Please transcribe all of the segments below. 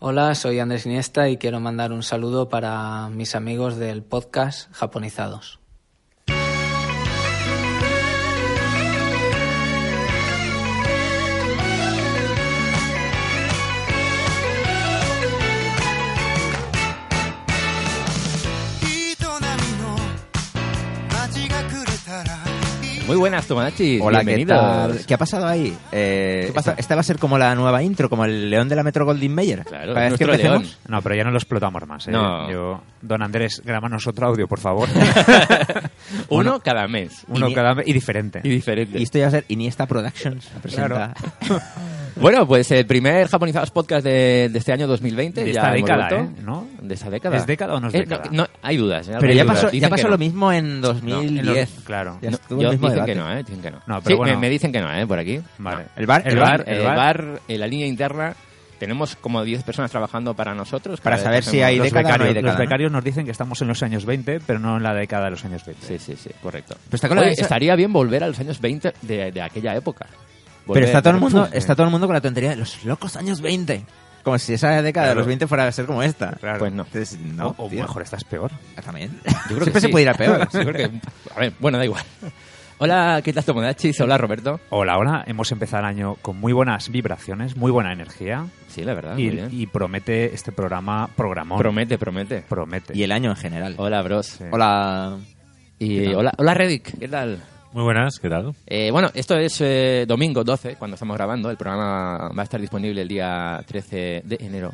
Hola, soy Andrés Iniesta y quiero mandar un saludo para mis amigos del podcast Japonizados. Muy buenas, Tomodachi. Hola, ¿qué Bienvenidos. tal? ¿Qué ha pasado ahí? Eh, esta, esta va a ser como la nueva intro, como el león de la Metro Goldwyn Mayer. Claro, Cada vez que nuestro empecemos- león. No, pero ya no lo explotamos más. ¿eh? No. Yo, don Andrés, grábanos otro audio, por favor. Uno cada mes. Uno Y- cada vez y diferente. Y diferente. Y esto ya va a ser Iniesta Productions. Presenta. Bueno, pues el primer Japonizados podcast de, de este año 2020. De ya esta década, vuelto. ¿eh? ¿no? ¿De esta década? ¿Es década o no es Eh, década? no, hay dudas. ¿eh? Pero Hay ya dudas. pasó, ya pasó que lo no. mismo en En 2010. los- claro. Ya No, estuvo el yo- dicen debate. que no, ¿eh? Dicen que no. No, Sí, pero bueno. me, me dicen que no, ¿eh? Por aquí. Vale. El bar, El el bar, bar, Eh, el bar. bar, en la línea interna, tenemos como 10 personas trabajando para nosotros. Para saber si hay Los década o no hay becarios, década, los ¿no? becarios nos dicen que estamos en los años 20, pero no en la década de los años 20. Sí, sí, sí, correcto. Pero está Oye, esa- estaría bien volver a los años 20 de, de aquella época. Pero está todo, el mundo, está todo el mundo con la tontería de los locos años 20. Como si esa década de los 20 fuera a ser como esta. Claro. Pues no. Entonces, no, o, o tío. mejor, esta es peor. También. Yo creo Siempre que se sí. puede ir a peor. Yo creo que, a ver, bueno, da igual. Hola, ¿qué tal Tomodachis? Hola, Roberto. Hola, hola. Hemos empezado el año con muy buenas vibraciones, muy buena energía. Sí, la verdad, y, muy bien. y promete este programa programón. Promete, promete. promete. Y el año en general. Hola, bros. Sí. Hola. Y hola, hola, Reddick, ¿qué tal? Muy buenas, ¿qué tal? Eh, bueno, esto es eh, domingo 12, cuando estamos grabando. El programa va a estar disponible el día 13 de enero.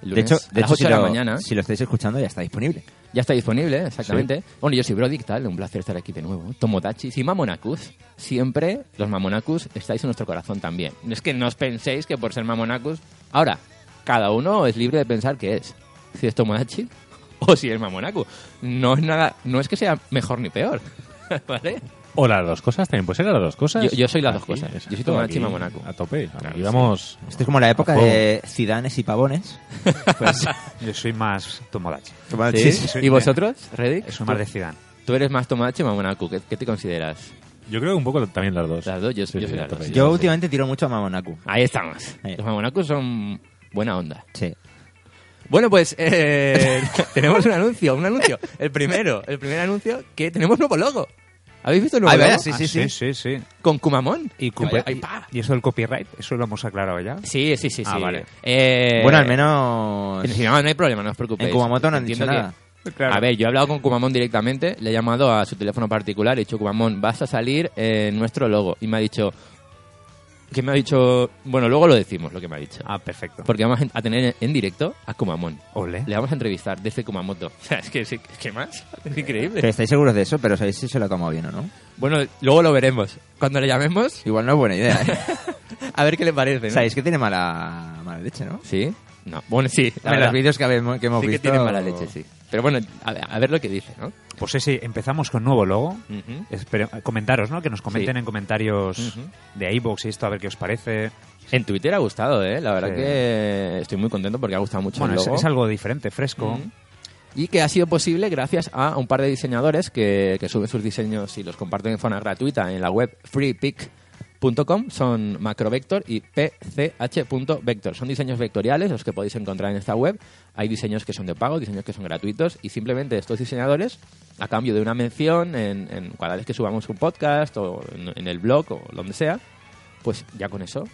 el De lunes, hecho, a de las hecho 8 si, de la lo, mañana. si lo estáis escuchando ya está disponible. Ya está disponible, exactamente. Bueno, yo soy Brody, ¿qué tal? Un placer estar aquí de nuevo. Tomodachis y Mamonacus. Siempre los Mamonacus estáis en nuestro corazón también. No es que no os penséis que por ser Mamonacus... Ahora, cada uno es libre de pensar qué es. Si es Tomodachi o si es Mamonaku. No es nada... No es que sea mejor ni peor. ¿Vale? O las dos cosas, también puede ser las dos cosas. Yo- yo soy las dos cosas. exacto, Yo soy Tomodachi y aquí, Mamonaku. A tope. Claro, Aquí sí. vamos. Esto es como la época de Cidanes y Pavones. Pues, Yo soy más Tomodachi. ¿Sí? sí. ¿Y vosotros, Reddick? Soy más de Zidane. Tú eres más Tomodachi o Mamonaku. ¿Qué, qué te consideras? Yo creo que un poco también las dos. Las dos, yo, Sí, yo sí, soy a las tope. dos. Yo últimamente tiro mucho a Mamonaku. Ahí estamos. Ahí. Los Mamonaku son buena onda. Sí. Bueno, pues eh, tenemos un anuncio, un anuncio. El primero, el primer anuncio que tenemos nuevo logo. ¿Habéis visto el nuevo logo? sí, Ah, sí, sí. sí, sí. Con Kumamon. Y, y eso del copyright, eso lo hemos aclarado ya. Sí, sí, sí, sí. Ah, vale. Eh, Bueno, al menos no, no hay problema, no os preocupéis. en Kumamoto no han dicho Entiendo que- nada. A ver, yo he hablado con Kumamon directamente, le he llamado a su teléfono particular, he dicho, Kumamon, vas a salir en nuestro logo. Y me ha dicho, que me ha dicho, bueno, luego lo decimos, lo que me ha dicho. Ah, perfecto. Porque vamos a tener en directo a Kumamon. Ole. Le vamos a entrevistar desde Kumamoto. O sea, es que, sí, ¿qué más? Es increíble. Pero estáis seguros de eso, pero sabéis si se lo ha tomado bien o no. Bueno, luego lo veremos. Cuando le llamemos, Igual no es buena idea. ¿eh? a ver qué le parece, ¿no? Sabéis que tiene mala, mala leche, ¿no? ¿Sí? No. Bueno, sí. la En los vídeos que, habemos- que hemos sí que visto. tiene mala leche, sí. Pero bueno, a, a ver lo que dice, ¿no? Pues sí, sí, empezamos con nuevo logo. Espero- comentaros, ¿no? Que nos comenten Sí. en comentarios de iVoox y esto, a ver qué os parece. En Twitter ha gustado, ¿eh? La verdad Sí. que estoy muy contento porque ha gustado mucho Bueno, el es, logo. es algo diferente, fresco. Y que ha sido posible gracias a un par de diseñadores que, que suben sus diseños y los comparten de forma gratuita en la web freepic.com. Son Macrovector y pch.vector. Son diseños vectoriales los que podéis encontrar en esta web. Hay diseños que son de pago, diseños que son gratuitos y simplemente estos diseñadores, a cambio de una mención en, en cada vez que subamos un podcast o en, en el blog o donde sea, pues ya con eso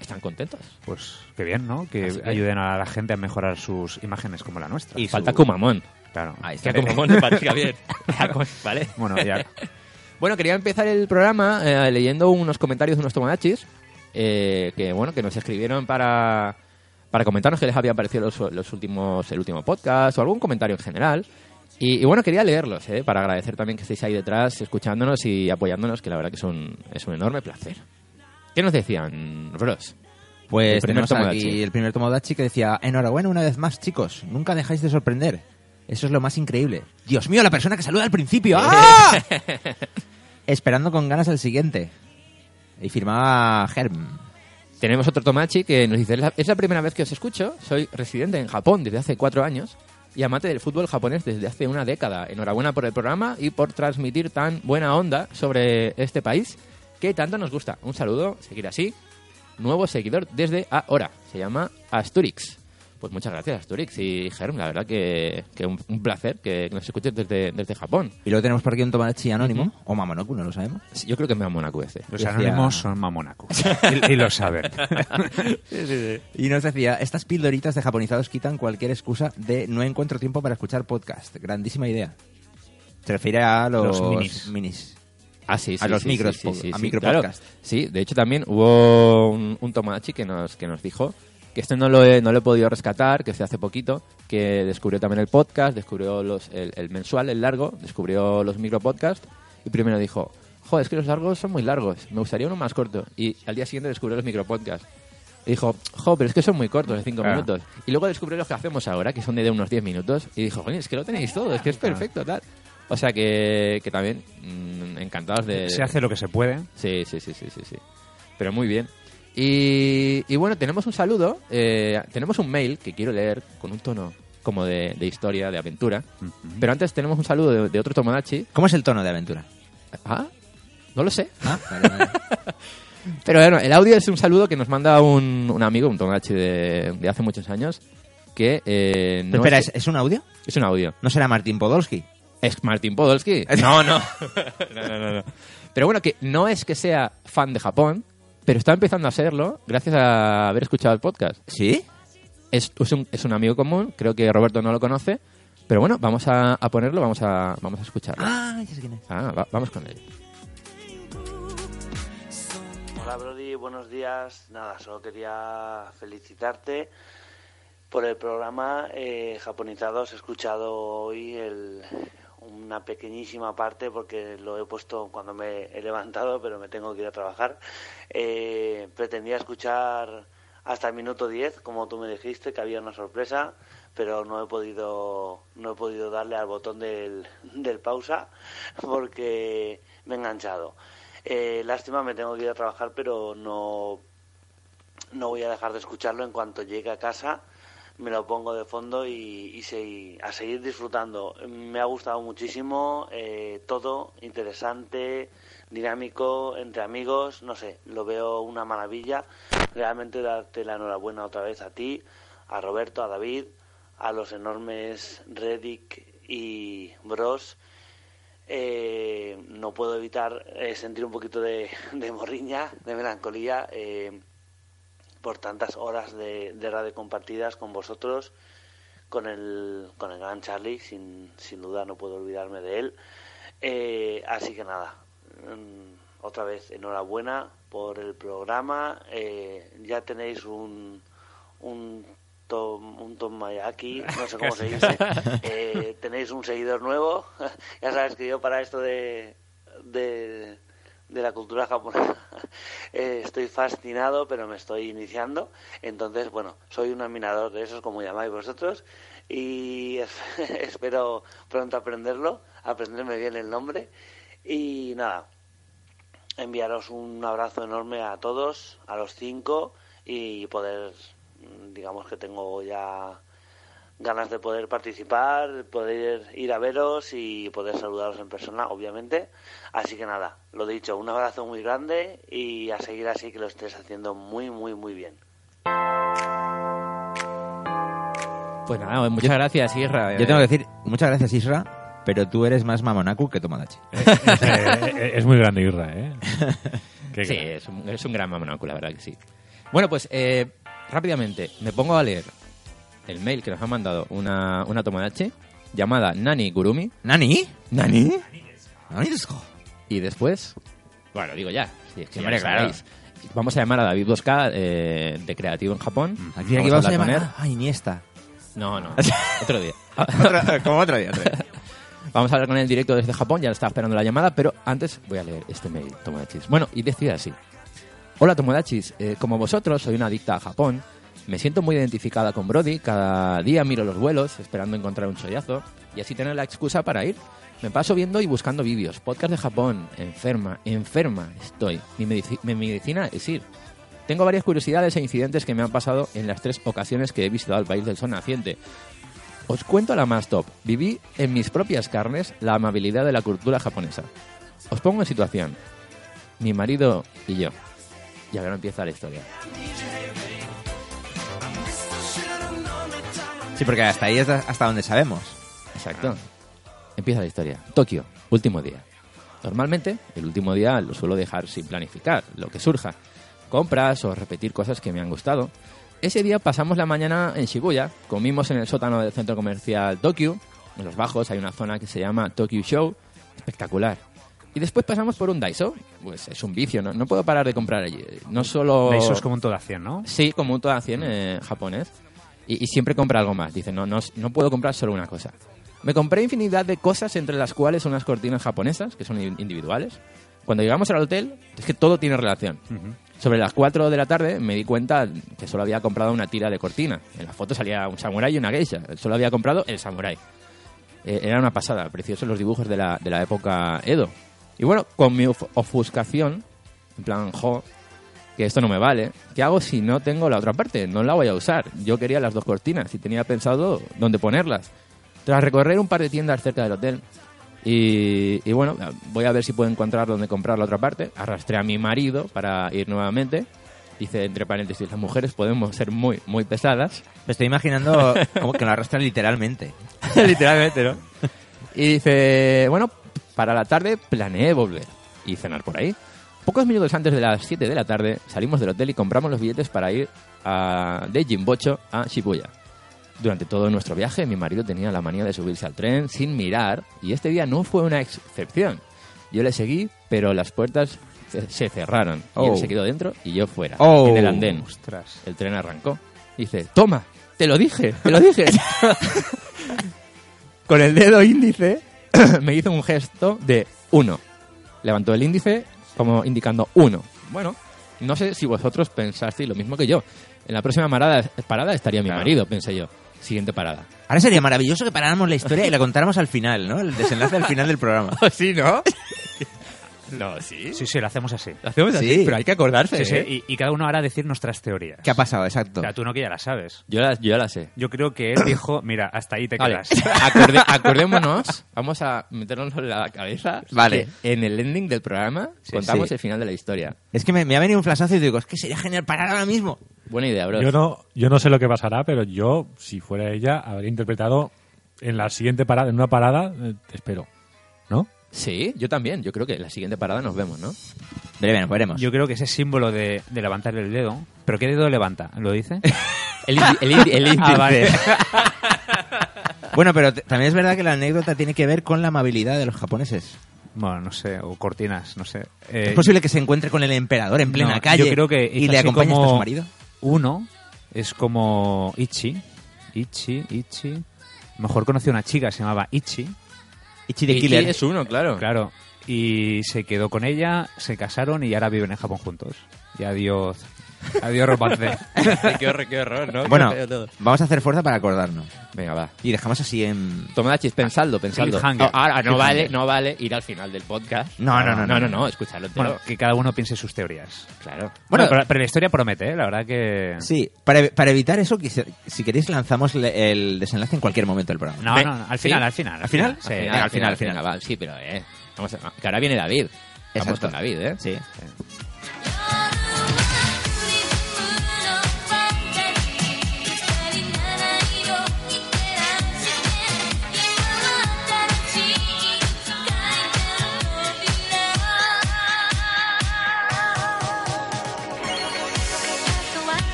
están contentos. Pues qué bien, ¿no? Que, ayuden a la gente a mejorar sus imágenes como la nuestra. Y falta Kumamon. Claro. Ahí está. Kumamon le parezca bien. vale. Bueno, ya. Bueno, quería empezar el programa eh, leyendo unos comentarios de unos tomodachis eh, que, bueno, que nos escribieron para, para comentarnos qué les había parecido los, los últimos, el último podcast o algún comentario en general. Y, y bueno, quería leerlos, eh, para agradecer también que estéis ahí detrás escuchándonos y apoyándonos, que la verdad que es un, es un enorme placer. ¿Qué nos decían, bros? Pues El primer tenemos aquí el primer Tomodachi que decía, enhorabuena una vez más, chicos, nunca dejáis de sorprender. Eso es lo más increíble. Dios mío, la persona que saluda al principio. ¡Ah! Esperando con ganas el siguiente. Y firmaba Germ. Tenemos otro Tomachi que nos dice, "Es la- primera vez que os escucho, soy residente en Japón desde hace cuatro años y amante del fútbol japonés desde hace una década. Enhorabuena por el programa y por transmitir tan buena onda sobre este país que tanto nos gusta. Un saludo, seguir así. Nuevo seguidor desde ahora, se llama Asturix. Pues muchas gracias, Turix y Germ. La verdad que, que un, un placer que nos escuches desde, desde Japón. Y luego tenemos por aquí un Tomodachi anónimo, o Mamonoku, no lo sabemos. Sí, Yo creo que me amo Monaco ese. Los Decía- anónimos son mamonaco. y, y lo saben. Y nos decía, estas pildoritas de japonizados quitan cualquier excusa de no encuentro tiempo para escuchar podcast. Grandísima idea. Se refiere a los, Los minis. Ah, sí, sí, A los sí, micros sí, a sí, micropodcast. claro. Sí, de hecho también hubo un, un Tomodachi que nos, que nos dijo que este no lo, he, no lo he podido rescatar, que se hace poquito, que descubrió también el podcast, descubrió los, el, el mensual, el largo, descubrió los micropodcasts y primero dijo, joder, es que los largos son muy largos, me gustaría uno más corto. Y al día siguiente descubrió los micropodcasts. Y dijo, jo, pero es que son muy cortos, de 5 Claro. minutos. Y luego descubrió los que hacemos ahora, que son de unos 10 minutos. Y dijo, coño, es que lo tenéis todo, es que es perfecto, tal. O sea que, que también mm, encantados de... Se hace lo que se puede. Sí, sí, sí, sí, sí, sí. Pero muy bien. Y, y bueno, tenemos un saludo, eh, tenemos un mail que quiero leer con un tono como de, de historia, de aventura. Pero antes tenemos un saludo de, de otro Tomodachi. ¿Cómo es el tono de aventura? Ah, no lo sé. Ah, vale, vale. Pero bueno, el audio es un saludo que nos manda un, un amigo, un Tomodachi de, de hace muchos años, que eh, no Espera, es, ¿es, es un audio? es un audio. ¿No será Martín Podolski? ¿Es Martín Podolski? No, no. no, no, no, no. Pero bueno, que no es que sea fan de Japón, pero está empezando a serlo gracias a haber escuchado el podcast. ¿Sí? Es, es, un, es un amigo común, creo que Roberto no lo conoce, pero bueno, vamos a, a ponerlo, vamos a, vamos a escucharlo. Ah, ya sé quién es. Ah, va- vamos con él. Hola Brody, buenos días. Nada, solo quería felicitarte por el programa eh, Japonizados. He escuchado hoy el- una pequeñísima parte porque lo he puesto cuando me he levantado, pero me tengo que ir a trabajar. Eh, pretendía escuchar hasta el minuto 10, como tú me dijiste, que había una sorpresa, pero no he podido, no he podido darle al botón del, del pausa porque me he enganchado. Eh, lástima, me tengo que ir a trabajar, pero no, no voy a dejar de escucharlo en cuanto llegue a casa. Me lo pongo de fondo y, y a seguir disfrutando. Me ha gustado muchísimo eh, todo, interesante, dinámico, entre amigos, no sé, lo veo una maravilla. Realmente darte la enhorabuena otra vez a ti, a Roberto, a David, a los enormes Reddick y Bros. Eh, no puedo evitar eh, sentir un poquito de, de morriña, de melancolía, eh, por tantas horas de, de radio compartidas con vosotros, con el, con el gran Charlie, sin, sin duda no puedo olvidarme de él. Eh, así que nada, mm, otra vez enhorabuena por el programa. Eh, ya tenéis un, un Tom, un Tom Mayaki, no sé cómo se dice. Eh, tenéis un seguidor nuevo. ya sabes que yo para esto de, de, de la cultura japonesa eh, estoy fascinado, pero me estoy iniciando. Entonces, bueno, soy un admirador de esos, como llamáis vosotros, y es- espero pronto aprenderlo, aprenderme bien el nombre. Y nada, enviaros un abrazo enorme a todos, a los cinco, y poder, digamos que tengo ya ganas de poder participar, poder ir a veros y poder saludaros en persona, obviamente. Así que nada, lo dicho, un abrazo muy grande y a seguir así que lo estés haciendo muy, muy, muy bien. Pues nada, muchas gracias, Isra. Yo tengo que decir, muchas gracias Isra, pero tú eres más Mamonaku que Tomodachi. Eh, es muy grande Irra, ¿eh? Qué Sí, es un, es un gran mamonaco, la verdad que sí. Bueno, pues eh, rápidamente me pongo a leer el mail que nos ha mandado una, una Tomodachi llamada Nani Gurumi. ¿Nani? ¿Nani? ¿Nani desu? Y después, bueno, digo ya, si es que Sí, ya lo. Vamos a llamar a David Bosca eh, de Creativo en Japón. Aquí, aquí vamos a hablar con llamar a Iniesta. No, no, otro día. Como otro día. otro día. Vamos a hablar con él directo desde Japón, ya está esperando la llamada, pero antes voy a leer este mail, Tomodachis. Bueno, y decía así. Hola Tomodachis, Eh, como vosotros soy una adicta a Japón, me siento muy identificada con Brody, cada día miro los vuelos esperando encontrar un chollazo y así tener la excusa para ir. Me paso viendo y buscando vídeos, podcast de Japón, enferma, enferma estoy. Mi, medici- mi medicina es ir. Tengo varias curiosidades e incidentes que me han pasado en las tres ocasiones que he visitado el país del sol naciente. Os cuento la más top. Viví en mis propias carnes la amabilidad de la cultura japonesa. Os pongo en situación. Mi marido y yo. Y ahora empieza la historia. Sí, porque hasta ahí es hasta donde sabemos. Exacto. Empieza la historia. Tokio, último día. Normalmente, el último día lo suelo dejar sin planificar, lo que surja. Compras o repetir cosas que me han gustado. Ese día pasamos la mañana en Shibuya, comimos en el sótano del centro comercial Tokyo. En los bajos hay una zona que se llama Tokyo Show, espectacular. Y después pasamos por un Daiso, pues es un vicio, no, no puedo parar de comprar allí. No solo... Eso es como un todo a 100, ¿no? Sí, como un todo a 100 eh, japonés. Y, y siempre compra algo más. Dice, no, no, no puedo comprar solo una cosa. Me compré infinidad de cosas, entre las cuales unas cortinas japonesas, que son in- individuales. Cuando llegamos al hotel, es que todo tiene relación. Sobre las 4 de la tarde me di cuenta que solo había comprado una tira de cortina. En la foto salía un samurái y una geisha. Solo había comprado el samurái. Eh, era una pasada, preciosos los dibujos de la, de la época Edo. Y bueno, con mi of- ofuscación, en plan, jo, que esto no me vale, ¿qué hago si no tengo la otra parte? No la voy a usar. Yo quería las dos cortinas y tenía pensado dónde ponerlas. Tras recorrer un par de tiendas cerca del hotel, y, y bueno, voy a ver si puedo encontrar dónde comprar la otra parte. Arrastré a mi marido para ir nuevamente. Dice, entre paréntesis, las mujeres podemos ser muy, muy pesadas. Me estoy imaginando como que lo arrastra literalmente. Literalmente, ¿no? Y dice, bueno, para la tarde planeé volver y cenar por ahí. Pocos minutos antes de las 7 de la tarde salimos del hotel y compramos los billetes para ir a, de Jimbocho a Shibuya. Durante todo nuestro viaje mi marido tenía la manía de subirse al tren sin mirar y este día no fue una excepción. Yo le seguí, pero las puertas se, cerraron y Oh. él se quedó dentro y yo fuera, Oh. en el andén. Ostras. El tren arrancó. Dice, toma, te lo dije, te lo dije. Con el dedo índice me hizo un gesto de uno. Levantó el índice como indicando uno. Bueno, no sé si vosotros pensasteis lo mismo que yo. En la próxima parada, parada estaría mi Claro. marido, pensé yo. Siguiente parada. Ahora sería maravilloso que paráramos la historia y la contáramos al final, ¿no? El desenlace al final del programa. ¿Sí, no? No, sí. Sí, sí, lo hacemos así. Lo hacemos así, Sí. pero hay que acordarse. Sí, sí, ¿eh? y, y cada uno hará decir nuestras teorías. ¿Qué ha pasado? Exacto. O sea, tú no que ya la sabes. Yo, la, yo la sé. Yo creo que él dijo, mira, hasta ahí te Vale, quedas. acorde- acordémonos, vamos a meternos en la cabeza Vale. que en el ending del programa Sí, contamos sí. el final de la historia. Es que me, me ha venido un flashazo y digo, es que sería genial parar ahora mismo. Buena idea, bro. Yo no, yo no sé lo que pasará, pero yo, si fuera ella, habría interpretado en la siguiente parada, en una parada, eh, espero. Sí, yo también. Yo creo que en la siguiente parada nos vemos, ¿no? Veremos, veremos. Yo creo que ese símbolo de, de levantar el dedo. ¿Pero qué dedo levanta? ¿Lo dice? El, indi- el, indi- el índice. Ah, vale. Bueno, pero t- también es verdad que la anécdota tiene que ver con la amabilidad de los japoneses. Bueno, no sé, o cortinas, no sé. Eh, ¿Es posible que se encuentre con el emperador en plena no, calle Yo creo que y le como hasta su marido? Uno es como Ichi. Ichi, Ichi. Mejor conocí a una chica, se llamaba Ichi. Ichi de Ichi Killer. es uno, claro. Claro. Y se quedó con ella, se casaron y ahora viven en Japón juntos. Y adiós. Adiós romance. qué, horror, qué horror, ¿no? Bueno, vamos a hacer fuerza para acordarnos. Venga, va. Y dejamos así en... Tomodachis, pensadlo, pensadlo. No, ahora no vale, no vale ir al final del podcast. No, no, no, no, no, no, entero. bueno, que cada uno piense sus teorías. claro. Bueno, Bueno, pero, pero la historia promete, ¿eh? La verdad que... Sí, para, para evitar eso, si queréis lanzamos le- el desenlace en cualquier momento del programa. No, no, no, al ¿sí? final, al final. ¿Al final? Sí, al, final, al final, al final, va. Sí, pero eh. Vamos a, que ahora viene David. Vamos Exacto. con David, ¿eh? Sí. Hello,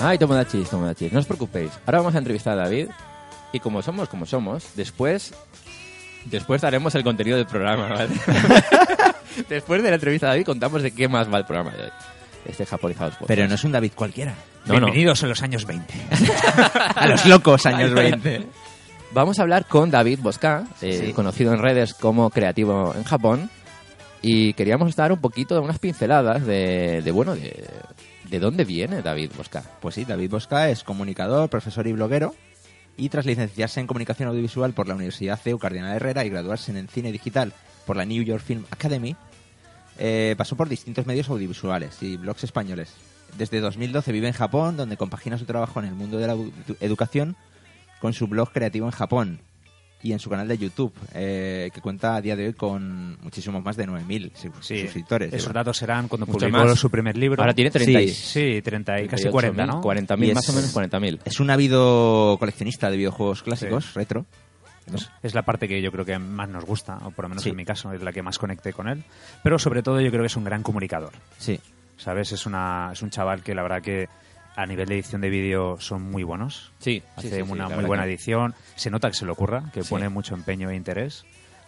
Ay, Tomodachis, Tomodachis, no os preocupéis. Ahora vamos a entrevistar a David y como somos como somos, después después daremos el contenido del programa, ¿vale? después de la entrevista a David contamos de qué más va el programa de hoy. Este Japonizados Podcast. Pero no es un David cualquiera. No, no. Bienvenidos a los años 20. A los locos años 20. Vamos a hablar con David Bosca, eh, Sí. conocido en redes como creativo en Japón, y queríamos dar un poquito de unas pinceladas de, de, bueno, de, de dónde viene David Bosca. Pues sí, David Bosca es comunicador, profesor y bloguero. Y tras licenciarse en comunicación audiovisual por la Universidad CEU Cardenal Herrera y graduarse en cine digital por la New York Film Academy, eh, pasó por distintos medios audiovisuales y blogs españoles. Desde 2012 vive en Japón, donde compagina su trabajo en el mundo de la edu- educación con su blog creativo en Japón y en su canal de YouTube, eh, que cuenta a día de hoy con muchísimos más de 9.000 su- Sí, suscriptores. esos datos serán cuando Mucho publicó más. su primer libro. Ahora tiene 30 y- Sí, 30 y casi 38.000, 40, ¿no? 40.000, Y más o es- menos 40.000. Es un ávido coleccionista de videojuegos clásicos, Sí. retro. ¿no? Es- Es la parte que yo creo que más nos gusta, o por lo menos Sí. en mi caso, es la que más conecté con él. Pero sobre todo yo creo que es un gran comunicador. Sí. ¿Sabes? Es, una, es un chaval que la verdad que a nivel de edición de vídeo son muy buenos. Sí, Hace sí, sí, sí, una muy buena que- edición. Se nota que se le ocurra, que Sí. pone mucho empeño e interés.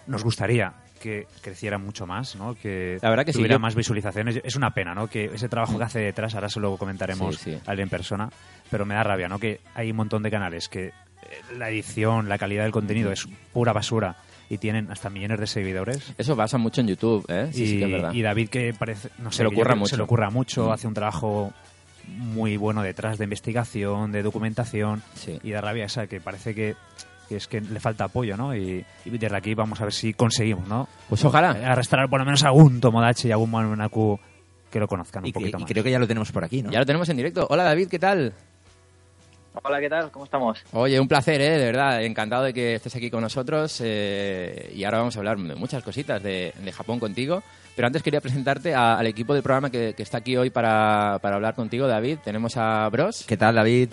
Nos gustaría que creciera mucho más, ¿no? Que La verdad que sí, tuviera yo- Mm. más visualizaciones. Es una pena, ¿no? Que ese trabajo que hace detrás, ahora se lo comentaremos Sí, sí. en persona, pero me da rabia, ¿no? Que hay un montón de canales que eh, la edición, la calidad del contenido es pura basura y tienen hasta millones de seguidores. Eso pasa mucho en YouTube, ¿eh? Sí, y, sí que es verdad. y David que parece no sé Se le yo ocurra mucho. se le ocurra mucho hace un trabajo muy bueno detrás de investigación de documentación Sí. y de rabia esa que parece que, que es que le falta apoyo no y, y desde aquí vamos a ver si conseguimos no Pues ojalá. arrastrar por lo menos a algún Tomodachi y algún Manaku que lo conozcan un Y, que- poquito y más creo que ya lo tenemos por aquí, ¿no? Ya lo tenemos en directo. Hola David, ¿qué tal? Hola, ¿qué tal? ¿Cómo estamos? Oye, un placer, ¿eh? De verdad, encantado de que estés aquí con nosotros. eh, y ahora vamos a hablar de muchas cositas de, de Japón contigo. Pero antes quería presentarte a- al equipo del programa que, que está aquí hoy para, para hablar contigo, David. Tenemos a Bros, ¿Qué tal, David?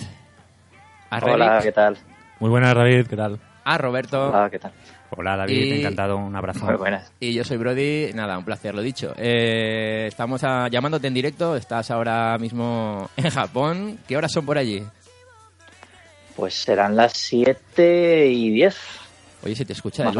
a Hola, ¿qué tal? Muy buenas, David, ¿qué tal? a Roberto Hola, ¿qué tal? hola David Y- encantado un abrazo Muy buenas. y yo soy Brody. Nada, un placer, lo dicho. Eh, estamos a- llamándote en directo. Estás ahora mismo en Japón. ¿Qué horas son por allí? Pues serán las 7 y 10. Oye, se te escucha Más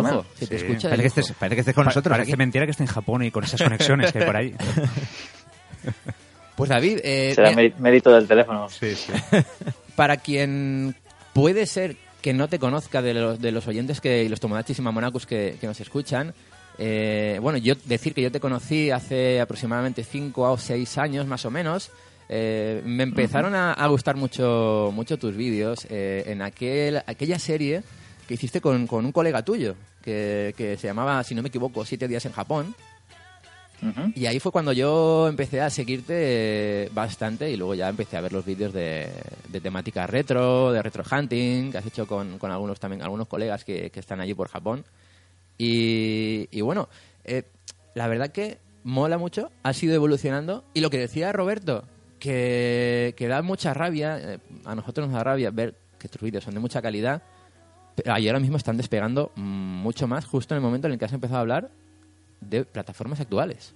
te escucha de Parece que, lujo. estés, parece que estés con Pa- nosotros parece aquí. mentira que esté en Japón y con esas conexiones que hay por ahí Pues David, eh, Será mé- mérito del teléfono. sí, sí. para quien puede ser que no te conozca de los, de los oyentes que, y los tomodachis y mamonacus que, que nos escuchan, eh, bueno, yo decir que yo te conocí hace aproximadamente 5 o 6 años más o menos. Eh, me empezaron a, a gustar mucho, mucho tus vídeos eh, en aquel, aquella serie que hiciste con, con un colega tuyo, que, que se llamaba, si no me equivoco, Siete días en Japón. Ujú. Y ahí fue cuando yo empecé a seguirte bastante y luego ya empecé a ver los vídeos de, de temática retro, de retro hunting, que has hecho con, con algunos también, algunos colegas que, que están allí por Japón. Y, y bueno, eh, la verdad que mola mucho, ha ido evolucionando. Y lo que decía Roberto, que, que da mucha rabia, eh, a nosotros nos da rabia ver que tus vídeos son de mucha calidad, pero ahí ahora mismo están despegando mucho más justo en el momento en el que has empezado a hablar de plataformas actuales.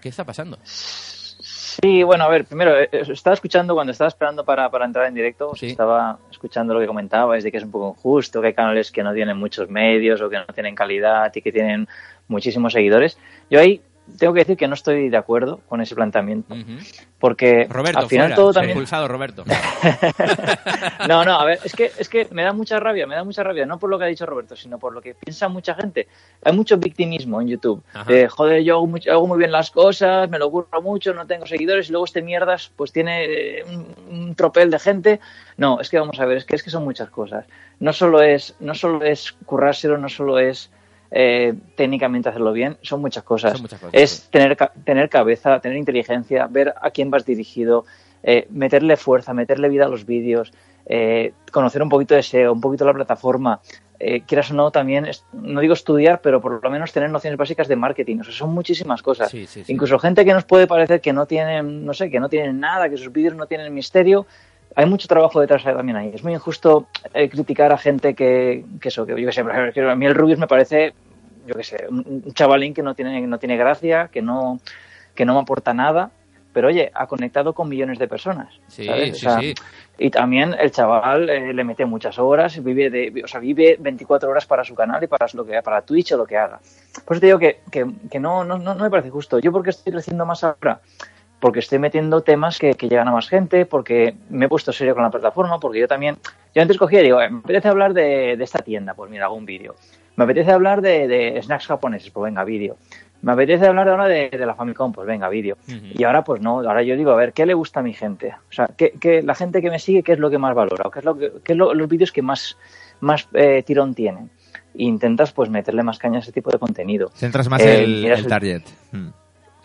¿Qué está pasando? Sí, bueno, a ver, primero, eh, eh, estaba escuchando cuando estaba esperando para, para entrar en directo, Sí. estaba escuchando lo que comentabais de que es un poco injusto, que hay canales que no tienen muchos medios o que no tienen calidad y que tienen muchísimos seguidores. Yo ahí tengo que decir que no estoy de acuerdo con ese planteamiento, Ujú. porque Roberto, al final fuera. todo también... Expulsado Roberto. No, no, a ver, es que, es que me da mucha rabia, me da mucha rabia, no por lo que ha dicho Roberto, sino por lo que piensa mucha gente. Hay mucho victimismo en YouTube. Ajá. De, joder, yo hago, mucho- hago muy bien las cosas, me lo curro mucho, no tengo seguidores, y luego este mierdas pues tiene eh, un, un tropel de gente. No, es que vamos a ver, es que, es que son muchas cosas. No solo es, no solo es currárselo, no solo es eh, técnicamente hacerlo bien, son muchas cosas. Son muchas cosas, es sí. tener, tener cabeza, tener inteligencia, ver a quién vas dirigido, eh, meterle fuerza, meterle vida a los vídeos, eh, conocer un poquito de SEO, un poquito la plataforma. Eh, quieras o no, también, no digo estudiar, pero por lo menos tener nociones básicas de marketing. O sea, son muchísimas cosas. Sí, sí, sí. Incluso gente que nos puede parecer que no tienen, no sé, que no tienen nada, que sus vídeos no tienen misterio. Hay mucho trabajo detrás también ahí. Es muy injusto eh, criticar a gente que, que eso, que yo que sé, por ejemplo, que a mí el Rubius me parece, yo que sé, un, un chavalín que no tiene, no tiene gracia, que no, que no me aporta nada. pero oye, ha conectado con millones de personas. Sí, ¿sabes? O sí, sea, sí. Y también el chaval eh, le mete muchas horas, vive de, o sea, vive 24 horas para su canal y para lo que para Twitch o lo que haga. Por eso te digo que, que, que no, no no me parece justo. Yo porque estoy creciendo más ahora, porque estoy metiendo temas que, que llegan a más gente, porque me he puesto serio con la plataforma, porque yo también, yo antes cogía y digo, eh, me apetece hablar de, de esta tienda, pues mira, hago un vídeo. Me apetece hablar de, de snacks japoneses, pues venga, vídeo. Me apetece hablar ahora de, de la Famicom, pues venga, vídeo. Y ahora pues no, ahora yo digo, a ver, ¿qué le gusta a mi gente? O sea, ¿qué, qué- la gente que me sigue, ¿qué es lo que más valora? ¿O ¿Qué es, lo que, qué es lo- los vídeos que más, más eh, tirón tienen? E intentas pues meterle más caña a ese tipo de contenido. Centras más Eh, el el- target. Mm.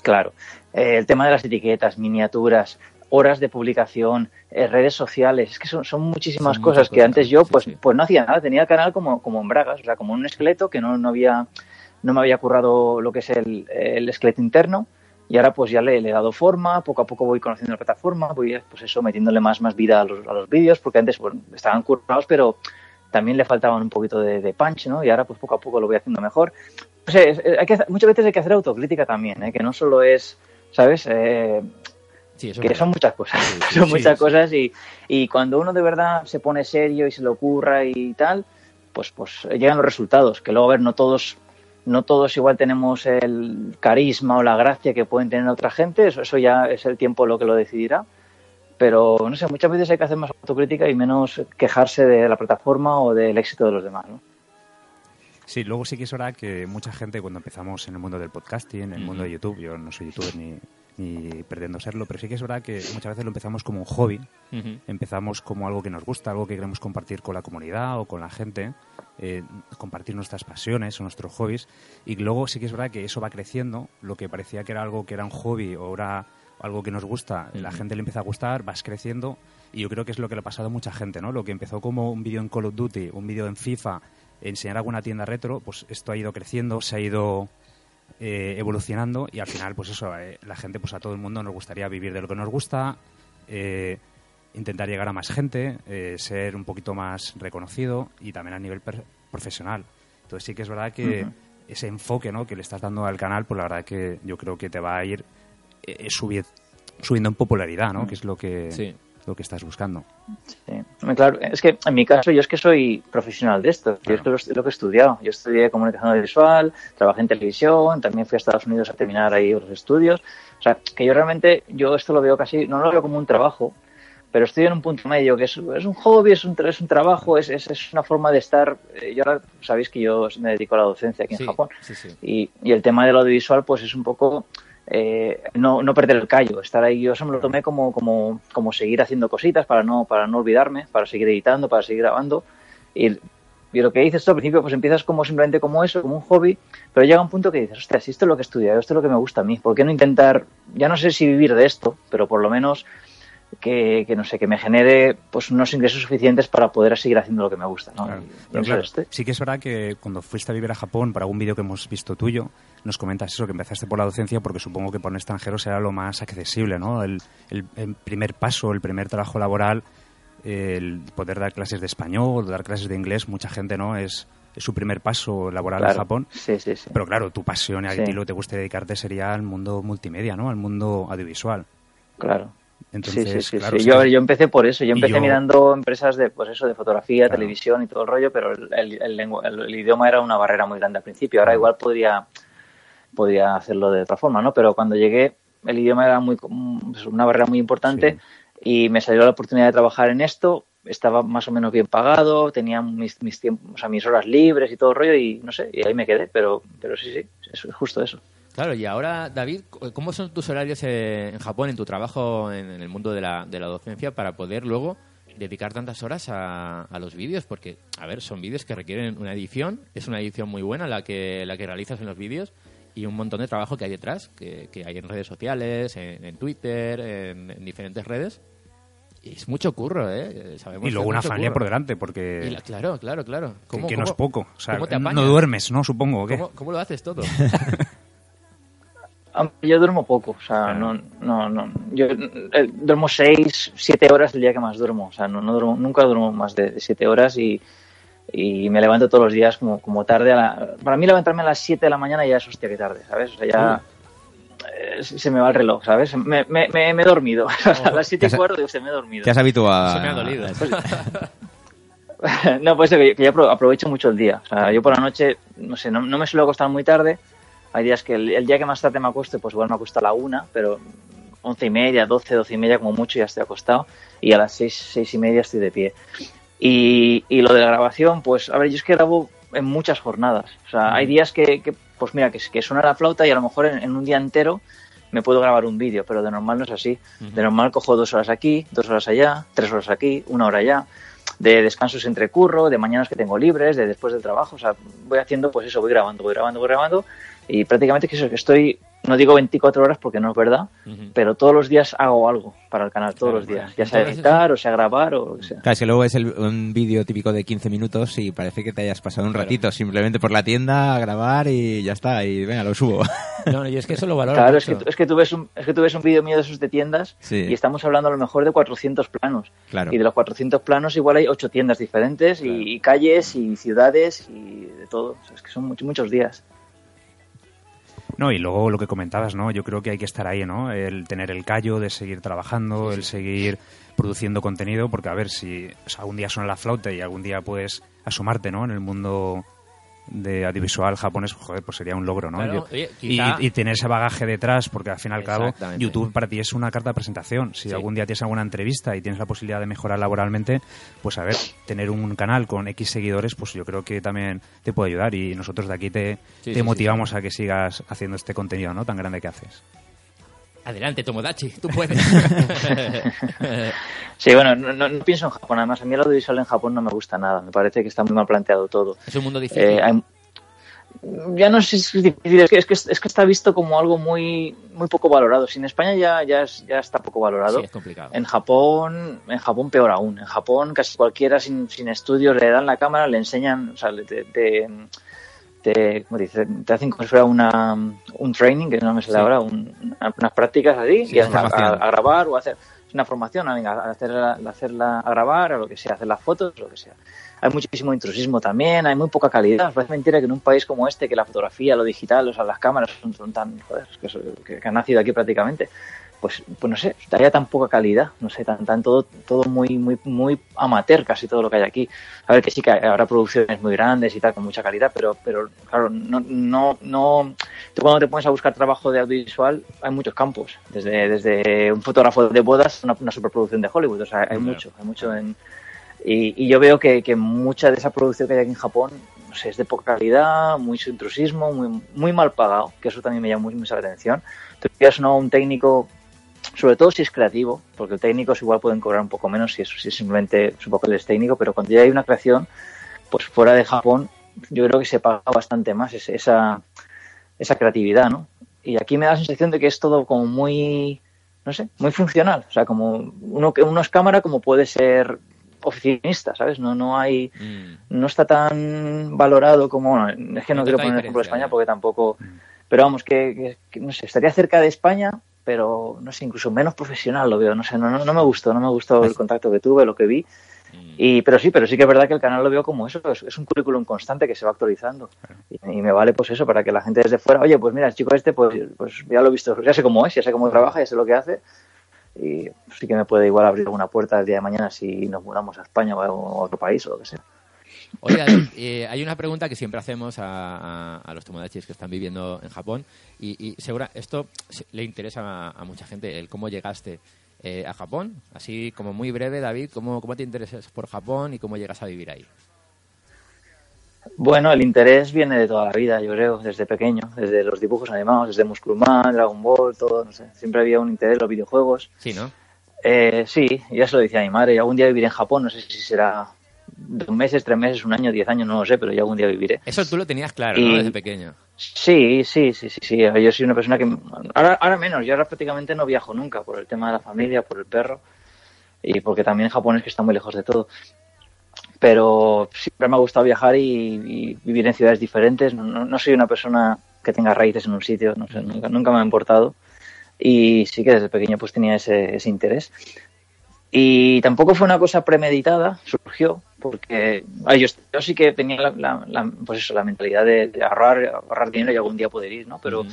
Claro. Eh, el tema de las etiquetas, miniaturas, horas de publicación, eh, redes sociales, es que son, son muchísimas Son cosas que cosas, antes yo sí, pues, sí. pues no hacía nada, tenía el canal como, como en bragas, o sea, como un esqueleto que no, no había, no me había currado lo que es el, el esqueleto interno y ahora pues ya le, le he dado forma, poco a poco voy conociendo la plataforma, voy pues eso, metiéndole más, más vida a los, a los vídeos, porque antes bueno, estaban currados, pero también le faltaban un poquito de, de punch, ¿no? Y ahora pues poco a poco lo voy haciendo mejor. O sea, es- hay que, muchas veces hay que hacer autocrítica también, ¿eh? que no solo es, ¿sabes? Eh, Sí, eso es que son muchas cosas, Sí, sí, son muchas cosas y, y cuando uno de verdad se pone serio y se lo ocurra y tal, pues, pues llegan los resultados, que luego, a ver, no todos, no todos igual tenemos el carisma o la gracia que pueden tener otra gente, eso, eso ya es el tiempo lo que lo decidirá, pero no sé, muchas veces hay que hacer más autocrítica y menos quejarse de la plataforma o del éxito de los demás, ¿no? Sí, luego sí que es verdad que mucha gente cuando empezamos en el mundo del podcasting, en el mundo de. YouTube, yo no soy youtuber ni, ni pretendo serlo, pero sí que es verdad que muchas veces lo empezamos como un hobby, empezamos como algo que nos gusta, algo que queremos compartir con la comunidad o con la gente, eh, compartir nuestras pasiones o nuestros hobbies, y luego sí que es verdad que eso va creciendo, lo que parecía que era algo que era un hobby o era algo que nos gusta, la gente le empieza a gustar, vas creciendo, y yo creo que es lo que le ha pasado a mucha gente, ¿no? Lo que empezó como un vídeo en Call of Duty, un vídeo en FIFA, enseñar alguna tienda retro, pues esto ha ido creciendo, se ha ido eh, evolucionando y al final, pues eso, eh, la gente, pues a todo el mundo nos gustaría vivir de lo que nos gusta, eh, intentar llegar a más gente, eh, ser un poquito más reconocido y también a nivel per- profesional. Entonces sí que es verdad que ese enfoque ¿no? que le estás dando al canal, pues la verdad que yo creo que te va a ir eh, subi- subiendo en popularidad, ¿no? Mm. Que es lo que, Sí. Lo que estás buscando. Sí, claro, es que en mi caso yo es que soy profesional de esto, yo es que lo, lo que he estudiado, yo estudié comunicación audiovisual, trabajé en televisión, también fui a Estados Unidos a terminar ahí los estudios, o sea, que yo realmente, yo esto lo veo casi, no lo veo como un trabajo, pero estoy en un punto medio que es, es un hobby, es un, es un trabajo, es, es, es una forma de estar, eh, yo ahora sabéis que yo me dedico a la docencia aquí Sí, en Japón, sí, sí. y, y el tema del audiovisual pues es un poco eh, no, no perder el callo, estar ahí, yo eso me lo tomé como, como, como seguir haciendo cositas para no, para no olvidarme, para seguir editando, para seguir grabando. Y, lo que dices al principio, pues empiezas como simplemente como eso, como un hobby, pero llega un punto que dices, hostia, si esto es lo que he estudiado, esto es lo que me gusta a mí, ¿por qué no intentar, ya no sé si vivir de esto, pero por lo menos que, que no sé, que me genere pues unos ingresos suficientes para poder seguir haciendo lo que me gusta, ¿no? Claro. Pero claro, este. sí que es verdad que cuando fuiste a vivir a Japón, por algún vídeo que hemos visto tuyo, nos comentas eso, que empezaste por la docencia porque supongo que por un extranjero será lo más accesible, ¿no? El, el- el primer paso, el primer trabajo laboral, el poder dar clases de español, dar clases de inglés, mucha gente, ¿no? Es, es su primer paso laboral en. Japón. Sí, sí, sí. Pero claro, tu pasión y a ti lo que te guste dedicarte sería al mundo multimedia, ¿no? Al mundo audiovisual. Claro. Entonces, sí, sí, sí. claro, sí. Yo, yo empecé por eso. Yo empecé yo- mirando empresas de, pues eso, de fotografía, Claro. televisión y todo el rollo, pero el, el- el lengua- el- idioma era una barrera muy grande al principio. Ahora igual podría, podría hacerlo de otra forma, ¿no? Pero cuando llegué, el idioma era muy, pues, una barrera muy importante y me salió la oportunidad de trabajar en esto. Estaba más o menos bien pagado, tenía mis, mis tiempos, o sea, mis horas libres y todo el rollo y no sé, y ahí me quedé, pero, pero sí, sí, es justo eso. Claro, y ahora, David, ¿cómo son tus horarios eh, en Japón, en tu trabajo en, el mundo de la, de la docencia, para poder luego dedicar tantas horas a, a los vídeos? Porque, a ver, son vídeos que requieren una edición, es una edición muy buena la que, la que realizas en los vídeos y un montón de trabajo que hay detrás, que, que hay en redes sociales, en, en Twitter, en, en diferentes redes. Y es mucho curro, ¿eh? Sabemos Y que luego una familia curro. por delante, porque la- claro, claro, claro. que, ¿Cómo- que no es cómo- poco. O sea, cómo te no duermes, ¿no? Supongo, ¿o qué? ¿Cómo, cómo lo haces todo? Aunque Yo duermo poco, o sea, Claro. no, no, no. Yo eh, duermo seis, siete horas el día que más duermo, o sea, no, no duermo, nunca duermo más de, siete horas y, y me levanto todos los días como, como tarde. A la, para mí levantarme a las siete de la mañana ya es hostia que tarde, ¿sabes? O sea, ya eh, se me va el reloj, ¿sabes? Me, me, me- me he dormido. a las siete y cuarto digo, se me he dormido. Te has habituado. Se me ha dolido. no, pues que, que yo apro- aprovecho mucho el día. O sea, yo por la noche, no sé, no, no me suelo acostar muy tarde. Hay días que el, el día que más tarde me acuesto, pues igual me acuesto a la una, pero once y media, doce, doce y media como mucho ya estoy acostado. Y a las seis, seis y media estoy de pie. Y, y lo de la grabación, pues, a ver, yo es que grabo en muchas jornadas. O sea, hay días que, que, pues mira, que, que suena la flauta y a lo mejor en, en un día entero me puedo grabar un vídeo, pero de normal no es así. De normal cojo dos horas aquí, dos horas allá, tres horas aquí, una hora allá. De descansos entre curro, de mañanas que tengo libres, de después del trabajo. O sea, voy haciendo, pues eso, voy grabando, voy grabando, voy grabando. Y prácticamente que eso, que estoy, no digo 24 horas porque no es verdad, pero todos los días hago algo para el canal, todos Claro, los días. bueno. Ya sea editar, o sea grabar, o lo que sea. Claro, es que luego es el- un vídeo típico de 15 minutos y parece que te hayas pasado un ratito simplemente por la tienda a grabar y ya está, y venga, lo subo. No, no, yo es que eso lo valoro Claro, es que, tú- es que tú ves un, es que tú ves un vídeo mío de esos de tiendas Sí. y estamos hablando a lo mejor de 400 planos. Claro. Y de los 400 planos igual hay 8 tiendas diferentes y, y calles y ciudades y de todo. O sea, es que son muchos, muchos días. No, y luego lo que comentabas, ¿no? Yo creo que hay que estar ahí, ¿no? El tener el callo de seguir trabajando, el seguir produciendo contenido, porque a ver si o sea, algún día suena la flauta y algún día puedes asomarte, ¿no? En el mundo de audiovisual japonés, joder, pues sería un logro, ¿no? Claro, Yo- oye, y, quizá- y tener ese bagaje detrás, porque al fin y al cabo. YouTube para ti es una carta de presentación. Si Sí. algún día tienes alguna entrevista y tienes la posibilidad de mejorar laboralmente, pues a ver, tener un canal con X seguidores, pues yo creo que también te puede ayudar y nosotros de aquí te, Sí, te sí, motivamos a que sigas haciendo este contenido, ¿no? Tan grande que haces. Adelante, Tomodachi, tú puedes. Sí, bueno, no, no- no pienso en Japón. Además, a mí el audiovisual en Japón no me gusta nada. Me parece que está muy mal planteado todo. es un mundo difícil. Eh, hay- ya no sé si es difícil, es que, es, que, es que está visto como algo muy, muy poco valorado. Si en España ya, ya, es- ya está poco valorado, Sí, es complicado. en Japón, en Japón peor aún. En Japón casi cualquiera sin, sin estudios le dan la cámara, le enseñan, o sea, te, te, te- ¿cómo dice? te hacen como si fuera una, un training, que no me sale Sí. ahora, un- una- unas prácticas así, Sí, y a, a- grabar o a hacer una formación, a, venga, a hacerla, a hacerla a grabar, a lo que sea, hacer las fotos, lo que sea. Hay muchísimo intrusismo también, hay muy poca calidad. Parece mentira que en un país como este, que la fotografía, lo digital, o sea, las cámaras son, son tan, joder, que- que han nacido aquí prácticamente, pues, pues no sé, haya tan poca calidad, no sé, tan, tan todo, todo muy, muy, muy amateur casi todo lo que hay aquí. A ver que sí que habrá producciones muy grandes y tal, con mucha calidad, pero, pero claro, no, no, no, tú cuando te pones a buscar trabajo de audiovisual, hay muchos campos, desde, desde un fotógrafo de bodas a una, una superproducción de Hollywood, o sea, hay Claro. mucho, hay mucho en, y, y yo veo que, que mucha de esa producción que hay aquí en Japón, no sé, es de poca calidad, mucho intrusismo, muy, muy mal pagado, que eso también me llama muy- mucho la atención. Tú ¿no? un técnico, sobre todo si es creativo, porque técnicos igual pueden cobrar un poco menos si es, si es simplemente su papel es técnico, pero cuando ya hay una creación, pues fuera de Japón, yo creo que se paga bastante más ese- esa, esa creatividad, ¿no? Y aquí me da la sensación de que es todo como muy, no sé, muy funcional. O sea, como uno que uno es cámara como puede ser oficinista, ¿sabes? No, no hay, Mm. no está tan valorado como, bueno, es que no No quiero poner ejemplo de España porque tampoco, pero vamos, que, que- que, no sé, estaría cerca de España, pero no sé, incluso menos profesional lo veo, no sé, no, no, no me gustó, no me gustó el contacto que tuve, lo que vi, y, pero sí, pero sí que es verdad que el canal lo veo como eso, es, es un currículum constante que se va actualizando. Y, y me vale pues eso, para que la gente desde fuera, oye, pues mira, el chico este, pues, pues ya lo he visto, ya sé cómo es, ya sé cómo trabaja, ya sé lo que hace. Y sí que me puede igual abrir alguna puerta el día de mañana si nos mudamos a España o a a otro país o lo que sea. David, eh, hay una pregunta que siempre hacemos a, a- a los tomodachis que están viviendo en Japón y, y segura, esto le interesa a, a mucha gente, el cómo llegaste eh, a Japón. Así como muy breve, David, ¿cómo, ¿cómo te interesas por Japón y cómo llegas a vivir ahí? Bueno, el interés viene de toda la vida, yo creo, desde pequeño, desde los dibujos animados, desde Musculman, Dragon Ball, todo, no sé. Siempre había un interés en los videojuegos. Sí, ¿no? Eh, sí, ya se lo decía mi madre, algún día viviré en Japón, no sé si será dos meses, tres meses, un año, diez años, no lo sé, pero ya algún día viviré. Eso tú lo tenías claro, Y- ¿no? Desde pequeño. Sí, sí, sí, sí, sí. Yo soy una persona que... Ahora, ahora menos, yo ahora prácticamente no viajo nunca por el tema de la familia, por el perro y porque también Japón es que está muy lejos de todo. Pero siempre me ha gustado viajar y, y vivir en ciudades diferentes. No, no- no soy una persona que tenga raíces en un sitio, no sé, nunca, nunca me ha importado. Y sí que desde pequeño pues tenía ese, ese interés. Y tampoco fue una cosa premeditada, surgió, porque ay, yo, yo sí que tenía la, la- la- pues eso, la mentalidad de, de ahorrar, ahorrar dinero y algún día poder ir, ¿no? Pero.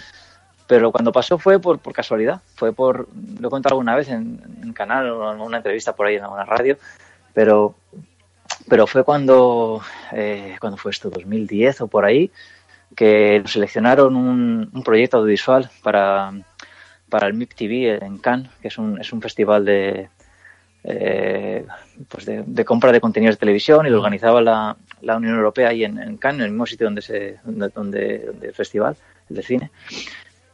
Pero cuando pasó fue por, por casualidad, fue por, lo he contado alguna vez en, canal o en una entrevista por ahí en alguna radio, pero, pero fue cuando, eh, cuando fue esto, 2010 o por ahí, que nos seleccionaron un, un proyecto audiovisual para, para el MIP TV en Cannes, que es un, es un festival de, eh, pues de, de compra de contenidos de televisión y lo organizaba la, la Unión Europea ahí en, en Cannes, en el mismo sitio donde, se, donde, donde, donde el festival, el de cine.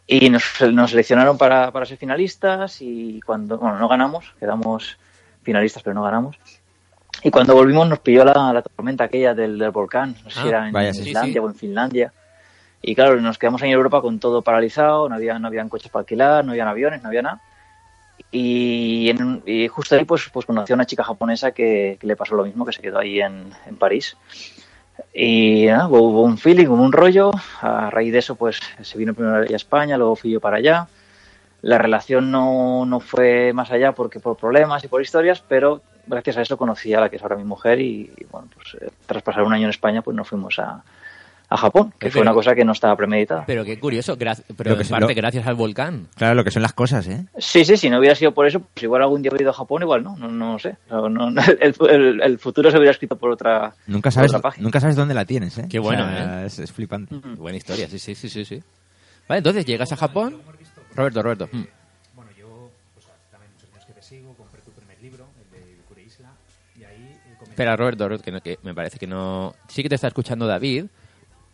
Y nos, nos seleccionaron para, para ser finalistas y cuando, bueno, no ganamos, quedamos finalistas pero no ganamos. Y cuando volvimos nos pilló la, la tormenta aquella del, del volcán, no sé si Ah, era en vaya, sí, Islandia sí. o en Finlandia. Y claro, nos quedamos ahí en Europa con todo paralizado, no había, no habían coches para alquilar, no habían aviones, no había nada. Y, en y justo ahí pues, pues conocí a una chica japonesa que, le pasó lo mismo, que se quedó ahí en, París. Y hubo, un feeling, hubo un rollo. A raíz de eso, pues se vino primero a España, luego fui yo para allá. La relación no, no fue más allá porque por problemas y por historias, pero gracias a eso conocí a la que es ahora mi mujer y, y, bueno, pues eh, tras pasar un año en España, pues nos fuimos a, a Japón, que Eh, fue pero- una cosa que no estaba premeditada. Pero qué curioso, gra- pero que en parte lo- gracias al volcán. Claro, lo que son las cosas, ¿eh? Sí, sí, si no hubiera sido por eso, pues igual algún día hubiera ido a Japón, igual no, no, no sé. No, el, el- el futuro se hubiera escrito por otra, Nunca por sabes, otra página. nunca sabes dónde la tienes, ¿eh? Qué bueno, O sea, Es, es flipante. Buena historia, sí, sí, sí, sí, sí. Vale, entonces llegas a Japón. Roberto, Roberto. mm. Bueno, yo pues, también muchos años que te sigo, compré tu primer libro, el de Isla, y ahí eh, Espera, Roberto, Roberto, que, no- que me parece que no... Sí que te está escuchando David,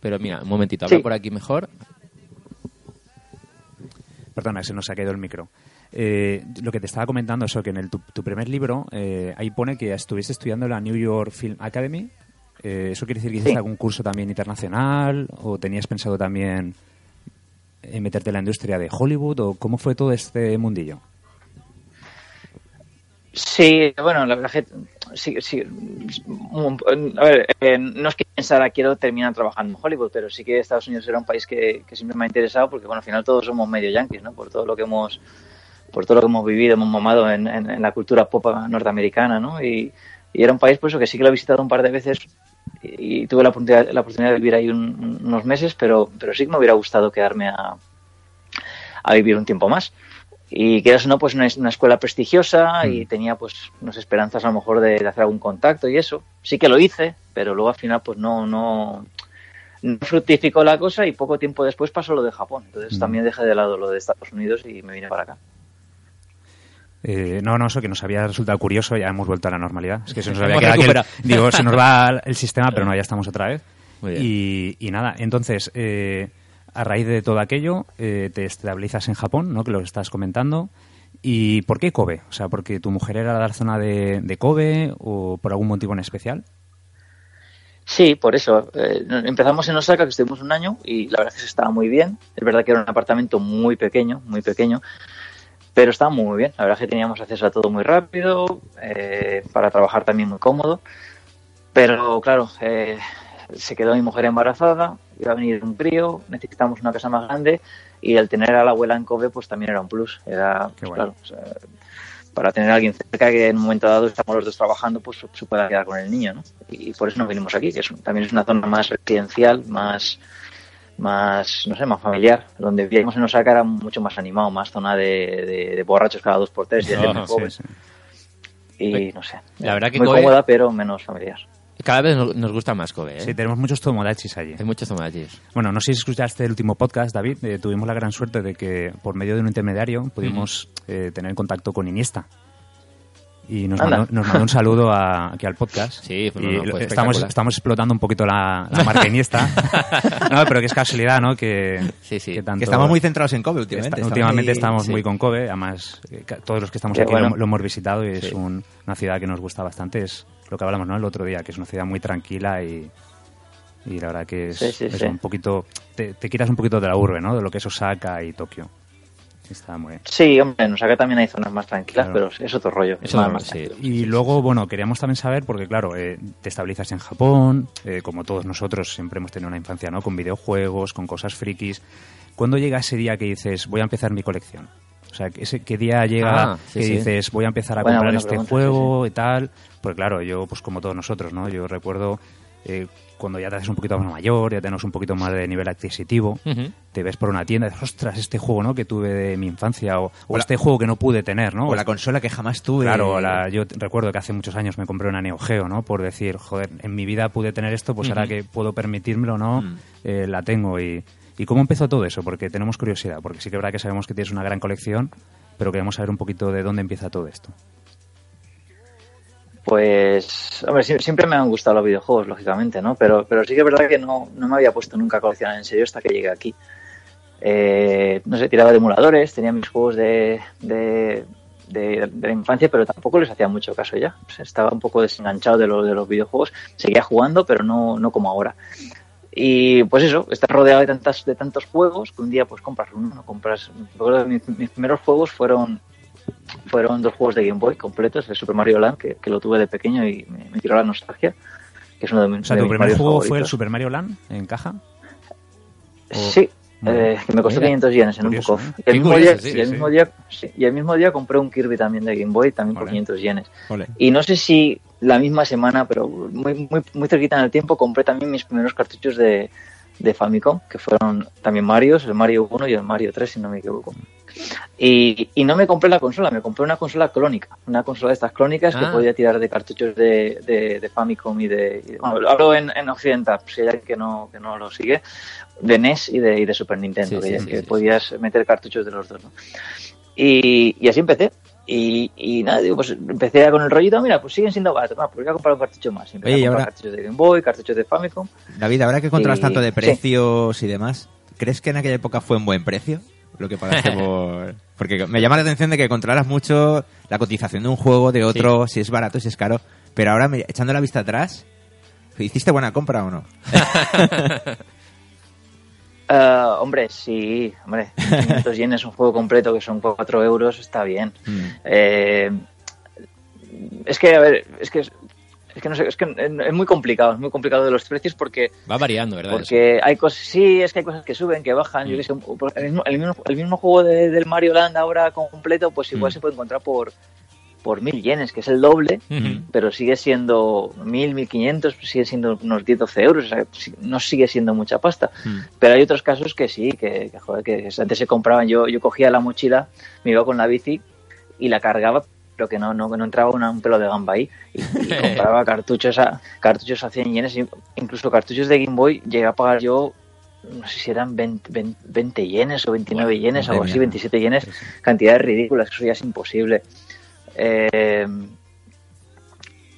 pero mira, un momentito, habla Sí. por aquí mejor. Perdona, se nos ha caído el micro. Eh, lo que te estaba comentando, eso que en el, tu, tu primer libro, eh, ahí pone que estuviste estudiando en la New York Film Academy. Eh, ¿Eso quiere decir que hiciste Sí. algún curso también internacional? ¿O tenías pensado también en meterte en la industria de Hollywood? ¿O cómo fue todo este mundillo? Sí, bueno, la verdad que sí, sí, a ver, eh, no es que pensara quiero terminar trabajando en Hollywood, pero sí que Estados Unidos era un país que, que siempre me ha interesado porque bueno, al final todos somos medio yanquis, ¿no? Por todo lo que hemos por todo lo que hemos vivido, hemos mamado en, en- la cultura pop norteamericana, ¿no? Y, y era un país pues eso, que sí que lo he visitado un par de veces y, y tuve la oportunidad, la oportunidad de vivir ahí un- unos meses, pero, pero sí que me hubiera gustado quedarme a, a vivir un tiempo más. Y quieras o no, pues una, una escuela prestigiosa y tenía pues unas esperanzas a lo mejor de, de hacer algún contacto y eso. Sí que lo hice, pero luego al final pues no, no, no fructificó la cosa y poco tiempo después pasó lo de Japón. Entonces Mm. también dejé de lado lo de Estados Unidos y me vine para acá. Eh, no, no, eso que nos había resultado curioso, ya hemos vuelto a la normalidad. Es que se nos había quedado aquí el- recuperado. digo, se nos va el sistema, pero no, ya estamos otra vez. Y, y nada, entonces, eh, a raíz de todo aquello, eh, te estabilizas en Japón, ¿no? Que lo estás comentando. ¿Y por qué Kobe? O sea, porque tu mujer era de la zona de, Kobe o por algún motivo en especial. Sí, por eso. Eh, empezamos en Osaka, que estuvimos un año, y la verdad es que se estaba muy bien. Es verdad que era un apartamento muy pequeño, muy pequeño, pero estaba muy bien. La verdad es que teníamos acceso a todo muy rápido, eh, para trabajar también muy cómodo. Pero claro, eh, se quedó mi mujer embarazada, iba a venir un crío, necesitamos una casa más grande, y el tener a la abuela en Kobe, pues también era un plus. Era, pues, claro, o sea, para tener a alguien cerca que en un momento dado estamos los dos trabajando, pues se pueda quedar con el niño, ¿no? Y por eso nos vinimos aquí, que es un- también es una zona más residencial, más, más, no sé, más familiar. Donde vivíamos en Osaka era mucho más animado, más zona de, de- de borrachos cada dos por tres y de gente Ah, joven. Sí, sí. Y no sé, La verdad que muy Kobe- cómoda, pero menos familiar. Cada vez nos, nos gusta más Kobe, ¿eh? Sí, tenemos muchos tomodachis allí. Hay muchos tomachis. Bueno, no sé si escuchaste el último podcast, David. eh, tuvimos la gran suerte de que por medio de un intermediario pudimos eh, tener contacto con Iniesta. Y nos mandó, nos mandó un saludo a- aquí al podcast. Sí, pues, y no, fue estamos, estamos explotando un poquito la, la marca Iniesta. no, pero que es casualidad, ¿no? Que, Sí, sí. que tanto- Que estamos muy centrados en Kobe últimamente. está- estamos últimamente ahí- estamos sí. muy con Kobe. Además, eh, todos los que estamos Qué aquí bueno. lo, lo hemos visitado y es un- una ciudad que nos gusta bastante. Es lo que hablamos ¿no? el otro día, que es una ciudad muy tranquila y, y la verdad que es, Sí, sí, es sí. un poquito... Te, te quitas un poquito de la urbe, ¿no? De lo que es Osaka y Tokio. Está muy bien. Sí, hombre, en Osaka también hay zonas más tranquilas, Claro. pero es otro rollo. es más- más. Y luego, bueno, queríamos también saber, porque claro, eh, te estabilizas en Japón, eh, como todos nosotros siempre hemos tenido una infancia, ¿no? Con videojuegos, con cosas frikis. ¿Cuándo llega ese día que dices, voy a empezar mi colección? O sea, ese, ¿qué día llega Ah, sí, que sí. dices, voy a empezar a comprar este pregunta, juego y tal? Pues claro, yo, pues como todos nosotros, ¿no? Yo recuerdo eh, cuando ya te haces un poquito más mayor, ya tenemos un poquito más de nivel adquisitivo, te ves por una tienda y dices, ostras, este juego ¿no? que tuve de mi infancia o, o O la- este juego que no pude tener, ¿no? O la consola que jamás tuve. Claro, la- yo recuerdo que hace muchos años me compré una Neo Geo, ¿no? Por decir, joder, en mi vida pude tener esto, pues ahora que puedo permitírmelo, ¿no? Mm. Eh, la tengo. Y, ¿Y cómo empezó todo eso? Porque tenemos curiosidad, porque sí que es verdad que sabemos que tienes una gran colección, pero queremos saber un poquito de dónde empieza todo esto. Pues, hombre, sie- siempre me han gustado los videojuegos, lógicamente, ¿no? Pero, pero sí que es verdad que no, no me había puesto nunca a coleccionar en serio hasta que llegué aquí. Eh, no sé, tiraba de emuladores, tenía mis juegos de, de, la infancia, pero tampoco les hacía mucho caso ya. Sea, estaba un poco desenganchado de, de los videojuegos, seguía jugando, pero no, no como ahora. Y pues eso, estás rodeado de, tantas, de tantos juegos que un día pues compras uno, no compras... mis, mis primeros juegos fueron fueron dos juegos de Game Boy completos, el Super Mario Land, que, que lo tuve de pequeño y me, me tiró la nostalgia, que es uno de mis, O sea, de ¿tu mis primer Marios juego fue el. Super Mario Land en caja? o- Sí, eh, que me costó Mira, 500 yenes en curioso, un ¿eh? Bukov. Y Qué el, mismo curioso, día, sí, y, el sí. mismo día, sí, y el mismo día compré un Kirby también de Game Boy, también por Vale. 500 yenes. Y no sé si la misma semana, pero muy, muy, muy cerquita en el tiempo, compré también mis primeros cartuchos de, de Famicom, que fueron también Marios, el Mario 1 y el Mario 3, si no me equivoco. Y, y no me compré la consola, me compré una consola clónica, una consola de estas clónicas que Ah. podía tirar de cartuchos de, de, de Famicom y de... y- bueno, lo hablo en, en occidental, si hay alguien que no, que no lo sigue, de NES y de, y de Super Nintendo, Sí, que, sí, sí, que sí. podías meter cartuchos de los dos. ¿no? Y, y así empecé. Y, y nada, digo, pues empecé ya con el rollito, mira, pues siguen siendo baratos, va, pues voy a comprar un cartucho más. Empecé Oye, a comprar ahora- cartuchos de Game Boy, cartuchos de Famicom. David, ahora que controlas Y- tanto de sí. precios y demás, ¿crees que en aquella época fue un buen precio? Lo que pagaste por... Porque me llama la atención de que controlas mucho la cotización de un juego, de otro, si es barato, si es caro. Pero ahora, echando la vista atrás, ¿hiciste buena compra o no? Ah, hombre, sí, hombre, 500 yenes un juego completo que son 4 euros, está bien. Mm. Eh, es que, a ver, es que, es que no sé, es que es muy complicado, es muy complicado de los precios porque Va variando, ¿verdad? Porque hay cosas, sí, es que hay cosas que suben, que bajan. Yo Mm. qué sé, por- el, mismo, el, mismo, el mismo juego de- del Mario Land ahora completo, pues igual Mm. se puede encontrar por por mil yenes, que es el doble, pero sigue siendo mil, mil quinientos, sigue siendo unos 10, 12 euros, o sea, no sigue siendo mucha pasta. Mm. Pero hay otros casos que sí, que, que, joder, que antes se compraban, yo, yo cogía la mochila, me iba con la bici y la cargaba, pero que no, no, no entraba una- un pelo de gamba ahí. Y, y compraba cartuchos a, cartuchos a 100 yenes, incluso cartuchos de Game Boy, llegué a pagar yo, no sé si eran 20, 20 20 yenes o 29 yenes, algo así, mía. 27 yenes, cantidades ridículas, eso ya es imposible. Eh,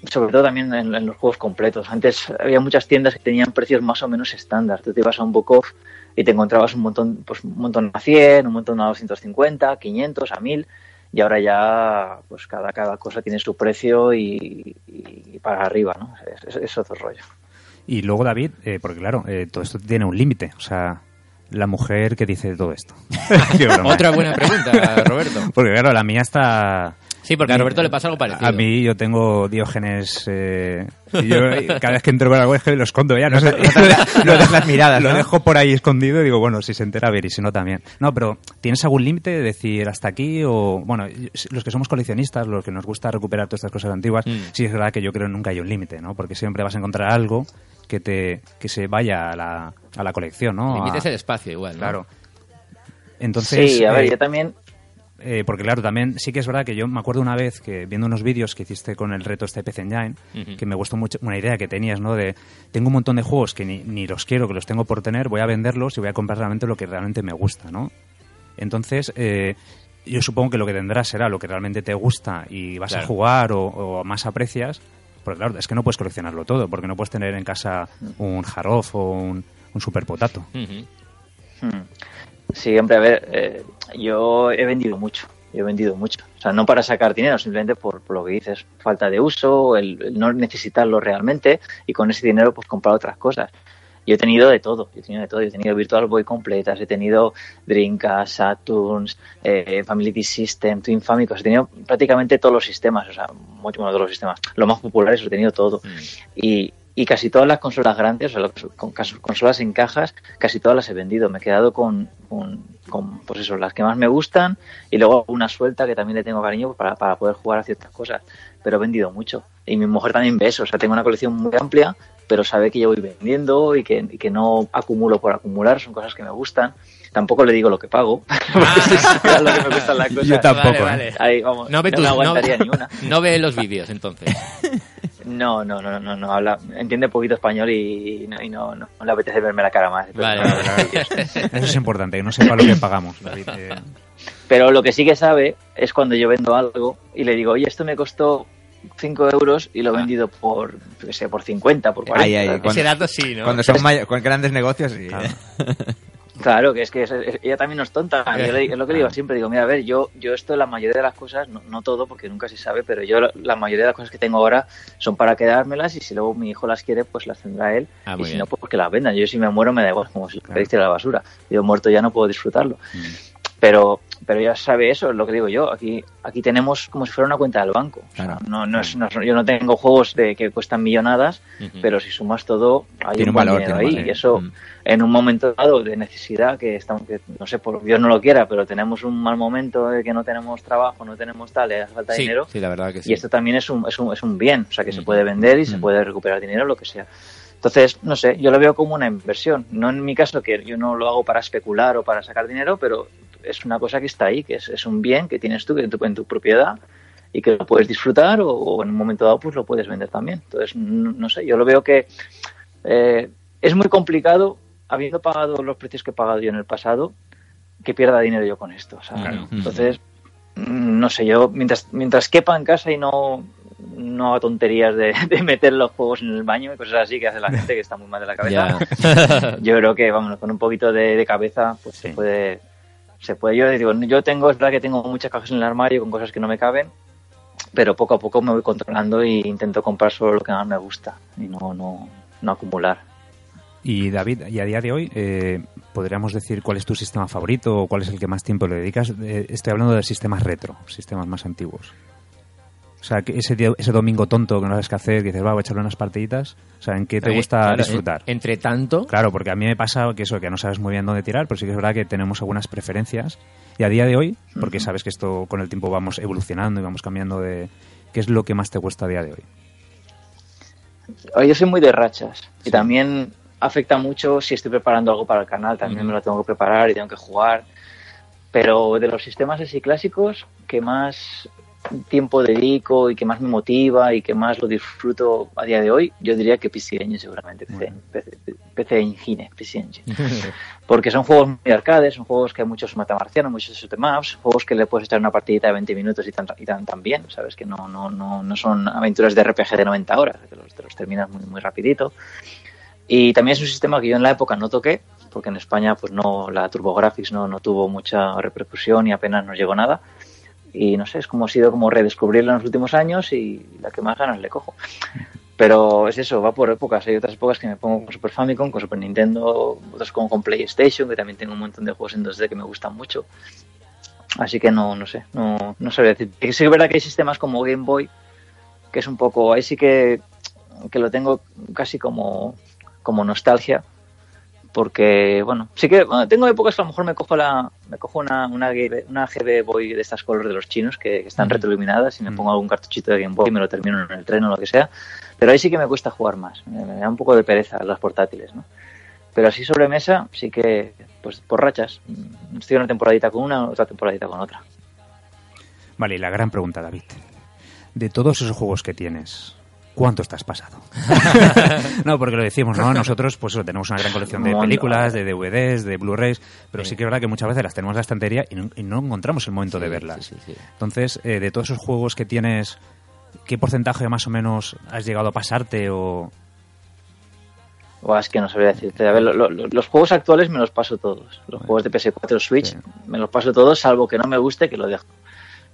sobre todo también en, en los juegos completos. Antes había muchas tiendas que tenían precios más o menos estándar. Tú te ibas a un Bukov y te encontrabas un montón, pues un montón a 100, un montón a 250, 500, a 1000 y ahora ya pues cada, cada cosa tiene su precio y, y para arriba, ¿no? Es, es- es otro rollo. Y luego, David, eh, porque claro, eh, todo esto tiene un límite. O sea, la mujer que dice todo esto. Otra buena pregunta, Roberto. Porque claro, la mía está... Sí, porque a Roberto le pasa algo parecido. A mí yo tengo diógenes... eh, y yo cada vez que entro con algo es que lo escondo ya. No sé. Lo dejas las miradas, Lo dejo por ahí escondido y digo, bueno, si se entera, a ver, y si no también. No, pero ¿tienes algún límite de decir hasta aquí? O, bueno, los que somos coleccionistas, los que nos gusta recuperar todas estas cosas antiguas, Mm. sí es verdad que yo creo que nunca hay un límite, ¿no? Porque siempre vas a encontrar algo que te que se vaya a la, a la colección, ¿no? Límite es el espacio igual, ¿no? Claro. Entonces, sí, a ver, eh, yo también... eh, porque claro, también sí que es verdad que yo me acuerdo una vez que viendo unos vídeos que hiciste con el reto este PC Engine, Ujú. que me gustó mucho una idea que tenías, ¿no? De tengo un montón de juegos que ni, ni los quiero, que los tengo por tener, voy a venderlos y voy a comprar realmente lo que realmente me gusta, ¿no? Entonces, eh, yo supongo que lo que tendrás será lo que realmente te gusta y vas Claro. a jugar o, o más aprecias, porque claro, es que no puedes coleccionarlo todo, porque no puedes tener en casa un Jarof o un, un Super Potato. Ujú. Hmm. Sí, hombre, a ver, eh, yo he vendido mucho, yo he vendido mucho. O sea, no para sacar dinero, simplemente por, por lo que dices, falta de uso, el, el no necesitarlo realmente y con ese dinero pues comprar otras cosas. Yo he tenido de todo, yo he tenido de todo, yo he tenido Virtual Boy completas, he tenido Dreamcast, Saturns, eh, Family System, Twin Famicom, he tenido prácticamente todos los sistemas, o sea, mucho más de los sistemas. Los más populares los he tenido todo. Y, y casi todas las consolas grandes, o sea, con consolas en cajas, casi todas las he vendido. Me he quedado con, con, con, pues eso, las que más me gustan y luego una suelta que también le tengo cariño para, para poder jugar a ciertas cosas. Pero he vendido mucho. Y mi mujer también ve eso. O sea, tengo una colección muy amplia pero sabe que yo voy vendiendo y que, y que no acumulo por acumular, son cosas que me gustan. Tampoco le digo lo que pago, supiera lo que me cosas. Yo tampoco, Vale, ¿eh? vale. Ahí, vamos, No ve, tus- no- ni una. no ve los vídeos, entonces. No, no, no, no, no, habla, entiende poquito español y, no, y no, no, no le apetece verme la cara más. Vale, Pero- vale. Eso es importante, que no sepa lo que pagamos. David. Eh, Pero lo que sí que sabe es cuando yo vendo algo y le digo, oye, esto me costó 5 euros y lo he vendido por, yo qué sé, por 50, por 40. Ahí, ahí, ¿sabes? cuando- Ese dato sí, ¿no? Cuando son may- con grandes negocios, sí. Claro. Claro, que es que ella también no es tonta. Yo le- es lo que le digo siempre. Digo, mira, a ver, yo, yo esto, la mayoría de las cosas, no, no todo, porque nunca se sabe, pero yo la, la mayoría de las cosas que tengo ahora son para quedármelas y si luego mi hijo las quiere, pues las tendrá él. Ah, y si bien. no, pues que las vendan. Yo si me muero me da igual, como si a la basura. Yo muerto ya no puedo disfrutarlo. Pero, pero ya sabe eso, es lo que digo yo. Aquí, aquí tenemos como si fuera una cuenta del banco. O sea, Claro. no, no es, no yo no tengo juegos de que cuestan millonadas, pero si sumas todo, hay Tiene un buen valor, dinero ahí. valor. Y eso, en un momento dado de necesidad, que estamos, que, no sé, por Dios no lo quiera, pero tenemos un mal momento de que no tenemos trabajo, no tenemos tal, le hace falta Sí, dinero. sí, la verdad que sí. Y esto también es un, es un, es un bien, o sea, que se puede vender y se puede recuperar dinero, lo que sea. Entonces, no sé, yo lo veo como una inversión. No en mi caso, que yo no lo hago para especular o para sacar dinero, pero es una cosa que está ahí, que es, es un bien que tienes tú en tu, en tu propiedad y que lo puedes disfrutar o, o en un momento dado pues lo puedes vender también. Entonces, no, no sé, yo lo veo que eh, es muy complicado, habiendo pagado los precios que he pagado yo en el pasado, que pierda dinero yo con esto. Claro. Entonces, mm, no sé, yo mientras, mientras quepa en casa y no, no haga tonterías de, de meter los juegos en el baño y cosas así que hace la gente que está muy mal de la cabeza, Ya. yo creo que vamos con un poquito de, de cabeza pues se puede se puede yo digo yo tengo es verdad que tengo muchas cajas en el armario con cosas que no me caben pero poco a poco me voy controlando e intento comprar solo lo que más me gusta y no no, no acumular Y David, y a día de hoy, eh, ¿podríamos decir cuál es tu sistema favorito o cuál es el que más tiempo le dedicas? Eh, estoy hablando de sistemas retro, sistemas más antiguos. O sea, que ese, día- ese domingo tonto que no sabes qué hacer, que dices, va, voy a echarle unas partiditas. O sea, ¿en qué te Eh, gusta claro, disfrutar? en- entre tanto, Claro, porque a mí me pasa que eso, que no sabes muy bien dónde tirar, pero sí que es verdad que tenemos algunas preferencias. Y a día de hoy, porque sabes que esto con el tiempo vamos evolucionando y vamos cambiando de... ¿Qué es lo que más te gusta a día de hoy? Yo soy muy de rachas y también afecta mucho si estoy preparando algo para el canal, también me lo tengo que preparar y tengo que jugar. Pero de los sistemas así clásicos, que más tiempo dedico y que más me motiva y que más lo disfruto a día de hoy, yo diría que PC Engine seguramente, PC, PC, PC Engine, PC Engine. Porque son juegos muy arcades, son juegos que hay muchos matamarcianos, muchos shoot 'em ups, juegos que le puedes echar una partidita de 20 minutos y tan, y tan, tan bien, ¿sabes? Que no, no, no, no son aventuras de RPG de 90 horas, que los, te los terminas muy, muy rapidito. Y también es un sistema que yo en la época no toqué, porque en España pues no la TurboGrafx no, no tuvo mucha repercusión y apenas nos llegó nada. Y no sé, es como ha sido como redescubrirlo en los últimos años y la que más ganas le cojo. Pero es eso, va por épocas. Hay otras épocas que me pongo con Super Famicom, con Super Nintendo, otras como con PlayStation, que también tengo un montón de juegos en 2D que me gustan mucho. Así que no, no sé, no, no sabría decir. Sí es verdad que hay sistemas como Game Boy, que es un poco, ahí sí que, que lo tengo casi como, como nostalgia, porque, bueno, sí que bueno, tengo épocas que a lo mejor me cojo la me cojo una, una, una GB Boy de estas colores de los chinos que, que están retroiluminadas y me pongo algún cartuchito de Game Boy y me lo termino en el tren o lo que sea, pero ahí sí que me cuesta jugar más, me, me da un poco de pereza las portátiles, ¿no? Pero así sobre mesa sí que, pues por rachas, estoy una temporadita con una, otra temporadita con otra. Vale, y la gran pregunta, David. De todos esos juegos que tienes, ¿cuánto estás pasado? no, porque lo decimos, ¿no? Nosotros, pues tenemos una gran colección de películas, de DVDs, de Blu-rays, pero sí que es verdad que muchas veces las tenemos en la estantería y no, y no encontramos el momento de verlas. sí. Entonces, eh, de todos esos juegos que tienes, ¿qué porcentaje más o menos has llegado a pasarte o...? Buah, es que no sabría decirte. A ver, lo- lo- lo- los juegos actuales me los paso todos. Los juegos de PS4 Switch me los paso todos, salvo que no me guste, que lo dejo.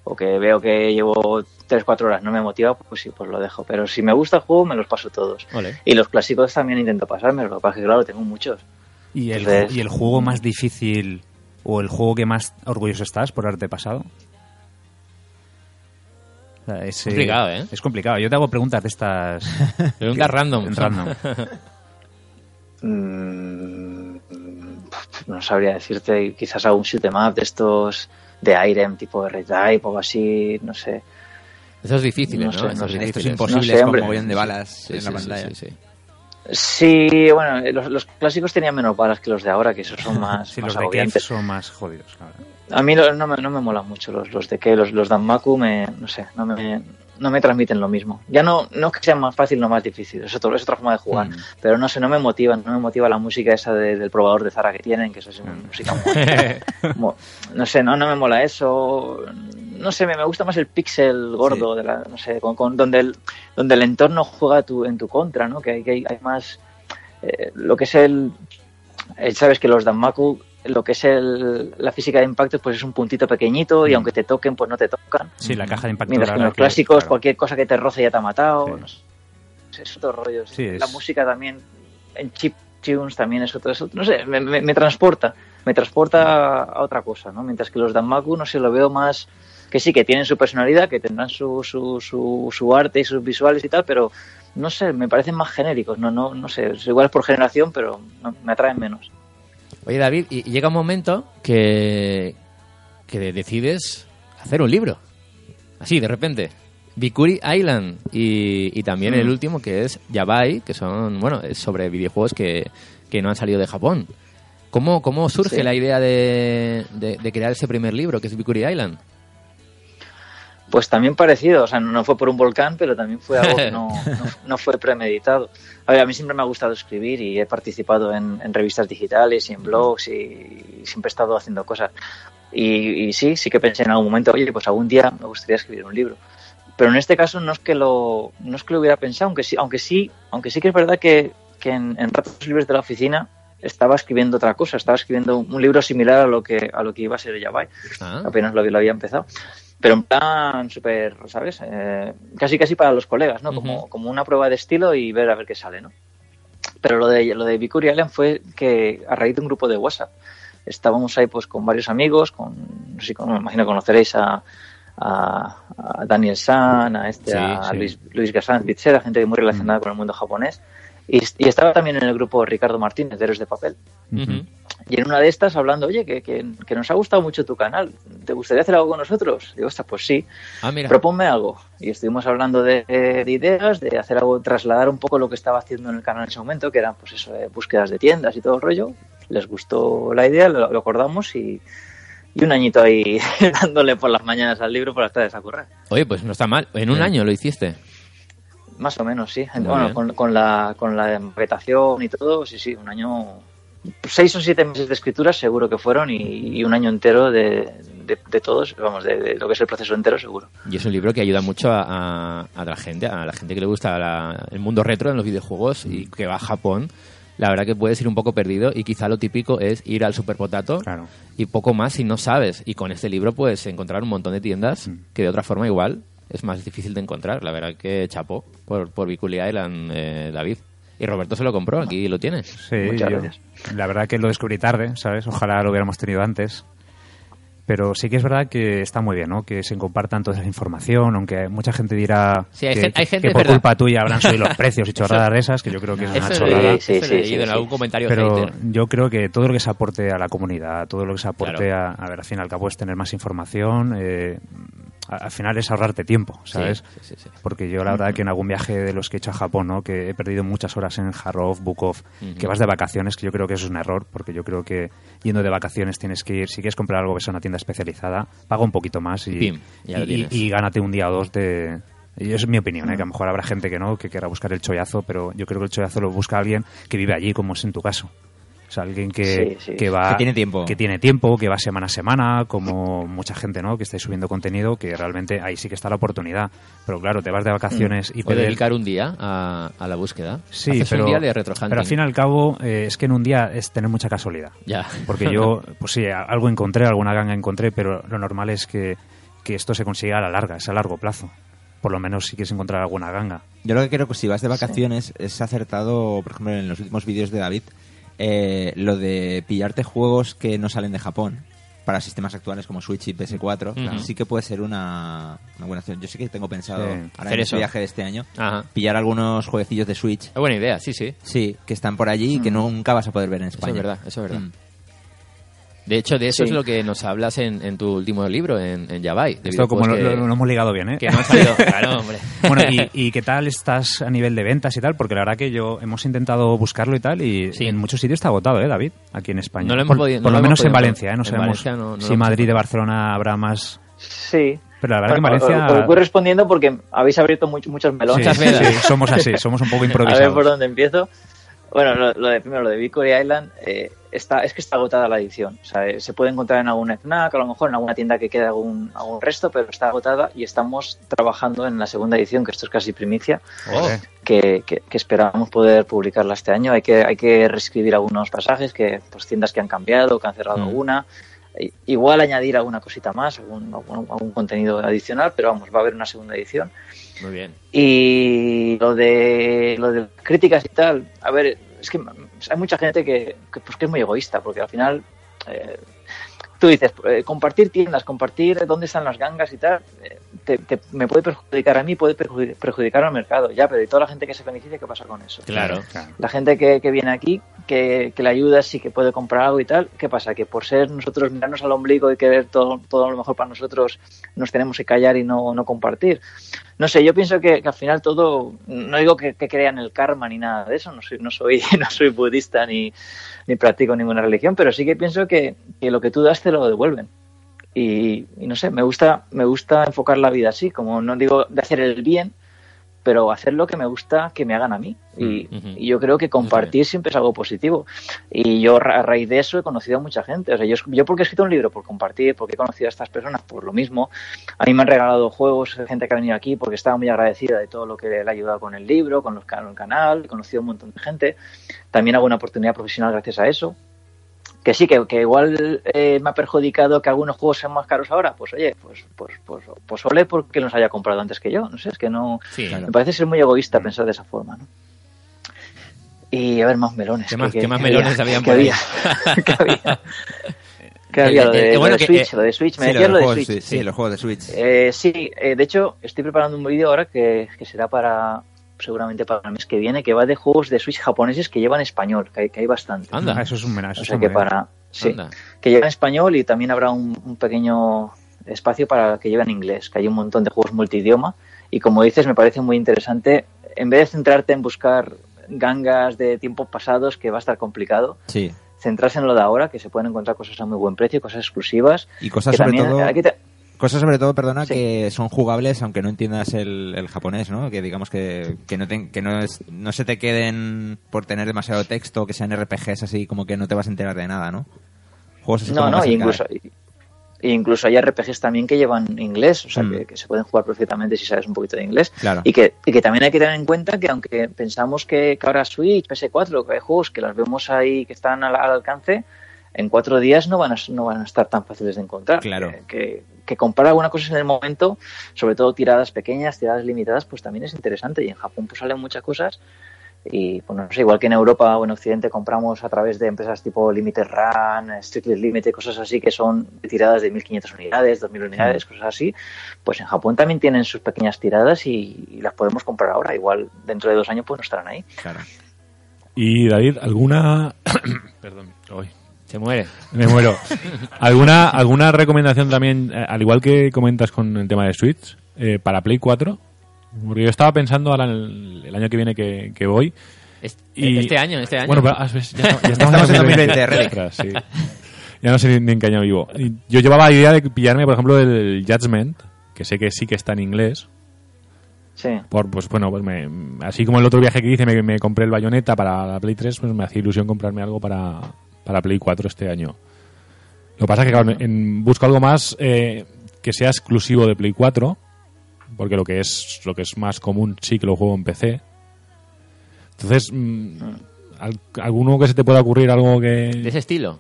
O que veo que llevo 3-4 horas, no me motiva, pues sí, pues lo dejo. Pero si me gusta el juego, me los paso todos. Ole. Y los clásicos también intento pasarme, lo que pasa es que, claro, tengo muchos. ¿Y el, Entonces- ¿Y el juego más difícil o el juego que más orgulloso estás por haberte pasado? Es, Complicado, ¿eh? Es complicado. Yo te hago preguntas de estas... Preguntas random. Random. Mm, no sabría decirte, quizás algún shoot 'em up de estos de Irem, tipo R-Type o así, no sé. Esos difíciles, No ¿no? sé, no sé. Estos difíciles. imposibles No sé, mogollón de balas Sí, en sí, la pantalla. sí, bueno, los, los clásicos tenían menos balas que los de ahora, que esos son más, más los de Kef agobiantes. son más jodidos. claro. A mí no me, no me molan mucho los, los de que los, los Danmaku me, no sé, no me, no me transmiten lo mismo. Ya no, no es que sea más fácil, no más difícil, es, otro, es otra forma de jugar. Mm. Pero no sé, no me motivan, no me motiva la música esa de- del probador de Zara que tienen, que eso es una música muy, no sé, no, no me mola eso. No sé, me, me gusta más el pixel gordo, de la, no sé, con, con- donde, el, donde el entorno juega tu, en tu contra, ¿no? Que hay, que hay, hay más eh, lo que es el, el- sabes que los Danmaku lo que es el, la física de impactos pues es un puntito pequeñito y Mm. aunque te toquen pues no te tocan Sí, la caja de impacto. mientras que en los clásicos claro. cualquier cosa que te roce ya te ha matado Sí. no sé. es otro rollo Sí, la es- música también en chip tunes también es otro- no sé me, me- me transporta me transporta a otra cosa no mientras que los Danmaku no sé lo veo más que sí que tienen su personalidad que tendrán su, su, su, su arte y sus visuales y tal pero no sé me parecen más genéricos no no no sé igual es por generación pero no- me atraen menos Oye, David, y llega un momento que, que de- decides hacer un libro. Así, de repente. Bikuri Island y, y también Mm. el último que es Yabai, que son, bueno, es sobre videojuegos que, que no han salido de Japón. ¿Cómo, cómo surge Sí. la idea de, de- de crear ese primer libro, que es Bikuri Island? Pues también parecido, o sea, no fue por un volcán, pero también fue algo que no, no, no fue premeditado. A ver, a mí siempre me ha gustado escribir y he participado en, en revistas digitales y en blogs y, siempre he estado haciendo cosas. Y, y sí, sí que pensé en algún momento, oye, pues algún día me gustaría escribir un libro. Pero en este caso no es que lo, no es que lo hubiera pensado, aunque sí, aunque sí, aunque sí que es verdad que, que en, en ratos libres de la oficina estaba escribiendo otra cosa, estaba escribiendo un libro similar a lo que, a lo que iba a ser Yabai Ah, apenas lo, lo había empezado. Pero en plan súper, ¿sabes? Eh, casi casi para los colegas, ¿no? Como, Ujú. como una prueba de estilo y ver a ver qué sale, ¿no? Pero lo de, lo de Bikuri Island fue que a raíz de un grupo de WhatsApp estábamos ahí pues con varios amigos, con, no sé con- me imagino conoceréis a, a, a Daniel San, a este, Sí, a sí. Luis, Luis Gassan Pizzera, gente muy relacionada con el mundo japonés. Y, y estaba también en el grupo Ricardo Martínez, de Héroes de Papel. ujú. Y en una de estas hablando, oye, que, que, que nos ha gustado mucho tu canal, ¿te gustaría hacer algo con nosotros? Digo, ostras, pues sí, Ah, mira. proponme algo. Y estuvimos hablando de, de ideas, de hacer algo, trasladar un poco lo que estaba haciendo en el canal en ese momento, que eran pues eso, eh, búsquedas de tiendas y todo el rollo. Les gustó la idea, lo, lo acordamos y, y un añito ahí dándole por las mañanas al libro, por las tardes a correr. Oye, pues no está mal. En un Bien. año lo hiciste. Más o menos, sí. Muy bueno, con, con la, con la y todo, sí, sí, un año. Seis o siete meses de escritura seguro que fueron y, y un año entero de, de, de todos, vamos, de, de lo que es el proceso entero seguro. Y es un libro que ayuda mucho a, a- a la gente, a la gente que le gusta la- el mundo retro en los videojuegos y que va a Japón. La verdad que puedes ir un poco perdido y quizá lo típico es ir al Super Potato Claro. y poco más si no sabes. Y con este libro puedes encontrar un montón de tiendas Mm. que de otra forma igual es más difícil de encontrar. La verdad que chapó por, por Biculi Island, eh, David. Y Roberto se lo compró, aquí lo tienes. Sí, Muchas yo- gracias. la verdad que lo descubrí tarde, ¿sabes? Ojalá lo hubiéramos tenido antes. Pero sí que es verdad que está muy bien, ¿no? Que se compartan toda esa información, aunque mucha gente dirá Sí, hay que, hay por ¿verdad? culpa tuya habrán subido los precios y chorradas de esas, que yo creo que es una chorrada. Sí, sí, sí, en algún comentario Pero hater. yo creo que todo lo que se aporte a la comunidad, todo lo que se aporte Claro. a, a ver, al fin y al cabo es tener más información, eh, al final es ahorrarte tiempo, ¿sabes? Sí, sí, sí, sí. Porque yo la verdad que en algún viaje de los que he hecho a Japón, ¿no? que he perdido muchas horas en Harrov, Bukov, que vas de vacaciones, que yo creo que eso es un error, porque yo creo que yendo de vacaciones tienes que ir, si quieres comprar algo que sea una tienda especializada, paga un poquito más y, Pim, y- gánate un día o dos de... Y es mi opinión, ¿eh? que a lo mejor habrá gente que no, que quiera buscar el chollazo, pero yo creo que el chollazo lo busca alguien que vive allí, como es en tu caso. O sea, alguien que, Sí, sí. que va... Que tiene tiempo. Que tiene tiempo, que va semana a semana, como mucha gente, ¿no? Que estáis subiendo contenido, que realmente ahí sí que está la oportunidad. Pero claro, te vas de vacaciones y O te dedicar un día a, a la búsqueda. Sí, Haces pero, un día de retro pero al fin y al cabo eh, es que en un día es tener mucha casualidad. Ya. Porque yo, pues sí, algo encontré, alguna ganga encontré, pero lo normal es que, que esto se consiga a la larga, es a largo plazo. Por lo menos si quieres encontrar alguna ganga. Yo lo que creo que si vas de vacaciones es acertado, por ejemplo, en los últimos vídeos de David, eh, lo de pillarte juegos que no salen de Japón para sistemas actuales como Switch y PS4, Ujú. sí que puede ser una, una buena opción. Yo sí que tengo pensado, Sí. ahora Hacer en eso. este viaje de este año, Ajá. pillar algunos jueguecillos de Switch, Es buena idea, sí, sí. sí, que están por allí y que nunca vas a poder ver en Eso España. es verdad, eso es verdad. Mm. De hecho, de eso Sí. es lo que nos hablas en, en tu último libro, en, en Yabai. de Esto como lo, lo- que- lo hemos ligado bien, ¿eh? que no han salido. Claro, hombre. Bueno, y, y qué tal estás a nivel de ventas y tal? Porque la verdad que yo hemos intentado buscarlo y tal y Sí. en muchos sitios está agotado, ¿eh, David? Aquí en España. No lo hemos por podido- no por lo lo hemos menos en Valencia, ¿eh? No en sabemos Valencia no- no lo si Madrid y encontrado. Barcelona habrá más... Sí. Pero la verdad que en Bueno, Valencia... os- voy respondiendo porque habéis abierto much- muchos melones. Sí, sí, somos así, somos un poco A ver por improvisados. dónde empiezo. Bueno, lo, lo de primero, lo de Victory Island, eh, está, es que está agotada la edición. O sea, eh, se puede encontrar en algún FNAC, a lo mejor en alguna tienda que quede algún, algún resto, pero está agotada y estamos trabajando en la segunda edición, que esto es casi primicia, Joder. que, que, que esperamos poder publicarla este año. Hay que, hay que reescribir algunos pasajes, que pues tiendas que han cambiado, que han cerrado Mm. alguna. I- Igual añadir alguna cosita más, algún, algún, algún contenido adicional, pero vamos, va a haber una segunda edición. Muy bien. Y lo de, lo de críticas y tal, a ver, es que hay mucha gente que, que, pues, que es muy egoísta, porque al final eh, tú dices, eh, compartir tiendas, compartir dónde están las gangas y tal, eh, te- te- me puede perjudicar a mí, puede perjudicar, al mercado, ya, pero ¿y toda la gente que se beneficia, qué pasa con eso? Claro. La gente que, que viene aquí, que, que le ayudas y que puede comprar algo y tal, ¿qué pasa? Que por ser nosotros mirarnos al ombligo y querer todo, todo lo mejor para nosotros, nos tenemos que callar y no, no compartir. No sé, yo pienso que, que al final todo, no digo que, que crean el karma ni nada de eso, no soy, no soy, no soy budista ni, ni practico ninguna religión, pero sí que pienso que, lo que tú das te lo devuelven. Y, y no sé, me gusta, me gusta enfocar la vida así, como no digo de hacer el bien, pero hacer lo que me gusta que me hagan a mí. Y, Mm, ujú. y yo creo que compartir siempre es algo positivo. Y yo a raíz de eso he conocido a mucha gente. O sea, yo, yo porque he escrito un libro por compartir, porque he conocido a estas personas por lo mismo. A mí me han regalado juegos, gente que ha venido aquí porque estaba muy agradecida de todo lo que le ha ayudado con el libro, con, los, con el canal, he conocido un montón de gente. También hago una oportunidad profesional gracias a eso. Que sí, que, que igual eh, me ha perjudicado que algunos juegos sean más caros ahora. Pues oye, pues, pues, pues, pues ole porque los haya comprado antes que yo. No sé, es que no. Sí. Me parece ser muy egoísta pensar de esa forma, ¿no? Y a ver, más melones. ¿Qué más- qué más melones habían ¿Qué por ahí? había? ¿Qué había? ¿Qué había? Lo de, bueno, lo de que, Switch, eh, lo de Switch. Me Sí, lo decías de lo de Switch. sí, los juegos de Switch. Eh, sí, eh, de hecho, estoy preparando un vídeo ahora que, que será para seguramente para el mes que viene, que va de juegos de Switch japoneses que llevan español, que hay, que hay bastante. Anda. Ah, eso es un menaje. O sea que para... Sí, Anda. que llevan español y también habrá un, un pequeño espacio para que lleven inglés, que hay un montón de juegos multidioma y como dices me parece muy interesante, en vez de centrarte en buscar gangas de tiempos pasados que va a estar complicado, Sí. centrarse en lo de ahora, que se pueden encontrar cosas a muy buen precio, cosas exclusivas. Y cosas que sobre también todo... hay que te- Cosas sobre todo, perdona, Sí. que son jugables aunque no entiendas el, el japonés, ¿no? Que digamos que, que, no, te- que no, es- no se te queden por tener demasiado texto, que sean RPGs así, como que no te vas a enterar de nada, ¿no? Juegos así No, como no, incluso, incluso hay RPGs también que llevan inglés, o sea, Mm. que, que se pueden jugar perfectamente si sabes un poquito de inglés. Claro. Y que, y que también hay que tener en cuenta que aunque pensamos que, que ahora Switch, PS4, que hay juegos que las vemos ahí que están al, al alcance, en cuatro días no van, a, no van a estar tan fáciles de encontrar. Claro. Que, que, que comprar alguna cosa en el momento, sobre todo tiradas pequeñas, tiradas limitadas, pues también es interesante. Y en Japón pues salen muchas cosas. Y pues no sé, igual que en Europa o en Occidente compramos a través de empresas tipo Limited Run, Strictly Limited, cosas así que son tiradas de 1500 unidades, 2000 unidades, cosas así, pues en Japón también tienen sus pequeñas tiradas y, y las podemos comprar ahora. Igual dentro de dos años pues no estarán ahí. Claro. Y David, ¿alguna... Perdón, hoy Se muere. me muero. ¿Alguna, ¿Alguna recomendación también, eh, al igual que comentas con el tema de Switch, eh, para Play 4? Porque yo estaba pensando ahora el, el año que viene que, que voy. Est- Y- Este año, este año. Bueno, pero, ah, ves, ya, estamos- ya Estamos en 2020, Relic. Ostras, sí. Ya no sé ni, ni en qué año vivo. Y Yo llevaba la idea de pillarme, por ejemplo, el Judgment, que sé que sí que está en inglés. Sí. Por, pues bueno, pues me, así como el otro viaje que hice me, me compré el Bayonetta para la Play 3, pues me hacía ilusión comprarme algo para, para Play 4 este año. Lo que pasa es que claro, en- busco algo más eh, que sea exclusivo de Play 4, porque lo que es lo que es más común sí que lo juego en PC. Entonces, mm, al- alguno que se te pueda ocurrir algo De que ese estilo.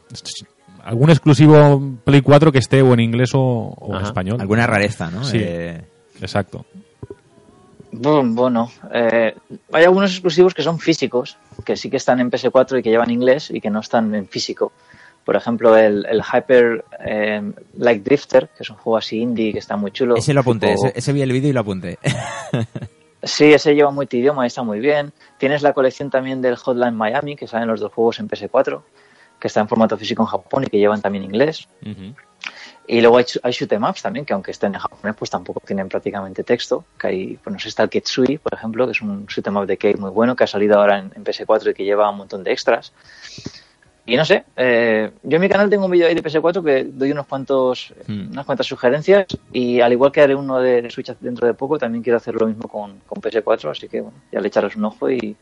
algún exclusivo Play 4 que esté o en inglés o, o en español. Alguna rareza, ¿no? Sí. Eh, Exacto. Bu- Bueno, eh, hay algunos exclusivos que son físicos, que sí que están en PS4 y que llevan inglés y que no están en físico. Por ejemplo, el, el Hyper eh, Like Drifter, que es un juego así indie que está muy chulo. ese lo apunté, ese, ese vi el vídeo y lo apunté. Sí, ese lleva multidioma y está muy bien. Tienes la colección también del Hotline Miami, que salen los dos juegos en PS4, que está en formato físico en Japón y que llevan también inglés. Y luego hay, hay shoot 'em ups también, que aunque estén en japonés, pues tampoco tienen prácticamente texto. Que hay, pues no sé, está el Ketsui, por ejemplo, que es un shoot 'em up de Cave muy bueno, que ha salido ahora en, en PS4 y que lleva un montón de extras. Y no sé, eh, yo en mi canal tengo un vídeo ahí de PS4 que doy unos cuantos, Hmm. unas cuantas sugerencias y al igual que haré uno de, de Switch dentro de poco, también quiero hacer lo mismo con, con PS4, así que bueno, ya le echarles un ojo y,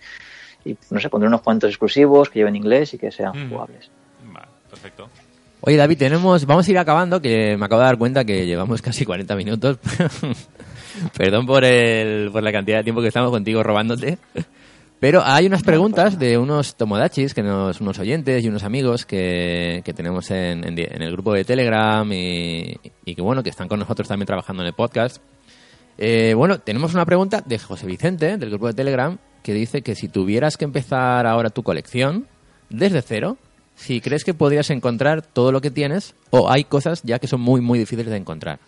y, no sé, pondré unos cuantos exclusivos que lleven inglés y que sean Mm. jugables. Vale, perfecto. Oye, David, tenemos, vamos a ir acabando, que me acabo de dar cuenta que llevamos casi 40 minutos. Perdón por, el, por la cantidad de tiempo que estamos contigo robándote. Pero hay unas preguntas de unos tomodachis, que nos, unos oyentes y unos amigos que, que tenemos en, en en el grupo de Telegram y, y que bueno, que están con nosotros también trabajando en el podcast. Eh, bueno, tenemos una pregunta de José Vicente, del grupo de Telegram, que dice que si tuvieras que empezar ahora tu colección desde cero, si crees que podrías encontrar todo lo que tienes o hay cosas ya que son muy, muy difíciles de encontrar.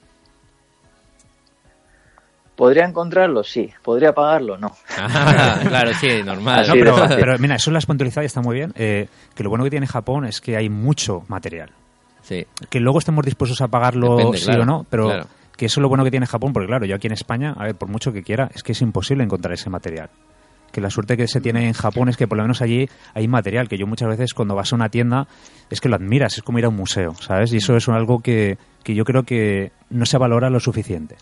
¿Podría encontrarlo? Sí. ¿Podría pagarlo? No. Ah, claro, sí, normal. No, pero, mira, eso lo has puntualizado y está muy bien. eh, que lo bueno que tiene Japón es que hay mucho material. Sí. Que luego estemos dispuestos a pagarlo Depende, sí claro, o no, pero claro. que eso es lo bueno que tiene Japón, porque claro, yo aquí en España, a ver, por mucho que quiera, es que es imposible encontrar ese material. Que la suerte que se tiene en Japón es que por lo menos allí hay material, que yo muchas veces cuando vas a una tienda es que lo admiras, es como ir a un museo, ¿sabes? Y eso es algo que, que yo creo que no se valora lo suficiente.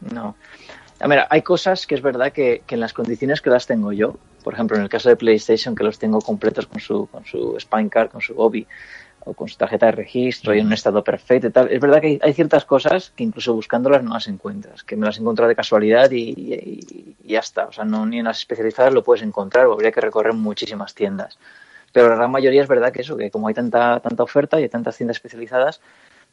No. A ver, hay cosas que es verdad que, que en las condiciones que las tengo yo, por ejemplo, en el caso de PlayStation, que los tengo completos con su, con su Spine Card, con su Gobi, o con su tarjeta de registro y en un estado perfecto y tal. Es verdad que hay, hay ciertas cosas que incluso buscándolas no las encuentras, que me las he encontrado de casualidad y, y- y ya está. O sea, no, ni en las especializadas lo puedes encontrar, o habría que recorrer muchísimas tiendas. Pero la gran mayoría es verdad que eso, que como hay tanta, tanta oferta y hay tantas tiendas especializadas,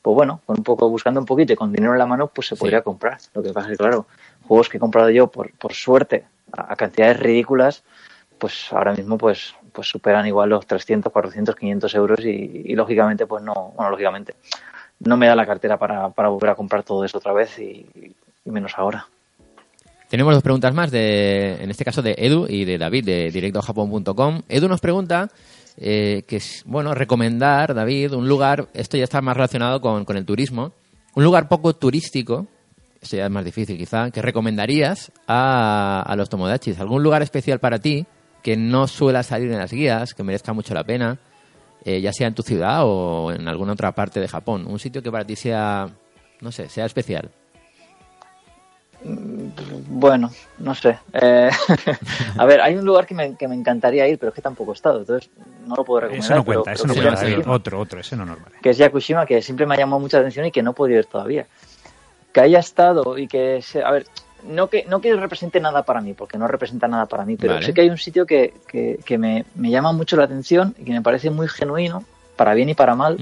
pues bueno, con un poco, buscando un poquito y con dinero en la mano, pues se Sí. podría comprar. Lo que pasa es que, claro, juegos que he comprado yo por, por suerte a, a cantidades ridículas, pues ahora mismo pues, pues superan igual los 300, 400, 500 euros y, y lógicamente pues no, bueno, lógicamente no me da la cartera para, para volver a comprar todo eso otra vez y, menos ahora. Tenemos dos preguntas más, de, en este caso de Edu y de David, de directojapón.com. Edu nos pregunta eh, que, es, bueno, recomendar, David, un lugar, esto ya está más relacionado con, con el turismo, un lugar poco turístico, esto ya es más difícil quizá, que recomendarías a, a los tomodachis. ¿Algún lugar especial para ti que no suela salir en las guías, que merezca mucho la pena, eh, ya sea en tu ciudad o en alguna otra parte de Japón? Un sitio que para ti sea, no sé, sea especial. Bueno, no sé. Eh, a ver, hay un lugar que me, que me encantaría ir, pero es que tampoco he estado, entonces no lo puedo recomendar. Eso no cuenta, pero eso no cuenta. Yakushima, Otro, otro, ese no normal. que es Yakushima, que siempre me ha llamado mucha atención y que no he podido ir todavía. Que haya estado y que... Se, a ver, no que, no que represente nada para mí, porque no representa nada para mí, pero Vale. sí que hay un sitio que, que, que me, me llama mucho la atención y que me parece muy genuino, para bien y para mal,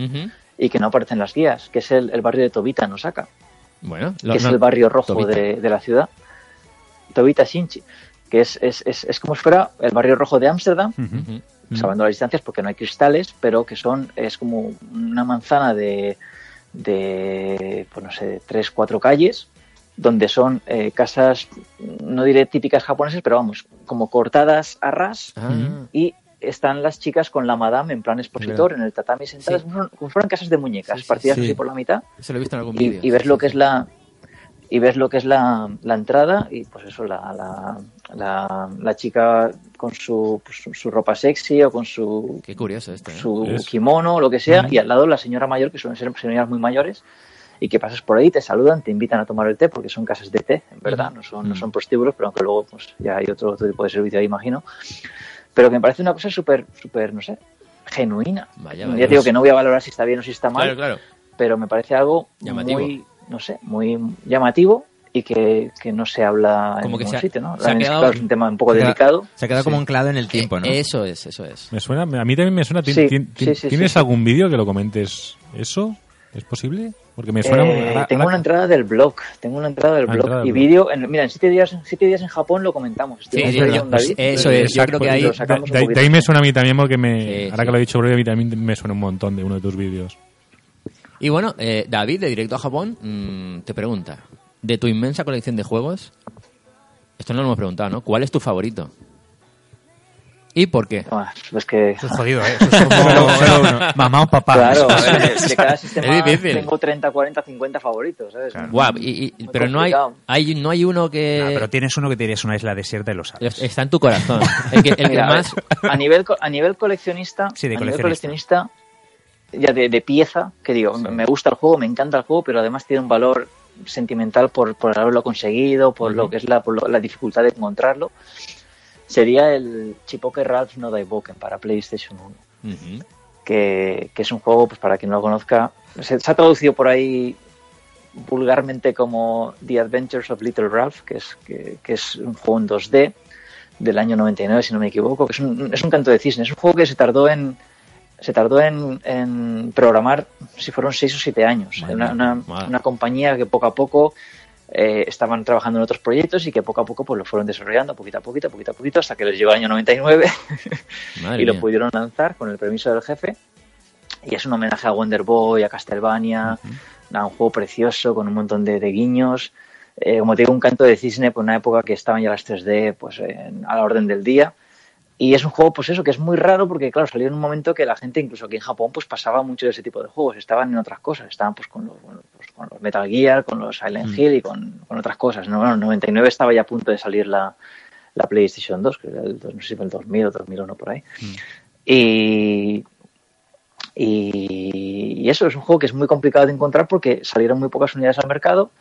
y que no aparece en las guías, que es el, el barrio de Tobita, en Osaka Bueno, lo- que es no- el barrio rojo de, de la ciudad, Tobita Shinchi, que es, es, es, es como si fuera el barrio rojo de Ámsterdam. Ujú. salvando las distancias porque no hay cristales, pero que son, es como una manzana de, de pues no sé, tres, cuatro calles, donde son eh, casas, no diré típicas japonesas, pero vamos, como cortadas a ras, Ah, y están las chicas con la madame en plan expositor, en el tatami sentadas, Sí. como fueran casas de muñecas, Sí, sí, partidas sí. así por la mitad, eso lo he visto en algún y, vídeo. y ves lo que es la y ves lo que es la, la entrada y pues eso la, la, la, la chica con su, pues, su- su ropa sexy o con su, Qué curioso esto, ¿eh? su Es- kimono o lo que sea y al lado la señora mayor que suelen ser señoras muy mayores y que pasas por ahí te saludan te invitan a tomar el té porque son casas de té en verdad no son no son prostíbulos pero aunque luego pues ya hay otro, otro tipo de servicio ahí imagino pero que me parece una cosa súper súper no sé genuina Vaya, ya vaya. te digo que no voy a valorar si está bien o si está mal Claro, claro. pero me parece algo Llamativo. muy, no sé, muy llamativo y que, que no se habla Como en que ningún se ha- sitio, ¿no? se ha quedado- claro, es un tema un poco se ha- delicado. Se ha quedado como Sí. anclado en el tiempo, ¿no? Eso es, eso es. Me suena, a mí también me suena. ¿tien- Sí, tien- sí, sí, ¿Tienes algún vídeo que lo comentes eso? ¿Es posible? Porque me suena. Eh, ahora- tengo ahora- una entrada del blog, tengo una entrada del blog entrada y vídeo, en- mira, en siete días, en siete días en Japón lo comentamos. Sí, Estuvimos es yo verdad. con David, Eso es, yo creo que ahí- De, de- ahí me suena a mí también porque me, Sí, ahora sí. que lo he dicho, porque a mí también me suena un montón de uno de tus vídeos. Y bueno, eh, David, de Directo a Japón, mm, te pregunta, de tu inmensa colección de juegos, esto no lo hemos preguntado, ¿no? ¿Cuál es tu favorito? ¿Y por qué? Ah, Pues que... Eso es jodido, ¿eh? Eso es como mamá o papá. Claro, a ver, de cada sistema Es difícil. tengo 30, 40, 50 favoritos, ¿sabes? Guau, y- y- pero no hay, hay, no hay uno que pero tienes uno que te dirías una isla desierta y lo sabes. está en tu corazón. El que, el que Mira, a ver, más... a nivel co- a nivel coleccionista, Sí, de a nivel coleccionista. coleccionista, ya de, de pieza, que digo, me- me gusta el juego, me encanta el juego, pero además tiene un valor sentimental por, por haberlo conseguido, por lo que es la, por lo- la dificultad de encontrarlo. Sería el Chipoke Ralph No Daiboken para PlayStation 1 Ujú. que, que es un juego, pues para quien no lo conozca, se, se ha traducido por ahí vulgarmente como The Adventures of Little Ralph, que es, que, que es un juego en 2D del año 99, si no me equivoco, que es un, es un canto de cisne. Es un juego que se tardó en se tardó en, en programar, si fueron 6 o 7 años. Madre Una, una- madre. una compañía que poco a poco eh, estaban trabajando en otros proyectos y que poco a poco pues lo fueron desarrollando, poquito a poquito, poquito a poquito, hasta que les llegó el año 99 Madre y lo mía. pudieron lanzar con el permiso del jefe. Y es un homenaje a Wonder Boy, a Castlevania, nada, un juego precioso con un montón de, de guiños. Eh, como te digo, un canto de cisne por una época que estaban ya las 3D pues, en- a la orden del día. Y es un juego, pues eso, que es muy raro porque, claro, salió en un momento que la gente, incluso aquí en Japón, pues pasaba mucho de ese tipo de juegos. Estaban en otras cosas. Estaban pues con los, pues, con los Metal Gear, con los Silent Hill y con, con otras cosas. ¿no? Bueno, en 99 estaba ya a punto de salir la, la PlayStation 2, que era el, no sé si fue el 2000 o 2001 por ahí. Y, y, y eso es un juego que es muy complicado de encontrar porque salieron muy pocas unidades al mercado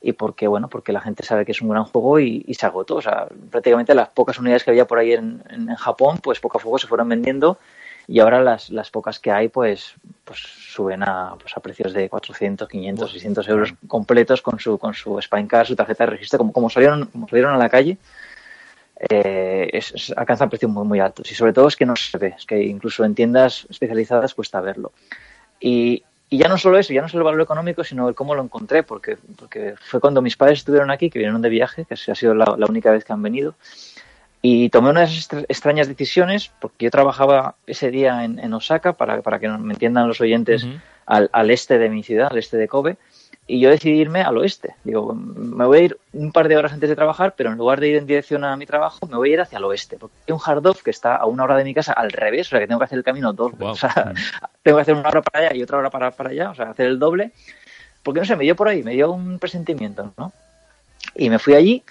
y porque bueno porque la gente sabe que es un gran juego y, y se agotó o sea prácticamente las pocas unidades que había por ahí en, en- en Japón pues poco a poco se fueron vendiendo y ahora las, las pocas que hay pues pues suben a pues a precios de 400 500 600 euros completos con su con su spine card su tarjeta de registro como como salieron como salieron a la calle eh, es, es- alcanzan precios muy muy altos y sobre todo es que no se ve es que incluso en tiendas especializadas cuesta verlo. Y, y ya no solo eso, ya no solo el valor económico, sino el cómo lo encontré, porque, porque fue cuando mis padres estuvieron aquí, que vinieron de viaje, que ha sido la, la única vez que han venido, y tomé unas extrañas decisiones, porque yo trabajaba ese día en, en Osaka, para, para que me entiendan los oyentes, Ujú. al, al este de mi ciudad, al este de Kobe, y yo decidí irme al oeste. Digo, me voy a ir un par de horas antes de trabajar, pero en lugar de ir en dirección a mi trabajo, me voy a ir hacia el oeste. Porque hay un hard off que está a una hora de mi casa al revés, o sea que tengo que hacer el camino dos Guau. o sea, tengo que hacer una hora para allá y otra hora para, para allá, o sea, hacer el doble. Porque no sé, me dio por ahí, me dio un presentimiento, ¿no? Y me fui allí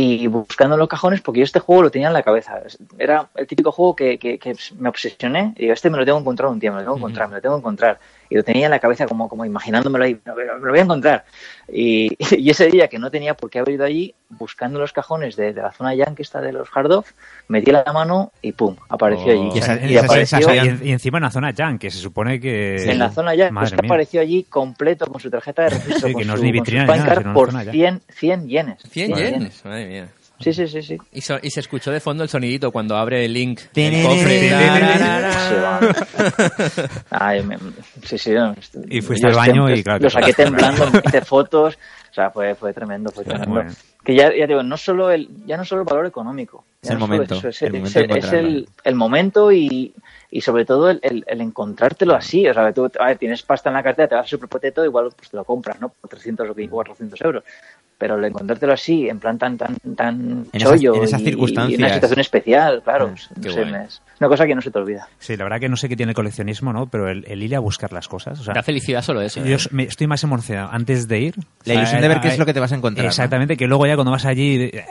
y buscando en los cajones, porque yo este juego lo tenía en la cabeza. Era el típico juego que, que, que me obsesioné y digo, este me lo tengo que encontrar un día, me lo tengo que encontrar, me lo tengo que encontrar. Y lo tenía en la cabeza como, como imaginándomelo ahí, me lo, voy a encontrar. Y, y ese día que no tenía por qué haber ido allí, buscando los cajones de, de la zona yankee esta de los hard off, metí la mano y pum, apareció Oh. allí. Y esa- y esa apareció Y, y encima en la zona Yang, que se supone que... en la zona ya, Madre pues que apareció allí completo con su tarjeta de registro, Sí, con que no es su, con nada, card por zona ya. 100, 100 yenes. 100 yenes, madre mía. Sí, sí, sí, sí. Y, so- y se escuchó de fondo el sonidito cuando abre el link Tininin. cofre. Se va. Ay, me- sí, sí. no, Y fuiste al baño y claro, Lo saqué temblando, me hice fotos. O sea, fue, fue tremendo, fue tremendo. bueno. Que ya, ya digo, no solo el, ya no solo el valor económico. Es el no momento, eso, es, el es momento el- es el, el momento y, y sobre todo el, el- el encontrártelo así. O sea, tú a ver, tienes pasta en la cartera, te vas a Superpotato, igual pues te lo compras, ¿no? Por 300 o 400 euros. Pero el encontrártelo así, en plan tan tan tan En esas- chollo en esas y- y circunstancias. una situación especial, claro. Mm, no qué sé, es una cosa que no se te olvida. Sí, la verdad que no sé qué tiene el coleccionismo, ¿no? Pero el, el ir a buscar las cosas. O sea, Da felicidad solo eso. yo ¿eh? me- estoy más emocionado antes de ir. La O sea, ilusión de ver qué eh, es lo que te vas a encontrar. ¿no? Exactamente, que luego ya cuando vas allí... eh,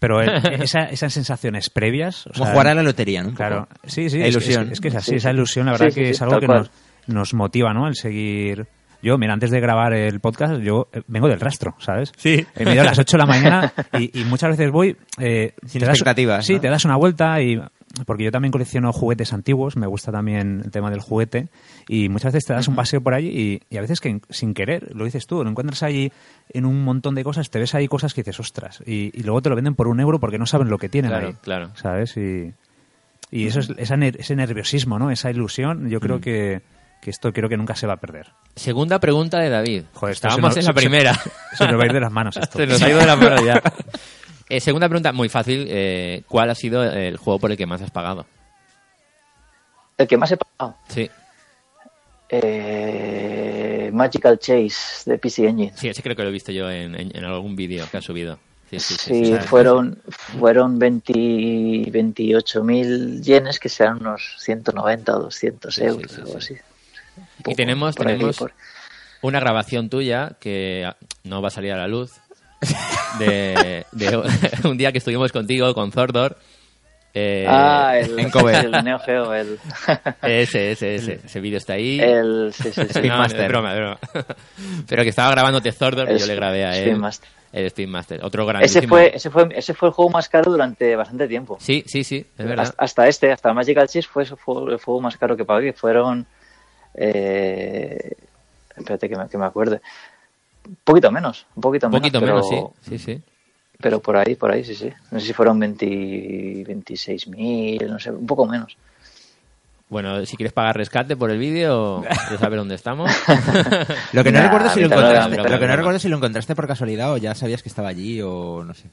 Pero el- esa- esas sensaciones previas... o Como sea, jugar a la lotería, ¿no? Un poco. Claro, sí, sí. La es que- ilusión. Es, que- es que es así, Sí, esa ilusión, la verdad Sí, sí, que sí, es algo que cual. nos, nos motiva, ¿no? El seguir... Yo, mira, antes de grabar el podcast, yo eh, vengo del rastro, ¿sabes? Sí. A las 8 de la mañana y, y muchas veces voy... eh, Sin te das- expectativas, Sí, ¿no? te das una vuelta y... Porque yo también colecciono juguetes antiguos, me gusta también el tema del juguete y muchas veces te das un paseo por allí y, y a veces que sin querer, lo dices tú, lo encuentras allí en un montón de cosas, te ves ahí cosas que dices, ostras, y, y luego te lo venden por un euro porque no saben lo que tienen Claro, ahí. claro. ¿Sabes? Y, y eso es esa ese nerviosismo, ¿no? Esa ilusión, yo creo que, que esto creo que nunca se va a perder. Segunda pregunta de David. Joder, Estábamos en la primera. Se nos va a ir de las manos esto. Se nos ha ido de las manos ya. Eh, segunda pregunta, muy fácil. eh, ¿Cuál ha sido el juego por el que más has pagado? El que más he pagado, Sí, eh, Magical Chase de PC Engine. sí, ese creo que lo he visto yo en, en- en algún vídeo que has subido. Sí, sí, sí, Sí, fueron, fueron 20 28.000 yenes, que sean unos 190 o 200 Sí, sí, euros, algo sí. así. Y tenemos, por ahí, tenemos por- una grabación tuya que no va a salir a la luz de, de un día que estuvimos contigo con Zordor. eh, ah, el, en Kobe. el Neo Geo, el, Ese, ese, ese. Ese vídeo está ahí. el, sí, sí, sí. No, no, de broma, broma. Pero que estaba grabándote Zordor y yo le grabé a él. Master. El Spin Master. Otro Ese grandísimo. fue, ese, fue, ese fue el juego más caro durante bastante tiempo. Sí, sí, sí, es verdad. Hasta, hasta este, hasta Magical Chess fue, fue el juego más caro que pagué. Fueron. Eh, espérate que me, que me acuerde. Un poquito menos, un poquito Un menos. poquito pero, menos, sí. Sí, sí. Pero por ahí, por ahí, sí, sí. No sé si fueron 20 26.000, no sé, un poco menos. Bueno, si quieres pagar rescate por el vídeo, de saber dónde estamos. Lo que no Nah, recuerdo si lo encontraste, que no recuerdo si lo encontraste por casualidad o ya sabías que estaba allí o no sé.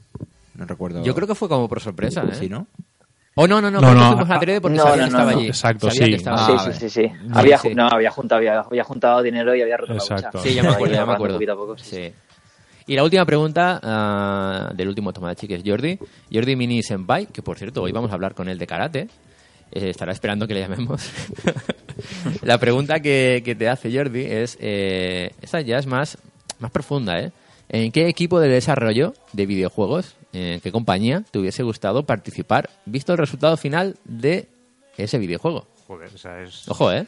No recuerdo. Yo creo que fue como por sorpresa, ¿eh? sí, ¿no? Oh, no, no, no, No, no, fuimos a la ah, Trede porque no, sabía no, que estaba no, allí. exacto, Sabía sí. que estaba Ah, sí, sí, sí, sí. Había, sí. No, había juntado, había, había juntado dinero y había roto la Exacto. bolsa. Sí, ya me acuerdo, ya me acuerdo. poquito a poco, sí. Sí. Y la última pregunta ah, del último Tomodachi, que es Jordi. Jordi Mini Senpai, que por cierto, hoy vamos a hablar con él de karate. Eh, estará esperando que le llamemos. la pregunta que, que te hace Jordi es, eh, esta ya es más, más profunda, ¿eh? ¿En qué equipo de desarrollo de videojuegos, en qué compañía te hubiese gustado participar, visto el resultado final de ese videojuego? Joder, o sea, es Ojo, ¿eh?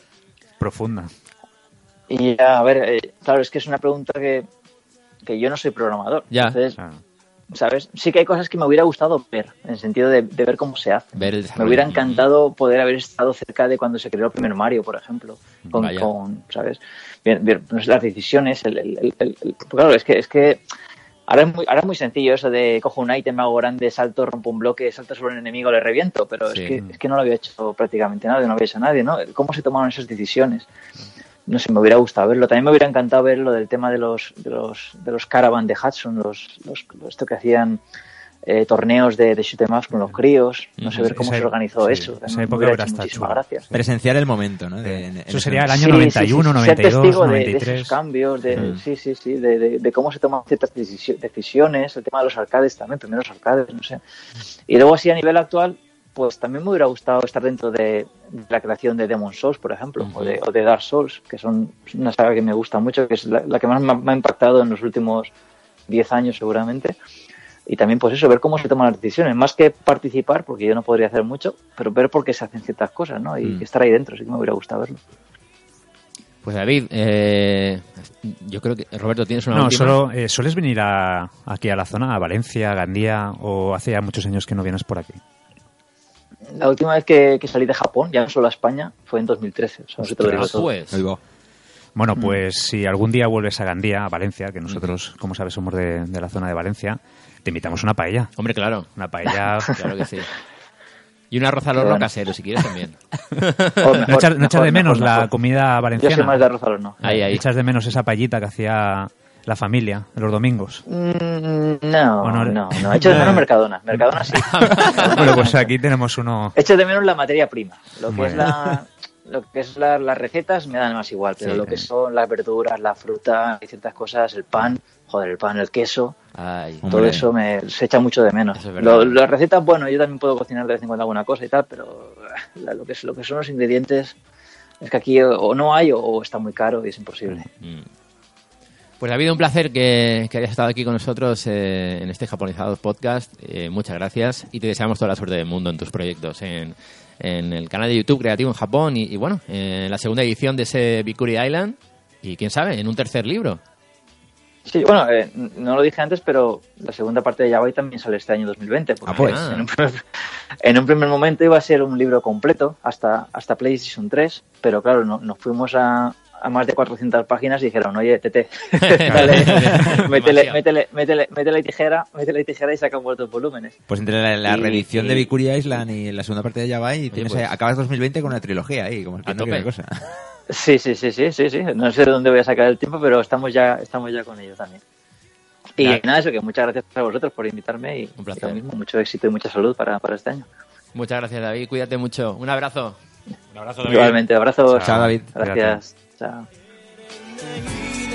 profunda. Y ya, a ver, eh, claro, es que es una pregunta que, que yo no soy programador. Ya. Entonces, sea, ¿sabes? Sí que hay cosas que me hubiera gustado ver, en el sentido de, de ver cómo se hace. Ver el Me hubiera encantado poder haber estado cerca de cuando se creó el primer Mario, por ejemplo. Con, con, ¿sabes? Sé, las decisiones, el, claro, es que, es que ahora es, muy, ahora es muy sencillo eso de cojo un ítem, hago grande, salto, rompo un bloque, salto sobre un enemigo, le reviento, pero Sí. es, que, es que no lo había hecho prácticamente nadie, no había hecho nadie, ¿no? ¿Cómo se tomaron esas decisiones? No sé, me hubiera gustado verlo. También me hubiera encantado ver lo del tema de los, de los, de los caravan de Hudson, los, los, esto que hacían eh, torneos de, de shoot 'em ups con los críos. No sé ver cómo Esa- se organizó sí, eso. esa época gracias. Presenciar el momento, ¿no? De- Eso sería el año Sí, 91, sí, sí, ser 92, testigo de- De, 93. esos cambios, de, Mm. sí, sí, sí, de, de- de cómo se toman ciertas decisi- decisiones, el tema de los arcades también, primeros arcades, no sé. Y luego así a nivel actual, pues también me hubiera gustado estar dentro de, de la creación de Demon Souls, por ejemplo, o, de, o de Dark Souls, que son una saga que me gusta mucho, que es la, la que más me ha, me ha impactado en los últimos 10 años seguramente. Y también, pues eso, ver cómo se toman las decisiones, más que participar, porque yo no podría hacer mucho, pero ver por qué se hacen ciertas cosas, ¿no? Y Mm. estar ahí dentro, sí que me hubiera gustado verlo. Pues David, eh, yo creo que Roberto tienes una No, última. solo eh, sueles venir a, aquí a la zona, a Valencia, a Gandía, o hace ya muchos años que no vienes por aquí. La última vez que, que salí de Japón, ya no solo a España, fue en 2013. O sea, no sé, te lo digo Ostras, pues. Bueno, pues si algún día vuelves a Gandía, a Valencia, que nosotros, como sabes, somos de, de la zona de Valencia, te invitamos una paella. Hombre, claro. Una paella. Claro que sí. Y un arroz al horno Bueno. casero, si quieres también. Mejor, ¿No echas, no echas mejor, de menos mejor, la mejor. comida Yo valenciana? soy más de arroz al horno. Ahí, ahí. ¿Echas de menos esa paellita que hacía la familia los domingos? Mm, No, ¿O no? no, no, Echo de menos Mercadona. Mercadona sí. bueno, pues aquí tenemos uno... Echo de menos la materia prima. Lo que Muy es la... Lo que es la- las recetas me dan más igual, pero Sí, lo que son las verduras, la fruta y ciertas cosas, el pan, joder, el pan, el queso, Ay, todo eso me se echa mucho de menos. Es. Lo- las recetas, bueno, yo también puedo cocinar de vez en cuando alguna cosa y tal, pero la- lo que, lo que son los ingredientes es que aquí o, no hay o, o está muy caro y es imposible. Mm. Pues David, un placer que, que hayas estado aquí con nosotros eh, en este Japonizados Podcast. Eh, muchas gracias y te deseamos toda la suerte del mundo en tus proyectos, en, en el canal de YouTube Creativo en Japón y, y bueno, en la segunda edición de ese Bikuri Island y quién sabe, en un tercer libro. Sí, bueno, eh, no lo dije antes, pero la segunda parte de Yaoi también sale este año 2020. porque Ah, pues. En un, primer, en un primer momento iba a ser un libro completo hasta, hasta PlayStation 3, pero claro, no- nos fuimos a, a más de 400 páginas y dijeron, oye, Tete, dale, métele, métele, métele, métele tijera, métele tijera y saca vueltos volúmenes. Pues entre la, la Y- reedición de Victoria Island y la segunda parte de Yabai, tienes pues. ahí- acabas 2020 con una trilogía ahí, como el A tope. cosa. Sí, sí, sí, sí, sí, sí. No sé de dónde voy a sacar el tiempo, pero estamos ya, estamos ya con ello también. Y Claro. nada, eso que muchas gracias a vosotros por invitarme y, Un placer. y lo mismo, mucho éxito y mucha salud para, para este año. Muchas gracias David, cuídate mucho. Un abrazo. Un abrazo, David. Igualmente, abrazos. Chao, David. Gracias. Chao.「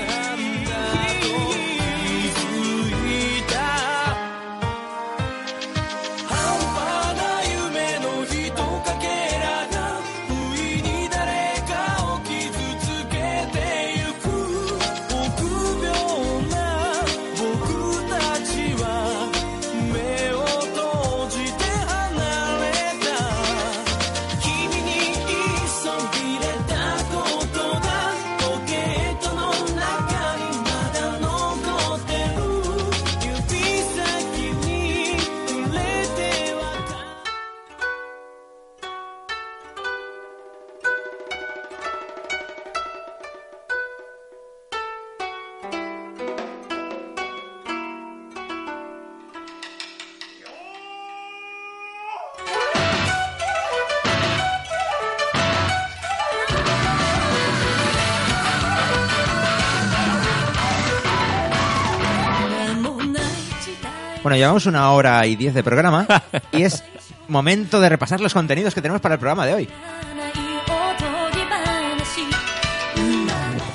Bueno, llevamos una hora y diez de programa y es momento de repasar los contenidos que tenemos para el programa de hoy.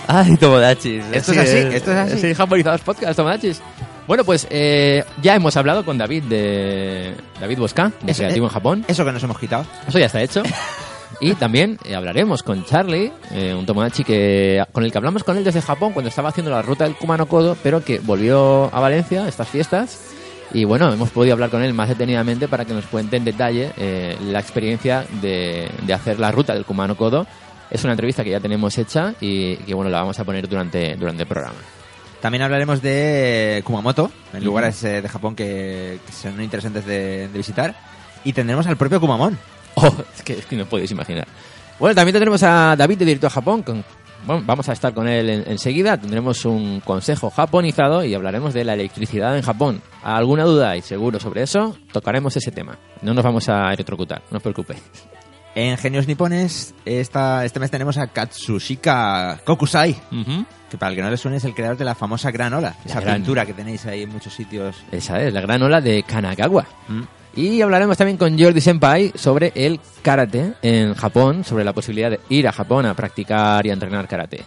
Ay, Tomodachis. Esto es así, esto es así. Sí, japonizados podcast, Tomodachis. Bueno, pues eh, ya hemos hablado con David de David Bosca, de Eso, Creativo eh, en Japón. Eso que nos hemos quitado. Eso ya está hecho. Y también eh, hablaremos con Charlie, eh, un Tomodachi que, con el que hablamos con él desde Japón cuando estaba haciendo la ruta del Kumano Kodo, pero que volvió a Valencia a estas fiestas. Y bueno, hemos podido hablar con él más detenidamente para que nos cuente en detalle eh, la experiencia de, de hacer la ruta del Kumano Kodo. Es una entrevista que ya tenemos hecha y que bueno, la vamos a poner durante, durante el programa. También hablaremos de Kumamoto, en lugares eh, de Japón que, que son interesantes de, de visitar. Y tendremos al propio Kumamon. Oh, es que, es que no podéis imaginar. Bueno, también tendremos a David de Directo a Japón. Con, bueno, vamos a estar con él en- enseguida. Tendremos un consejo japonizado y hablaremos de la electricidad en Japón. ¿Alguna duda y seguro sobre eso? Tocaremos ese tema. No nos vamos a electrocutar, no os preocupéis. En Genios Nipones, esta, este mes tenemos a Katsushika Kokusai, que para el que no le suene es el creador de la famosa Gran Ola, esa gran- pintura que tenéis ahí en muchos sitios. Esa es, la gran ola de Kanagawa. Mm. Y hablaremos también con Jordi Senpai sobre el karate en Japón, sobre la posibilidad de ir a Japón a practicar y a entrenar karate.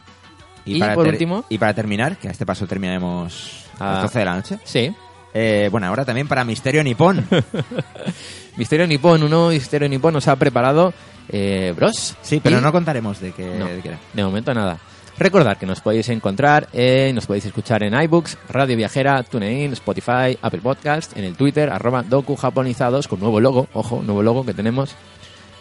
Y, para por último, y para terminar, que a este paso terminaremos a Ah. las 12 de la noche. sí, Eh, bueno, ahora también para Misterio Nipón. Misterio Nippon, uno Misterio Nippon nos ha preparado eh, Bros. Sí, pero Y- no contaremos de qué, no, de qué era. de momento nada. Recordad que nos podéis encontrar, eh, nos podéis escuchar en iBooks, Radio Viajera, TuneIn, Spotify, Apple Podcast, en el Twitter, arroba docu japonizados, con nuevo logo, ojo, nuevo logo que tenemos.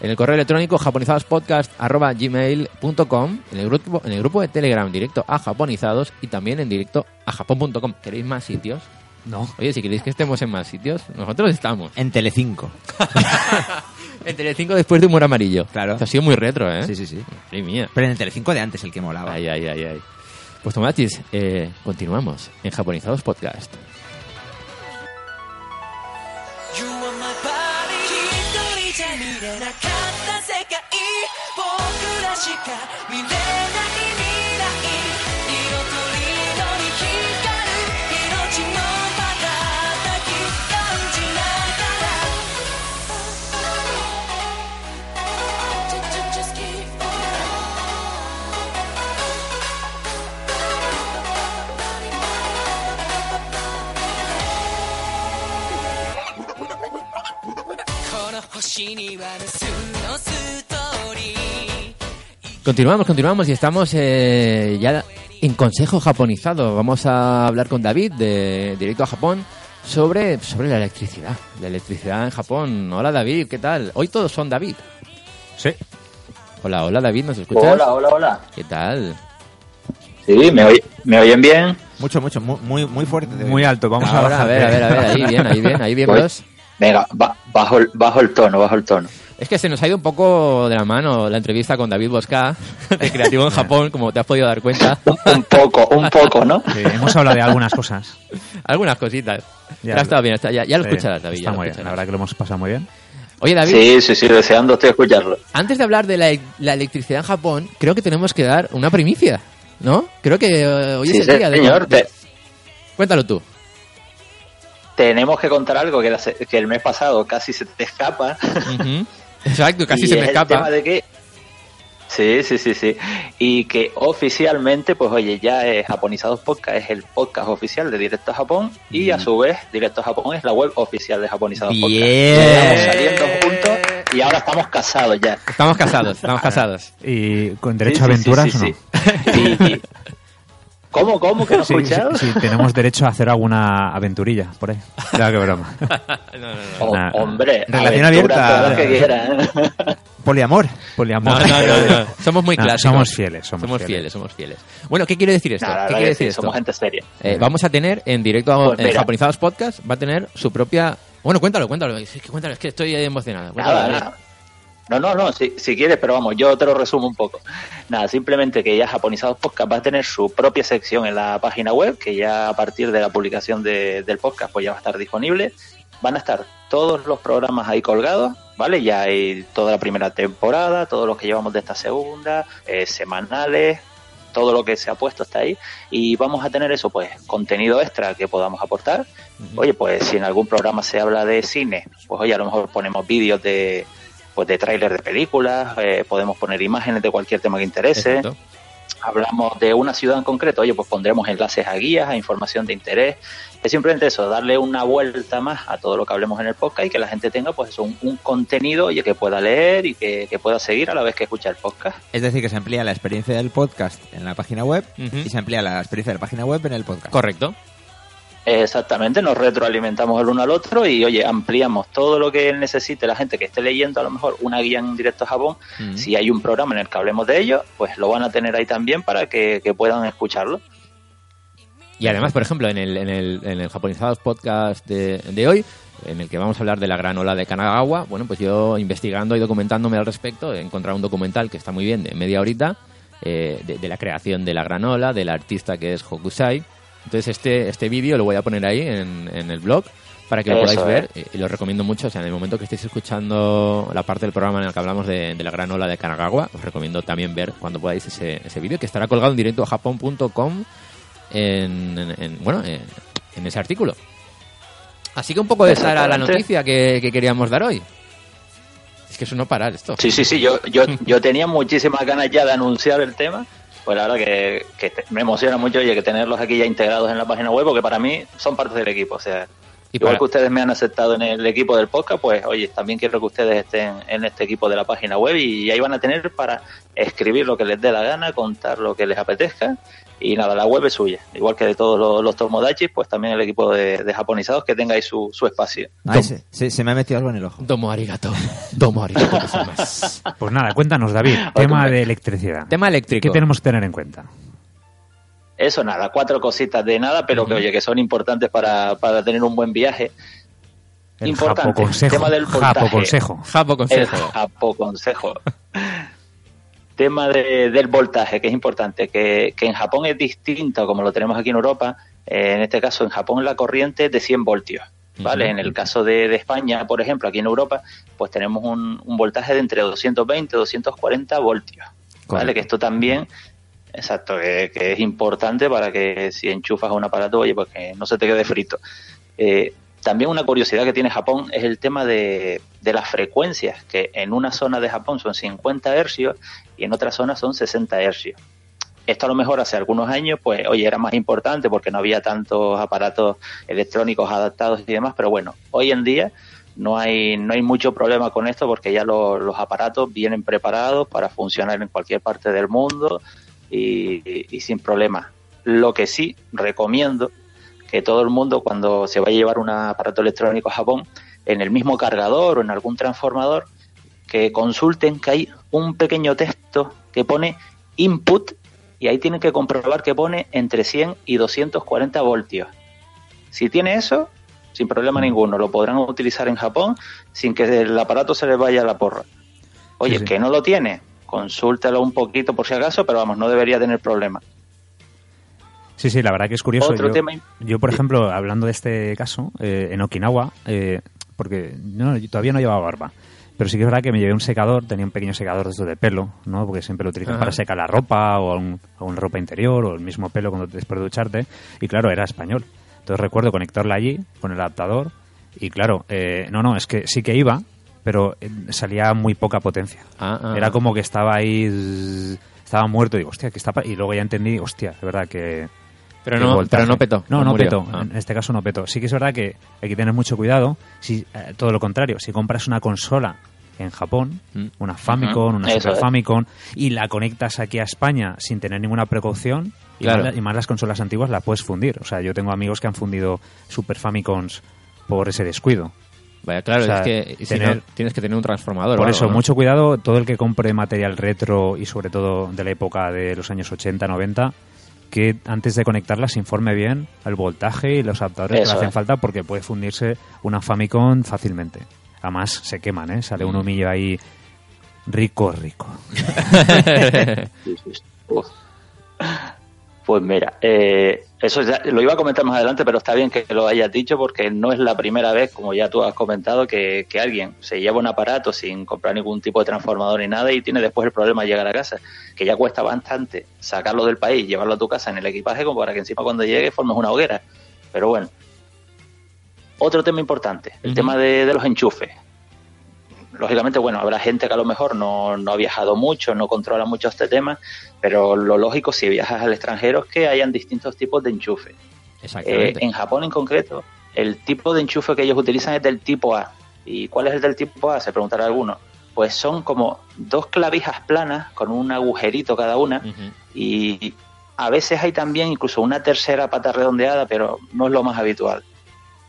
En el correo electrónico japonizadospodcast arroba gmail.com, en el grupo, en el grupo de Telegram directo a japonizados y también en directo a japón.com. ¿Queréis más sitios? No. Oye, si queréis que estemos en más sitios, nosotros estamos. En Telecinco. En Telecinco después de Humor Amarillo. Claro. Esto ha sido muy retro, ¿eh? Sí, sí, sí. Madre mía. Pero en el Telecinco de antes, el que molaba. Ay, ay, ay, ay. Pues Tomachis, eh, continuamos en Japonizados Podcast. 一 Continuamos, continuamos y estamos eh, ya en Consejo Japonizado. Vamos a hablar con David de Directo a Japón sobre, sobre la electricidad. La electricidad en Japón. Hola David, ¿qué tal? Hoy todos son David. Sí. Hola, hola David, ¿nos escuchas? Hola, hola, hola. ¿Qué tal? Sí, ¿me, oy- me oyen bien? Mucho, mucho, muy, muy, muy fuerte. Muy alto, vamos a Ahora, a ver, a ver, a ver, ahí bien, ahí bien, ahí bien, Voy. Venga, ba- bajo, el- bajo el tono, bajo el tono. Es que se nos ha ido un poco de la mano la entrevista con David Bosca, de Creativo en Japón, como te has podido dar cuenta. Un poco, un poco, ¿no? Sí, hemos hablado de algunas cosas. Algunas cositas. Ya, Ya, ha estado bien, está- ya, ya lo Sí, escucharás, David. Está muy bien, escucharás. La verdad que lo hemos pasado muy bien. Oye, David, Sí, sí, sí, deseando estoy escucharlo. antes de hablar de la, la electricidad en Japón, creo que tenemos que dar una primicia, ¿no? Creo que eh, hoy Sí, es el día de... señor, de- te- Cuéntalo tú. Tenemos que contar algo que, la se- que el mes pasado casi se te escapa. Exacto, casi y se me es El escapa. tema de que Sí, sí, sí, sí. Y que oficialmente, pues oye, ya es Japonizados Podcast, es el podcast oficial de Directo a Japón y a su vez Directo a Japón es la web oficial de Japonizados Podcast. Bien. Estamos saliendo juntos y ahora estamos casados ya. Estamos casados, estamos casados. ¿Y con Sí, derecho a sí, aventuras sí, o no? ¿Cómo, cómo? ¿Que no has Sí, escuchado? sí, sí, tenemos derecho a hacer alguna aventurilla por ahí. Claro que broma. Oh, Nah. hombre, Relación abierta. que quieran. Poliamor. Poliamor. No, no, no, no. Somos muy No, clásicos. somos fieles, somos fieles. fieles. somos fieles. Bueno, ¿qué quiere decir esto? ¿Qué quiere decir sí, esto? somos gente seria. Eh, vamos a tener en directo a Pues en. Japonizados Podcast, va a tener su propia... Bueno, cuéntalo, cuéntalo. Es que cuéntalo, es que estoy emocionado. Cuéntalo, Nada, David. nada. No, no, no, si, si quieres, pero vamos, yo te lo resumo un poco. Nada, simplemente que ya Japonizados Podcast va a tener su propia sección en la página web, que ya a partir de la publicación de- del podcast pues ya va a estar disponible. Van a estar todos los programas ahí colgados, ¿vale? Ya hay toda la primera temporada, todos los que llevamos de esta segunda, eh, semanales, todo lo que se ha puesto está ahí y vamos a tener eso, pues contenido extra que podamos aportar. Oye, pues si en algún programa se habla de cine, pues oye, a lo mejor ponemos vídeos de pues de tráiler de películas, eh, podemos poner imágenes de cualquier tema que interese. Exacto. Hablamos de una ciudad en concreto, oye, pues pondremos enlaces a guías, a información de interés. Es simplemente eso, darle una vuelta más a todo lo que hablemos en el podcast y que la gente tenga pues eso, un, un contenido oye, que pueda leer y que, que pueda seguir a la vez que escucha el podcast. Es decir, que se amplía la experiencia del podcast en la página web y se amplía la experiencia de la página web en el podcast. Correcto. Exactamente, nos retroalimentamos el uno al otro y oye, ampliamos todo lo que necesite la gente que esté leyendo a lo mejor una guía en directo a Japón. Mm. Si hay un programa en el que hablemos de ello, pues lo van a tener ahí también para que, que puedan escucharlo. Y además, por ejemplo, en el, en el, en el Japonizados podcast de, de hoy, en el que vamos a hablar de la gran ola de Kanagawa, bueno, pues yo investigando y documentándome al respecto, he encontrado un documental que está muy bien, de media horita, eh, de, de la creación de la gran ola, del artista que es Hokusai. Entonces este, este vídeo lo voy a poner ahí en, en el blog para que lo Eso podáis ver es. y lo recomiendo mucho. O sea, en el momento que estéis escuchando la parte del programa en el que hablamos de, de la gran ola de Kanagawa, os recomiendo también ver cuando podáis ese, ese vídeo que estará colgado en directo a japón.com en, en- en- bueno, en, en ese artículo. Así que un poco de esta era la noticia que, que queríamos dar hoy. Es que eso no parar esto. Sí, sí, sí, yo, yo, yo tenía muchísimas ganas ya de anunciar el tema. Pues la verdad que, que te- me emociona mucho oye, que tenerlos aquí ya integrados en la página web, porque para mí son parte del equipo. O sea, Y igual para- que ustedes me han aceptado en el equipo del podcast, pues oye, también quiero que ustedes estén en este equipo de la página web y ahí van a tener para escribir lo que les dé la gana, contar lo que les apetezca. Y nada, la web es suya. Igual que de todos los, los Tomodachis, pues también el equipo de, de japonizados que tenga ahí su, su espacio. Ay, se, se- se me ha metido algo en el ojo. Domo arigato. Domo arigato. Pues nada, cuéntanos, David, tema de electricidad. Tema eléctrico. ¿Qué tenemos que tener en cuenta? Eso nada, cuatro cositas de nada, pero que oye, que son importantes para, para tener un buen viaje. El Importante, Japo Consejo. tema del voltaje. Japo Consejo. Japo El consejo. Japo Consejo. Tema de- del voltaje, que es importante, que, que en Japón es distinto como lo tenemos aquí en Europa. Eh, en este caso, en Japón la corriente es de 100 voltios. ¿Vale? En el caso de, de España, por ejemplo, aquí en Europa, pues tenemos un, un voltaje de entre 220 y 240 voltios. ¿Vale? Que esto también, exacto, que, que es importante para que si enchufas un aparato, oye, pues que no se te quede frito. Eh, también una curiosidad que tiene Japón es el tema de, las frecuencias, que en una zona de Japón son 50 hercios y en otra zona son 60 hercios. Esto a lo mejor hace algunos años, pues, oye, era más importante porque no había tantos aparatos electrónicos adaptados y demás, pero bueno, hoy en día no hay, no hay mucho problema con esto porque ya lo- los aparatos vienen preparados para funcionar en cualquier parte del mundo y, y- sin problema. Lo que sí recomiendo que todo el mundo cuando se va a llevar un aparato electrónico a Japón, en el mismo cargador o en algún transformador, que consulten que hay un pequeño texto que pone input y ahí tienen que comprobar que pone entre 100 y 240 voltios. Si tiene eso, sin problema ninguno, lo podrán utilizar en Japón sin que el aparato se les vaya a la porra. Oye, Sí, sí. que no lo tiene, consúltalo un poquito por si acaso, pero vamos, no debería tener problema. Sí, sí, la verdad que es curioso. Otro yo, tema- yo, por ejemplo, hablando de este caso, eh, en Okinawa, eh, porque no, yo todavía no llevaba barba, pero sí que es verdad que me llevé un secador, tenía un pequeño secador de estos de pelo, ¿no? Porque siempre lo utilizan Ajá. para secar la ropa o un- alguna ropa interior o el mismo pelo cuando después de ducharte. Y claro, era español. Entonces recuerdo conectarla allí con el adaptador y claro, eh, no, no, es que sí que iba, pero eh, salía muy poca potencia. Ah, ah. Era como que estaba ahí, estaba muerto. Digo, hostia, que está. pa-?" Y luego ya entendí, hostia, de verdad que. Pero no, pero no petó. No, no murió. petó. Ah. En este caso no petó. Sí que es verdad que hay que tener mucho cuidado. Si, eh, todo lo contrario, si compras una consola en Japón, Mm. una Famicom, una Eso Super es. Famicom, y la conectas aquí a España sin tener ninguna precaución, y, Claro. más, la- y más las consolas antiguas la puedes fundir. O sea, yo tengo amigos que han fundido Super Famicoms por ese descuido. Vaya, claro, O sea, es que si tener- no, tienes que tener un transformador. Por eso, algo, ¿no? mucho cuidado, todo el que compre material retro y sobre todo de la época de los años 80, 90, que antes de conectarla se informe bien el voltaje y los adaptadores que le hacen falta porque puede fundirse una Famicom fácilmente. Además se queman, ¿eh? Sale un humillo ahí rico, rico. Pues mira, eh, eso ya lo iba a comentar más adelante, pero está bien que lo hayas dicho porque no es la primera vez, como ya tú has comentado, que, que alguien se lleva un aparato sin comprar ningún tipo de transformador ni nada y tiene después el problema de llegar a casa, que ya cuesta bastante sacarlo del país, llevarlo a tu casa en el equipaje como para que encima cuando llegue formes una hoguera. Pero bueno, otro tema importante, el tema de, de los enchufes. Lógicamente, bueno, habrá gente que a lo mejor no, no ha viajado mucho, no controla mucho este tema, pero lo lógico si viajas al extranjero es que hayan distintos tipos de enchufe. Eh, en Japón en concreto, el tipo de enchufe que ellos utilizan es del tipo A. ¿Y cuál es el del tipo A? Se preguntará alguno. Pues son como dos clavijas planas con un agujerito cada una y a veces hay también incluso una tercera pata redondeada, pero no es lo más habitual.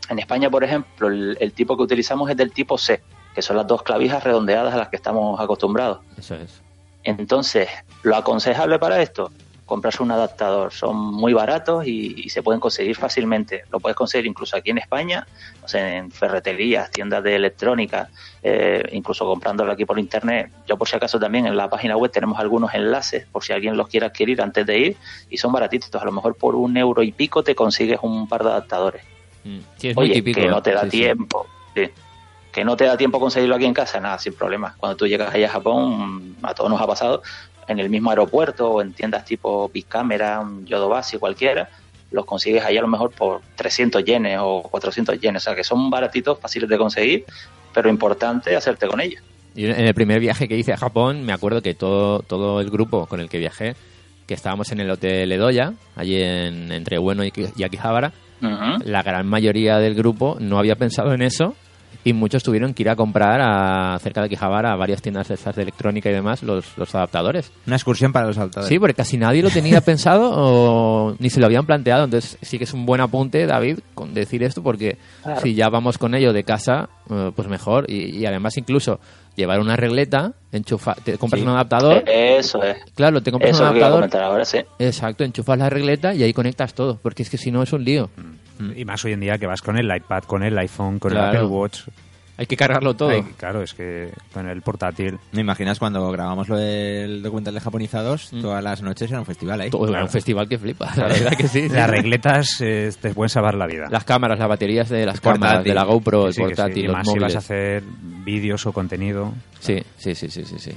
En España, por ejemplo, el, el tipo que utilizamos es del tipo C, que son las dos clavijas redondeadas a las que estamos acostumbrados. Eso es. Entonces, lo aconsejable para esto, comprarse un adaptador. Son muy baratos y, y se pueden conseguir fácilmente. Lo puedes conseguir incluso aquí en España, no sé, en ferreterías, tiendas de electrónica, eh, incluso comprándolo aquí por internet. Yo por si acaso también en la página web tenemos algunos enlaces por si alguien los quiere adquirir antes de ir y son baratitos. A lo mejor por un euro y pico te consigues un par de adaptadores. Mm. Sí, es muy Oye, típico. que no te da sí. tiempo. sí. Que no te da tiempo conseguirlo aquí en casa, nada, sin problema. Cuando tú llegas allá a Japón, a todos nos ha pasado, en el mismo aeropuerto o en tiendas tipo Bicámara, Yodobasi, cualquiera, los consigues ahí a lo mejor por 300 yenes o 400 yenes. O sea, que son baratitos, fáciles de conseguir, pero importante hacerte con ellos. Y en el primer viaje que hice a Japón, me acuerdo que todo, todo el grupo con el que viajé, que estábamos en el Hotel Edoya, allí en, entre Ueno y, y Akihabara, la gran mayoría del grupo no había pensado en eso y muchos tuvieron que ir a comprar a, cerca de Akihabara a varias tiendas de estas de electrónica y demás los, los adaptadores. Una excursión para los adaptadores. Sí, porque casi nadie lo tenía pensado o ni se lo habían planteado. Entonces sí que es un buen apunte, David, con decir esto, porque Claro. si ya vamos con ello de casa, eh, pues mejor. Y, y además incluso llevar una regleta, enchufa, te compras Sí. un adaptador, Eso es. claro, te compras Eso un es lo que iba a adaptador, comentar ahora, sí. exacto, enchufas la regleta y ahí conectas todo, porque es que si no es un lío. Y más hoy en día que vas con el iPad, con el iPhone, con Claro. el Apple Watch. Hay que cargarlo todo. Claro, es que con el portátil. ¿Me imaginas cuando grabamos lo del documental de japonizados? Todas las noches era un festival ahí. Todo, era un festival que flipa, la verdad que sí. sí. Las regletas eh, te pueden salvar la vida. Las cámaras, las baterías de las cámaras, de la GoPro, el Sí, sí. portátil, Y los más si móviles. vas a hacer vídeos o contenido. Sí, sí, sí, sí, sí, sí.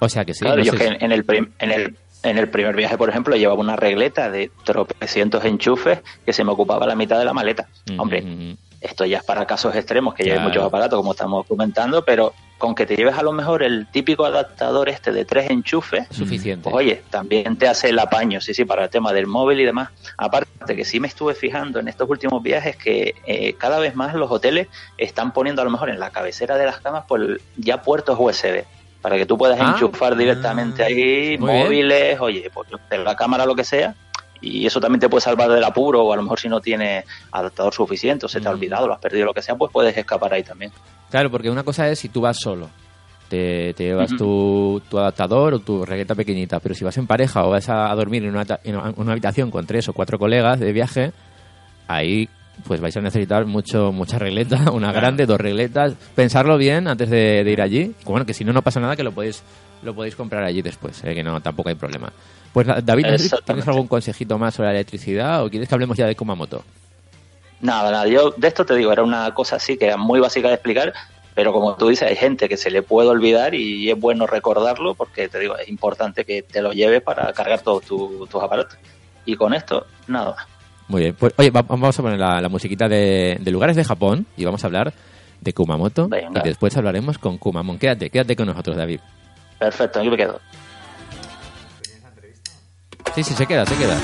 O sea que sí. Claro, no yo sé que si- en, en el prim- en el en el primer viaje, por ejemplo, llevaba una regleta de tropecientos enchufes que se me ocupaba la mitad de la maleta. Hombre, esto ya es para casos extremos, que lleves Claro. muchos aparatos, como estamos comentando, pero con que te lleves a lo mejor el típico adaptador este de tres enchufes, Suficiente. pues oye, también te hace el apaño, sí, sí, para el tema del móvil y demás. Aparte que sí me estuve fijando en estos últimos viajes que eh, cada vez más los hoteles están poniendo a lo mejor en la cabecera de las camas pues ya puertos USB para que tú puedas Ah. enchufar directamente ahí bien. móviles, oye, pues la cámara lo que sea. Y eso también te puede salvar del apuro, o a lo mejor si no tienes adaptador suficiente, o se te ha Mm. olvidado, lo has perdido, lo que sea, pues puedes escapar ahí también. Claro, porque una cosa es si tú vas solo, te, te llevas tu, tu adaptador o tu regueta pequeñita, pero si vas en pareja o vas a, dormir en una, en una habitación con tres o cuatro colegas de viaje, ahí pues vais a necesitar mucho mucha regleta, una grande, dos regletas, pensarlo bien antes de, de ir allí. Bueno, que si no, no pasa nada, que lo podéis lo podéis comprar allí después, eh, que no, tampoco hay problema. Pues David, ¿tienes algún consejito más sobre la electricidad o quieres que hablemos ya de Kumamoto? Nada, nada, yo de esto te digo, era una cosa así que era muy básica de explicar, pero como tú dices, hay gente que se le puede olvidar y es bueno recordarlo porque te digo, es importante que te lo lleves para cargar todos tu- tus aparatos. Y con esto, nada más. Muy bien. Pues, oye, va- vamos a poner la, la musiquita de, de lugares de Japón y vamos a hablar de Kumamoto. Venga. Y después hablaremos con Kumamon. Quédate, quédate con nosotros, David. Perfecto, aquí me quedo. Sí, sí, se queda, se queda.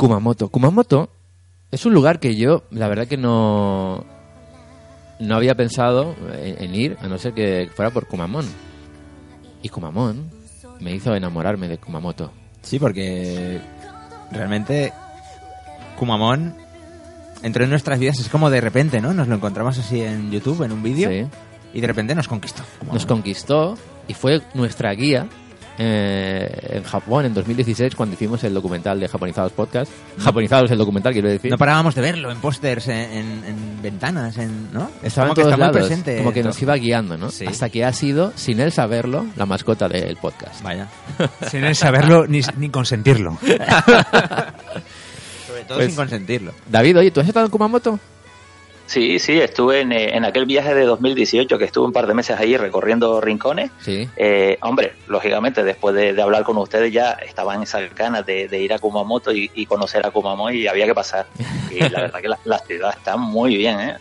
Kumamoto. Kumamoto es un lugar que yo, la verdad que no, no había pensado en, en ir, a no ser que fuera por Kumamon. Y Kumamon me hizo enamorarme de Kumamoto. Sí, porque realmente Kumamon entró en nuestras vidas, es como de repente, ¿no? Nos lo encontramos así en YouTube, en un vídeo, Sí. y de repente nos conquistó. Nos conquistó y fue nuestra guía eh, en Japón en 2016 cuando hicimos el documental de Japonizados Podcast. Japonizados el documental, quiero decir. No parábamos de verlo en pósters, en, en- en ventanas, en, ¿no? Estaba como en todos lados, presente. como que esto. nos iba guiando, ¿no? Sí. Hasta que ha sido, sin él saberlo, la mascota del podcast. Vaya. Sin él saberlo ni, ni consentirlo. Sobre todo Pues- sin consentirlo. David, oye, ¿tú has estado en Kumamoto? Sí, sí, estuve en, eh, en aquel viaje de 2018 que estuve un par de meses allí recorriendo rincones. Sí. Eh, hombre, lógicamente, después de, de hablar con ustedes ya estaban esas ganas de, de ir a Kumamoto y, y conocer a Kumamoto y había que pasar. Y la verdad que la, la ciudad está muy bien, ¿eh?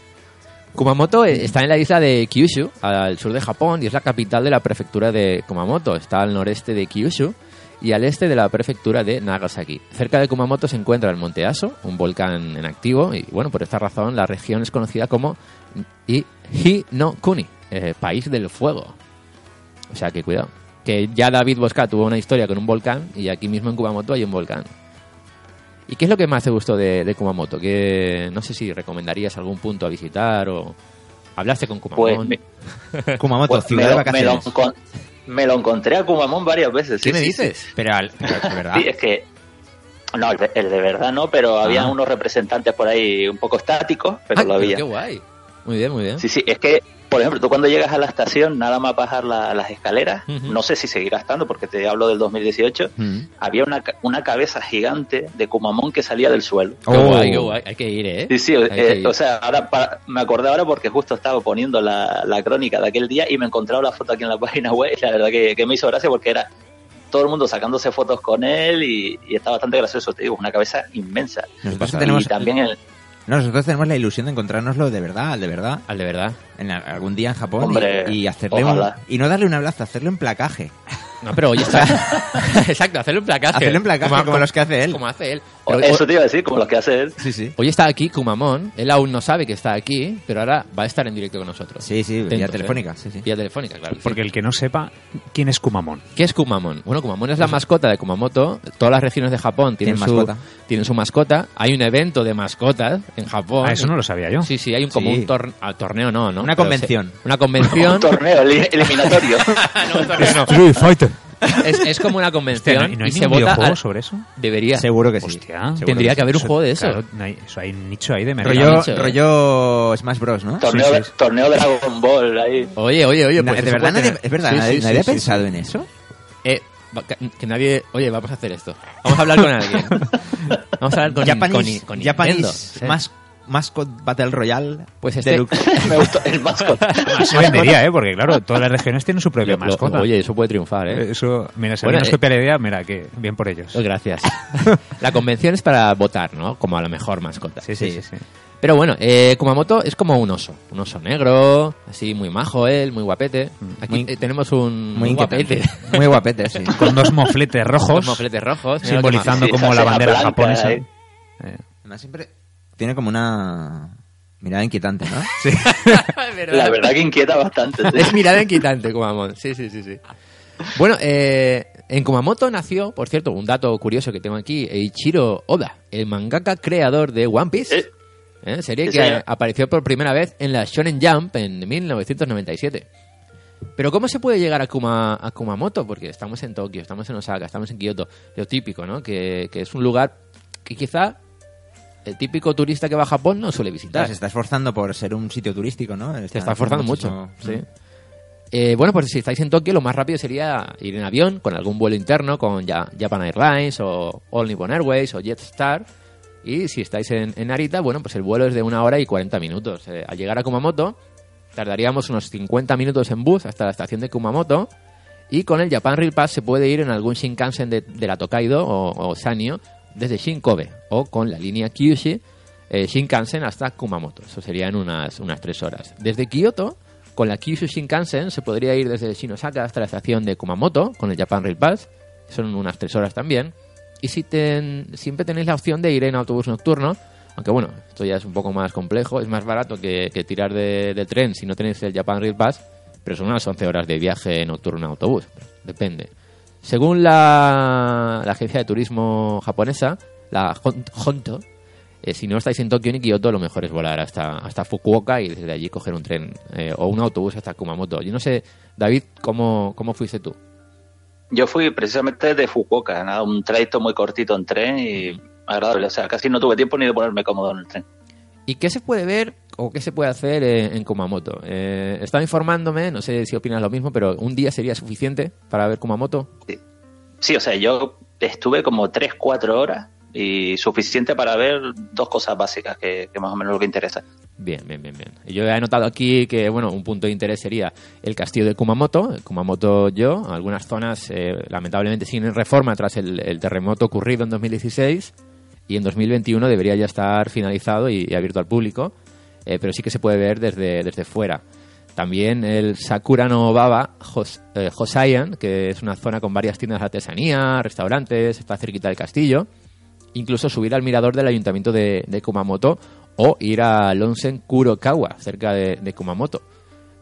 Kumamoto eh, está en la isla de Kyushu, al sur de Japón, y es la capital de la prefectura de Kumamoto. Está al noreste de Kyushu y al este de la prefectura de Nagasaki. Cerca de Kumamoto se encuentra el Monte Aso, un volcán en activo, y bueno, por esta razón la región es conocida como I- Hi-no-Kuni, eh, país del fuego. O sea que cuidado. Que ya David Bosca tuvo una historia con un volcán y aquí mismo en Kumamoto hay un volcán. ¿Y qué es lo que más te gustó de, de Kumamoto? Que no sé si recomendarías algún punto a visitar o hablaste con Pues, Kumamon. me, Kumamoto, pues, ciudad me de lo, me, lo, vacaciones. Me lo encontré a Kumamon varias veces. ¿Qué sí, me sí, sí. dices? Pero, al- pero es verdad. Sí, es que. No, el de, el de verdad no, pero había Ah. unos representantes por ahí un poco estáticos, pero lo había. qué guay. Muy bien, muy bien. Sí, sí, es que, por ejemplo, tú cuando llegas a la estación, nada más bajar la- las escaleras, no sé si seguirá estando, porque te hablo del 2018, Mm. había una, ca- una cabeza gigante de Kumamon que salía del suelo. Qué Oh. guay, qué guay. Hay que ir, ¿eh? Sí, sí, eh, ir. o sea, ahora para- me acordé ahora porque justo estaba poniendo la, la crónica de aquel día y me encontraba la foto aquí en la página web y la verdad que, que me hizo gracia porque era todo el mundo sacándose fotos con él y, y está bastante gracioso, te digo, una cabeza inmensa. Nosotros y tenemos, también el, no, nosotros tenemos la ilusión de encontrárnoslo de verdad, al de verdad, Al de verdad. en algún día en Japón y- Hombre, y, hacerle un, ojalá. y no darle un abrazo, hacerle un placaje. No, pero oye, está... Exacto, hacerle un placaje. Hacerle un placaje como los que hace él. Como hace él. Pero, eso te iba a decir, como los que hace él. Sí, sí. Hoy está aquí Kumamon, él aún no sabe que está aquí, pero ahora va a estar en directo con nosotros. Sí, sí, vía telefónica, ¿eh? sí, sí. Vía telefónica, claro. sí. Porque el que no sepa quién es Kumamon. ¿Qué es Kumamon? Bueno, Kumamon es la mascota de Kumamoto. Todas las regiones de Japón tienen, Tienen su, mascota. tienen su mascota. Hay un evento de mascotas en Japón. Ah, eso no lo sabía yo. Sí, sí, hay un, como Sí. un tor- ah, torneo, no, ¿no? Una Pero convención. se- una convención. Un torneo eli- eliminatorio. No, un torneo no. Street Fighter. Es, es como una Hostia, convención ¿no, y no hay y se ningún vota. sobre eso? Debería. Seguro que sí. Hostia. Seguro Tendría que que haber un juego de eso. Claro, no hay, eso hay un nicho ahí de Rollo- mercado. Rollo, dicho, ¿eh? rollo Smash Bros, ¿no? torneo, sí, sí. torneo Dragon Ball ahí. Oye, oye, oye. Pues de verdad, nadie, tener- es verdad, Sí, nadie, sí, nadie sí, ha sí, pensado sí. en eso. Eh, que, nadie. Oye, vamos a hacer esto. Vamos a hablar con alguien. Vamos a hablar con, Japanese, con, con Japanese Nintendo. Sí. Mas- Mascot Battle Royale Pues este- Deluxe. Me gustó el mascot. Se vendería, ¿eh? Porque claro, todas las regiones tienen su propia mascota. Oye, eso puede triunfar, ¿eh? Eso, mira, si Bueno, nos eh, copia la idea, mira, que bien por ellos. Pues Gracias. La convención es para votar, ¿no? Como a la mejor mascota. Sí, sí, sí. sí. Pero bueno, eh, Kumamoto es como un oso. Un oso negro, así muy majo él, muy guapete. Aquí Muy- eh, tenemos un Muy guapete. Muy guapete, sí. Con dos mofletes Con rojos, mofletes rojos. que simbolizando Sí, como la bandera blanca, japonesa. ¿eh? Eh, Además siempre tiene como una mirada inquietante, ¿no? verdad. La verdad que inquieta bastante. sí. Es mirada inquietante, Kumamon. Sí, sí, sí, sí. Bueno, eh, en Kumamoto nació, por cierto, un dato curioso que tengo aquí, Eiichiro Oda, el mangaka creador de One Piece. Eh, ¿eh? serie Sí, que apareció por primera vez en la Shonen Jump en 1997. Pero ¿cómo se puede llegar a, Kuma, a Kumamoto? Porque estamos en Tokio, estamos en Osaka, estamos en Kioto. Lo típico, ¿no? Que, que es un lugar que quizá el típico turista que va a Japón no suele visitar. Se está esforzando por ser un sitio turístico, ¿no? Se está esforzando mucho. sí. Eh, bueno, pues si estáis en Tokio, lo más rápido sería ir en avión con algún vuelo interno, con Ja- Japan Airlines o All Nippon Airways o Jetstar. Y si estáis en, en Narita, bueno, pues el vuelo es de una hora y 40 minutos. Eh, al llegar a Kumamoto, tardaríamos unos 50 minutos en bus hasta la estación de Kumamoto. Y con el Japan Rail Pass se puede ir en algún Shinkansen de, de la Tokaido o, o Sanyo desde Shinkobe o con la línea Kyushi eh, Shinkansen hasta Kumamoto. Eso serían unas, unas tres horas. Desde Kioto, con la Kyushu Shinkansen, se podría ir desde Shinosaka hasta la estación de Kumamoto con el Japan Rail Pass. Son unas tres horas también. Y si siempre tenéis la opción de ir en autobús nocturno, aunque bueno, esto ya es un poco más complejo, es más barato que, que tirar de, de tren si no tenéis el Japan Rail Pass, pero son unas 11 horas de viaje nocturno en autobús. Depende. Según la, agencia de turismo japonesa, la Hon- Honto, Eh, si no estáis en Tokio ni Kioto, lo mejor es volar hasta, hasta Fukuoka y desde allí coger un tren eh, o un autobús hasta Kumamoto. Yo no sé, David, ¿cómo, cómo fuiste tú? Yo fui precisamente de Fukuoka, nada, un trayecto muy cortito en tren y agradable. O sea, casi no tuve tiempo ni de ponerme cómodo en el tren. ¿Y qué se puede ver o qué se puede hacer eh, en Kumamoto? Eh, estaba informándome, no sé si opinas lo mismo, pero un día sería suficiente para ver Kumamoto. Sí, o sea, yo estuve como 3-4 horas y suficiente para ver dos cosas básicas que, que más o menos lo que interesa. Bien, bien, bien, bien. Yo he anotado aquí que, bueno, un punto de interés sería el castillo de Kumamoto, el Kumamoto yo, algunas zonas eh, lamentablemente siguen en reforma tras el, el terremoto ocurrido en 2016 y en 2021 debería ya estar finalizado y, abierto al público, eh, pero sí que se puede ver desde, desde fuera. También el Sakura no Baba Hos- eh, Hosayan, que es una zona con varias tiendas de artesanía, restaurantes, está cerquita del castillo. Incluso subir al mirador del ayuntamiento de, Kumamoto o ir al onsen Kurokawa, cerca de, de Kumamoto.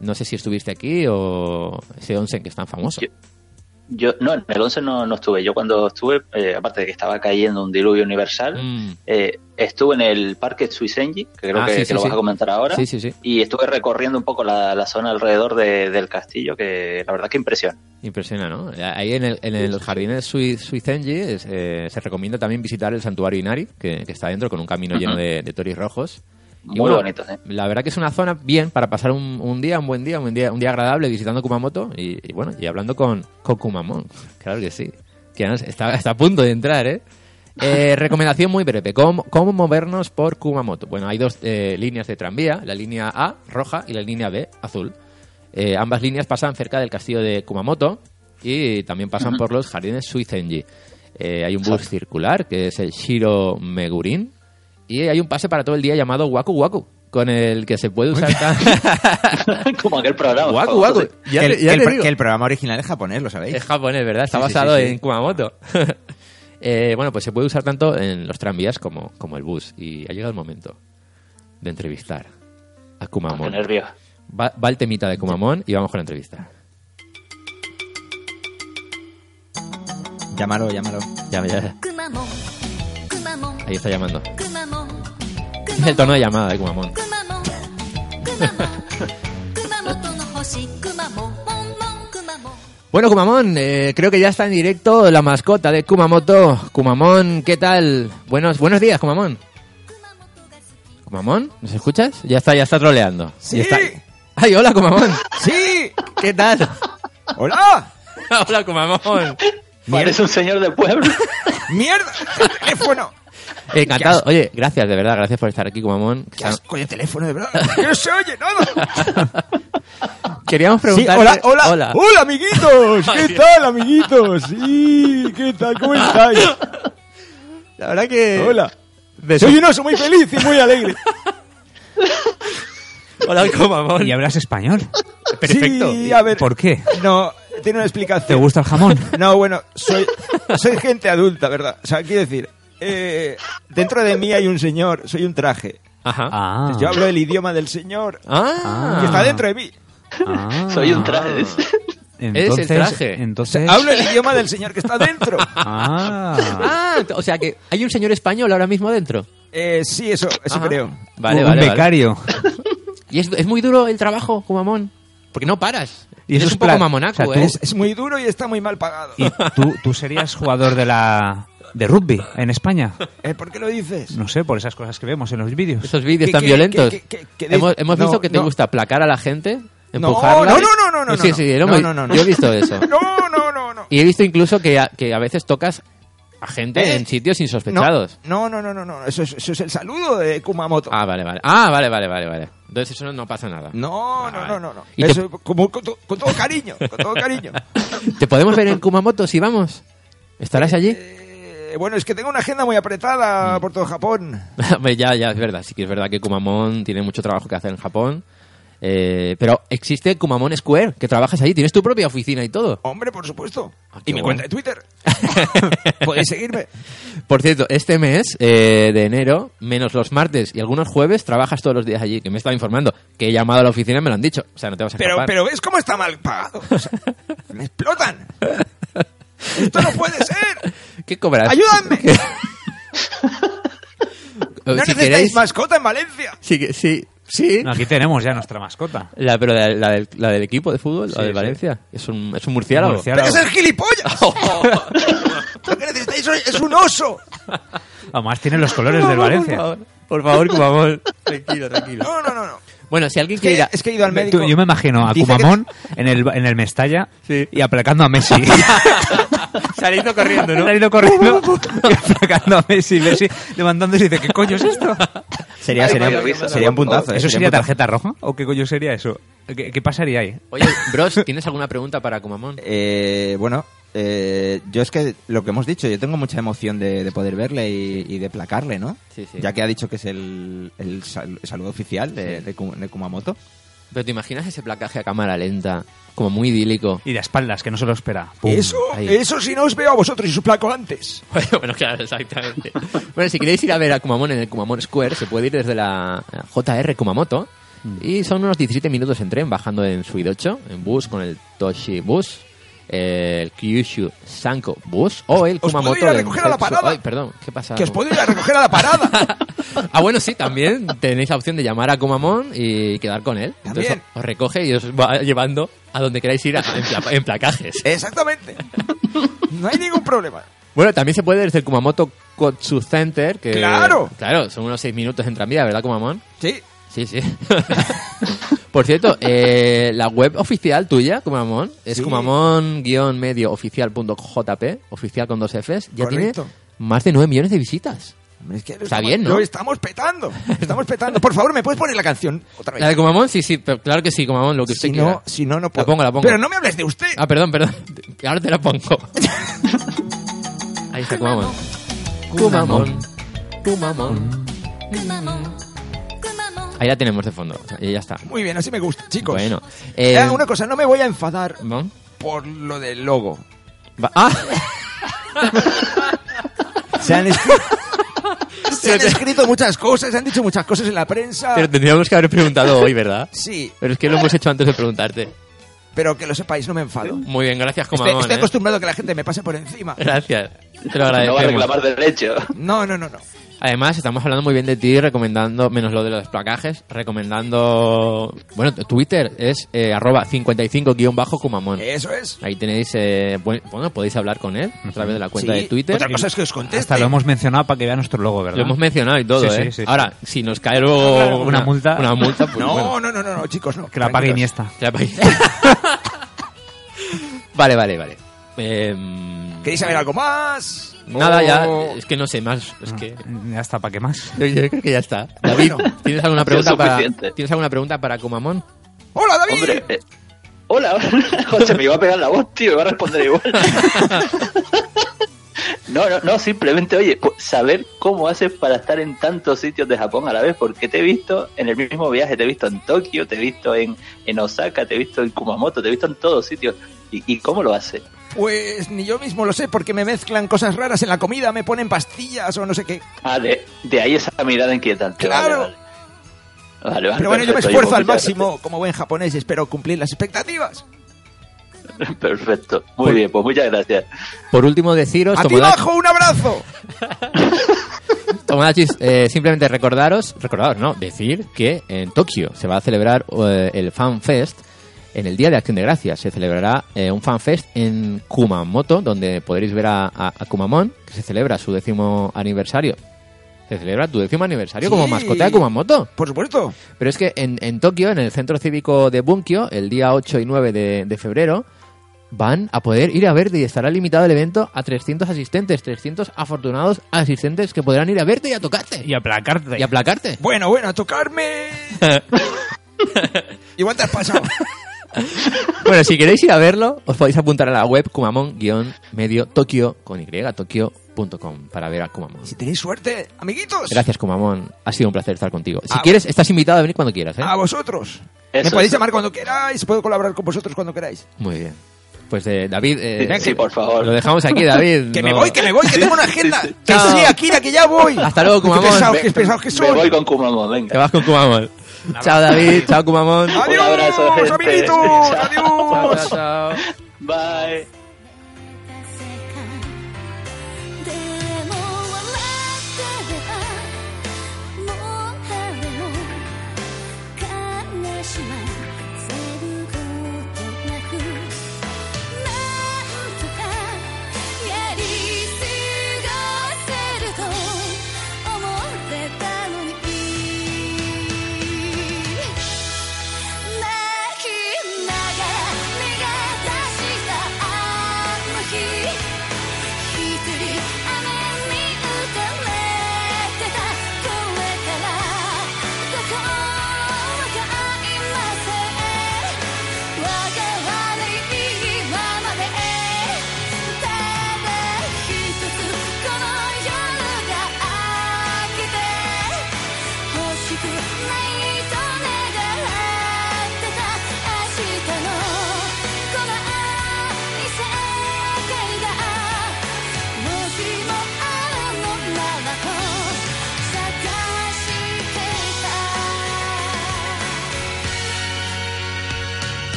No sé si estuviste aquí o ese onsen que es tan famoso. Yo, no, en el 11 no, no estuve. Yo cuando estuve, eh, aparte de que estaba cayendo un diluvio universal, Mm. eh, estuve en el parque Suisenji, que creo Ah, que, sí, que sí, lo vas a comentar ahora. Sí, sí, sí. Y estuve recorriendo un poco la, la zona alrededor de- del castillo, que la verdad que impresiona. Impresiona, ¿no? Ahí en, el, en el- los jardines Sui- Suizenji es, eh, se recomienda también visitar el santuario Inari, que, que está dentro con un camino lleno de, de toris rojos. Muy bueno, bonito, ¿eh? La verdad que es una zona bien para pasar un, un día, un buen día, un día, un día agradable visitando Kumamoto y, y bueno, y hablando con, con Kumamon. Claro que sí. Que está, está a punto de entrar, ¿eh? Eh, recomendación muy breve. ¿Cómo, cómo movernos por Kumamoto? Bueno, hay dos eh, líneas de tranvía, la línea A, roja, y la línea B, azul. Eh, ambas líneas pasan cerca del castillo de Kumamoto y también pasan por los jardines Suizenji. Hay un bus circular que es el Shiro Megurin y hay un pase para todo el día llamado Waku Waku, con el que se puede usar tan... Como aquel programa. Waku Waku. Ya el, programa original es japonés, lo sabéis. Es japonés, ¿verdad? Está basado en Kumamoto. Eh, bueno, pues se puede usar tanto en los tranvías como, como el bus. Y ha llegado el momento de entrevistar a Kumamon. Va, va el temita de Kumamon y vamos con la entrevista. Llámalo, llámalo. Llámalo. Ahí está llamando. el tono de llamada de Kumamon. bueno, Kumamon, eh, creo que ya está en directo la mascota de Kumamoto. Kumamon, ¿qué tal? Buenos, buenos días, Kumamon. ¿Kumamon? ¿Nos escuchas? Ya está, ya está troleando. ¡Sí! Está... ¡Ay, hola, Kumamon! ¡Sí! ¿Qué tal? ¡Hola! ¡Hola, Kumamon! Eres un señor de pueblo. ¡Mierda! ¡Teléfono! Encantado. Oye, gracias, de verdad, gracias por estar aquí, Kumamon. ¡Qué asco de teléfono, de verdad! ¡Que no se oye nada! Queríamos Sí, preguntar. hola, hola, hola. hola, amiguitos. ¿Qué tal, amiguitos? Sí, ¿qué tal? ¿Cómo estáis? La verdad que. Hola. de Soy un oso muy feliz y muy alegre. Hola, Kumamon. ¿Y hablas español? Perfecto. Sí, a ver. ¿Por qué? No, tiene una explicación. ¿Te gusta el jamón? No, bueno, soy, soy gente adulta, ¿verdad? O sea, quiero decir, eh, dentro de mí hay un señor, soy un traje. Ajá. Ah. Yo hablo el idioma del señor Ah. que está dentro de mí. Ah. Soy un traje. Entonces, el traje. Entonces... Hablo el idioma del señor que está dentro. Ah. Ah, o sea que hay un señor español ahora mismo dentro. Eh, sí, eso, eso Ajá. creo. Vale, un vale. vale. becario. Y es, es muy duro el trabajo, Kumamon. Porque no paras. Y eso es un poco mamonaco, o sea, tú- ¿eh? Es, es muy duro y está muy mal pagado. ¿Y tú, tú serías jugador de la de rugby en España? Eh, ¿Por qué lo dices? No sé, por esas cosas que vemos en los vídeos. Esos vídeos ¿Qué- tan qué- violentos. qué- qué- qué- qué- hemos hemos no, visto que te no. gusta placar a la gente, No, empujarla. no, no, no, no, no, Sí, no. sí, No, no, no, no, no. Yo he visto eso. No, no, no, no. Y he visto incluso que a, que a veces tocas a gente Eh, en sitios insospechados. No, no, no, no, no. Eso es, eso es el saludo de Kumamoto. Ah, vale, vale. Ah, vale, vale, vale, vale. Entonces eso no, pasa nada. No, no, no, no, no. ¿Y te- Eso, como, con, to- con todo cariño, con todo cariño. ¿Te podemos ver en Kumamoto si vamos? ¿Estarás allí? Eh, bueno, es que tengo una agenda muy apretada por todo Japón. Ya, ya, es verdad. Sí que es verdad que Kumamon tiene mucho trabajo que hacer en Japón. Eh, pero existe Kumamon Square, que trabajas allí. Tienes tu propia oficina y todo. Hombre, por supuesto. Ah, y mi bueno. cuenta de Twitter. Podéis seguirme. Por cierto, este mes eh, de enero, menos los martes y algunos jueves, trabajas todos los días allí. Que me estaba informando. Que he llamado a la oficina y me lo han dicho. O sea, no te vas a Pero, escapar. pero ¿ves cómo está mal pagado? O sea, me explotan. Esto no puede ser. ¿Qué cobras? ¡Ayúdame! No No si necesitáis queréis, mascota en Valencia. sí, sí, sí. No, aquí tenemos ya nuestra mascota. La, pero la, la del, la del equipo de fútbol, la Sí, de sí. Valencia, es un, es un murciélago. Murciélago. ¡Pero es el gilipollas! Lo que necesitáis hoy es un oso. Además tiene los colores del Valencia. Por favor, por favor, Kumamon. tranquilo, tranquilo. No, no, no, no. Bueno, si alguien Es quiere ir que, a... es que he ido al médico. Tú- yo me imagino a que- Kumamon en el, en el Mestalla Sí. y aplacando a Messi. Saliendo corriendo, ¿no? Saliendo corriendo y aplacando a Messi. Messi levantándose y dice, ¿qué coño es esto? Sería, Ay, sería, sería un puntazo. eh, ¿Eso sería sería tarjeta roja? ¿O qué coño sería eso? ¿Qué, qué pasaría ahí? Oye, Bros, ¿tienes alguna pregunta para Kumamon? Eh, bueno, eh, yo es que lo que hemos dicho, yo tengo mucha emoción de, de poder verle y, y de placarle, ¿no? Sí, sí. Ya que ha dicho que es el, el sal- saludo oficial de, de Ku- de Kumamoto. Pero te imaginas ese placaje a cámara lenta, como muy idílico. Y de espaldas, que no se lo espera. Pum. ahí. eso si no os veo a vosotros y os placo antes. bueno, claro, exactamente. bueno, si queréis ir a ver a Kumamon en el Kumamon Square, se puede ir desde la JR Kumamoto. Y son unos 17 minutos en tren, bajando en 8, en bus con el Toshi Bus, el Kyushu Sanko Bus o el os puedo Kumamoto... ir a recoger a la parada. Ay, perdón, ¿qué pasa? Que os puedo ir a recoger a la parada. Ah, bueno, sí, también tenéis la opción de llamar a Kumamon y quedar con él. Entonces También. os recoge y os va llevando a donde queráis ir a- en, pla- en placajes. Exactamente. No hay ningún problema. Bueno, también se puede desde el Kumamoto Kotsu Center. Que, ¡Claro! Claro, son unos 6 minutos en tranvía, ¿verdad, Kumamon? Sí. Sí, sí. Por cierto, eh, la web oficial tuya, Kumamon, es Sí. kumamon-oficial.jp, oficial con dos Fs, ya Correcto. tiene más de 9 millones de visitas. Es que Está estamos- bien, ¿no? Lo estamos petando. Estamos petando. Por favor, ¿me puedes poner la canción otra vez? ¿La de Kumamon? Sí, sí, pero claro que sí, Kumamon, lo que usted si quiera. no, si no, no puedo. pongo, la pongo. Pero no me hables de usted. Ah, perdón, perdón. Ahora te la pongo. Ahí está Kumamon. Kumamon. Kumamon. Ahí la tenemos de fondo. o sea, y ya está. Muy bien, así me gusta, chicos. Bueno. eh, Eh, una cosa, no me voy a enfadar ¿no? por lo del logo. Va- Ah, Se han escrito, se han escrito muchas cosas, se han dicho muchas cosas en la prensa. pero tendríamos que haber preguntado hoy, ¿verdad? Sí, Pero es que lo hemos hecho antes de preguntarte. Pero que lo sepáis, no me enfado. Muy bien, gracias, Estoy, Kumamon. estoy ¿eh? acostumbrado a que la gente me pase por encima. Gracias. Te lo No va a reclamar derecho. No, no, no, no. Además, estamos hablando muy bien de ti, recomendando, menos lo de los placajes, recomendando... Bueno, Twitter es eh, arroba 55-kumamon. Eso es. Ahí tenéis, eh, buen- bueno, podéis hablar con él a través de la cuenta Sí. de Twitter. Otra cosa es que os conteste. Hasta lo hemos mencionado para que vea nuestro logo, ¿verdad? Lo hemos mencionado y todo, Sí, ¿eh? sí, sí. Ahora, si nos cae luego Una multa. Una multa, pues No, bueno. no, no, no, no, chicos, no. Que la pague. Iniesta. Que la paguéis. vale, vale, vale. Em, ¿Queréis saber algo más? Nada, ya, es que no sé más, es que... Ya está, ¿para qué más? Yo, yo creo que ya está. David, ¿tienes alguna pregunta para suficiente. ¿Tienes alguna pregunta para Kumamon? ¡Hola, David! Hombre, eh, hola, José, me iba a pegar la voz, tío, me va a responder igual. No, no, no, simplemente, oye, saber cómo haces para estar en tantos sitios de Japón a la vez, porque te he visto en el mismo viaje, te he visto en Tokio, te he visto en, en Osaka, te he visto en Kumamoto, te he visto en todos sitios. ¿Y, y cómo lo hace? Pues ni yo mismo lo sé, porque me mezclan cosas raras en la comida, me ponen pastillas o no sé qué. Ah, de, de ahí esa mirada inquietante. Claro. Vale, vale. Vale, Pero bueno, yo me esfuerzo pues al máximo como buen japonés y espero cumplir las expectativas. Perfecto, muy bien, pues muchas gracias. Por último, deciros... ¡A ti Tomodachi- bajo, un abrazo! Tomodachis, eh, simplemente recordaros, recordaros, no, decir que en Tokio se va a celebrar eh, el Fan Fest en el Día de Acción de Gracias. Se celebrará eh, un Fan Fest en Kumamoto, donde podréis ver a, a- a Kumamon, que se celebra su décimo aniversario. Se celebra tu décimo aniversario como mascota de Kumamoto. Por supuesto. Pero es que en, en Tokio, en el centro cívico de Bunkyo, el día 8 y 9 de, de febrero, van a poder ir a verte y estará limitado el evento a 300 asistentes, 300 afortunados asistentes que podrán ir a verte y a tocarte Y aplacarte. y aplacarte. Bueno, bueno, a tocarme. Igual te has pasado. bueno, si queréis ir a verlo, os podéis apuntar a la web kumamon-medio tokio con y tokio.com para ver a Kumamon. Si tenéis suerte, amiguitos. Gracias, Kumamon. Ha sido un placer estar contigo. Si quieres, estás invitado a venir cuando quieras, ¿eh? A vosotros. Eso me podéis llamar cuando queráis, puedo colaborar con vosotros cuando queráis. Muy bien. Pues eh, David, eh, Sí, por favor. lo dejamos aquí, David. Que No- me voy, que me voy, que tengo una agenda. Que sí, Akira, que ya voy. Hasta luego, Kumamon. qué pesados que Me voy soy. con Kumamon, venga. Te vas con Kumamon. chao, David. Chao, Kumamon. Adiós, Un abrazo, gente. amiguitos. Chao, Adiós. chao, chao. Bye.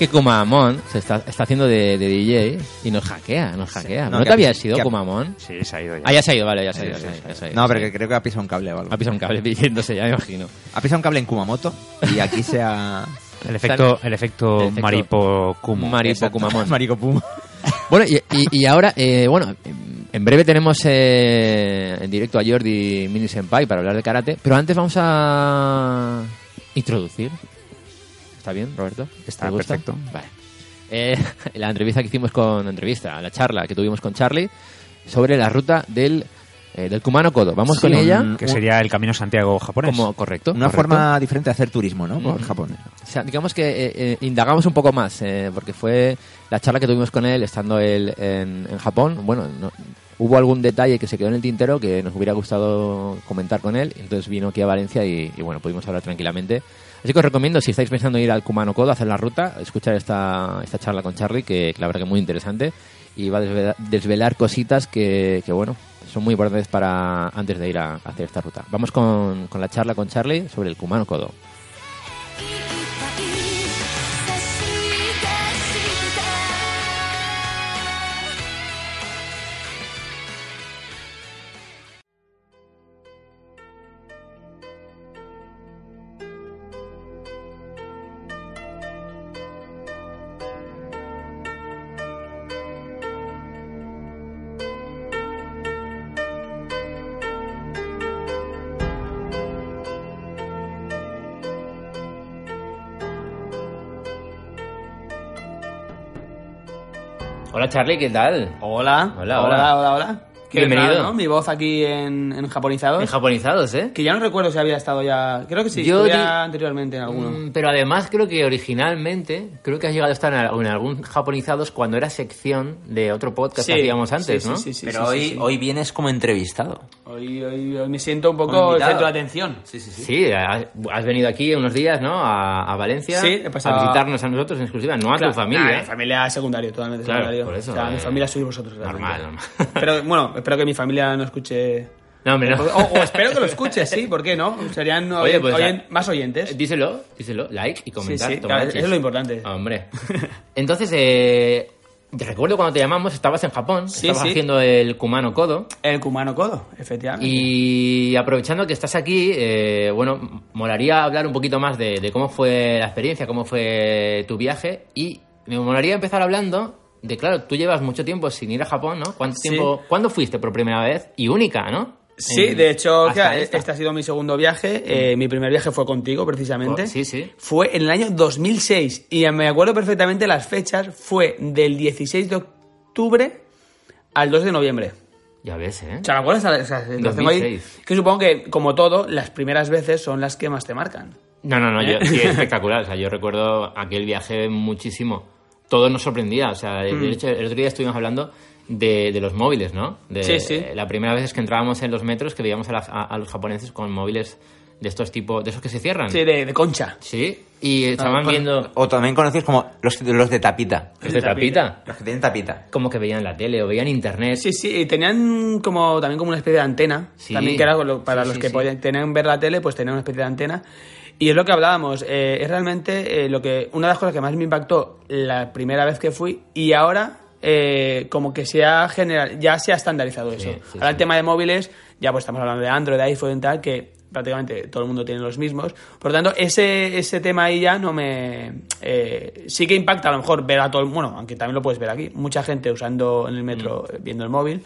Que Kumamon se está, está haciendo de, de DJ y nos hackea, nos hackea. No, ¿No, que te ha habías pis- sido Kumamon? Sí, se ha ido ya. Ah, ya se ha ido, vale, ya se ha ido. sí, ya sí. ya No, pero que creo que ha pisado un cable o algo. Ha pisado un cable pidiéndose, ya me imagino. Ha pisado un cable en Kumamoto y aquí se ha... El efecto, el efecto, El efecto Maripo Kumo. Maripo. Kumamon. Bueno, y, y- y ahora, eh, bueno, en breve tenemos eh, en directo a Jordi Mini Senpai para hablar de karate, pero antes vamos a introducir. ¿Está bien, Roberto? Está ¿Te gusta? perfecto. Vale. Eh, la entrevista que hicimos con la entrevista, la charla que tuvimos con Charlie sobre la ruta del, eh, del Kumano Kodo. Vamos Sí, con ella. Que sería el Camino Santiago japonés. como correcto. Una correcto. forma diferente de hacer turismo, ¿no? Por Ujú. Japón. O sea, digamos que eh, eh, indagamos un poco más, eh, porque fue la charla que tuvimos con él estando él en, en Japón. Bueno, no- hubo algún detalle que se quedó en el tintero que nos hubiera gustado comentar con él. Entonces vino aquí a Valencia y, y bueno, pudimos hablar tranquilamente. Así que os recomiendo, si estáis pensando en ir al Kumano Kodo, hacer la ruta, escuchar esta, esta charla con Charlie, que, la verdad que es muy interesante. Y va a desvelar, desvelar cositas que, que, bueno, son muy importantes para antes de ir a, hacer esta ruta. Vamos con, con la charla con Charlie sobre el Kumano Kodo. Charlie, ¿qué tal? Hola, Hola, hola, hola. hola, hola. Qué Bienvenido. raro, ¿no? Mi voz aquí en, en japonizados. En japonizados, ¿eh? Que ya no recuerdo si había estado ya. Creo que sí, Yo di- anteriormente en alguno. Mm, Pero además creo que originalmente, creo que has llegado a estar en, al- en algún japonizados cuando era sección de otro podcast Sí, que hacíamos antes, sí, ¿no? sí, sí, sí, Pero sí, hoy, sí, sí. hoy vienes como entrevistado. Hoy, hoy, hoy me siento un poco el centro de atención. Sí, sí, sí. Sí, has has venido aquí unos días, ¿no? A, a Valencia. Sí, he pasado- A visitarnos a nosotros en exclusiva, no a Claro, tu familia. nah, mi familia es secundario, totalmente Claro, secundario. por eso, O sea, mi eh, familia sois vosotros. realmente. normal, normal. Pero bueno, espero que mi familia no escuche. No, hombre, no. O, o espero que lo escuche, sí, ¿por qué no? Serían Oye, pues, oyen- ah, más oyentes. Díselo, díselo, like y comentar. Sí, sí, claro, eso es lo importante. Hombre. Entonces, eh, te recuerdo cuando te llamamos, estabas en Japón, Sí, estabas haciendo el Kumano Kodo. El Kumano Kodo, efectivamente. Y aprovechando que estás aquí, eh, bueno, molaría hablar un poquito más de, de cómo fue la experiencia, cómo fue tu viaje. Y me molaría empezar hablando de, claro, tú llevas mucho tiempo sin ir a Japón, ¿no? ¿Cuánto Sí. tiempo, ¿Cuándo fuiste por primera vez? Y única, ¿no? Sí, En- de hecho, este ha sido mi segundo viaje. Eh, mi primer viaje fue contigo, precisamente. Oh, sí, sí. Fue en el año 2006 y me acuerdo perfectamente las fechas. Fue del 16 de octubre al 2 de noviembre. Ya ves, ¿eh? O sea, ¿me acuerdas? O sea, lo tengo ahí. 2006. Que supongo que, como todo, las primeras veces son las que más te marcan. No, no, no, yo, ¿Eh? sí, es espectacular. O sea, yo recuerdo aquel viaje muchísimo. Todo nos sorprendía. O sea, de Mm. hecho, el otro día estuvimos hablando de, de los móviles, ¿no? De, Sí, sí. La primera vez es que entrábamos en los metros que veíamos a, las- a- a los japoneses con móviles de estos tipos, de esos que se cierran. Sí, de, de concha. Sí, y estaban Con- viendo O también conocidos como los, los de tapita. los de tapita. Los que tienen tapita. Como que veían la tele o veían internet. Sí, sí, y tenían como también como una especie de antena. Sí. También que era lo- para Sí, los sí, que sí. podían tenían ver la tele, pues tenían una especie de antena. Y es lo que hablábamos, eh, es realmente eh, lo que una de las cosas que más me impactó la primera vez que fui y ahora eh, como que se ha general, ya se ha estandarizado eso. sí, ahora el tema de móviles, ya pues estamos hablando de Android, de iPhone y tal, que prácticamente todo el mundo tiene los mismos. Por lo tanto, ese, ese tema ahí ya no me... eh, sí que impacta a lo mejor ver a todo el... Bueno, aunque también lo puedes ver aquí. Mucha gente usando en el metro, Mm. viendo el móvil.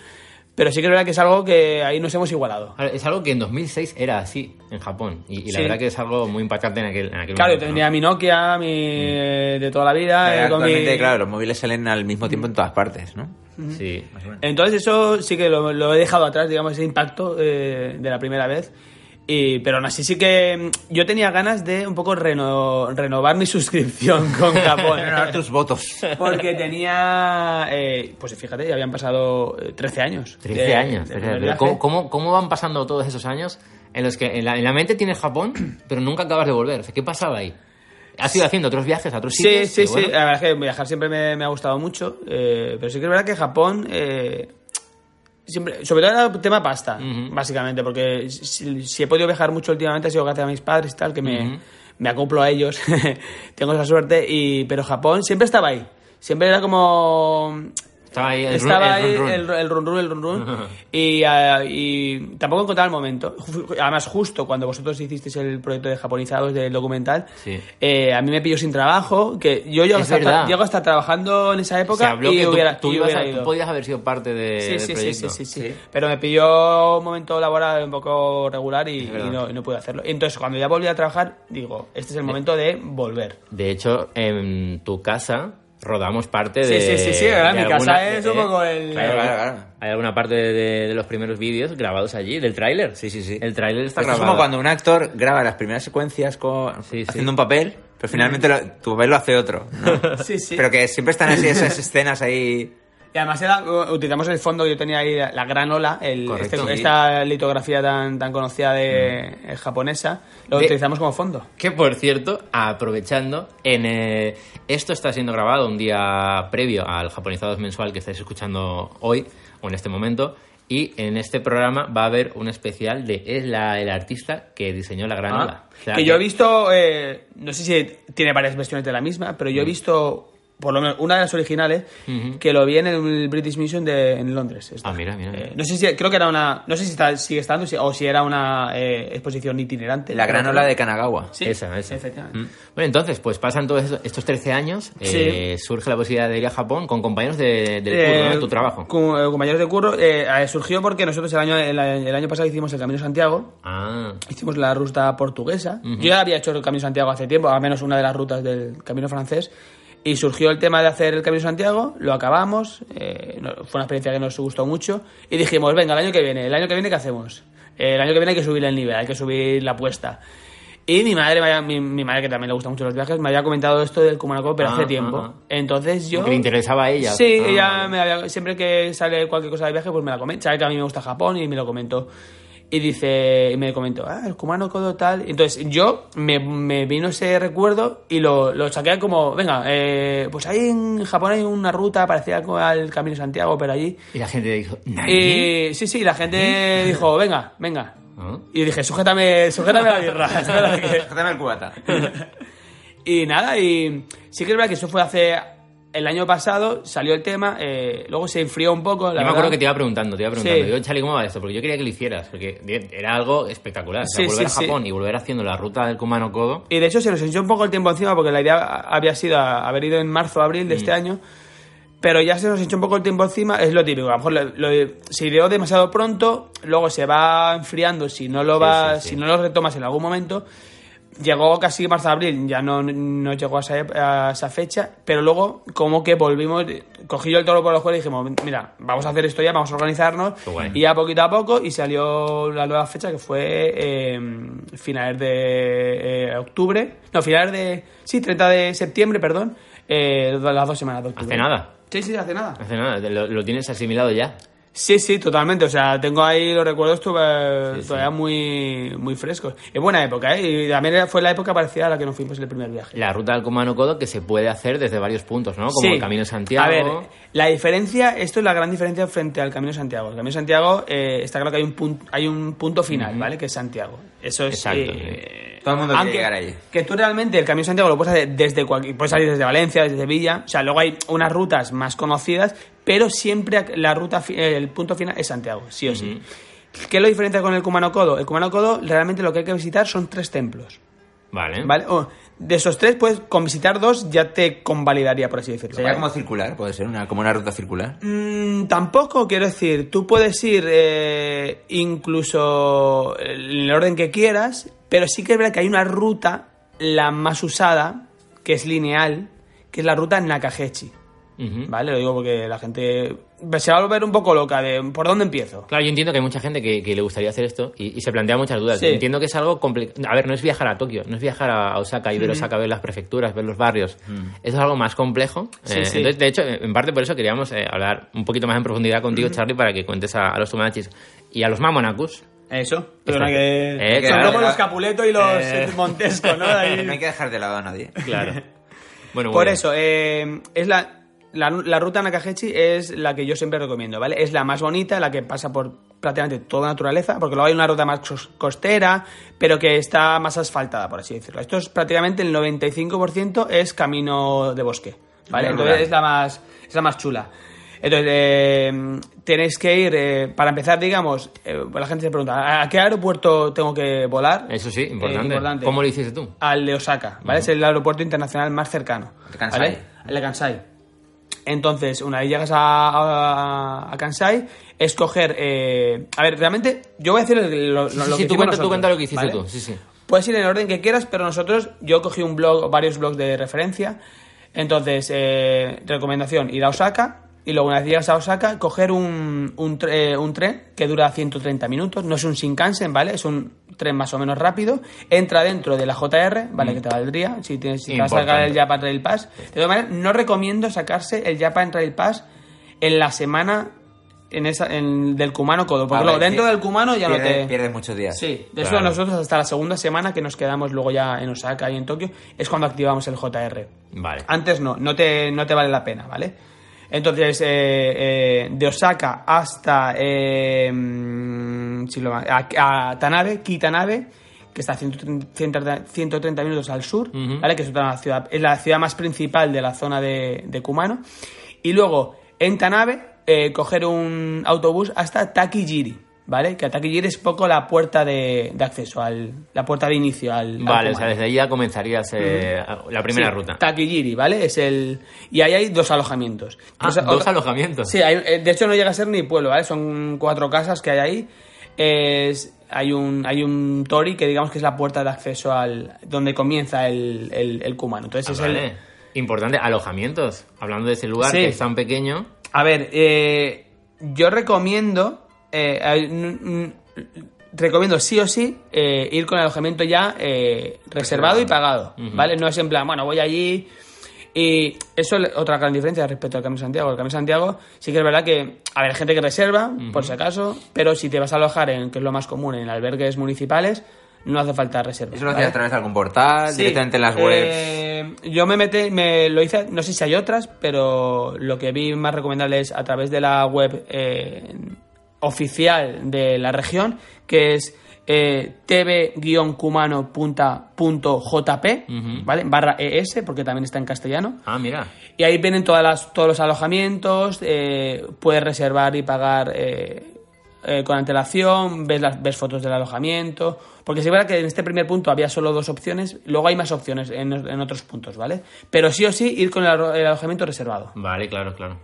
Pero sí que es verdad que es algo que ahí nos hemos igualado. Es algo que en 2006 era así en Japón. Y, y la Sí. verdad que es algo muy impactante en aquel, en aquel Claro, yo momento. tenía mi Nokia, mi eh, de toda la vida. eh, con mi- Actualmente, claro, los móviles salen al mismo tiempo en todas partes, ¿no? ¿no? Sí. Entonces eso sí que lo, lo he dejado atrás, digamos, ese impacto eh, de la primera vez. Y, pero aún así sí que mm, yo tenía ganas de un poco reno- renovar mi suscripción con Japón. Renovar tus votos. Porque tenía, eh, pues fíjate, ya habían pasado eh, 13 años. 13 de- años. ¿cómo, cómo, cómo van pasando todos esos años en los que en la, en la mente tienes Japón, pero nunca acabas de volver? O sea, ¿Qué pasaba ahí? ¿Has ido haciendo otros viajes a otros Sí, sitios? sí, sí. bueno, La verdad es que viajar siempre me, me ha gustado mucho. eh, pero sí que es verdad que Japón. eh, siempre, sobre todo era el tema pasta, básicamente. Porque si, si he podido viajar mucho últimamente ha sido gracias a mis padres y tal, que me, Ujú. me acoplo a ellos, tengo esa suerte, y pero Japón siempre estaba ahí. Siempre era como Estaba ahí el estaba run- el run run. el, el run run, el run run. y, y tampoco encontraba el momento. Además, justo cuando vosotros hicisteis el proyecto de japonizados del documental, Sí. eh, a mí me pilló sin trabajo, que yo llego a, Es estar, verdad. llego a estar trabajando en esa época y que hubiera, tú y ibas hubiera a- tú podías haber sido parte de, Sí, del sí, sí, proyecto. sí, sí, sí. Pero me pilló un momento laboral un poco regular y, no, y no pude hacerlo. Entonces, cuando ya volví a trabajar, digo, este es el momento de volver. De hecho, en tu casa rodamos parte Sí, de. sí, sí, sí, de Mi casa es un poco el- Claro, Claro, claro. Hay alguna parte de, de los primeros vídeos grabados allí, del tráiler. Sí, sí, sí. El tráiler está Esto es grabado. como cuando un actor graba las primeras secuencias con- Sí, sí. haciendo un papel, pero finalmente lo- tu papel lo hace otro. ¿no? Sí, sí. Pero que siempre están así esas escenas ahí. Y además era, utilizamos el fondo que yo tenía ahí, la gran ola, el, Correcto. este- Sí. esta litografía tan, tan conocida de eh, japonesa, lo De- utilizamos como fondo. Que por cierto, aprovechando, en eh, esto está siendo grabado un día previo al Japonizados mensual que estáis escuchando hoy o en este momento. Y en este programa va a haber un especial de es la, el artista que diseñó la gran Ah, ola. O sea que yo he visto, eh, no sé si tiene varias versiones de la misma, pero yo he visto, por lo menos una de las originales, Mm. Ujú. que lo vi en el British Museum de, en Londres. esta. Ah, mira, mira. Eh, no sé si, creo que era una, no sé si está- sigue estando si- o si era una eh, exposición itinerante. La gran ola de Kanagawa. Sí, esa, esa. efectivamente. Mm. Bueno, entonces, pues pasan todos estos- estos 13 años, eh, surge la posibilidad de ir a Japón con compañeros de, del curro, ¿no? Eh, de tu trabajo. Con, eh, compañeros de curro, eh, eh, surgió porque nosotros el año, el, el año pasado hicimos el Camino de Santiago, Ah, hicimos la ruta portuguesa. Ujú. Yo ya había hecho el Camino de Santiago hace tiempo, al menos una de las rutas del Camino francés. Y surgió el tema de hacer el Camino de Santiago, lo acabamos, eh, fue una experiencia que nos gustó mucho. Y dijimos, venga, el año que viene, el año que viene, ¿qué hacemos? Eh, el año que viene hay que subir el nivel, hay que subir la apuesta. Y mi madre, había- mi, mi madre que también le gustan mucho los viajes, me había comentado esto del Kumanaco, pero Ah, hace tiempo. ah, ah. Entonces yo... Que le interesaba a ella. Sí, Ah, ella me había- siempre que sale cualquier cosa de viaje, pues me la comenta. Sabe que a mí me gusta Japón y me lo comentó. Y dice, y me comentó, ah, el Kumano Kodo tal. Entonces yo me, me vino ese recuerdo y lo, lo saqué como, venga, eh, pues ahí en Japón hay una ruta parecida al- Camino de Santiago, pero allí. Y la gente dijo, ¿Nani? Y sí, sí, la gente dijo, venga, venga. Ah. Y dije, sujétame, sujétame la birra. Déjame el cubata. y nada, y sí que es verdad que eso fue hace el año pasado, salió el tema, eh, luego se enfrió un poco. La yo me acuerdo que te iba preguntando, te iba preguntando. Sí. Yo, Charlie, ¿cómo va esto? Porque yo quería que lo hicieras, porque era algo espectacular. O sea, volver sí, a. Japón y volver haciendo la ruta del Kumano Kodo. Y de hecho se nos echó un poco el tiempo encima porque la idea había sido haber ido en marzo o abril de este Mm. año. Pero ya se nos echó un poco el tiempo encima, es lo típico. A lo mejor lo- lo- se ideó demasiado pronto, luego se va enfriando si no lo sí. si no lo retomas en algún momento. Llegó casi marzo-abril, ya no, no llegó a esa, a esa fecha, pero luego como que volvimos, cogí yo el toro por los cuernos y dijimos, mira, vamos a hacer esto ya, vamos a organizarnos, y ya poquito a poco, y salió la nueva fecha que fue eh, finales de eh, octubre, no, finales de, sí, 30 de septiembre, perdón, eh, las dos semanas de octubre. Hace nada. Sí, sí, hace nada. Hace nada, lo, lo tienes asimilado ya. Sí, sí, totalmente. O sea, tengo ahí los recuerdos tuve- Sí, sí. todavía muy, muy frescos. Es buena época, ¿eh? Y también fue la época parecida a la que nos fuimos en el primer viaje. La ruta del Kumano Kodo que se puede hacer desde varios puntos, ¿no? Como Sí. el Camino de Santiago. A ver, la diferencia, esto es la gran diferencia frente al Camino de Santiago. El Camino de Santiago eh, está claro que hay un punto, hay un punto final, ¿vale? Que es Santiago. Eso es. Exacto, eh, Todo el mundo quiere aunque- llegar allí. Que tú realmente el Camino de Santiago lo puedes hacer desde cualquier, puedes salir desde Valencia, desde Sevilla, o sea, luego hay unas rutas más conocidas, pero siempre la ruta, el punto final es Santiago, sí o sí. ¿Qué lo diferencia con el Kumano Kodo? El Kumano Kodo realmente lo que hay que visitar son tres templos, Vale. ¿vale? De esos tres, pues con visitar dos ya te convalidaría, por así decirlo. Sería ¿vale? como circular, puede ser, una, como una ruta circular. Mm, tampoco, quiero decir, tú puedes ir eh, incluso en el orden que quieras, pero sí que es verdad que hay una ruta, la más usada, que es lineal, que es la ruta Nakahechi. ¿Vale? Lo digo porque la gente se va a volver un poco loca de ¿por dónde empiezo? Claro, yo entiendo que hay mucha gente que, que le gustaría hacer esto y, y se plantea muchas dudas. Sí. Entiendo que es algo complicado. A ver, no es viajar a Tokio, no es viajar a Osaka y ver Osaka, ver las prefecturas, ver los barrios. Eso es algo más complejo. Sí, Eh, sí. Entonces, de hecho, en parte por eso queríamos eh, hablar un poquito más en profundidad contigo, Charlie, para que cuentes a, a los Tomanachis y a los Mamonacus. Eso. Pero Está- no hay que... Eh, Son claro. como los Capuleto y los Eh. eh, Montesco, ¿no? Ahí- No hay que dejar de lado a nadie. Claro. Bueno, Por bueno. eso, eh, es la, la, la ruta Nakahechi es la que yo siempre recomiendo, ¿vale? Es la más bonita, la que pasa por prácticamente toda naturaleza, porque luego hay una ruta más cos- costera, pero que está más asfaltada, por así decirlo. Esto es prácticamente el 95% es camino de bosque, ¿vale? Entonces es la más, es la más chula. Entonces, eh, tenéis que ir, eh, para empezar, digamos, eh, la gente se pregunta, ¿a qué aeropuerto tengo que volar? Eso sí, Eh, importante. ¿Cómo lo hiciste tú? Al de Osaka, ¿vale? Es el aeropuerto internacional más cercano. ¿vale? El Kansai. Entonces, una vez llegas a, a, a Kansai, es coger... eh, a ver, realmente, yo voy a decir lo, lo- Sí, lo sí, que sí, tú cuenta, tú cuenta lo que hiciste ¿vale? tú. Sí, sí. Puedes ir en el orden que quieras, pero nosotros, yo cogí un blog, varios blogs de referencia. Entonces, eh, recomendación, ir a Osaka. Y luego, una vez llegas a Osaka, coger un, un, eh, un tren que dura 130 minutos. No es un Shinkansen, ¿vale? Es un tren más o menos rápido. Entra dentro de la JR, ¿vale? Que te valdría. Si, tienes, si vas a sacar el. Japan Rail Pass. De todas maneras, no recomiendo sacarse el Japan Rail Pass en la semana en esa, en, del Kumano Kodo. Porque luego dentro del Kumano ya no te... Pierdes muchos días. Sí, de eso Claro. nosotros hasta la segunda semana que nos quedamos luego ya en Osaka y en Tokio es cuando activamos el JR. Vale. Antes no, no te, no te vale la pena, ¿vale? Entonces, eh, eh, de Osaka hasta eh, mm, a, a Tanabe, Kitanabe, que está a 130, 130 minutos al sur. ¿vale? Que es, otra ciudad, es la ciudad más principal de la zona de, de Kumano. Y luego, en Tanabe, eh, coger un autobús hasta Takijiri, ¿vale? Que a Takijiri es poco la puerta de, de acceso, al, la puerta de inicio al, al Vale, o sea, desde ahí ya comenzarías eh, la primera Sí, ruta. Takijiri, ¿vale? Es el y ahí hay dos alojamientos. Ah, Dos- dos otra- alojamientos. Sí, hay- eh, de hecho no llega a ser ni pueblo, ¿vale? Son cuatro casas que hay ahí. Es, hay un hay un tori que digamos que es la puerta de acceso al donde comienza el, el, el Kumano. Entonces Ah, es vale. el Importante, alojamientos. Hablando de ese lugar Sí. que es tan pequeño. A ver, eh, yo recomiendo. Eh, recomiendo sí o sí eh, ir con el alojamiento ya eh, reservado y pagado. ¿Vale? No es en plan, bueno, voy allí. Y eso es otra gran diferencia respecto al Camino Santiago. El Camino Santiago sí que es verdad que, a ver, hay gente que reserva, por si acaso, pero si te vas a alojar en, que es lo más común, en albergues municipales, no hace falta reserva. Eso lo ¿vale? hacías a través de algún portal, Sí, directamente en las webs. eh, yo me metí, me lo hice, no sé si hay otras, pero lo que vi más recomendable es a través de la web eh, oficial de la región, que es eh, tv-cumano.jp. ¿vale? Barra ES, porque también está en castellano. Ah, mira. Y ahí vienen todas las, todos los alojamientos, eh, puedes reservar y pagar eh, eh, con antelación, ves, las, ves fotos del alojamiento. Porque es verdad que en este primer punto había solo dos opciones, luego hay más opciones en, en otros puntos, ¿vale? Pero sí o sí ir con el alojamiento reservado. Vale, claro, claro.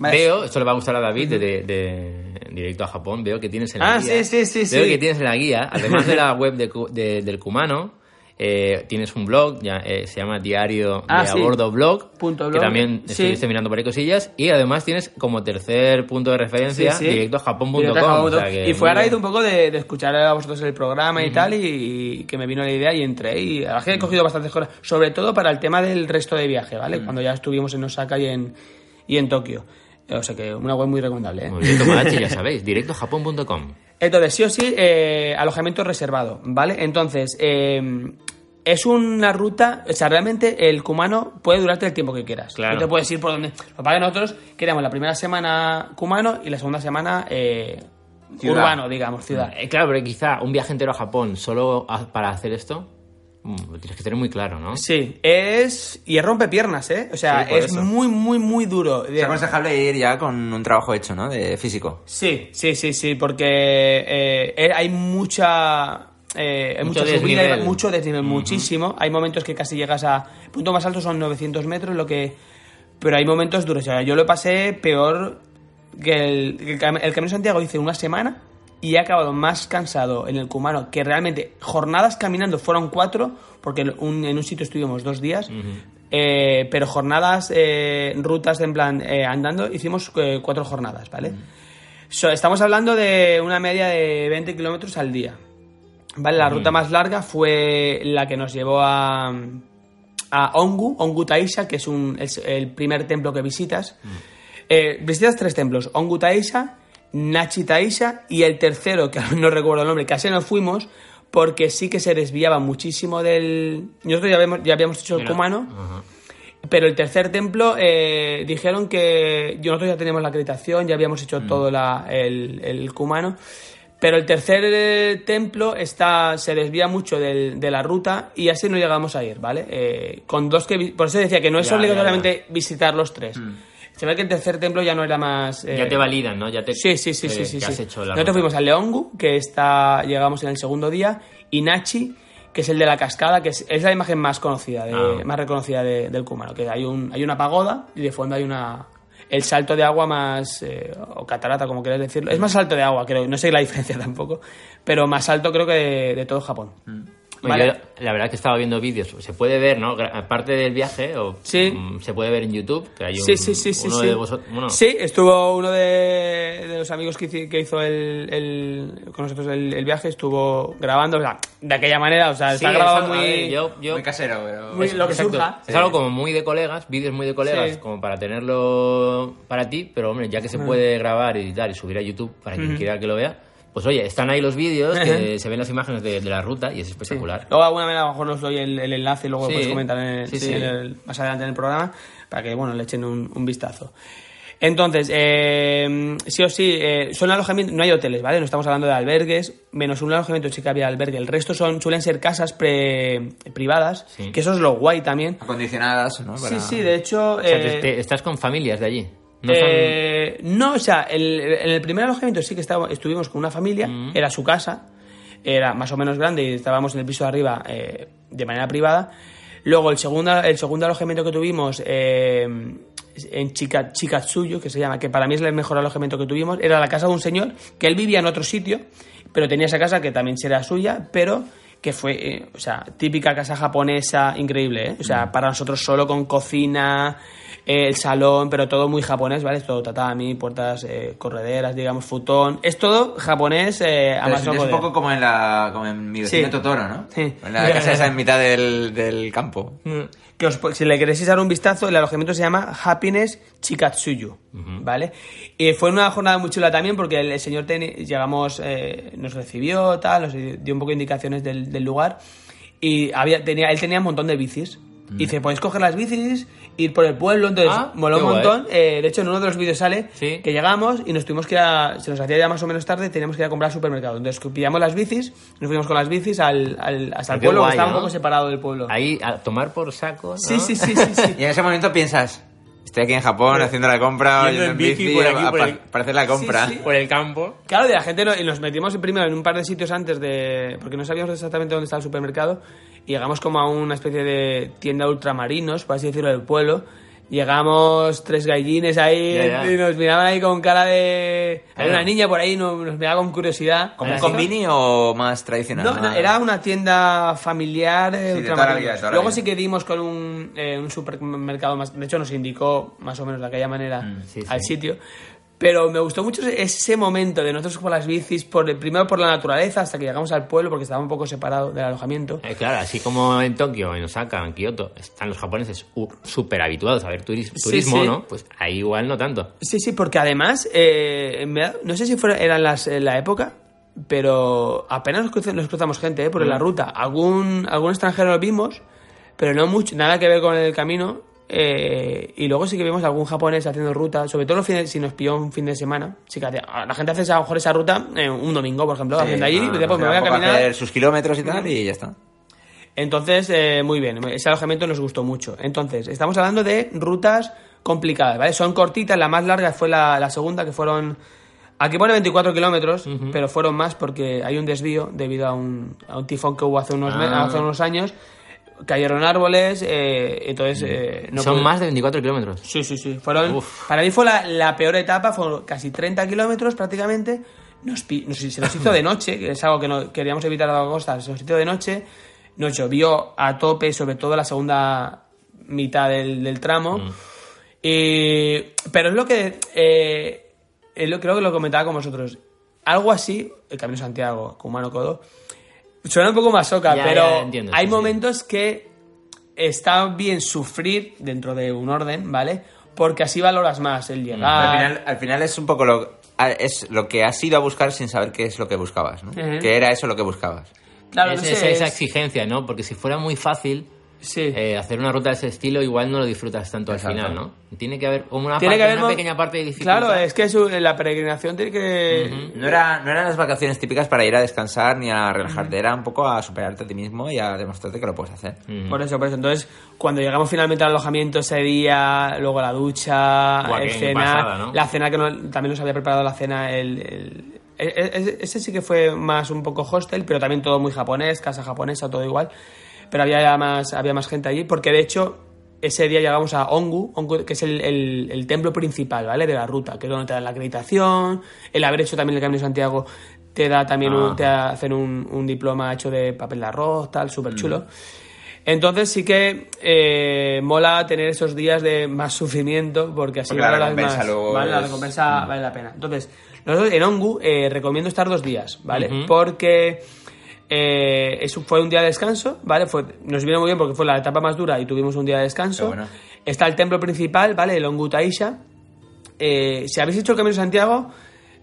Vale. Veo, esto le va a gustar a David de, de- de Directo a Japón, veo que tienes en la Ah, guía. sí, sí, sí, Veo que tienes en la guía, además de la web de del Kumano, eh, tienes un blog, ya, eh, se llama Diario Ah, de sí. a Bordo Blog, Punto que blog, también sí. estuviste mirando por ahí cosillas, y además tienes como tercer punto de referencia. Directo a Japón o sea que y fue a raíz un poco de, de escuchar a vosotros el programa y tal, y, y que me vino la idea y entré. Y la que he cogido bastantes cosas, sobre todo para el tema del resto de viaje, ¿vale? Cuando ya estuvimos en Osaka y en, y en Tokio. O sea que una web muy recomendable, ¿eh? Muy bien, Tomodachi, ya sabéis, directoajapón.com. Entonces, sí o sí, eh, alojamiento reservado, ¿vale? Entonces, eh, es una ruta, o sea, realmente el Kumano puede durarte el tiempo que quieras. Claro. Tú te puedes ir por donde... Lo que nosotros queríamos la primera semana Kumano y la segunda semana eh, urbano, digamos, ciudad. Eh, claro, pero quizá un viaje entero a Japón solo para hacer esto, lo tienes que tener muy claro, ¿no? Sí, es... Y es rompepiernas, ¿eh? O sea, Sí, es eso. muy, muy, muy duro. Es aconsejable ir ya con un trabajo hecho, ¿no? De físico. Sí, sí, sí, sí, porque eh, eh, hay mucha... eh, hay Mucho mucha subida, desnivel. mucho desnivel, muchísimo. Hay momentos que casi llegas a... El punto más alto son 900 metros, lo que... Pero hay momentos duros. O sea, yo lo pasé peor que el, el, el Camino de Santiago hice una semana y he acabado más cansado en el Kumano que realmente jornadas caminando fueron cuatro, porque en un, en un sitio estuvimos dos días. Eh, pero jornadas, eh, rutas en plan eh, andando, hicimos cuatro jornadas, ¿vale? So, estamos hablando de una media de 20 kilómetros al día. ¿Vale? La ruta más larga fue la que nos llevó a, a Ongu, Ongu Taisha, que es, un, es el primer templo que visitas. Visitas tres templos, Ongu Taisha, Nachi Taisha y el tercero, que no recuerdo el nombre, casi no fuimos porque sí que se desviaba muchísimo del... Nosotros ya habíamos, ya habíamos hecho el. Kumano. Pero el tercer templo eh, dijeron que nosotros ya teníamos la acreditación, ya habíamos hecho todo la- el, el cumano. Pero el tercer eh, templo está, se desvía mucho del- de la ruta y así no llegamos a ir, ¿vale? Eh, con dos que, por eso decía que no es Ya, obligatoriamente visitar los tres. Se ve que el tercer templo ya no era más... eh, Ya te validan, ¿no? Ya te, Sí, sí, sí, que- sí, sí, que sí. has hecho la Nosotros ruta. fuimos a Leongu, que está, llegamos en el segundo día, y Nachi, que es el de la cascada, que es, es la imagen más conocida, de- Ah. más reconocida de- del Kumano, que hay, un, hay una pagoda y de fondo hay una el salto de agua más eh, o catarata como quieras decirlo es más salto de agua creo no sé la diferencia tampoco pero más alto creo que de, de todo Japón Bueno, Vale. yo, la verdad que estaba viendo vídeos. Se puede ver, ¿no? Aparte del viaje, o, Sí. mm, se puede ver en YouTube. Que hay un, Sí, sí, sí, sí. uno sí. de vosotros. Bueno, Sí, estuvo uno de, de los amigos que, hici- que hizo el, el- con nosotros el, el viaje, estuvo grabando, o sea, de aquella manera, o sea, Sí, está grabado muy... ver, yo- yo- Muy casero, pero... Muy- lo que Exacto. surja. Es algo como muy de colegas, vídeos muy de colegas, Sí. como para tenerlo para ti, pero hombre, ya que se puede grabar, editar y subir a YouTube para quien quiera que lo vea, pues oye, están ahí los vídeos, que se ven las imágenes de, de la ruta y es espectacular. Luego alguna vez a lo mejor os doy el, el enlace y luego Sí. podéis comentar en el- Sí, sí, sí. en el- más adelante en el programa para que bueno le echen un, un vistazo. Entonces, eh, sí o sí, eh, son alojamientos, no hay hoteles, ¿vale? No estamos hablando de albergues, menos un alojamiento sí que había albergue. El resto son suelen ser casas pre- privadas, Sí. que eso es lo guay también. Acondicionadas, ¿no? Sí, sí, de hecho... O sea, eh, te- te- estás con familias de allí. No son- eh, no, o sea, el- en el primer alojamiento sí que estaba- estuvimos con una familia, era su casa, era más o menos grande y estábamos en el piso de arriba eh, de manera privada. Luego el segundo, el segundo alojamiento que tuvimos eh, en Chika, Chikatsuyu, que se llama, que para mí es el mejor alojamiento que tuvimos, era la casa de un señor que él vivía en otro sitio, pero tenía esa casa que también era suya, pero que fue, eh, o sea, típica casa japonesa, increíble, ¿eh? O sea, para nosotros solo con cocina, el salón, pero todo muy japonés, ¿vale? Es todo tatami, puertas eh, correderas, digamos, futón. Es todo japonés eh, a más no es un poco como en, la, como en mi vecino Sí. Totoro, ¿no? Sí. En la casa esa en mitad del, del campo. Mm. Que os- si le queréis dar un vistazo, el alojamiento se llama Happiness Chikatsuyu, ¿vale? Y fue una jornada muy chula también porque el, el señor teni- llegamos, eh, nos recibió, tal, nos dio un poco de indicaciones del, del lugar y había, tenía, él tenía un montón de bicis. Y dice, podéis coger las bicis, ir por el pueblo, entonces Ah, moló un montón. Eh, de hecho, en uno de los vídeos sale Sí. que llegamos y nos tuvimos que ir a, se nos hacía ya más o menos tarde, teníamos que ir a comprar al supermercado. Entonces pillamos las bicis, nos fuimos con las bicis al, al- hasta el pueblo, que guay, estaba un ¿no? poco separado del pueblo. Ahí a tomar por saco. ¿no? Sí, sí, sí, sí, sí. Y en ese momento piensas, estoy aquí en Japón haciendo la compra, Yendo yendo en bici por a- aquí, a- por el- para hacer la compra. Sí, sí. Por el campo. Claro, de la gente no- y nos metimos primero en un par de sitios antes de. porque no sabíamos exactamente dónde estaba el supermercado. Y llegamos como a una especie de tienda ultramarinos, por así decirlo, del pueblo. Llegamos tres gallines ahí Ya, ya. y nos miraban ahí con cara de. Una niña por ahí, nos, nos miraba con curiosidad. ¿Como un ¿Ah, convini o más tradicional? No, no, era una tienda familiar Sí, ultramarinos. vida, Luego vida. sí que dimos con un, eh, un supermercado más. De hecho, nos indicó más o menos de aquella manera Mm, sí, al sí. sitio. Pero me gustó mucho ese- momento de nosotros con las bicis, por, primero por la naturaleza, hasta que llegamos al pueblo, porque estaba un poco separado del alojamiento. Eh, claro, así como en Tokio, en Osaka, en Kioto, están los japoneses súper habituados a ver Sí, turismo, sí. ¿no? Pues ahí igual no tanto. Sí, sí, porque además, eh, no sé si fuera, eran las, en la época, pero apenas nos, cruza- nos cruzamos gente eh, por la ruta. Algún, algún extranjero lo vimos, pero no mucho, nada que ver con el camino. Eh, y luego sí que vimos algún japonés haciendo ruta, sobre todo los fines- si nos pilló un fin de semana. Sí que la gente hace a lo mejor esa ruta eh, un domingo, por ejemplo, haciendo allí, y dice, pues me voy a caminar. hacer sus kilómetros y tal y ya está. Entonces, eh, muy bien, ese alojamiento nos gustó mucho. Entonces, estamos hablando de rutas complicadas, ¿vale? Son cortitas, la más larga fue la, la segunda, que fueron... Aquí pone 24 kilómetros, pero fueron más porque hay un desvío debido a un, a un tifón que hubo hace unos, Ah. hace unos años. Cayeron árboles, eh, entonces... eh, no Son pude- más de 24 kilómetros. Sí, sí, sí. Fueron, Uf. para mí fue la, la peor etapa, fueron casi 30 kilómetros prácticamente. Nos, nos- se nos hizo de noche, que es algo que no, queríamos evitar a la costa, se nos hizo de noche. Nos llovió a tope, sobre todo la segunda mitad del, del tramo. Y- pero es lo que. eh, es lo, creo que lo comentaba con vosotros. Algo así, el Camino Santiago, con mano codo, suena un poco masoca, Ya, pero ya, entiendo, hay sí, sí. momentos que está bien sufrir dentro de un orden, ¿vale? Porque así valoras más el Pero llegar. al, final, al final es un poco lo, es lo que has ido a buscar sin saber qué es lo que buscabas, ¿no? Que era eso lo que buscas. Claro, es, no es sé, esa es- exigencia, ¿no? Porque si fuera muy fácil, Sí. eh, hacer una ruta de ese estilo igual no lo disfrutas tanto Exacto. al final, ¿no? Tiene que haber como una, Tiene parte- que haber una pequeña parte de dificultad. Claro, es que su- la peregrinación tiene que... No, era, no eran las vacaciones típicas para ir a descansar ni a relajarte, era un poco a superarte a ti mismo y a demostrarte que lo puedes hacer. Por eso, por eso. Entonces, cuando llegamos finalmente al alojamiento ese día, luego la ducha, Buah, el cena, pasada, ¿no? la cena que no- también nos había preparado la cena, el, el- e- e- ese sí que fue más un poco hostel, pero también todo muy japonés, casa japonesa, todo igual. Pero había ya más, había más gente allí, porque de hecho ese día llegamos a Ongu, Ongu, que es el, el- el templo principal, ¿vale? De la ruta, que es donde te dan la acreditación, el haber hecho también el Camino de Santiago te da también un- Ah. te hacen un, un diploma hecho de papel de arroz, tal, súper chulo. Entonces sí que eh, mola tener esos días de más sufrimiento porque así Porque la recompensa más. luego ¿vale? La vale pena. Entonces, nosotros en Ongu eh, recomiendo estar dos días, ¿vale? Porque eh, eso fue un día de descanso, ¿vale? Fue, nos vino muy bien porque fue la etapa más dura y tuvimos un día de descanso. Bueno. Está el templo principal, ¿vale? El Ongu Taisha. Eh, si habéis hecho el Camino de Santiago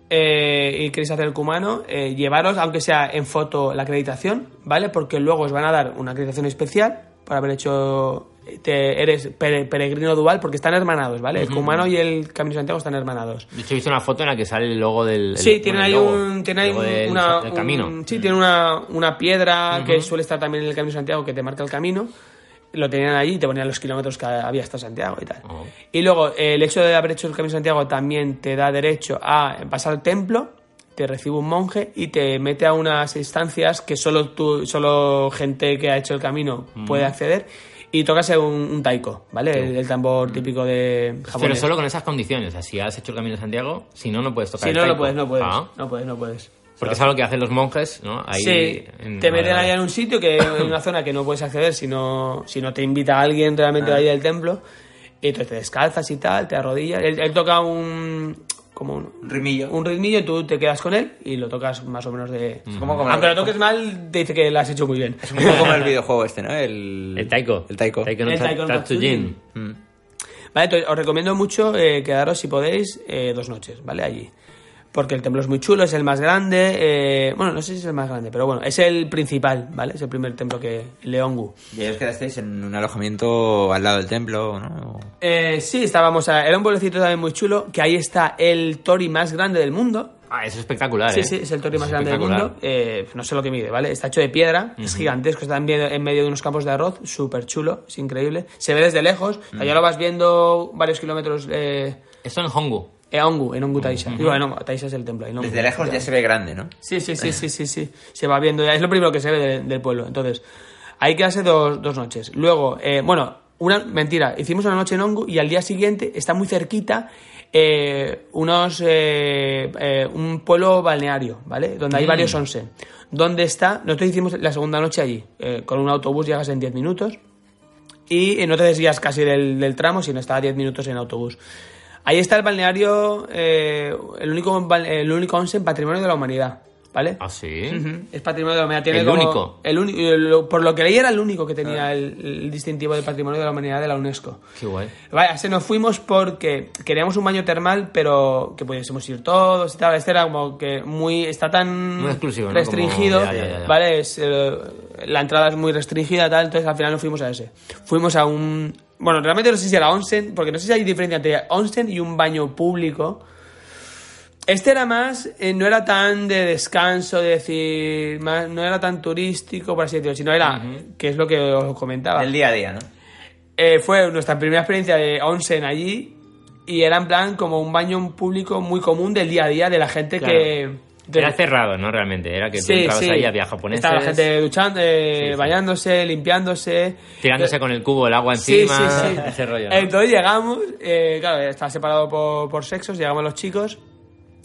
eh, y queréis hacer el cumano, eh, llevaros, aunque sea en foto, la acreditación, ¿vale? Porque luego os van a dar una acreditación especial por haber hecho. Te, eres pere- peregrino dual porque están hermanados, ¿vale? El cumano y el Camino de Santiago están hermanados. De hecho, he visto una foto en la que sale el logo del. el- Sí, tiene bueno, ahí un, tiene ahí logo un- del- una, del camino. un- sí, tiene una, una piedra que suele estar también en el Camino Santiago que te marca el camino. Lo tenían allí y te ponían los kilómetros que había hasta Santiago y tal. Oh. Y luego, el hecho de haber hecho el Camino de Santiago también te da derecho a pasar al templo, te recibe un monje y te mete a unas instancias que solo tú, solo gente que ha hecho el camino Mm. puede acceder. Y tocas un, un taiko, ¿vale? El, el tambor típico de Japón. Pero solo con esas condiciones. O sea, si has hecho el camino de Santiago, si no, no puedes tocar Si el no, no taiko. puedes, no puedes. Ah, No puedes, no puedes. porque es algo que hacen los monjes, ¿no? Ahí sí, en- te meten allá en un sitio que en una zona que no puedes acceder si no, si no te invita alguien realmente de ahí del templo. Y entonces te descalzas y tal, te arrodillas. Él, él toca un. Como un, ritmillo. Un ritmillo y tú te quedas con él y lo tocas más o menos de. como comer- Aunque lo toques mal, te dice que lo has hecho muy bien. Es un poco como el videojuego este, ¿no? El, El taiko. El taiko. Taiko no El Ta- taiko no. Mm. Vale, entonces os recomiendo mucho eh, quedaros, si podéis, eh, dos noches, ¿vale? Allí. Porque el templo es muy chulo, es el más grande. eh, bueno, no sé si es el más grande, pero bueno, es el principal, ¿vale? Es el primer templo que. Leongu. Y ahí os quedasteis en un alojamiento al lado del templo, ¿no? Eh, sí, estábamos. A, era un pueblecito también muy chulo, que ahí está el tori más grande del mundo. Ah, es espectacular, Sí, ¿eh? sí, es el tori más Es grande del mundo. Eh, no sé lo que mide, ¿vale? Está hecho de piedra, es gigantesco, está en medio, en medio de unos campos de arroz, súper chulo, es increíble. Se ve desde lejos, o sea, ya lo vas viendo varios kilómetros. Eh, Esto en Hongu. En Ongu, en Ongu Taisha. Bueno, Taisha es el templo. Desde lejos ya se ve grande, ¿no? Sí, sí, sí, sí, sí, sí. Se va viendo ya. Es lo primero que se ve de- del pueblo. Entonces, ahí quedarse dos, dos noches. Luego, eh, bueno, una mentira. Hicimos una noche en Ongu y al día siguiente está muy cerquita eh, unos eh, eh, un pueblo balneario, ¿vale? Donde hay Mm. varios onsen. ¿Dónde está? Nosotros hicimos la segunda noche allí. Eh, con un autobús llegas en 10 minutos y no te desvías casi del, del tramo, sino está a 10 minutos en autobús. Ahí está el balneario, eh, el único el único onsen patrimonio de la humanidad, ¿vale? Ah, sí. Es patrimonio de la humanidad. Tiene El como- único. El uni- el- por lo que leí era el único que tenía el, el distintivo de patrimonio de la humanidad de la UNESCO. Qué guay. Vaya, se nos fuimos porque queríamos un baño termal, pero que pudiésemos ir todos y tal. Este era como que muy. Está tan Muy exclusivo, ¿no? restringido, Como- ya, ya, ya, ya. ¿vale? Es, eh, la entrada es muy restringida, tal. Entonces al final nos fuimos a ese. Fuimos a un. Bueno, realmente no sé si era onsen, porque no sé si hay diferencia entre onsen y un baño público. Este era más, eh, no era tan de descanso, de decir, más- no era tan turístico, por así decirlo, sino era, que es lo que os comentaba. El día a día, ¿no? Eh, fue nuestra primera experiencia de onsen allí y era en plan como un baño público muy común del día a día de la gente Claro. que... Era cerrado, ¿no? Realmente. Era que tú Sí, entrabas sí. ahí, había japoneses. Estaba la gente duchando, eh, Sí, sí. bañándose, limpiándose. Tirándose con el cubo el agua Sí, encima. sí, sí. Ese rollo. ¿no? Entonces llegamos, eh, claro, estaba separado por, por sexos, llegamos los chicos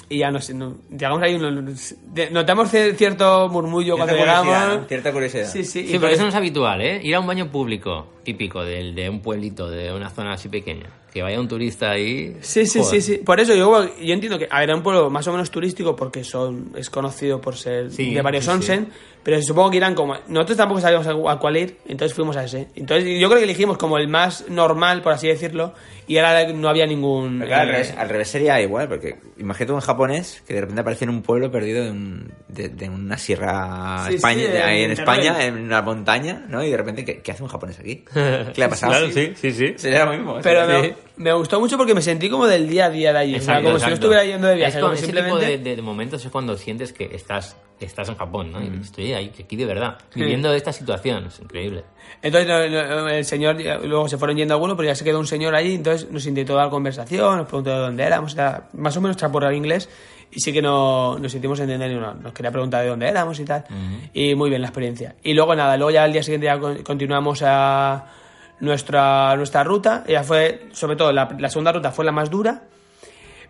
y ya nos, no- llegamos ahí, nos- de- notamos cier- cierto murmullo Cierta cuando llegamos. Cierta curiosidad. Sí, sí. Sí, pero eso no es habitual, ¿eh? Ir a un baño público típico del, de un pueblito, de una zona así pequeña. Que vaya un turista ahí. Sí, sí, joder. sí, sí. Por eso yo, yo entiendo que, a ver, era un pueblo más o menos turístico porque son es conocido por ser Sí, de varios sí, sí. onsen, pero supongo que irán como... Nosotros tampoco sabíamos a, a cuál ir, entonces fuimos a ese. Entonces yo creo que elegimos como el más normal, por así decirlo, y ahora no había ningún... Pero claro, al, revés, al revés sería igual, porque imagínate un japonés que de repente aparece en un pueblo perdido de, un- de, de una sierra Sí, España, sí, de ahí en en. España, en una montaña, ¿no? Y de repente, ¿qué, qué hace un japonés aquí? ¿Qué le ha pasado? Claro, sí, sí, sí. Sería lo mismo. Pero sí. Me, gustó mucho porque me sentí como del día a día de allí. o sea, Exacto, como si no exacto. estuviera yendo de viaje, Es como ese simplemente... tipo de, de momentos es cuando sientes que estás, estás en Japón, ¿no? Y estoy ahí, aquí de verdad, Sí. viviendo esta situación. Es increíble. Entonces no, no, el señor, luego se fueron yendo algunos, pero ya se quedó un señor allí, entonces nos intentó dar conversación, nos preguntó de dónde éramos, era más o menos chaporrar inglés, y sí que no, nos sentimos entender no- nos quería preguntar de dónde éramos y tal, y muy bien la experiencia. Y luego nada, luego ya al día siguiente ya con- continuamos a nuestra, nuestra ruta, ya fue, sobre todo la, la segunda ruta fue la más dura,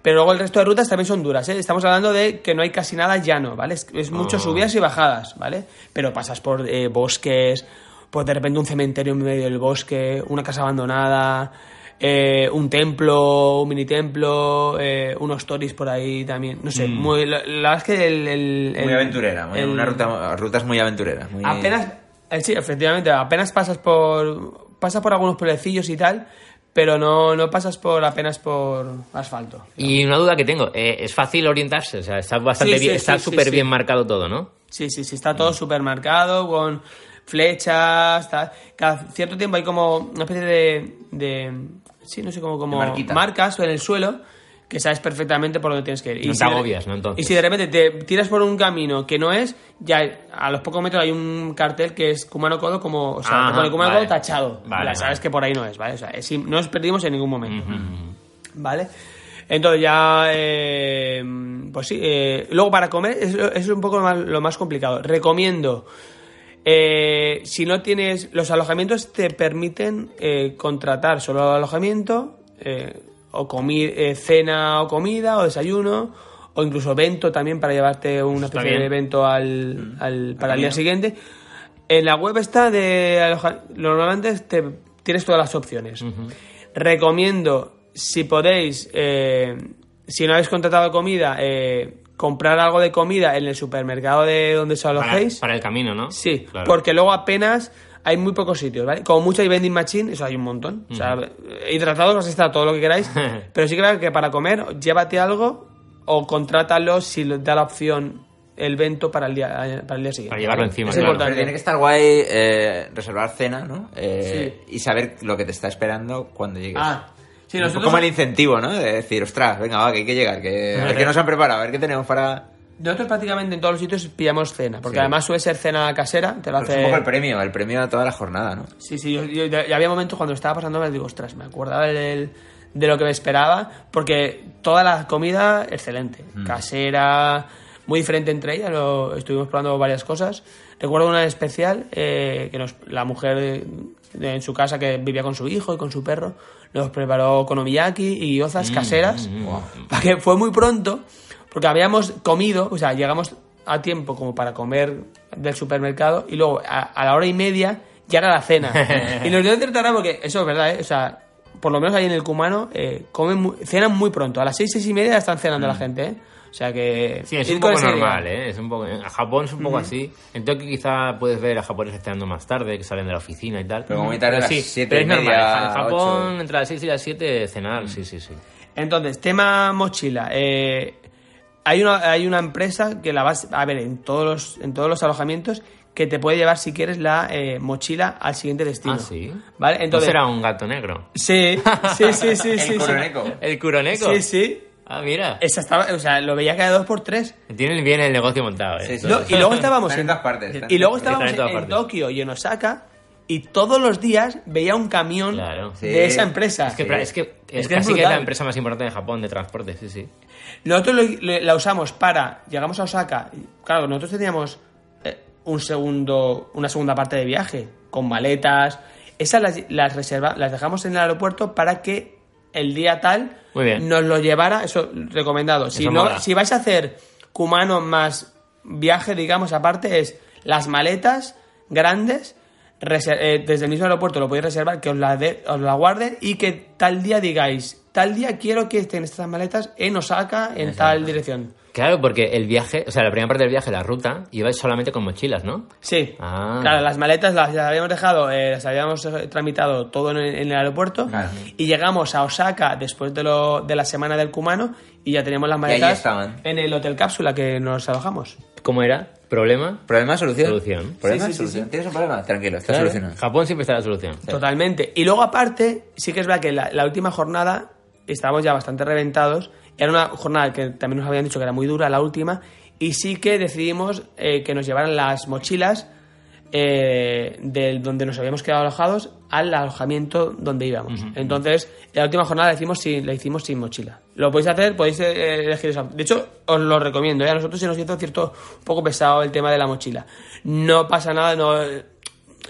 pero luego el resto de rutas también son duras, ¿eh? Estamos hablando de que no hay casi nada llano, ¿vale? Es, es mucho Oh. subidas y bajadas, ¿vale? Pero pasas por eh, bosques, por de repente un cementerio en medio del bosque, una casa abandonada, eh, un templo, un mini templo, eh, unos toris por ahí también. No sé, muy, la, verdad es que el... el- Muy el- aventurera, muy- el- una ruta, rutas muy aventureras. Muy... Apenas, eh, sí, efectivamente, apenas pasas por pasas por algunos pueblecillos y tal, pero no, no pasas por apenas por asfalto. Y una duda que tengo, eh, ¿es fácil orientarse? O sea, está bastante Sí, sí, bien, está súper sí. bien marcado todo, ¿no? Sí, sí, sí, está todo supermercado con flechas, tal. cada cierto tiempo hay como una especie de, de sí, no sé, como, como marcas en el suelo que sabes perfectamente por dónde tienes que ir. No si te de- agobias, ¿no? Entonces. Y si de repente te tiras por un camino que no es, ya a los pocos metros hay un cartel que es Kumano Kodo como, o sea, Ajá, te pone Kumano vale. Kodo tachado. Vale, sabes vale. que por ahí no es, ¿vale? O sea, es no nos perdimos en ningún momento. ¿Vale? Entonces ya, eh, pues sí, eh, luego para comer es, es un poco lo más, lo más complicado. Recomiendo, eh, si no tienes, los alojamientos te permiten eh, contratar solo alojamiento, eh, o comi- eh, cena o comida, o desayuno, o incluso evento también para llevarte una especie de evento al, al- para el día siguiente. En la web está de normalmente te, tienes todas las opciones. Recomiendo, si podéis, eh, si no habéis contratado comida, eh, comprar algo de comida en el supermercado de donde os Para, alojéis. para el camino, ¿no? Sí, Claro. porque luego apenas hay muy pocos sitios, ¿vale? Como mucho hay vending machine, eso hay un montón. O sea, hidratados vas a estar todo lo que queráis, pero sí que creo que para comer, llévate algo o contrátalo si da la opción el vento para el día, para el día siguiente. Para llevarlo ¿vale? encima, Es claro. Pero importante. tiene que estar guay eh, reservar cena, ¿no? Eh, Y saber lo que te está esperando cuando llegues. Ah, sí, un nosotros- poco como el incentivo, ¿no? De decir, ostras, venga, va, que hay que llegar, que a ver qué nos han preparado, a ver qué tenemos para... Nosotros prácticamente en todos los sitios pillamos cena, porque Sí. además suele ser cena casera, te lo Es hace... un poco el premio, el premio a toda la jornada, ¿no? Sí, sí, yo, había momentos cuando estaba pasando, me digo, ostras, me acordaba del- de lo que me esperaba, porque toda la comida excelente, casera, muy diferente entre ellas, lo, estuvimos probando varias cosas. Recuerdo una especial, eh, que nos, la mujer en su casa que vivía con su hijo y con su perro, nos preparó konomiyaki y gyozas caseras, para que fue muy pronto, porque habíamos comido, o sea, llegamos a tiempo como para comer del supermercado y luego a, a la hora y media ya era la cena. y nos dio cierta porque eso es verdad, ¿eh? O sea, por lo menos ahí en el Cumano eh, comen muy- cenan muy pronto. A las seis, seis y media están cenando la gente, ¿eh? O sea que... Sí, es un poco idea. normal, ¿eh? Es un poco, en Japón es un poco así. En Tokio quizá puedes ver a japoneses cenando más tarde, que salen de la oficina y tal. Pero como muy tarde, a las sí, siete pero es normal. media, En Japón, entre las 6 y las 7, cenar, sí, sí, sí. Entonces, tema mochila. eh, hay, una, hay una empresa que la vas a ver en todos los, en todos los alojamientos que te puede llevar, si quieres, la eh, mochila al siguiente destino. Ah, sí. ¿Vale? Entonces, ¿No será un gato negro? Sí, sí, sí, sí. El sí, sí. Kuroneko. ¿El Kuroneko? Sí, sí. Ah, mira. Esa estaba, o sea, lo veía cada dos por tres. Tienen bien el negocio montado, ¿eh? Sí, sí. No, y luego estábamos en en, todas partes, y luego estábamos en en. Tokio y en Osaka y todos los días veía un camión Claro. Sí. de esa empresa. Es que, es que, Es es que es casi que es la empresa más importante de Japón de transporte, sí, sí. Nosotros lo- lo- la usamos para. Llegamos a Osaka. y, Claro, nosotros teníamos eh, un segundo, una segunda parte de viaje con maletas. Esas las, las reserva, las dejamos en el aeropuerto para que el día tal Muy bien. nos lo llevara. Eso recomendado. Si, Eso no, mola. si vais a hacer Kumano más viaje, digamos, aparte, es las maletas grandes. Eh, desde el mismo aeropuerto lo podéis reservar, que os la, de- os la guarden y que tal día digáis, tal día quiero que estén estas maletas en Osaka, en tal dirección. Claro, porque el viaje, o sea, la primera parte del viaje, la ruta, ibais solamente con mochilas, ¿no? Sí. Ah. Claro, las maletas las, las habíamos dejado, eh, las habíamos eh, tramitado todo en el, en el aeropuerto y llegamos a Osaka después de, lo, de la semana del Kumano y ya teníamos las maletas estaban. en el hotel cápsula que nos alojamos. ¿Cómo era? ¿Problema? ¿Problema, solución? Solución. ¿Problema, Sí, sí, sí, solución? sí. ¿Tienes un problema? Tranquilo, está Claro. solucionado. Japón siempre está la solución. Totalmente. Y luego aparte, sí que es verdad que la, la última jornada estábamos ya bastante reventados. Era una jornada que también nos habían dicho que era muy dura, la última. Y sí que decidimos eh, que nos llevaran las mochilas eh, del donde nos habíamos quedado alojados al alojamiento donde íbamos. Entonces, la última jornada la hicimos sin, la hicimos sin mochila. Lo podéis hacer, podéis eh, elegir esa. De hecho, os lo recomiendo. ¿eh? A nosotros se nos hizo cierto un poco pesado el tema de la mochila. No pasa nada, no,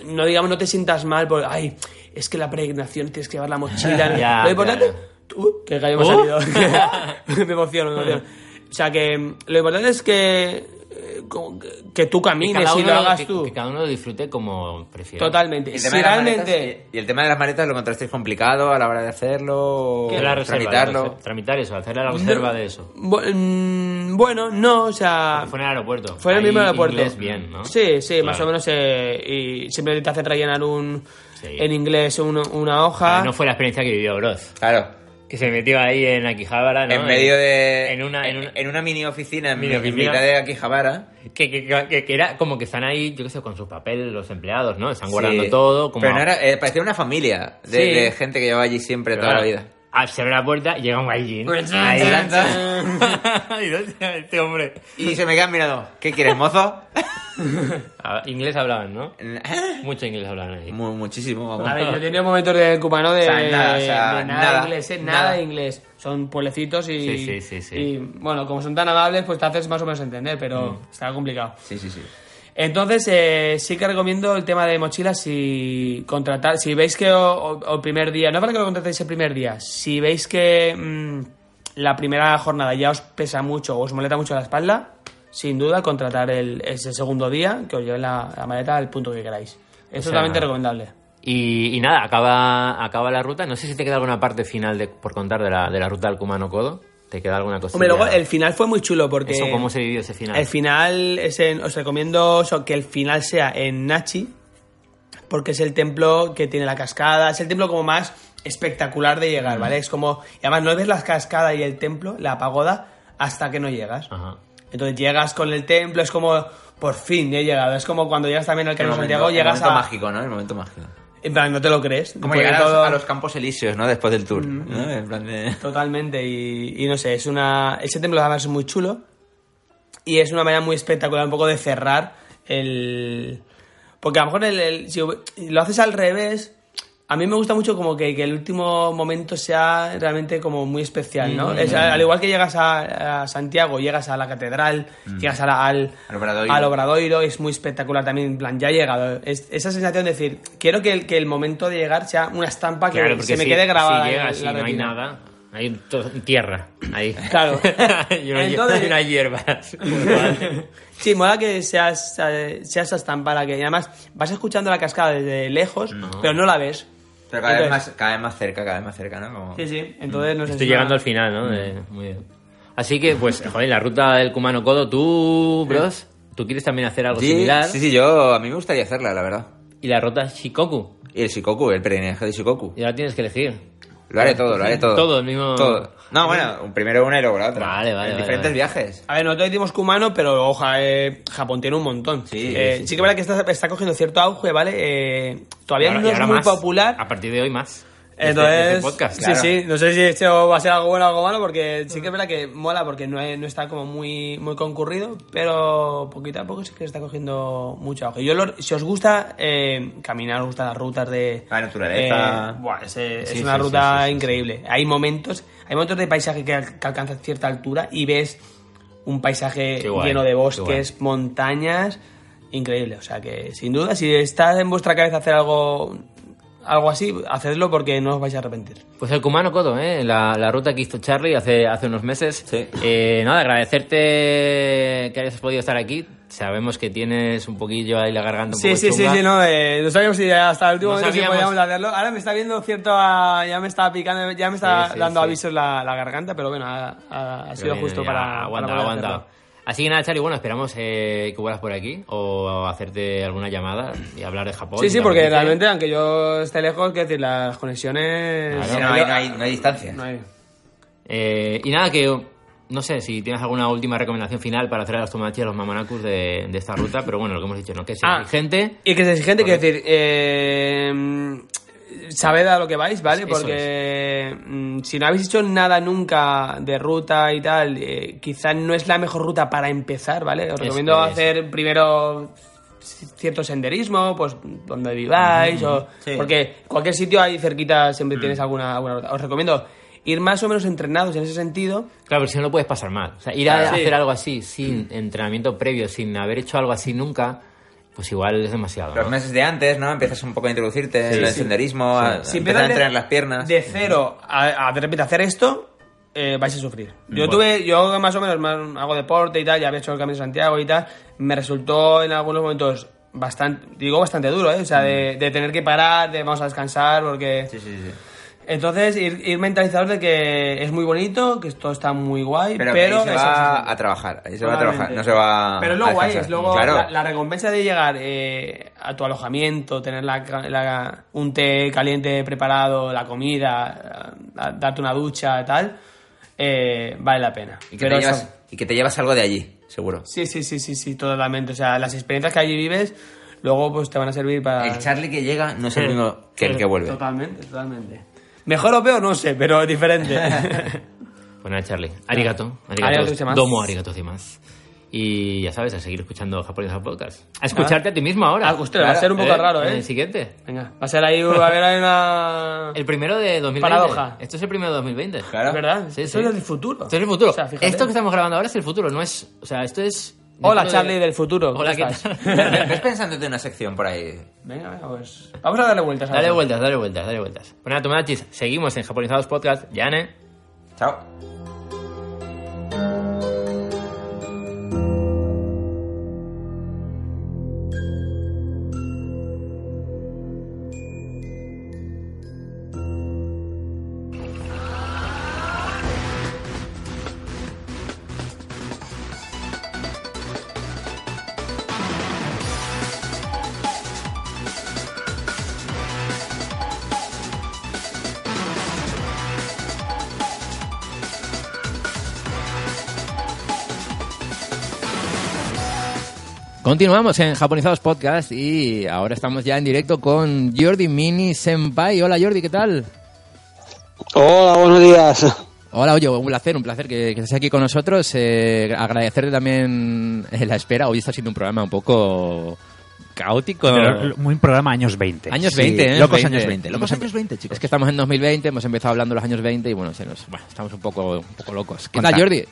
no digamos, no te sientas mal por, ay, es que la pregnación tienes que llevar la mochila. Ya, lo importante. Uh, que gallo me ha Uh. salido. me emociono, me emociono. O sea que mm, lo importante es que, eh, que, que tú camines cada y uno lo hagas que- tú. Que cada uno lo disfrute como prefiera. Totalmente. Y el Si tema de las realmente... maletas- y el tema de las maletas lo encontrasteis complicado a la hora de hacerlo, reserva, tramitarlo. la reserva- tramitar eso, hacer la reserva de eso. Mm, bueno, no, o sea... Fue en el aeropuerto. Fue en el mismo aeropuerto. inglés bien, ¿no? Sí, sí, más o menos. eh, y siempre te hacen rellenar un, Sí. en inglés un- una hoja. No fue la experiencia que vivió Bros. Claro. Que se metió ahí en Akihabara, ¿no? En medio de... En una, en una- en una mini oficina en, Mini oficina. mitad de Akihabara. que, que, que- que era como que están ahí, yo qué sé, con sus papeles, los empleados, ¿no? Están guardando Sí. todo. Como Pero no era, eh, parecía una familia de, Sí. de gente que llevaba allí siempre toda la vida. Ah, se abre la puerta y llega un gaijin. Pues, Ahí. Y ¿dónde está este hombre. Y se me quedan mirando. ¿Qué quieres, mozo? Inglés hablaban, ¿no? Mucho inglés hablaban ahí. Mu- muchísimo, vamos. A ver, yo he tenido momentos de cubano de, O sea, nada, o sea, de nada, nada, inglés, ¿eh? nada, nada. de inglés. Son pueblecitos y, Sí, sí, sí, sí. y, bueno, como son tan amables, pues te haces más o menos entender, pero está complicado. Sí, sí, sí. Entonces, eh, sí que recomiendo el tema de mochilas si contratar, si veis que el primer día, no para que lo contratéis el primer día, si veis que mm, la primera jornada ya os pesa mucho o os molesta mucho la espalda, sin duda contratar el, ese segundo día que os lleve la, la maleta al punto que queráis. Es O sea, totalmente recomendable. Y, y nada, acaba, acaba la ruta. No sé si te queda alguna parte final de, por contar de la, de la ruta del Kumano Kodo. ¿Te queda alguna cosa? Hombre, luego el final fue muy chulo porque... Eso, ¿Cómo se vivió ese final? El final, es en- os recomiendo eso, que el final sea en Nachi, porque es el templo que tiene la cascada, es el templo como más espectacular de llegar, ¿vale? Es como, y además no ves la cascada y el templo, la pagoda, hasta que no llegas. Ajá. Entonces llegas con el templo, es como, por fin he llegado. Es como cuando llegas también al El Camino de Santiago, el llegas momento a... mágico, ¿no? El momento mágico. En plan, no te lo crees. Como llegar a los, todo- a los campos elíseos, ¿no? Después del tour. ¿no? En plan de... Totalmente, y, y no sé, es una. Ese templo además es muy chulo. Y es una manera muy espectacular, un poco de cerrar el. Porque a lo mejor el, el- si lo haces al revés. A mí me gusta mucho como que, que el último momento sea realmente como muy especial, ¿no? Mm. Es, al igual que llegas a, a Santiago, llegas a la catedral, llegas a la- al, Al Obradoiro. al Obradoiro, es muy espectacular también, en plan, ya he llegado. Es, esa sensación de decir, quiero que el, que el momento de llegar sea una estampa que Claro, se me si- quede grabada. Si llegas y no hay nada, hay tierra ahí. Claro. y, una, Entonces- y unas hierbas. Sí, mola que seas, eh, sea esa estampa que. Y además, vas escuchando la cascada desde lejos, pero no la ves. Pero cada vez, más, cada vez más cerca, cada vez más cerca, ¿no? Como... Sí, sí. Entonces, no sé. Estoy llegando al final, ¿no? De- muy bien. Así que, pues, joder, la ruta del Kumano Kodo, tú, bros, tú quieres también hacer algo Sí, similar. sí, sí, yo... A mí me gustaría hacerla, la verdad. Y la ruta Shikoku. Y el Shikoku, el peregrinaje de Shikoku. Y ahora tienes que elegir. Lo haré todo, lo haré todo. Todo, el mismo- Todo. No, bueno, un- primero una y luego la otra. Vale, vale, En vale, diferentes vale. viajes. A ver, nosotros decimos Kumano, pero oja, eh, Japón tiene un montón. Sí, Eh, sí, sí, que es verdad que está, está cogiendo cierto auge, ¿vale? Eh, todavía ahora- no es muy más. popular. A partir de hoy más. Entonces, desde podcast. sí, claro. sí, no sé si esto va a ser algo bueno o algo malo, porque sí que es verdad que mola, porque no, es- no está como muy, muy concurrido, pero poquito a poco sí que está cogiendo mucho auge. Yo, lo- si os gusta eh, caminar, os gustan las rutas de... La naturaleza. eh, buah, es, es Sí, una sí, ruta sí, increíble. Hay momentos, hay momentos de paisaje que, que alcanzan cierta altura y ves un paisaje guay, lleno de bosques, montañas, increíble. O sea que, sin duda, si está en vuestra cabeza hacer algo algo así, hacedlo porque no os vais a arrepentir. Pues el Kumano Kodo, ¿eh? la, la ruta que hizo Charlie hace, hace unos meses. Eh, nada, agradecerte que hayas podido estar aquí. Sabemos que tienes un poquillo ahí la garganta un Sí, poco sí, sí, chunga. sí, no, eh, no sabíamos si hasta el último No momento si podíamos hacerlo. Ahora me está viendo cierto, ah, ya me está picando, ya me está Sí, sí, dando sí. avisos la, la garganta, pero bueno, ha, sido bien, justo ya, para, aguanta, para poder aguanta. hacerlo. Así que nada, Charlie, bueno, esperamos eh, que vuelvas por aquí o hacerte alguna llamada y hablar de Japón. Sí, sí, ¿te porque realmente, aunque yo esté lejos, que decir, las conexiones... Claro. Sí, no, hay, no, hay, no hay distancia. No hay. Eh, y nada, que no sé si tienes alguna última recomendación final para hacer a los tomachi y a los mamanakus de, de esta ruta, pero bueno, lo que hemos dicho, ¿no? Que sea Ah, exigente. Y que es exigente, quiero decir, eh, sabed a lo que vais, ¿vale? Porque mm, si no habéis hecho nada nunca de ruta y tal, eh, quizás no es la mejor ruta para empezar, ¿vale? Os recomiendo es. hacer primero cierto senderismo, pues donde viváis, o Sí. porque cualquier sitio ahí cerquita siempre tienes alguna, alguna ruta. Os recomiendo ir más o menos entrenados en ese sentido. Claro, porque si no lo puedes pasar mal. O sea, ir a. Sí. hacer algo así sin entrenamiento previo, sin haber hecho algo así nunca, pues igual es demasiado. Los ¿no? meses de antes, ¿no? Empiezas un poco a introducirte Sí, en el sí. senderismo, a, Si a entrenar las piernas. De cero a, a de repente hacer esto, eh, vais a sufrir. Yo Bueno. tuve, yo más o menos hago deporte y tal, ya había hecho el Camino de Santiago y tal, me resultó en algunos momentos bastante, digo bastante duro, ¿eh? O sea, de, de tener que parar, de vamos a descansar, porque... Mm. Sí, sí, sí. Entonces, ir, ir mentalizados de que es muy bonito, que esto está muy guay, Pero, pero... que ahí se va a trabajar, ahí se va a Totalmente. trabajar, no se va Pero es lo a guay, es luego Claro. la, la recompensa de llegar eh, a tu alojamiento, tener la, la- un té caliente preparado, la comida, a- darte una ducha y tal, eh, vale la pena. Y que, Pero te eso- llevas, y que te llevas algo de allí, seguro. sí, sí, sí, sí, sí, totalmente. O sea, las experiencias que allí vives, luego pues te van a servir para... El Charlie que llega no es el mismo que el que vuelve. Totalmente, totalmente. Mejor o peor, no sé, pero diferente. Pues nada, Charlie. Arigato. Arigato Arigato. Domo arigato más. Y ya sabes, a seguir escuchando Japonés Podcast. A escucharte a ti mismo ahora. Ah, ostras, va a ser un poco raro, En ¿eh? el siguiente. Venga, va a ser ahí, va a haber ahí una... El primero de 2020. Paradoja. Esto es el primero de 2020. ¿Es verdad? Sí, Esto sí. es del futuro. Esto es el futuro. O sea, fíjate. esto que estamos grabando ahora es el futuro, no es. O sea, esto es. Hola, de- Charlie del futuro. Hola, ¿cómo ¿qué estás? tal? ¿Ves pensando en una sección por ahí? Venga, venga, pues. Vamos a darle vueltas. a Dale vueltas, dale vueltas, dale vueltas. Pues nada, Tomachis, seguimos en Japonizados Podcast. Yane. Chao. Continuamos en Japonizados Podcast y ahora estamos ya en directo con Jordi Mini Senpai. Hola Jordi, ¿qué tal? Hola, buenos días. Hola, oye, un placer, un placer que, que estés aquí con nosotros. Eh, agradecerte también eh, la espera. Hoy está siendo un programa un poco caótico. Pero muy programa años 20. Años Sí, 20, ¿eh? locos años 20, locos Hemos años 20, chicos. Es que estamos en 2020, hemos empezado hablando de los años 20 y bueno, se nos, bueno estamos un poco, un poco locos. ¿Qué tal. Jordi?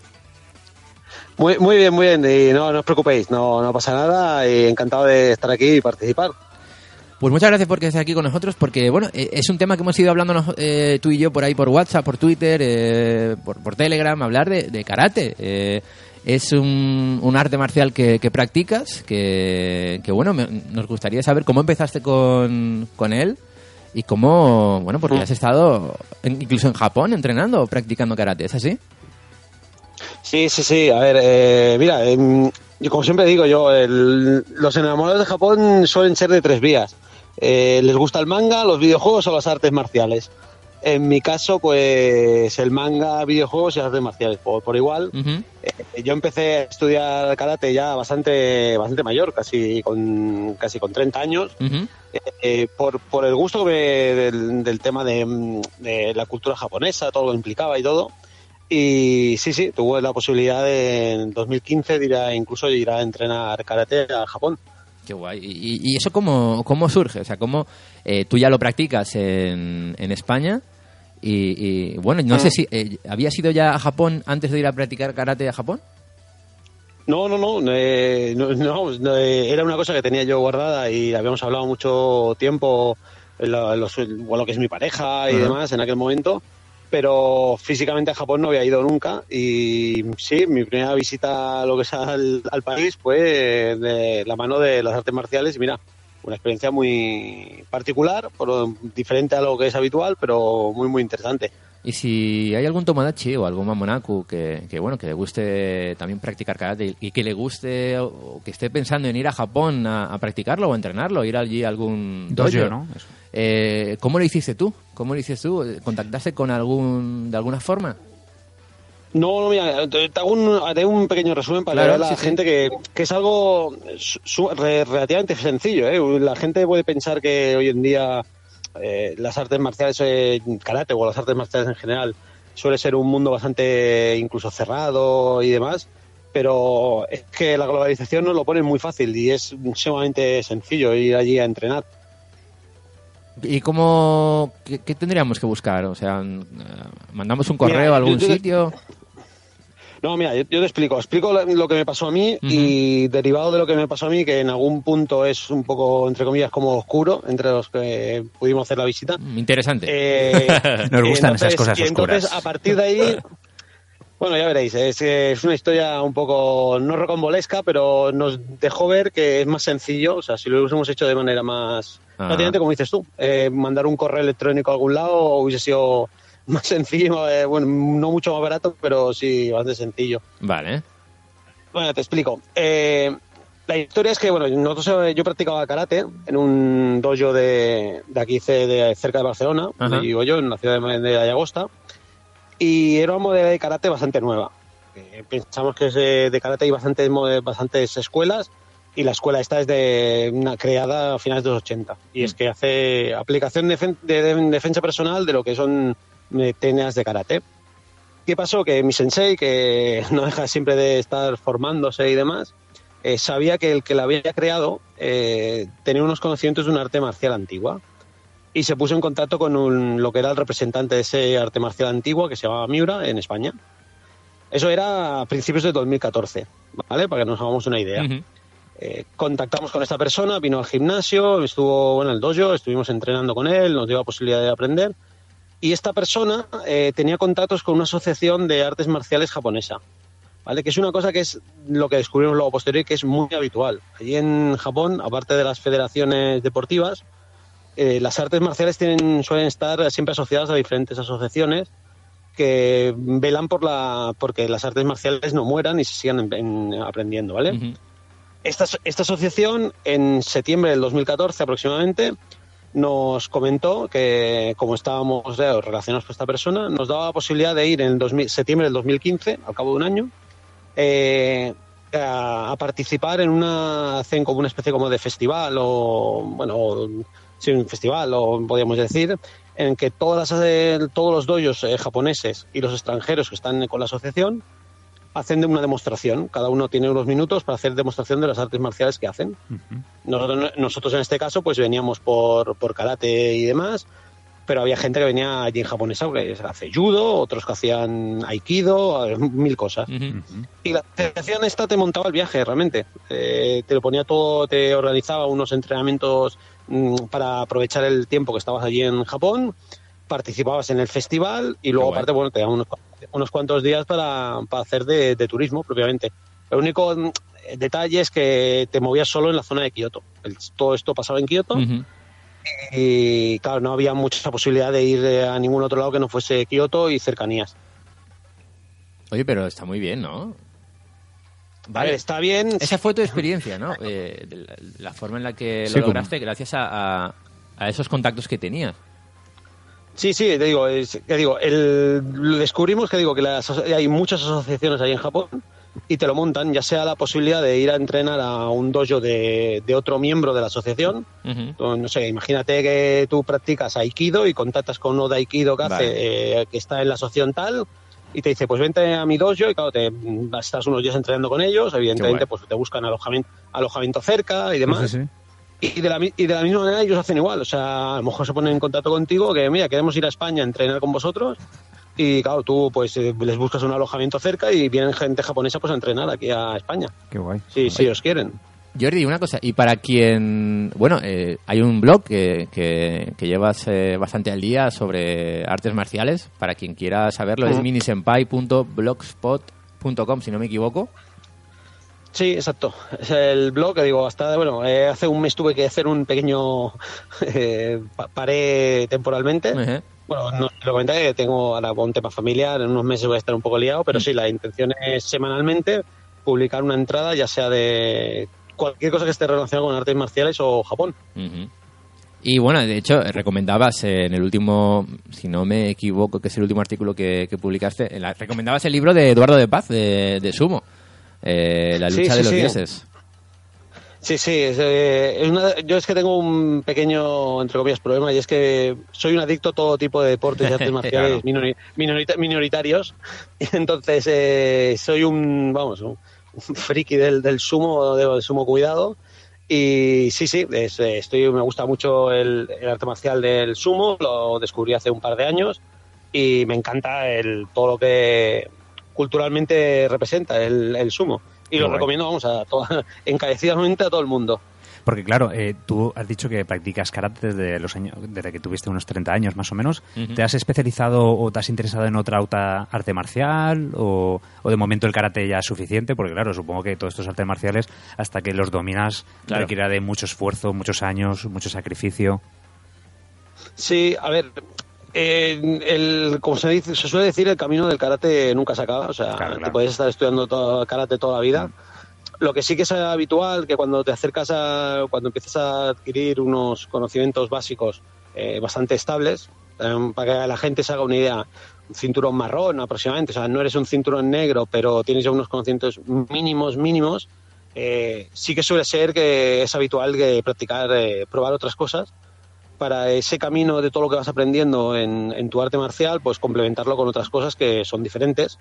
Muy, muy bien, muy bien. Y no, no os preocupéis, no, no pasa nada. Y encantado de estar aquí y participar. Pues muchas gracias por que estés aquí con nosotros, porque bueno, eh, es un tema que hemos ido hablando eh, tú y yo por ahí por WhatsApp, por Twitter, eh, por, por Telegram, hablar de, de karate. Eh, es un, un arte marcial que, que practicas, que, que, bueno, me- nos gustaría saber cómo empezaste con, con él y cómo, bueno, porque has estado en- incluso en Japón entrenando o practicando karate, ¿es así? Sí, sí, sí. A ver, eh, mira, yo como siempre digo, yo el- los enamorados de Japón suelen ser de tres vías. Eh, les gusta el manga, los videojuegos o las artes marciales. En mi caso, pues el manga, videojuegos y artes marciales por, por igual. Eh, yo empecé a estudiar karate ya bastante, bastante mayor, casi con, casi con 30 años. eh, por, por el gusto me- del, del tema de, de la cultura japonesa, todo lo que implicaba y todo. Y sí, sí, tuve la posibilidad de, en 2015 de ir a- incluso de ir a entrenar karate a Japón. Qué guay. ¿Y, y eso cómo, cómo surge? O sea, ¿cómo eh, tú ya lo practicas en, en España? Y, y, bueno, no Mm. sé si eh, ¿habías ido ya a Japón antes de ir a practicar karate a Japón? No, no, no, eh, no, no, eh, era una cosa que tenía yo guardada y habíamos hablado mucho tiempo lo, los- o lo que es mi pareja y demás en aquel momento, pero físicamente a Japón no había ido nunca y sí, mi primera visita a lo que es al, al país fue de la mano de las artes marciales y mira, una experiencia muy particular, por, diferente a lo que es habitual, pero muy muy interesante. Y si hay algún Tomodachi o algún Mamonaku que, que, bueno que le guste también practicar karate y que le guste o, que esté pensando en ir a Japón a, a practicarlo o a entrenarlo, ir allí a algún Dojo, dojo, ¿no? Eh, ¿Cómo lo hiciste tú? ¿Cómo lo hiciste tú? ¿Contactaste con algún de alguna forma? No, no, mira, te te hago un, haré un pequeño resumen para Claro, ver a la sí, sí. gente que, que es algo su- re- relativamente sencillo. ¿eh? La gente puede pensar que hoy en día eh, las artes marciales, eh, karate o las artes marciales en general, suele ser un mundo bastante incluso cerrado y demás, pero es que la globalización nos lo pone muy fácil y es sumamente sencillo ir allí a entrenar. ¿Y cómo qué, qué tendríamos que buscar? O sea, eh, mandamos un correo Mira, a algún yo- yo- sitio. No, mira, yo, yo te explico. Explico lo, lo que me pasó a mí y derivado de lo que me pasó a mí, que en algún punto es un poco, entre comillas, como oscuro entre los que pudimos hacer la visita. Interesante. Eh, Nos gustan esas entonces- cosas y entonces, oscuras. a partir de ahí, bueno, ya veréis, es, es una historia un poco, no rocambolesca, pero nos dejó ver que es más sencillo, o sea, si lo hubiésemos hecho de manera más, Ah. prácticamente como dices tú, eh, mandar un correo electrónico a algún lado hubiese sido más sencillo, eh, bueno, no mucho más barato, pero sí bastante sencillo. Vale. Bueno, te explico. Eh, la historia es que, bueno, nosotros, eh, yo practicaba karate en un dojo de, de aquí de, cerca de Barcelona, donde vivo yo, en la ciudad de, de Ayagosta, y era una modalidad de karate bastante nueva. Eh, pensamos que de karate hay bastantes, bastantes escuelas, y la escuela esta es de una creada a finales de los 80. Y es que hace aplicación de, defen- de- de defensa personal de lo que son eh, técnicas de karate. ¿Qué pasó? Que mi sensei, que no deja siempre de estar formándose y demás, eh, sabía que el que la había creado eh, tenía unos conocimientos de un arte marcial antigua. Y se puso en contacto con un- lo que era el representante de ese arte marcial antigua, que se llamaba Miura, en España. Eso era a principios de 2014, ¿vale? Para que nos hagamos una idea. Eh, contactamos con esta persona, vino al gimnasio, estuvo bueno, en el dojo, estuvimos entrenando con él, nos dio la posibilidad de aprender. Y esta persona eh, tenía contactos con una asociación de artes marciales japonesa, ¿vale? Que es una cosa que es lo que descubrimos luego posterior que es muy habitual. Allí en Japón, aparte de las federaciones deportivas, eh, las artes marciales tienen, suelen estar siempre asociadas a diferentes asociaciones que velan por la porque las artes marciales no mueran y se sigan en- en- aprendiendo, ¿vale? Esta, esta asociación, en septiembre del 2014 aproximadamente, nos comentó que, como estábamos eh, relacionados con esta persona, nos daba la posibilidad de ir en el 2000 septiembre del 2015, al cabo de un año, eh, a, a participar en una, como una especie como de festival o, bueno, sí, un festival, o podríamos decir, en que todas eh, todos los dojos eh, japoneses y los extranjeros que están con la asociación hacen de una demostración. Cada uno tiene unos minutos para hacer demostración de las artes marciales que hacen. Nosotros, nosotros en este caso pues veníamos por, por karate y demás, pero había gente que venía allí en japonesa que hace judo, otros que hacían aikido, mil cosas. Y la asociación esta te montaba el viaje realmente. Eh, te lo ponía todo, te organizaba unos entrenamientos mm, para aprovechar el tiempo que estabas allí en Japón, participabas en el festival y luego aparte bueno te daban unos, unos cuantos días para, para hacer de, de turismo propiamente. El único mm, detalle es que te movías solo en la zona de Kioto. El- todo esto pasaba en Kioto y claro, no había mucha posibilidad de ir eh, a ningún otro lado que no fuese Kioto y cercanías. Oye, pero está muy bien, ¿no? Ver, está bien. Esa fue tu experiencia, ¿no? Eh, la, la forma en la que lo Sí, como- lograste gracias a, a- a esos contactos que tenías. Sí, sí, te digo, es- que digo, el, lo descubrimos que digo que las hay muchas asociaciones ahí en Japón y te lo montan, ya sea la posibilidad de ir a entrenar a un dojo de, de otro miembro de la asociación. No sé, imagínate que tú practicas Aikido y contactas con uno de Aikido que, hace, eh, que está en la asociación tal y te dice, pues vente a mi dojo y claro, te, estás unos días entrenando con ellos, evidentemente pues te buscan alojamiento, alojamiento cerca y demás. Sí, sí, sí. Y de, la, y de la misma manera ellos hacen igual, o sea, a lo mejor se ponen en contacto contigo que, mira, queremos ir a España a entrenar con vosotros y claro, tú pues eh, les buscas un alojamiento cerca y vienen gente japonesa pues a entrenar aquí a España. Qué guay. Sí, sí, os quieren. Jordi, una cosa, y para quien, bueno, eh, hay un blog que, que, que llevas eh, bastante al día sobre artes marciales, para quien quiera saberlo, es Ujú. minisenpai.blogspot.com, si no me equivoco. Sí, exacto. Es el blog que digo, hasta, bueno, eh, hace un mes tuve que hacer un pequeño eh, pa- paré temporalmente. Bueno, no lo comenté que tengo ahora un tema familiar, en unos meses voy a estar un poco liado, pero sí, la intención es semanalmente publicar una entrada, ya sea de cualquier cosa que esté relacionada con artes marciales o Japón. Y bueno, de hecho, eh, recomendabas en el último, si no me equivoco, que es el último artículo que, que publicaste, recomendabas el libro de Eduardo de Paz, de, de Sumo, eh, La Sí, lucha sí, de los sí. dioses. Sí, sí, es, eh, es una- yo es que tengo un pequeño, entre comillas, problema y es que soy un adicto a todo tipo de deportes y artes marciales Claro. minori- minorita- minoritarios y entonces eh, soy un, vamos, un, un friki del, del sumo, del sumo cuidado y sí, sí, es, eh, estoy, me gusta mucho el, el arte marcial del sumo, lo descubrí hace un par de años y me encanta el, todo lo que culturalmente representa el, el sumo. Y Qué lo guay. recomiendo, vamos, a to- encarecidamente a todo el mundo. Porque claro, eh, tú has dicho que practicas karate desde los años, desde que tuviste unos 30 años más o menos. ¿Te has especializado o te has interesado en otra auta- arte marcial o, o de momento el karate ya es suficiente? Porque claro, supongo que todos estos artes marciales hasta que los dominas Claro. requiere de mucho esfuerzo, muchos años, mucho sacrificio. Sí, a ver, eh, el, como se, dice, se suele decir, el camino del karate nunca se acaba. O sea, Claro, te puedes estar estudiando todo, karate toda la vida. Lo que sí que es habitual, que cuando te acercas a, cuando empiezas a adquirir unos conocimientos básicos eh, bastante estables, eh, para que la gente se haga una idea, un cinturón marrón aproximadamente, o sea, no eres un cinturón negro, pero tienes ya unos conocimientos mínimos, mínimos, eh, sí que suele ser que es habitual que practicar, eh, probar otras cosas para ese camino de todo lo que vas aprendiendo en, en tu arte marcial, pues complementarlo con otras cosas que son diferentes,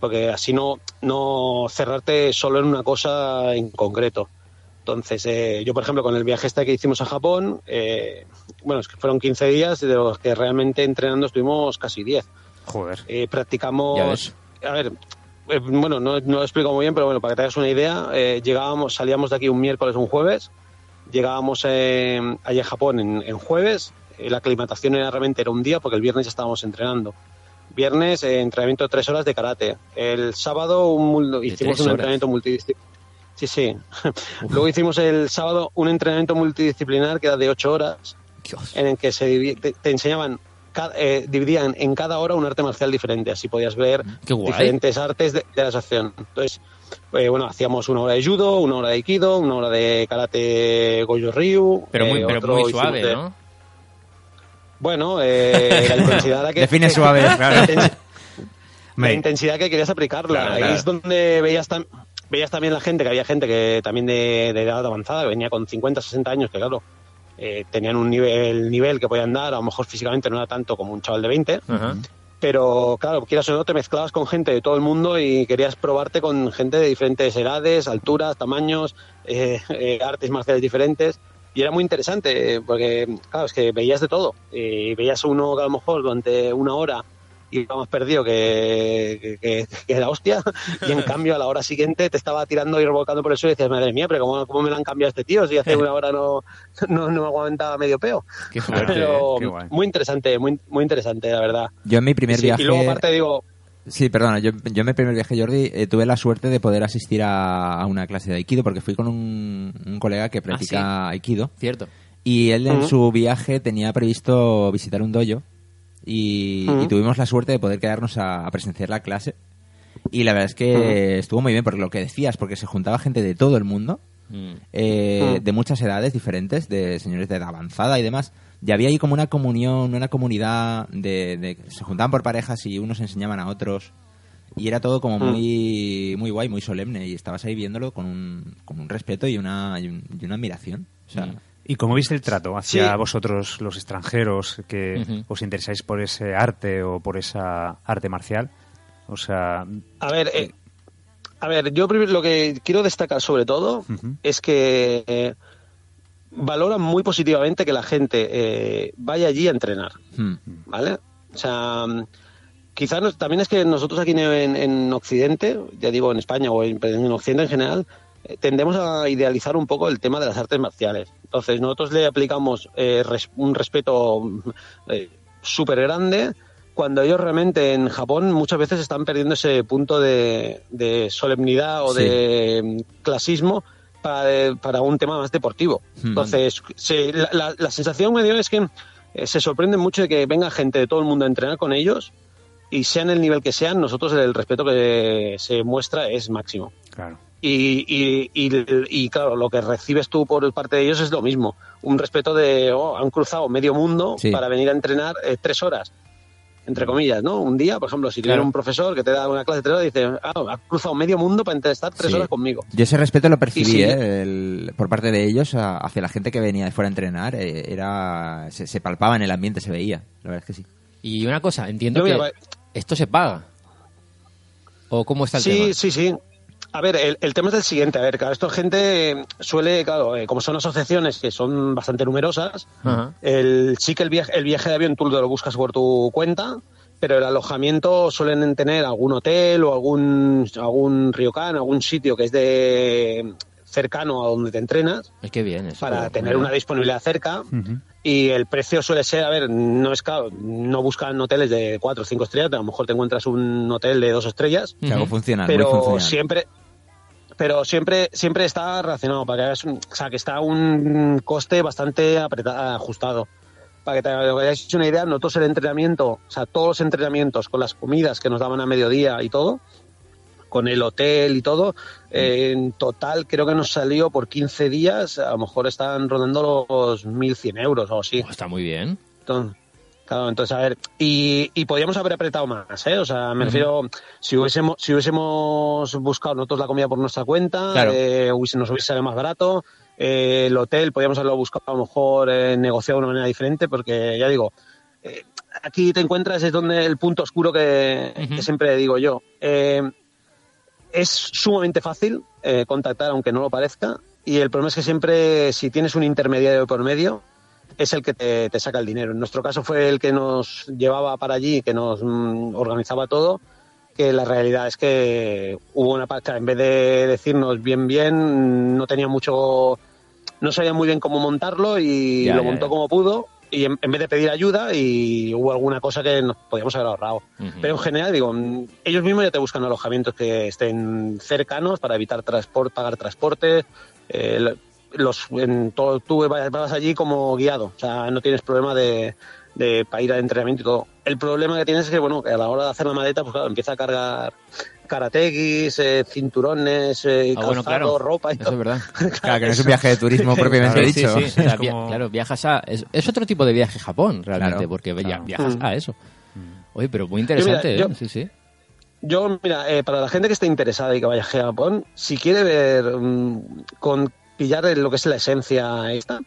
porque así no, no cerrarte solo en una cosa en concreto. Entonces, eh, yo, por ejemplo, con el viaje este que hicimos a Japón, eh, bueno, es que fueron 15 días de los que realmente entrenando estuvimos casi 10. Joder. Eh, practicamos, Ya ves. a ver, eh, bueno, no, no lo explico muy bien, pero bueno, para que te hagas una idea, eh, llegábamos, salíamos de aquí un miércoles un jueves, llegábamos eh, allá a Japón en, en jueves, eh, la aclimatación era realmente era un día porque el viernes ya estábamos entrenando. Viernes, eh, entrenamiento de tres horas de karate. El sábado un hicimos un horas. entrenamiento multidisciplinar. Sí, sí. Luego hicimos el sábado un entrenamiento multidisciplinar que era de ocho horas, Dios. en el que se te, te enseñaban, eh, dividían en cada hora un arte marcial diferente. Así podías ver diferentes artes de, de la asociación. Entonces, eh, bueno, hacíamos una hora de judo, una hora de aikido, una hora de karate goju ryu. Pero muy, eh, pero muy suave, de- ¿no? Bueno, eh, la intensidad a la que... Define suave, la claro. La intensidad que querías aplicarla. Claro, Ahí claro. es donde veías, tam- veías también la gente, que había gente que también de, de edad avanzada, que venía con 50, 60 años, que claro, eh, tenían un nivel, nivel que podían dar, a lo mejor físicamente no era tanto como un chaval de 20, Ajá. Pero claro, quieras o no, te mezclabas con gente de todo el mundo y querías probarte con gente de diferentes edades, alturas, tamaños, eh, eh, artes marciales diferentes. Y era muy interesante, eh, porque, claro, es que veías de todo. Y veías uno que a lo mejor durante una hora iba más perdido que, que, la hostia, y en cambio a la hora siguiente te estaba tirando y revolcando por el suelo y decías, madre mía, pero ¿cómo, cómo me lo han cambiado este tío? Si hace una hora no, no, no aguantaba medio peo. Qué fuerte. Pero qué guay. muy interesante, muy, muy interesante, la verdad. Yo en mi primer Sí, viaje... Y luego aparte digo, Sí, perdona, yo, yo en mi primer viaje, Jordi, eh, tuve la suerte de poder asistir a, a una clase de Aikido porque fui con un, un colega que practica Aikido. Cierto. Y él en su viaje tenía previsto visitar un dojo y, tuvimos la suerte de poder quedarnos a, a presenciar la clase. Y la verdad es que estuvo muy bien porque lo que decías, porque se juntaba gente de todo el mundo, Mm. eh, de muchas edades diferentes, de señores de edad avanzada y demás. Y había ahí como una comunión, una comunidad de, de- se juntaban por parejas y unos enseñaban a otros. Y era todo como Mm. muy, muy guay, muy solemne. Y estabas ahí viéndolo con un, con un respeto y una, y un- y una admiración. O sea, Mm. ¿Y cómo viste el trato hacia Sí. vosotros, los extranjeros, que os interesáis por ese arte o por esa arte marcial? O sea, A ver, eh, a ver, yo lo que quiero destacar sobre todo es que eh, valoran muy positivamente que la gente eh, vaya allí a entrenar, hmm. ¿vale? O sea, quizás nos- también es que nosotros aquí en, en Occidente, ya digo en España o en, en Occidente en general, eh, tendemos a idealizar un poco el tema de las artes marciales. Entonces, nosotros le aplicamos eh, res- un respeto eh, súper grande cuando ellos realmente en Japón muchas veces están perdiendo ese punto de, de solemnidad o Sí. de mm, clasismo para, para un tema más deportivo. Hmm. Entonces, se- la, la- la sensación me dio es que eh, se sorprenden mucho de que venga gente de todo el mundo a entrenar con ellos y sean el nivel que sean, nosotros el respeto que se muestra es máximo. Claro. Y, y, y, y, claro, lo que recibes tú por parte de ellos es lo mismo. Un respeto de, oh, han cruzado medio mundo Sí. para venir a entrenar eh, tres horas, entre comillas, ¿no? Un día, por ejemplo, si tuviera Claro. un profesor que te da una clase de tres horas, dice, ah, ha cruzado medio mundo para estar tres Sí. horas conmigo. Yo ese respeto lo percibí, sí. ¿eh? El- por parte de ellos a- hacia la gente que venía de fuera a entrenar. eh, era se, se palpaba en el ambiente, se veía. La verdad es que sí. Y una cosa, entiento Yo, que mira, esto se paga. ¿O cómo está el sí, tema? sí, sí. A ver, el, el tema es el siguiente. A ver, claro, esto gente suele, claro, eh, como son asociaciones que son bastante numerosas, el, sí que el viaje, el viaje de avión tú lo buscas por tu cuenta, pero el alojamiento suelen tener algún hotel o algún, algún ryokan, algún sitio que es de cercano a donde te entrenas Es que bien eso. para tener una disponibilidad cerca y el precio suele ser, a ver, no es caro, no buscan hoteles de cuatro o cinco estrellas, a lo mejor te encuentras un hotel de dos estrellas, Que algo funcional, muy pero funcional. siempre pero siempre siempre está relacionado para que hagas un- o sea que está un coste bastante apretado, ajustado para que te hagáis una idea nosotros el entrenamiento o sea todos los entrenamientos con las comidas que nos daban a mediodía y todo con el hotel y todo eh, en total creo que nos salió por 15 días a lo mejor están rondando los 1.100 euros o así Está muy bien. entonces, claro, entonces, a ver, y, y podíamos haber apretado más, ¿eh? O sea, me refiero, si hubiésemos, si hubiésemos buscado nosotros la comida por nuestra cuenta, Claro. eh, hubiese- nos hubiese salido más barato, eh, el hotel podíamos haberlo buscado a lo mejor eh, negociado de una manera diferente, porque ya digo, eh, aquí te encuentras, es donde el punto oscuro que, que siempre digo yo. Es sumamente fácil contactar, aunque no lo parezca, y el problema es que siempre, si tienes un intermediario por medio, es el que te, te saca el dinero. En nuestro caso fue el que nos llevaba para allí, que nos mm, organizaba todo, que la realidad es que hubo una parte, en vez de decirnos bien, bien, no tenía mucho, no sabía muy bien cómo montarlo y Ya, lo ya, montó ya. como pudo. Y en, en vez de pedir ayuda, y hubo alguna cosa que nos podíamos haber ahorrado. Pero en general, digo, mm, ellos mismos ya te buscan alojamientos que estén cercanos para evitar transporte, pagar transporte. eh, los, en todo, tú vas, allí como guiado, o sea, no tienes problema de, de para ir al entrenamiento y todo. El problema que tienes es que, bueno, que a la hora de hacer la maleta, pues claro, empieza a cargar karatekis, eh, cinturones, eh, Ah, bueno, claro. ropa y Eso todo. es verdad. Claro, que no es un viaje de turismo propiamente sí, dicho. sí. O sea, Es via- como- Claro, viajas a... Es, es otro tipo de viaje a Japón, realmente, Claro, porque claro. viajas Mm. a eso. Oye, pero muy mira, interesante, yo- ¿eh? Sí, sí. Yo, mira, eh, para la gente que esté interesada y que vaya a Japón, si quiere ver mm, con pillar lo que es la esencia esta,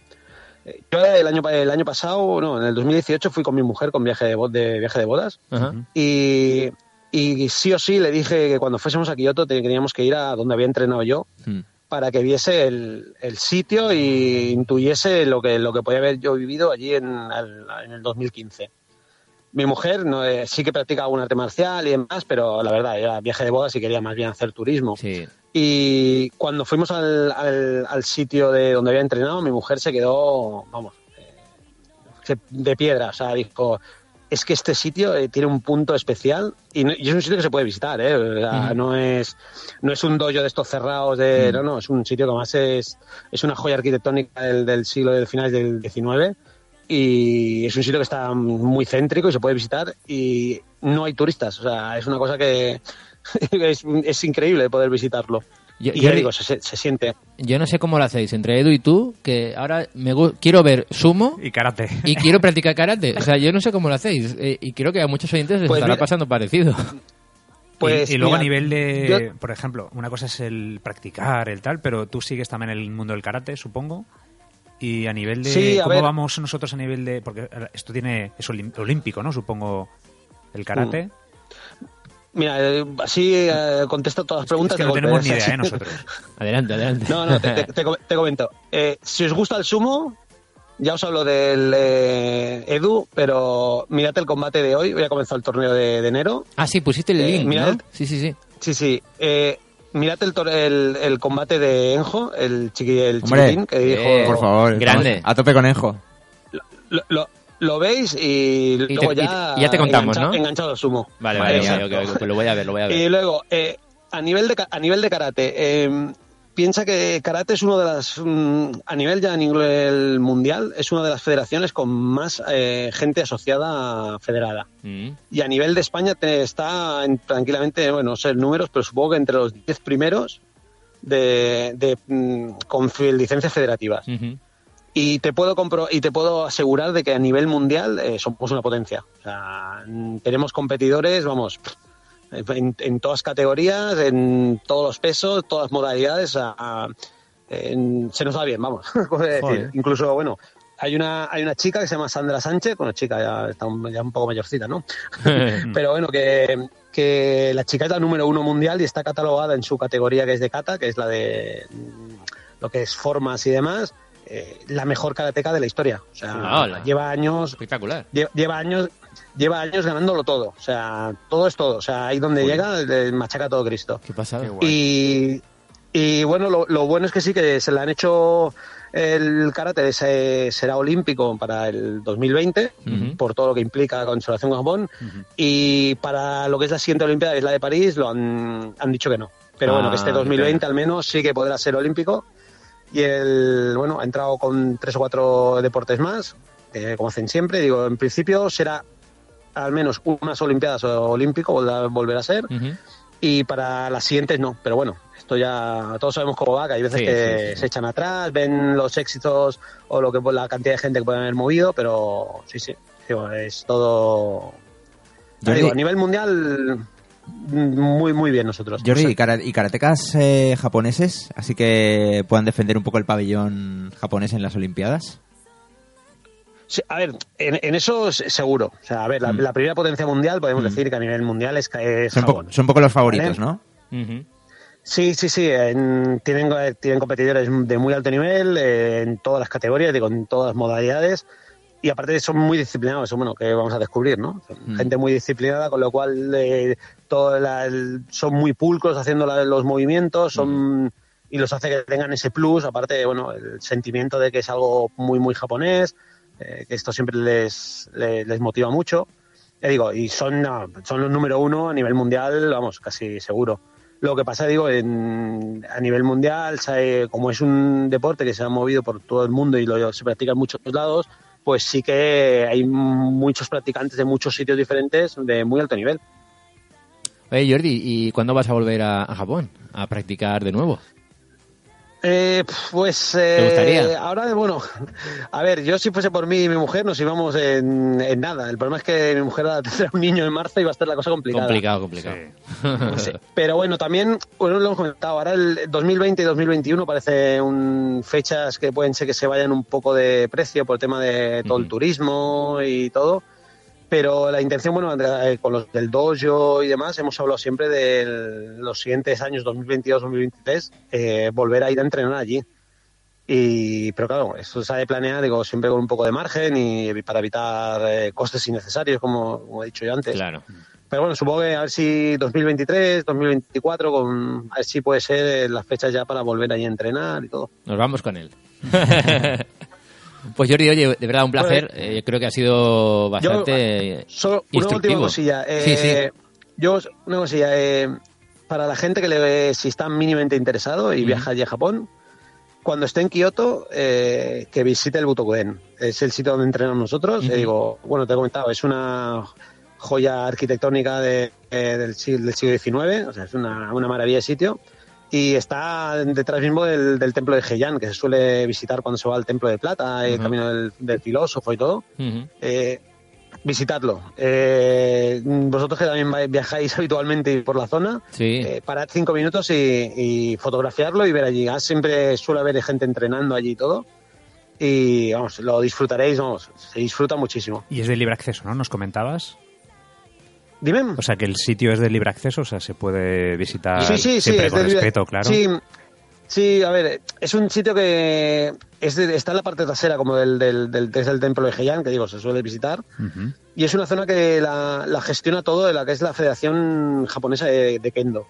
yo el año, el año pasado, no, en el 2018 fui con mi mujer con viaje de, de viaje de bodas Ajá. y, y sí o sí le dije que cuando fuésemos a Kioto teníamos que ir a donde había entrenado yo Hmm. para que viese el, el sitio y intuyese lo que, lo que podía haber yo vivido allí en, al- en el 2015. Mi mujer no, eh, sí que practica algún arte marcial y demás, pero la verdad, era viaje de bodas y quería más bien hacer turismo. Sí. Y cuando fuimos al, al, al sitio de donde había entrenado, mi mujer se quedó, vamos, eh, de piedra. O sea, dijo, es que este sitio eh, tiene un punto especial y, no- y es un sitio que se puede visitar, ¿eh? O sea, Ujú. no, es, no es un dojo de estos cerrados, de, no, no, es un sitio que además es, es una joya arquitectónica del, del siglo del finales del XIX y es un sitio que está muy céntrico y se puede visitar y no hay turistas. O sea, es una cosa que es, es increíble poder visitarlo. Yo- y yo- ya digo, se, se- siente. Yo no sé cómo lo hacéis, entre Edu y tú, que ahora me quiero ver sumo Y karate. y quiero practicar karate. O sea, yo no sé cómo lo hacéis. eh, y creo que a muchos oyentes les Pues estará mira- pasando parecido. Pues, y, y luego mira, a nivel de, yo- por ejemplo, una cosa es el practicar, el tal, pero tú sigues también el mundo del karate, supongo. Y a nivel de Sí, a cómo ver. vamos nosotros a nivel de porque esto tiene es olímpico, ¿no? Supongo el karate. Mira, eh, así eh, contesto todas las preguntas. es que no tenemos ni ¿eh? idea, ¿eh? Nosotros. Adelante, adelante. No, no, te, te- te com- te comento. Eh, si os gusta el sumo, ya os hablo del eh, Edu, pero mirad el combate de hoy. Hoy ha comenzado el torneo de, de enero. Ah, sí, pusiste el Eh, link, mira ¿no? el- Sí, sí, sí. Sí, sí. Mirad el, tor- el, el combate de Enjo, el, chiqui, el Hombre, chiquitín que dijo... eh, por favor. grande. A tope conejo. Lo, lo- lo veis y, te- luego y ya... y ya te contamos, engancha- ¿no? Enganchado sumo. Vale, vale, vale, ok, ok, pues lo voy a ver, lo voy a ver. Y luego, eh, a, nivel de, a nivel de karate, eh, piensa que karate es uno de las, mm, a nivel ya a nivel mundial, es una de las federaciones con más eh, gente asociada federada. Mm. Y a nivel de España te está en- tranquilamente, bueno, no sé números, pero supongo que entre los 10 primeros de, de, mm, con licencias federativas. Y te puedo compro y te puedo asegurar de que a nivel mundial eh, somos una potencia. O sea, tenemos competidores, vamos, en, en todas categorías, en todos los pesos, todas las modalidades. a- a- en- se nos da bien, vamos. Decir. Incluso, bueno, hay una hay una chica que se llama Sandra Sánchez, bueno, chica ya está un, ya un poco mayorcita, ¿no? Pero bueno, que, que la chica es la número uno mundial y está catalogada en su categoría que es de kata, que es la de mm, lo que es formas y demás, eh, la mejor karateca de la historia. O sea, lleva años, Espectacular. lle- lleva años, lleva años ganándolo todo. O sea, todo es todo. O sea, ahí donde llega, eh, machaca todo Cristo. ¿Qué pasa? Y, y bueno, lo, lo bueno es que sí que se le han hecho el karate se- será olímpico para el 2020 Ujú. por todo lo que implica la consolación con Japón y para lo que es la siguiente olimpiada que es la de París lo han, han dicho que no pero Ah, bueno que este qué 2020 al menos sí que podrá ser olímpico y el bueno ha entrado con tres o cuatro deportes más eh, como hacen siempre digo en principio será al menos unas olimpiadas o olímpico volverá, a ser y para las siguientes no, pero bueno, esto ya todos sabemos cómo va, que hay veces Sí, que sí, sí. se echan atrás, ven los éxitos o lo que la cantidad de gente que pueden haber movido, pero sí, sí, digo, es todo... Ya Jordi- digo, a nivel mundial, muy, muy bien nosotros. Jordi, O ¿y, sea, kara- y karatecas eh, japoneses? Así que puedan defender un poco el pabellón japonés en las Olimpiadas. Sí, a ver, en, en eso es seguro. O sea, a ver, la, Mm. la primera potencia mundial podemos decir que a nivel mundial es, es Son, Japón. po- son un poco los favoritos, ¿Vale? ¿no? Sí, sí, sí. en- tienen, eh, tienen competidores de muy alto nivel eh, en todas las categorías, digo, en todas las modalidades. Y aparte son muy disciplinados, eso bueno, que vamos a descubrir, ¿no? Son Mm. Gente muy disciplinada, con lo cual eh, todo la- el- son muy pulcros haciendo la- los movimientos, son y los hace que tengan ese plus, aparte, bueno, el sentimiento de que es algo muy, muy japonés, eh, esto siempre les, les, les motiva mucho. Ya digo, y son, son los número uno a nivel mundial, vamos, casi seguro. Lo que pasa, digo, en, a nivel mundial, sabe, como es un deporte que se ha movido por todo el mundo y lo, se practica en muchos lados, pues sí que hay muchos practicantes de muchos sitios diferentes de muy alto nivel. Oye, Jordi, ¿y cuándo vas a volver a, a Japón a practicar de nuevo? Eh, pues eh, ¿Te gustaría? ahora, bueno, a ver, yo si fuese por mí y mi mujer nos íbamos en, en nada. El problema es que mi mujer tendrá un niño en marzo y va a estar la cosa complicada. Complicado, complicado. Sí. Pero bueno, también, bueno, lo hemos comentado, ahora el 2020 y 2021 parece un, fechas que pueden ser que se vayan un poco de precio por el tema de todo el turismo y todo. Pero la intención, bueno, eh, con los del dojo y demás, hemos hablado siempre de los siguientes años, 2022-2023, eh, volver a ir a entrenar allí. Y, pero claro, eso se ha de planear, digo, siempre con un poco de margen y para evitar eh, costes innecesarios, como, como he dicho yo antes. Claro. Pero bueno, supongo que a ver si 2023, 2024, con, a ver si puede ser eh, las fechas ya para volver ahí a entrenar y todo. Nos vamos con él. pues Jordi, oye, de verdad un placer. Eh, creo que ha sido bastante Solo una última instructivo. cosilla. eh, sí, sí. Yo, una cosilla. eh, para la gente que le, si está mínimamente interesado y viaja allí a Japón, cuando esté en Kioto, eh, que visite el Butokuden. Es el sitio donde entrenamos nosotros. Eh, digo, bueno, te he comentado, es una joya arquitectónica de- eh, del, siglo, del siglo XIX, o sea, es una, una maravilla de sitio. Y está detrás mismo del, del templo de Heian, que se suele visitar cuando se va al templo de plata, el Ujú. camino del, del filósofo y todo. Eh, visitadlo. Eh, vosotros que también viajáis habitualmente por la zona, Sí. eh, parad cinco minutos y, y fotografiarlo y ver allí. Ah, siempre suele haber gente entrenando allí y todo. Y vamos, lo disfrutaréis, vamos, se disfruta muchísimo. Y es de libre acceso, ¿no? ¿Nos comentabas? Dime. O sea, que el sitio es de libre acceso, o sea, se puede visitar Sí, sí, sí, siempre con libre- respeto, claro. Sí, sí, a ver, es un sitio que es de- está en la parte trasera como del, del, del, templo de Heian, que digo, se suele visitar. Y es una zona que la, la gestiona todo de la que es la Federación Japonesa de, de Kendo.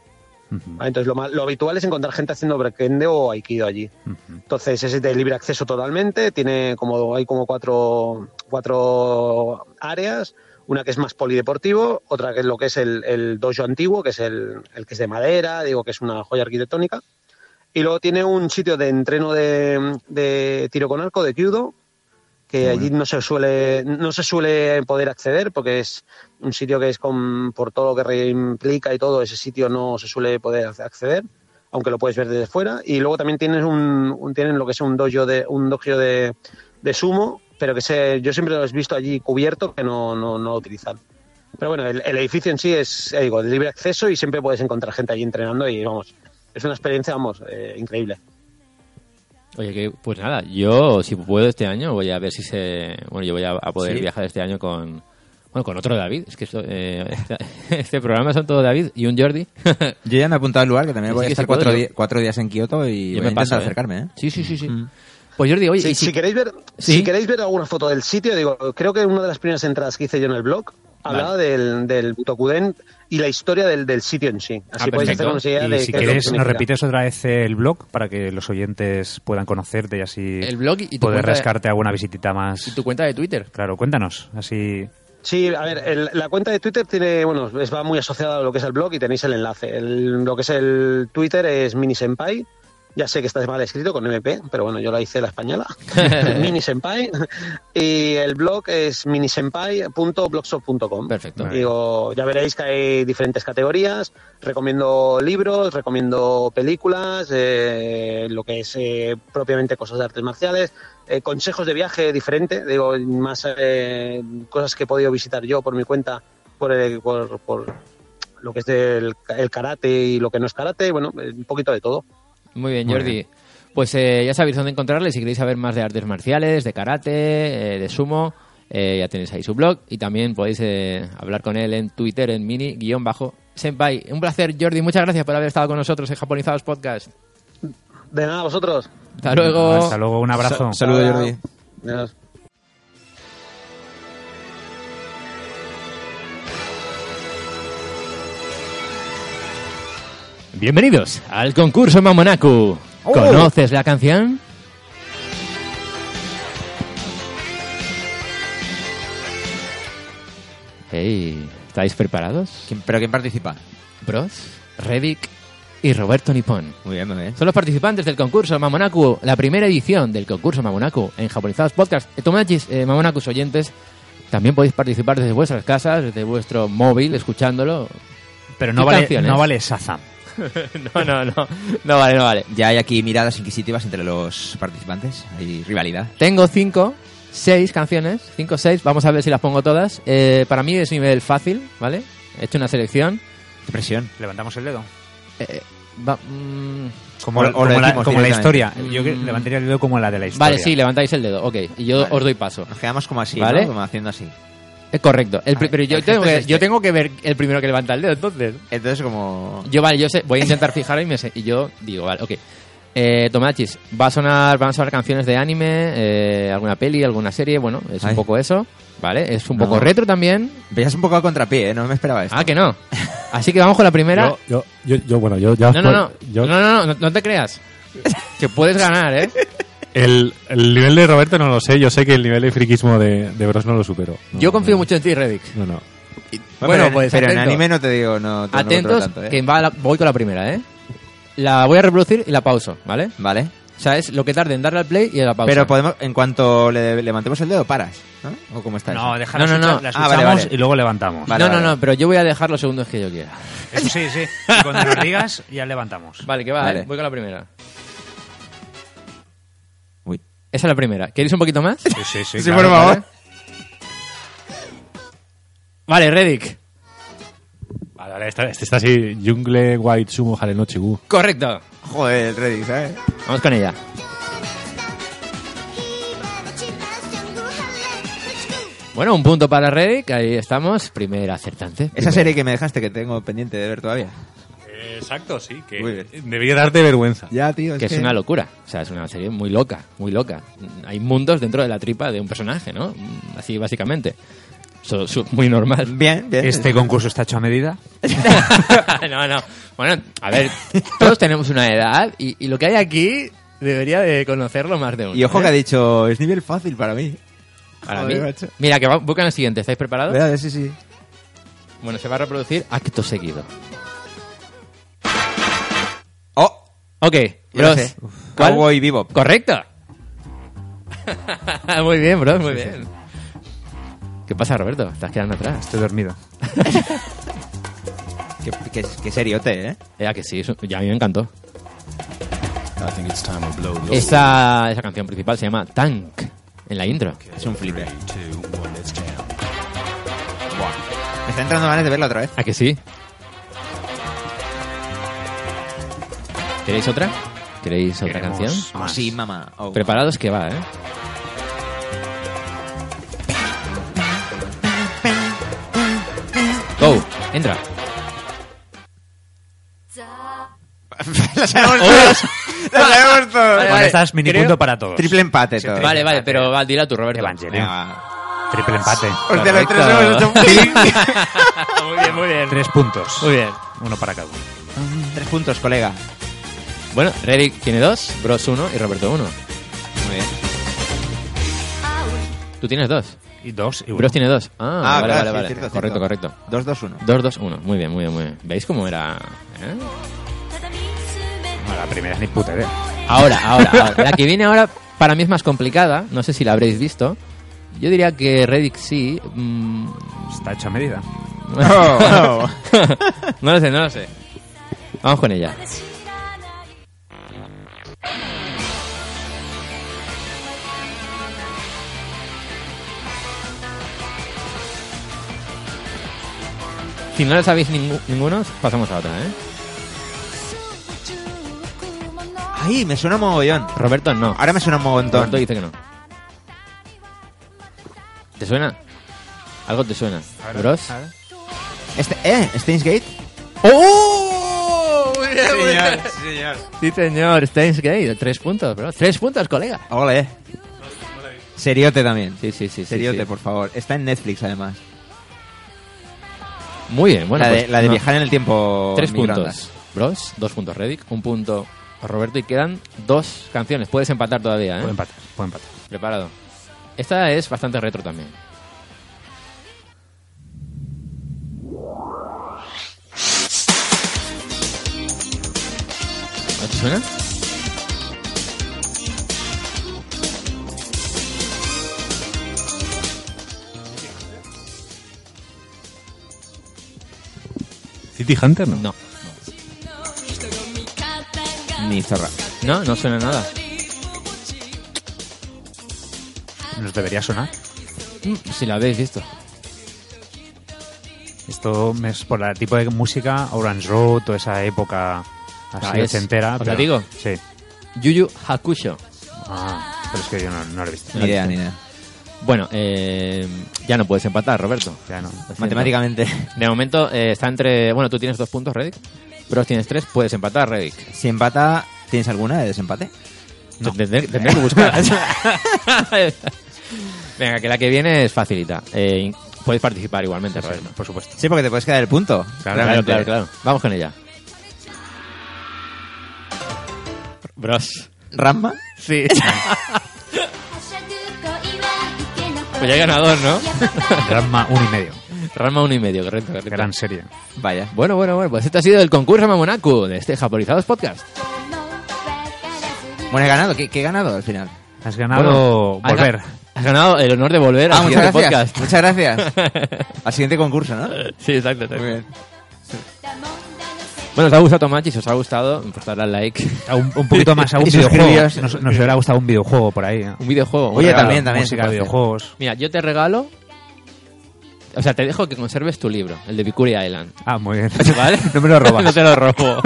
¿vale? Entonces, lo, lo habitual es encontrar gente haciendo breakende o aikido allí. Entonces, es de libre acceso totalmente. Tiene como, hay como cuatro, cuatro áreas. Una que es más polideportivo, otra que es lo que es el, el dojo antiguo, que es el, el que es de madera, digo que es una joya arquitectónica. Y luego tiene un sitio de entreno de, de tiro con arco, de judo, que allí no se suele no se suele poder acceder porque es un sitio que es con por todo lo que implica y todo ese sitio no se suele poder ac- acceder aunque lo puedes ver desde fuera y luego también tienes un, un- tienen lo que es un dojo de un dojo de, de sumo pero que se, yo siempre lo he visto allí cubierto que no no, no lo utilizan pero bueno el, el edificio en sí es ya digo de libre acceso y siempre puedes encontrar gente allí entrenando y vamos es una experiencia vamos eh, increíble Oye, que, pues nada, yo si puedo este año voy a ver si se... Bueno, yo voy a, a poder Sí. viajar este año con... Bueno, con otro David. Es que esto, eh, este, programa son todo David y un Jordi. Yo ya me he apuntado al lugar, que también Sí, voy a estar cuatro, yo. di- cuatro días en Kioto y Yo voy a me paso, intentar ¿eh? acercarme, ¿eh? Sí, sí, sí, sí. Pues Jordi, oye, Sí, si- si queréis ver Sí. si queréis ver alguna foto del sitio digo creo que una de las primeras entradas que hice yo en el blog hablaba del, del Butokuden y la historia del, del sitio en sí así podéis hacer una idea Y de si quieres, nos repites otra vez el blog para que los oyentes puedan conocerte y así El blog y tu poder de- rascarte alguna visitita más. ¿Y tu cuenta de Twitter? Claro, cuéntanos, así... Sí, a ver, el- la cuenta de Twitter tiene, bueno, es, va muy asociada a lo que es el blog y tenéis el enlace. El- lo que es el Twitter es Mini Senpai. Ya sé que está mal escrito con MP, pero bueno, yo la hice la española. Mini Senpai. Y el blog es minisenpai.blogspot.com. Perfecto. Digo, ya veréis que hay diferentes categorías. Recomiendo libros, recomiendo películas, eh, lo que es eh, propiamente cosas de artes marciales, eh, consejos de viaje diferente, digo, más eh, cosas que he podido visitar yo por mi cuenta, por, el- por, por lo que es del el karate y lo que no es karate, bueno, un poquito de todo. Muy bien, Muy Jordi. bien. Pues eh, ya sabéis dónde encontrarle si queréis saber más de artes marciales, de karate, eh, de sumo. eh, ya tenéis ahí su blog y también podéis eh, hablar con él en Twitter en mini-senpai. Un placer, Jordi. Muchas gracias por haber estado con nosotros en Japonizados Podcast. De nada, vosotros. Hasta luego. Hasta luego, un abrazo. Sa- saludo, Jordi. Adiós. Bienvenidos al concurso Mamonaku. Oh. ¿Conoces la canción? Hey, ¿estáis preparados? ¿Quién- ¿Pero quién participa? Bros, Reddick y Roberto Nippon. Muy bien, muy bien. Son los participantes del concurso Mamonaku, la primera edición del concurso Mamonaku en Japonizados Podcast. Eh, Tomachis, eh, Mamonakus oyentes, también podéis participar desde vuestras casas, desde vuestro móvil, escuchándolo. Pero no ¿Qué vale, canciones? no vale Shazam. no, no, no, no vale, no vale. Ya hay aquí miradas inquisitivas entre los participantes. Hay rivalidad. Tengo cinco, seis canciones, cinco, seis, vamos a ver si las pongo todas. Eh, para mí es nivel fácil, ¿vale? He hecho una selección. Qué presión. Levantamos el dedo. Eh, va- mm, Como, O- o la, como la historia. Yo Mm. levantaría el dedo como la de la historia. Vale, sí, levantáis el dedo, ok. Y yo Vale. os doy paso. Nos quedamos como así, ¿Vale? ¿no? Como haciendo así. Es correcto. El pero yo el tengo, que, es este. yo tengo que ver el primero que levanta el dedo, entonces. Entonces como... Yo, vale, yo sé, voy a intentar fijar y, me sé- y yo digo, vale, ok. Eh, Tomachis, va a sonar, van a sonar canciones de anime, eh, alguna peli, alguna serie, bueno, es un poco eso, ¿vale? Es un No. poco retro también. Veías un poco a contrapié, ¿eh? No me esperaba esto. Ah, que no. Así que vamos con la primera. Yo, yo, yo, yo, bueno, yo ya... No, no, no, yo- no, no, no, no, no te creas. Que puedes ganar, ¿eh? El, el nivel de Roberto no lo sé, yo sé que el nivel de friquismo de, de Bros no lo supero. No, Yo confío no. mucho en ti, Reddick. No, no. Bueno, pues pero en anime no te digo, no, te- Atentos, tanto, ¿eh? que va la- voy con la primera, ¿eh? La voy a reproducir y la pauso, ¿vale? Vale. O sea, es lo que tarde en darle al play y a la pausa. Pero podemos, en cuanto le levantemos el dedo, paras, ¿no? ¿O cómo está No, eso? No, no, no. la Ah, vale, vale. y luego levantamos. Vale, no, no, vale. no, pero yo voy a dejar los segundos que yo quiera. Eso sí, sí. Y cuando nos digas, ya levantamos. Vale, que va, Vale. ¿eh? Voy con la primera. Esa es la primera. ¿Queréis un poquito más? Sí, sí, sí. Sí, claro. por favor. Vale, Reddick. Vale, vale, este, este está así, Jungle White Sumo Hare no Chigu. Correcto. Joder, el Reddit, ¿sabes? Vamos con ella. Bueno, un punto para Reddick. Ahí estamos. Primer acertante. Esa Primer- serie que me dejaste que tengo pendiente de ver todavía. Exacto, sí, que Muy bien. debería darte vergüenza. Ya, tío, Que es una locura. O sea, es una serie muy loca, muy loca. Hay mundos dentro de la tripa de un personaje, ¿no? Así básicamente. Es muy normal. Bien, bien. Este concurso está hecho a medida. no, no. Bueno, a ver, todos tenemos una edad y, y lo que hay aquí debería de conocerlo más de uno. Y ojo ¿eh? que ha dicho, es nivel fácil para mí. Para Joder, mí. macho. Mira, que va, buscan el siguiente. ¿Estáis preparados? Sí, sí. Bueno, se va a reproducir acto seguido. Ok, bros. Cowboy Bebop. Correcto. muy bien, bros, muy bien. ¿Qué pasa, Roberto? Estás quedando atrás. Estoy dormido. Qué, qué, qué seriote, ¿eh? Ya que sí, eso- ya a mí me encantó. I think it's time to blow the Esa, esa canción principal se llama Tank, en la intro. Es un flipper. two, one, let's jam. Me está entrando ganas de verla otra vez. ¿A que sí? ¿Queréis otra? ¿Queréis otra Queremos canción? Oh, más. sí, mamá. Oh. Preparados que va, ¿eh? Go, entra. la sabemos todos. La sabemos todos. Vale, Con vale. estas mini Creo- punto para todos. Triple empate todo. Vale, vale, pero va, dila tú, Roberto. Evangelion. Venga, va. Triple empate. Hostia, los tres Correcto. hemos hecho un muy bien, muy bien. Tres puntos. Muy bien. Uno para cada uno. Tres puntos, colega. Bueno, Reddick tiene dos, Bros uno y Roberto uno. Muy bien. Tú tienes dos. Y dos y uno. Bros tiene dos. Ah, Ah, vale, claro, vale, sí, vale. cierto, correcto, cierto. correcto. 2-2-1. Dos, dos, uno. Muy bien, muy bien, muy bien. ¿Veis cómo era? eh? No, la primera es ni puta idea. Ahora, ahora, ahora. La que viene ahora para mí es más complicada. No sé si la habréis visto. Yo diría que Reddick sí. mm, Está hecho a medida. No lo sé, no lo sé. Vamos con ella. Si no lo sabéis ninguno, pasamos a otra, ¿eh? Ay, me suena mogollón. Roberto no. Ahora me suena un mogontón. Roberto dice que no. ¿Te suena? Algo te suena. ¿Bros? Este, ¿Eh? ¿Steins Gate? ¡Oh! Bien, muy bien. sí, señor. Sí, señor. Steins Gate. Tres puntos, bro. Tres puntos, colega. Ole. Seriote también. Sí, sí, sí. Seriote, sí. por favor. Está en Netflix, además. Muy bien. Bueno, la de, pues, la de no. viajar en el tiempo. Tres puntos. Bros, dos puntos Reddick, un punto Roberto y quedan dos canciones. Puedes empatar todavía, ¿eh? Puedo empatar, puedo empatar. Preparado. Esta es bastante retro también. Suena? City Hunter, ¿no? No. Ni zorra. No, no suena nada. Nos debería sonar. Mm, Si la habéis visto. Esto es por el tipo de música, Orange Road, toda esa época así Ah, es- ochentera. ¿os la pero- digo? Sí. Yuyu Hakusho. Ah, pero es que yo no, no lo he visto. Ni idea, ni idea. Bueno, eh, ya no puedes empatar, Roberto. Ya no. Matemáticamente. De momento eh, está entre. Bueno, tú tienes dos puntos, Reddick. Pero tienes tres, puedes empatar, Reddick. Si empata, ¿tienes alguna de desempate? No. Tendré, tendré que buscar. Venga, que la que viene es facilita. Eh, puedes participar igualmente, Roberto. por supuesto. Sí, porque te puedes quedar el punto. Claro, claro, claro, claro. Vamos con ella. Bros. ¿Ramma? Sí. pues ya hay ganador, ¿no? Ranma uno y medio. Ranma uno y medio, correcto, correcto. Gran serie. Vaya. Bueno, bueno, bueno, pues este ha sido el concurso Mamonaku de este Japonizados Podcast. Bueno, he ganado. ¿Qué, qué he ganado al final? Has ganado Bueno, volver. Has ganado el honor de volver Ah, al muchas siguiente gracias. podcast. Muchas gracias. Al siguiente concurso, ¿no? Sí, exacto, exacto. Muy bien. Bueno, os ha gustado Tomachi, si os ha gustado, pues darle al like. Un, un poquito más a un videojuego. Nos, nos hubiera gustado un videojuego por ahí. ¿eh? Un videojuego. Oye, bueno, también, también. Música, videojuegos. Mira, yo te regalo. O sea, te dejo que conserves tu libro, el de Victoria Island. Ah, muy bien. ¿Vale? no me lo robas. no te lo robo.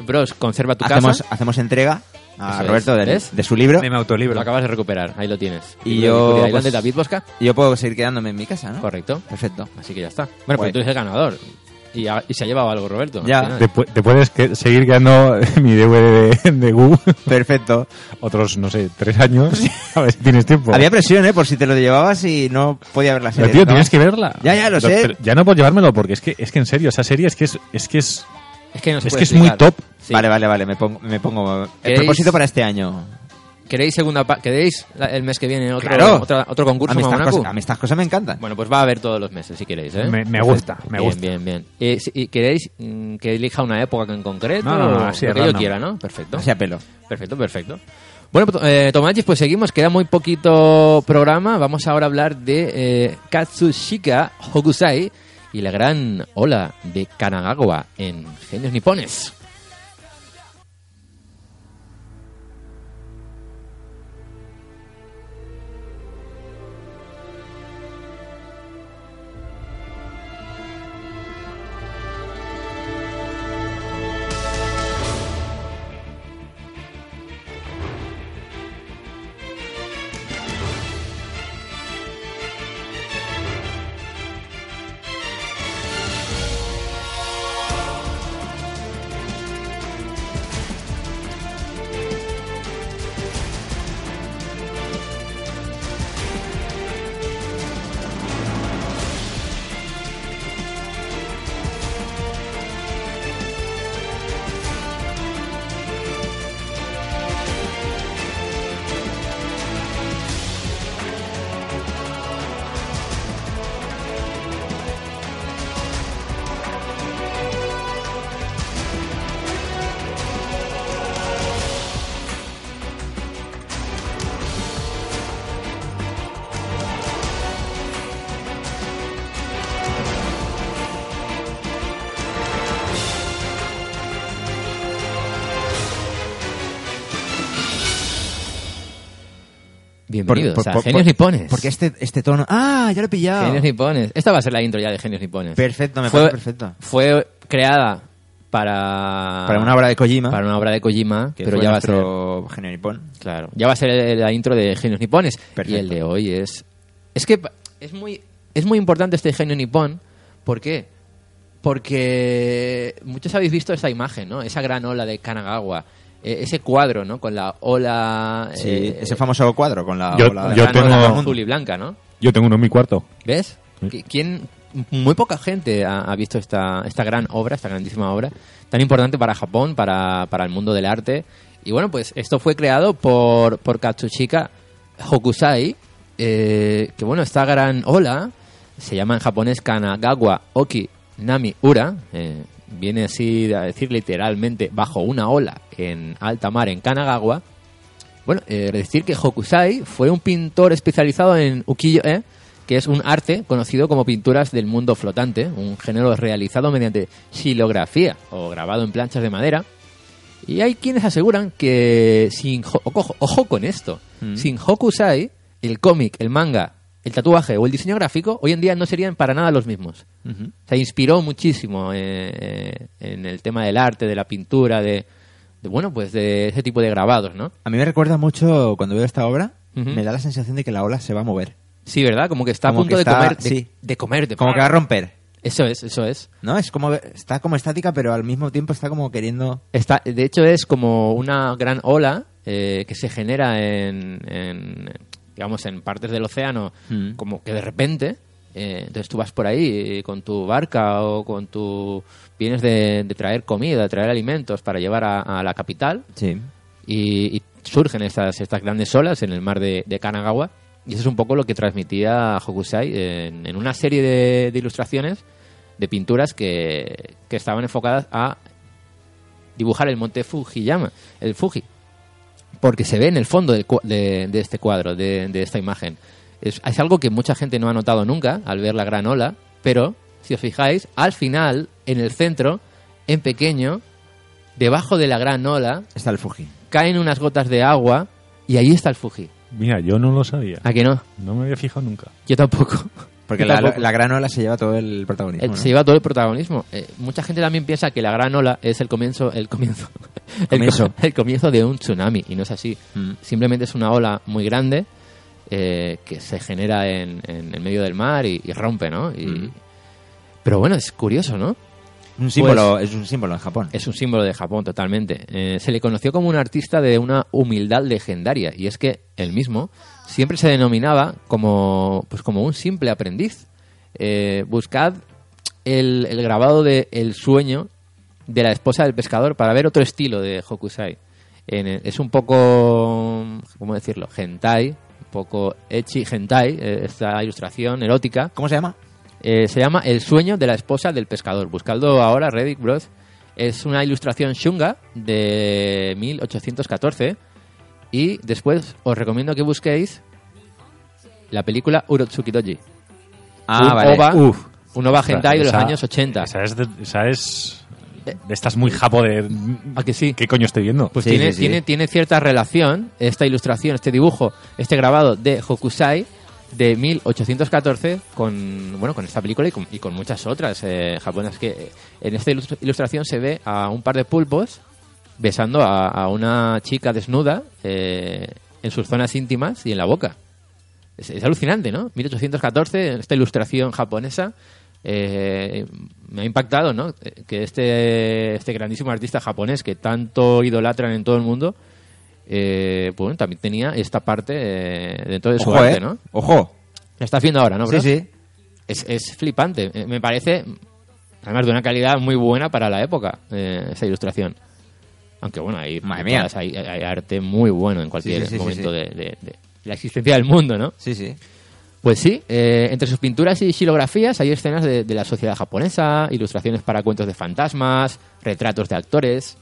Bros, conserva tu Hacemos, casa. hacemos entrega a Eso es. Roberto de, de su libro. De mi autolibro. Lo acabas de recuperar, ahí lo tienes. Y yo, Island pues- de David Bosca. Y yo puedo seguir quedándome en mi casa, ¿no? Correcto. Perfecto. Así que ya está. Bueno, Guay. pues tú eres el ganador. Y, ha- y se ha llevado algo, Roberto. Ya. Te, te puedes que- seguir quedando mi DVD de, de Gu. Perfecto. Otros, no sé, tres años. A ver si tienes tiempo. Había presión, ¿eh? Por si te lo llevabas y no podía ver la Pero serie. tío, ¿no? tienes que verla. Ya, ya, lo sé. pero ya no puedo llevármelo porque es que, es que en serio, esa serie es que es, es que es, Es que no se es puede que es muy top. Sí. Vale, vale, vale. Me pongo, me pongo el ¿Queréis- propósito para este año. ¿Queréis segunda pa- ¿Queréis el mes que viene otro, Claro. otra- otro concurso A mí, estas cosas, a mí estas cosas me encantan. Bueno, pues va a haber todos los meses, si queréis, ¿eh? Me- me Perfecto. gusta, me Bien, gusta. Bien, bien. Eh, si- ¿Y queréis mm, que elija una época en concreto? No, no, no, así lo que yo quiera, ¿no? Perfecto. Así a pelo. Perfecto, perfecto. Bueno, pues, eh, Tomachis, pues seguimos. Queda muy poquito programa. Vamos ahora a hablar de eh, Katsushika Hokusai y la gran ola de Kanagawa en Genios Nipones. Bienvenidos Por- por- a por- Genios Nipones. Porque este, este tono. ¡Ah! Ya lo he pillado. Genios Nipones. Esta va a ser la intro ya de Genios Nipones. Perfecto, me fue, parece perfecto. Fue creada para... Para una obra de Kojima. Para una obra de Kojima, que pero ya va a ser... genio nipón. Claro, ya va a ser la intro de Genios Nipones. Perfecto. Y el de hoy es... Es que es muy, es muy importante este genio nipón. ¿Por qué? Porque muchos habéis visto esta imagen, ¿no? Esa gran ola de Kanagawa. Eh, ese cuadro, ¿no? Con la ola... Sí, eh, ese famoso cuadro con la Yo- ola de yo la- tengo- azul y blanca, ¿no? Yo tengo uno en mi cuarto. ¿Ves? Qui- ¿Quién, muy poca gente ha, ha visto esta, esta gran obra, esta grandísima obra, tan importante para Japón, para, para el mundo del arte. Y bueno, pues esto fue creado por, por Katsushika Hokusai, eh, que bueno, esta gran ola se llama en japonés Kanagawa Oki Nami Ura, eh, viene así a decir literalmente bajo una ola en alta mar en Kanagawa. Bueno, eh, decir que Hokusai fue un pintor especializado en ukiyo-e, que es un arte conocido como pinturas del mundo flotante, un género realizado mediante xilografía o grabado en planchas de madera. Y hay quienes aseguran que sin ojo con esto, Mm. sin Hokusai, el cómic, el manga, el tatuaje o el diseño gráfico hoy en día no serían para nada los mismos. Se inspiró muchísimo eh, eh, en el tema del arte, de la pintura, de, de, bueno, pues de ese tipo de grabados, ¿no? A mí me recuerda mucho cuando veo esta obra, me da la sensación de que la ola se va a mover. Sí, ¿verdad? Como que está Como a punto de está- comer, de, sí. de comer, de Como que va a romper. Eso es, eso es. ¿No? Es como está como estática, pero al mismo tiempo está como queriendo. Está, de hecho, es como una gran ola eh, que se genera en, en, digamos, en partes del océano, Mm. como que de repente, eh, entonces tú vas por ahí eh, con tu barca o con tu... vienes de, de traer comida, de traer alimentos para llevar a, a la capital Sí. y, y surgen estas, estas grandes olas en el mar de, de Kanagawa. Y eso es un poco lo que transmitía Hokusai en, en una serie de, de ilustraciones, de pinturas que, que estaban enfocadas a dibujar el monte Fujiyama, el Fuji. Porque se ve en el fondo del de, de este cuadro, de, de esta imagen. Es, es algo que mucha gente no ha notado nunca al ver la gran ola, pero si os fijáis, al final, en el centro, en pequeño, debajo de la gran ola, Está el Fuji. caen unas gotas de agua y ahí está el Fuji. Mira, yo no lo sabía. ¿A que no? No me había fijado nunca. Yo tampoco. Porque la, la gran ola se lleva todo el protagonismo. Eh, ¿no? Se lleva todo el protagonismo. Eh, mucha gente también piensa que la gran ola es el comienzo, el comienzo, el, Comienzo. el comienzo de un tsunami y no es así. Mm. Simplemente es una ola muy grande eh, que se genera en, en el medio del mar y, y rompe, ¿no? Y- Mm. Pero bueno, es curioso, ¿no? Un símbolo, Pues- es un símbolo en Japón. Es un símbolo de Japón totalmente. Eh, se le conoció como un artista de una humildad legendaria y es que él mismo siempre se denominaba como, pues como un simple aprendiz. Eh, buscad el, el grabado de El sueño de la esposa del pescador para ver otro estilo de Hokusai. En es un poco, ¿cómo decirlo? Hentai, un poco echi hentai, eh, esta ilustración erótica. ¿Cómo se llama? Eh, se llama El sueño de la esposa del pescador. Buscadlo ahora, Reddit Bros. Es una ilustración shunga de 1814. Y después os recomiendo que busquéis la película Urotsuki Doji. Ah, un vale. OVA, Uf. un OVA hentai de los años 80. Esa es, de, esa es de estas muy japo de... ¿A que sí? ¿Qué coño estoy viendo? Pues tiene, Tiene, tiene cierta relación esta ilustración, este dibujo, este grabado de Hokusai de 1814 con bueno con esta película y con, y con muchas otras eh, japonesas que eh, en esta ilustra- ilustración se ve a un par de pulpos besando a, a una chica desnuda eh, en sus zonas íntimas y en la boca. Es, es alucinante, ¿no? 1814, esta ilustración japonesa eh, me ha impactado, ¿no? Que este, este grandísimo artista japonés que tanto idolatran en todo el mundo, eh, pues bueno, también tenía esta parte eh, dentro de su Ojo, arte, ¿eh? ¿no? Ojo. La está haciendo ahora, ¿no? Sí, bro? sí. Es, es flipante. Eh, Me parece, además de una calidad muy buena para la época, eh, esa ilustración. Aunque bueno, hay, Madre mía. hay, hay arte muy bueno en cualquier Sí, sí, sí, momento. De, de- de la existencia del mundo, ¿no? Sí, sí. Pues sí, eh, entre sus pinturas y xilografías hay escenas de, de la sociedad japonesa, ilustraciones para cuentos de fantasmas, retratos de actores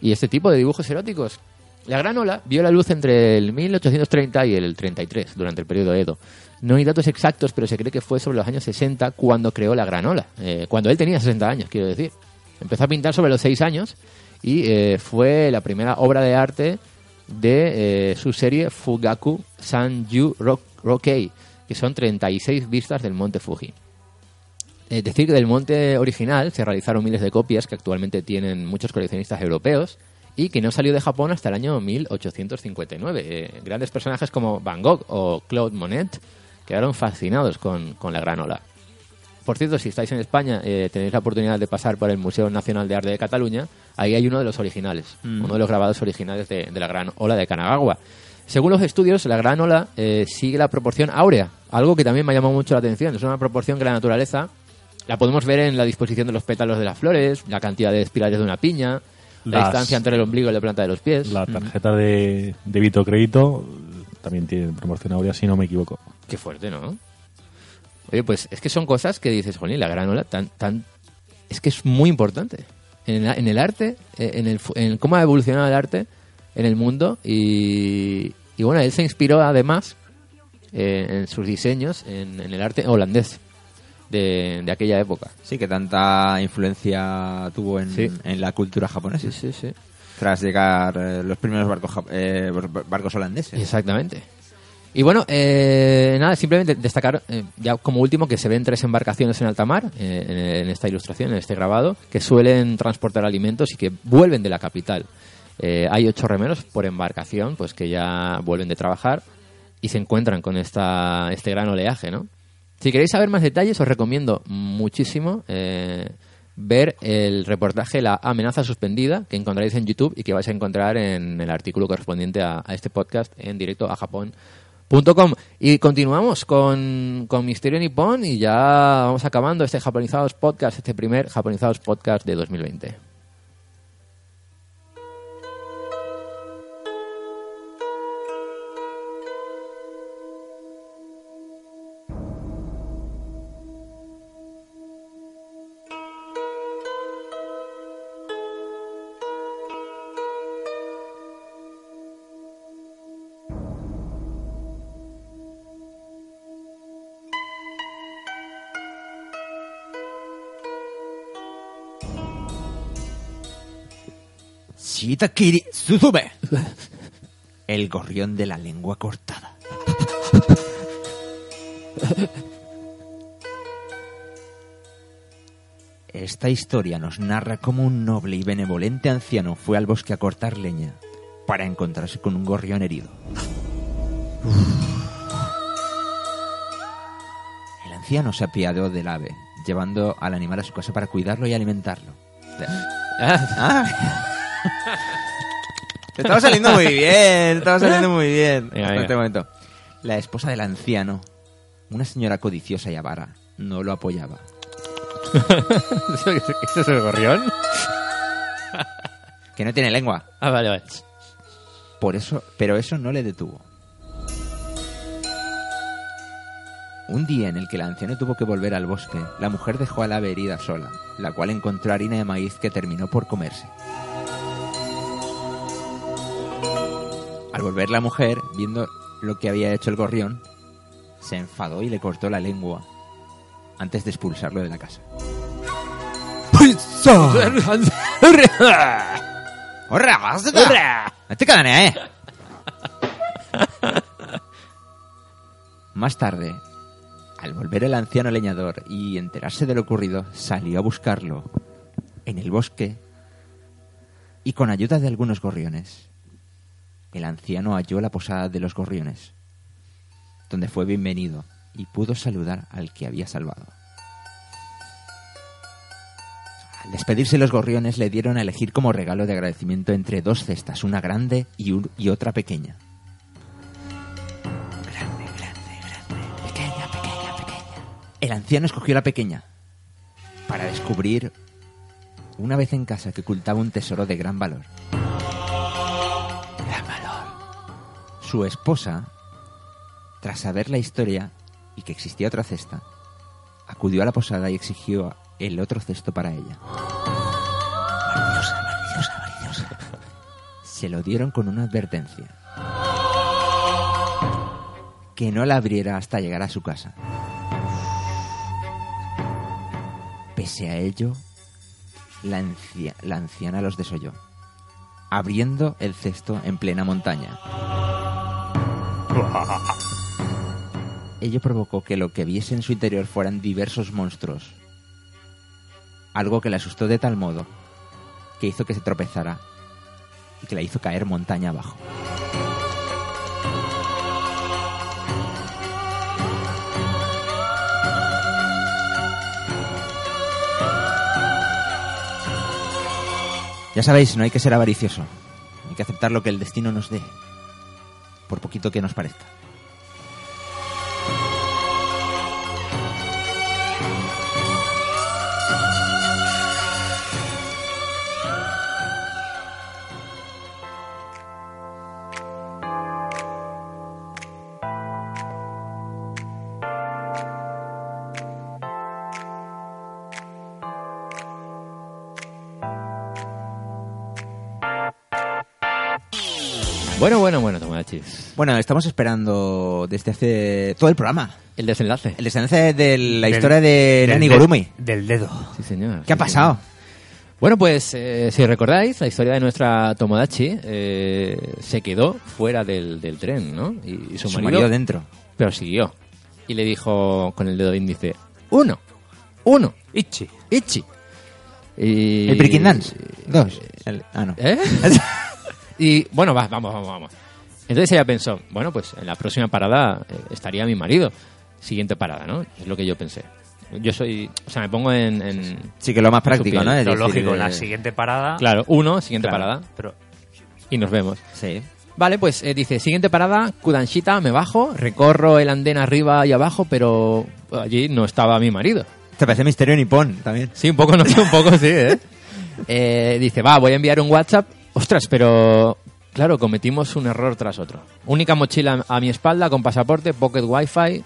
y este tipo de dibujos eróticos. La gran ola vio la luz entre el 1830 y el 33, durante el periodo Edo. No hay datos exactos, pero se cree que fue sobre los años 60 cuando creó la gran ola, eh, cuando él tenía 60 años, quiero decir. Empezó a pintar sobre los 6 años y eh, fue la primera obra de arte de eh, su serie Fugaku Sanju Ro- Rokei, que son 36 vistas del monte Fuji. Es decir, que del monte original se realizaron miles de copias que actualmente tienen muchos coleccionistas europeos y que no salió de Japón hasta el año 1859. Eh, grandes personajes como Van Gogh o Claude Monet quedaron fascinados con, con la gran ola. Por cierto, si estáis en España, eh, tenéis la oportunidad de pasar por el Museo Nacional de Arte de Cataluña. Ahí hay uno de los originales, Mm. uno de los grabados originales de, de la gran ola de Kanagawa. Según los estudios, la gran ola eh, sigue la proporción áurea, algo que también me ha llamado mucho la atención. Es una proporción que la naturaleza la podemos ver en la disposición de los pétalos de las flores, la cantidad de espirales de una piña, la distancia entre el ombligo y la planta de los pies. La tarjeta de débito crédito también tiene promoción áurea, si no me equivoco. Qué fuerte, ¿no? Oye, pues es que son cosas que dices, jolín, la granola tan, tan... Es que es muy importante. En el, en el arte, eh, en, el, en cómo ha evolucionado el arte en el mundo y, y bueno, él se inspiró además eh, en sus diseños en, en el arte holandés de, de aquella época. Sí, que tanta influencia tuvo en, Sí. en la cultura japonesa. Sí, sí, sí. Tras llegar eh, los primeros barcos, eh, bar- barcos holandeses. Exactamente. Y bueno, eh, nada, simplemente destacar eh, ya como último que se ven tres embarcaciones en alta mar eh, en, esta ilustración, en este grabado, que suelen transportar alimentos y que vuelven de la capital. Eh, hay ocho remeros por embarcación, pues que ya vuelven de trabajar y se encuentran con esta, este gran oleaje, ¿no? Si queréis saber más detalles, os recomiendo muchísimo eh, ver el reportaje La amenaza suspendida que encontraréis en YouTube y que vais a encontrar en el artículo correspondiente a, este podcast en directo a Japón.com. Y continuamos con, con Misterio Nippon y ya vamos acabando este Japonizados Podcast, este primer Japonizados Podcast de 2020. Shitakiri Suzume. El gorrión de la lengua cortada. Esta historia nos narra cómo un noble y benevolente anciano fue al bosque a cortar leña para encontrarse con un gorrión herido. El anciano se apiadó del ave, llevando al animal a su casa para cuidarlo y alimentarlo. Ah. Ah. Estaba saliendo muy bien, estaba saliendo muy bien. Venga, este momento. La esposa del anciano, una señora codiciosa y avara, no lo apoyaba. ¿Eso, eso es el gorrión? Que no tiene lengua. Ah, vale, vale. Por eso, pero eso no le detuvo. Un día en el que el anciano tuvo que volver al bosque, la mujer dejó al ave herida sola, la cual encontró harina de maíz que terminó por comerse. Al volver la mujer, viendo lo que había hecho el gorrión, se enfadó y le cortó la lengua antes de expulsarlo de la casa. ¡Horra! ¡Horra! ¡Este cadena, eh! Más tarde, al volver el anciano leñador y enterarse de lo ocurrido, salió a buscarlo en el bosque y con ayuda de algunos gorriones, el anciano halló la posada de los gorriones, donde fue bienvenido y pudo saludar al que había salvado. Al despedirse los gorriones le dieron a elegir como regalo de agradecimiento entre dos cestas, una grande y, un- y otra pequeña. Grande, grande, grande. Pequeña, pequeña, pequeña. El anciano escogió la pequeña para descubrir una vez en casa que ocultaba un tesoro de gran valor. Su esposa, tras saber la historia y que existía otra cesta, acudió a la posada y exigió el otro cesto para ella. Maravillosa, maravillosa, maravillosa. Se lo dieron con una advertencia. Que no la abriera hasta llegar a su casa. Pese a ello, la, ancia- la anciana los desoyó, abriendo el cesto en plena montaña. Ello provocó que lo que viese en su interior fueran diversos monstruos, algo que le asustó de tal modo que hizo que se tropezara y que la hizo caer montaña abajo. Ya sabéis, no hay que ser avaricioso. Hay que aceptar lo que el destino nos dé, por poquito que nos parezca. Bueno, estamos esperando desde hace todo el programa. El desenlace. El desenlace de la Del- historia de Nani Gorumi. Del dedo. Sí, señor. ¿Qué ha pasado? señor. Bueno, pues eh, si recordáis, la historia de nuestra Tomodachi eh, se quedó fuera del, del tren, ¿no? Y, y su, Su marido, marido dentro. Pero siguió. Y le dijo con el dedo índice, uno, uno, Ichi. Ichi. Y... El Breaking Dance. Dos. El- ah, no. ¿Eh? y bueno, va, vamos, vamos, vamos. Entonces ella pensó, bueno, pues en la próxima parada eh, estaría mi marido. Siguiente parada, ¿no? Es lo que yo pensé. Yo soy, o sea, me pongo en... en- Sí, que lo más práctico. ¿no? Es Lo decir, lógico, eh, en la siguiente parada. Claro, uno, siguiente Claro, parada. Pero Y nos vemos. Sí. Vale, pues eh, dice, siguiente parada, Kudanshita, me bajo, recorro el andén arriba y abajo, pero allí no estaba mi marido. Te parece misterio nipón también. Sí, un poco, no un poco, sí, ¿eh? Eh, Dice, va, voy a enviar un WhatsApp. Ostras, pero claro, cometimos un error tras otro. Única mochila a mi espalda con pasaporte, pocket wifi.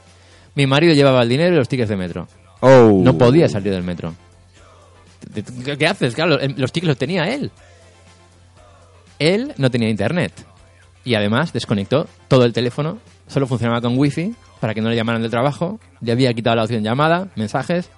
Mi marido llevaba el dinero y los tickets de metro. Oh. No podía salir del metro. ¿Qué haces? Claro, em, los tickets los tenía él. Él no tenía internet. Y además desconectó todo el teléfono. Solo funcionaba con wifi para que no le llamaran del trabajo. Le había quitado la opción llamada, mensajes.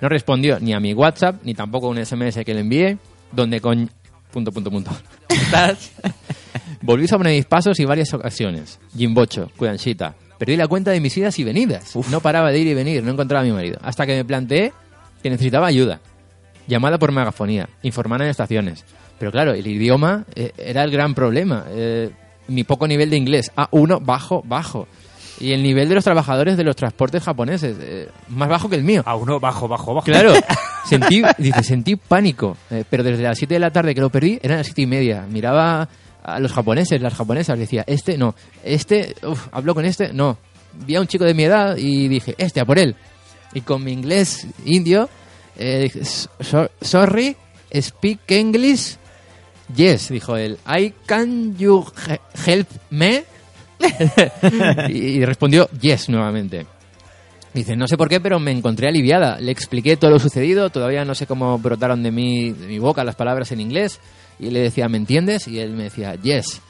No respondió ni a mi WhatsApp, ni tampoco a un SMS que le envié. Donde con... Punto, punto, punto. Estás. Volví sobre mis pasos y varias ocasiones. Jimbocho, Kudanshita. Perdí la cuenta de mis idas y venidas. No paraba de ir y venir, no encontraba a mi marido. Hasta que me planteé que necesitaba ayuda. Llamada por megafonía, informar en estaciones. Pero claro, el idioma eh, era el gran problema. Eh, mi poco nivel de inglés, A1, bajo, bajo. Y el nivel de los trabajadores de los transportes japoneses, eh, más bajo que el mío. A uno bajo, bajo, bajo. Claro, sentí, dice, sentí pánico. eh, pero desde las 7 de la tarde que lo perdí, eran las 7 y media. Miraba a los japoneses, las japonesas, decía, este no, este, uf, hablo con este, no. Vi a un chico de mi edad y dije, este, a por él. Y con mi inglés indio, eh, dije, "So- sorry, speak English. Yes, dijo él. I can you he- help me? y, respondió yes nuevamente. Dice, no sé por qué, pero me encontré aliviada. Le expliqué todo lo sucedido, todavía no sé cómo brotaron de de mi boca las palabras en inglés. Y le decía, ¿me entiendes? Y él me decía, yes.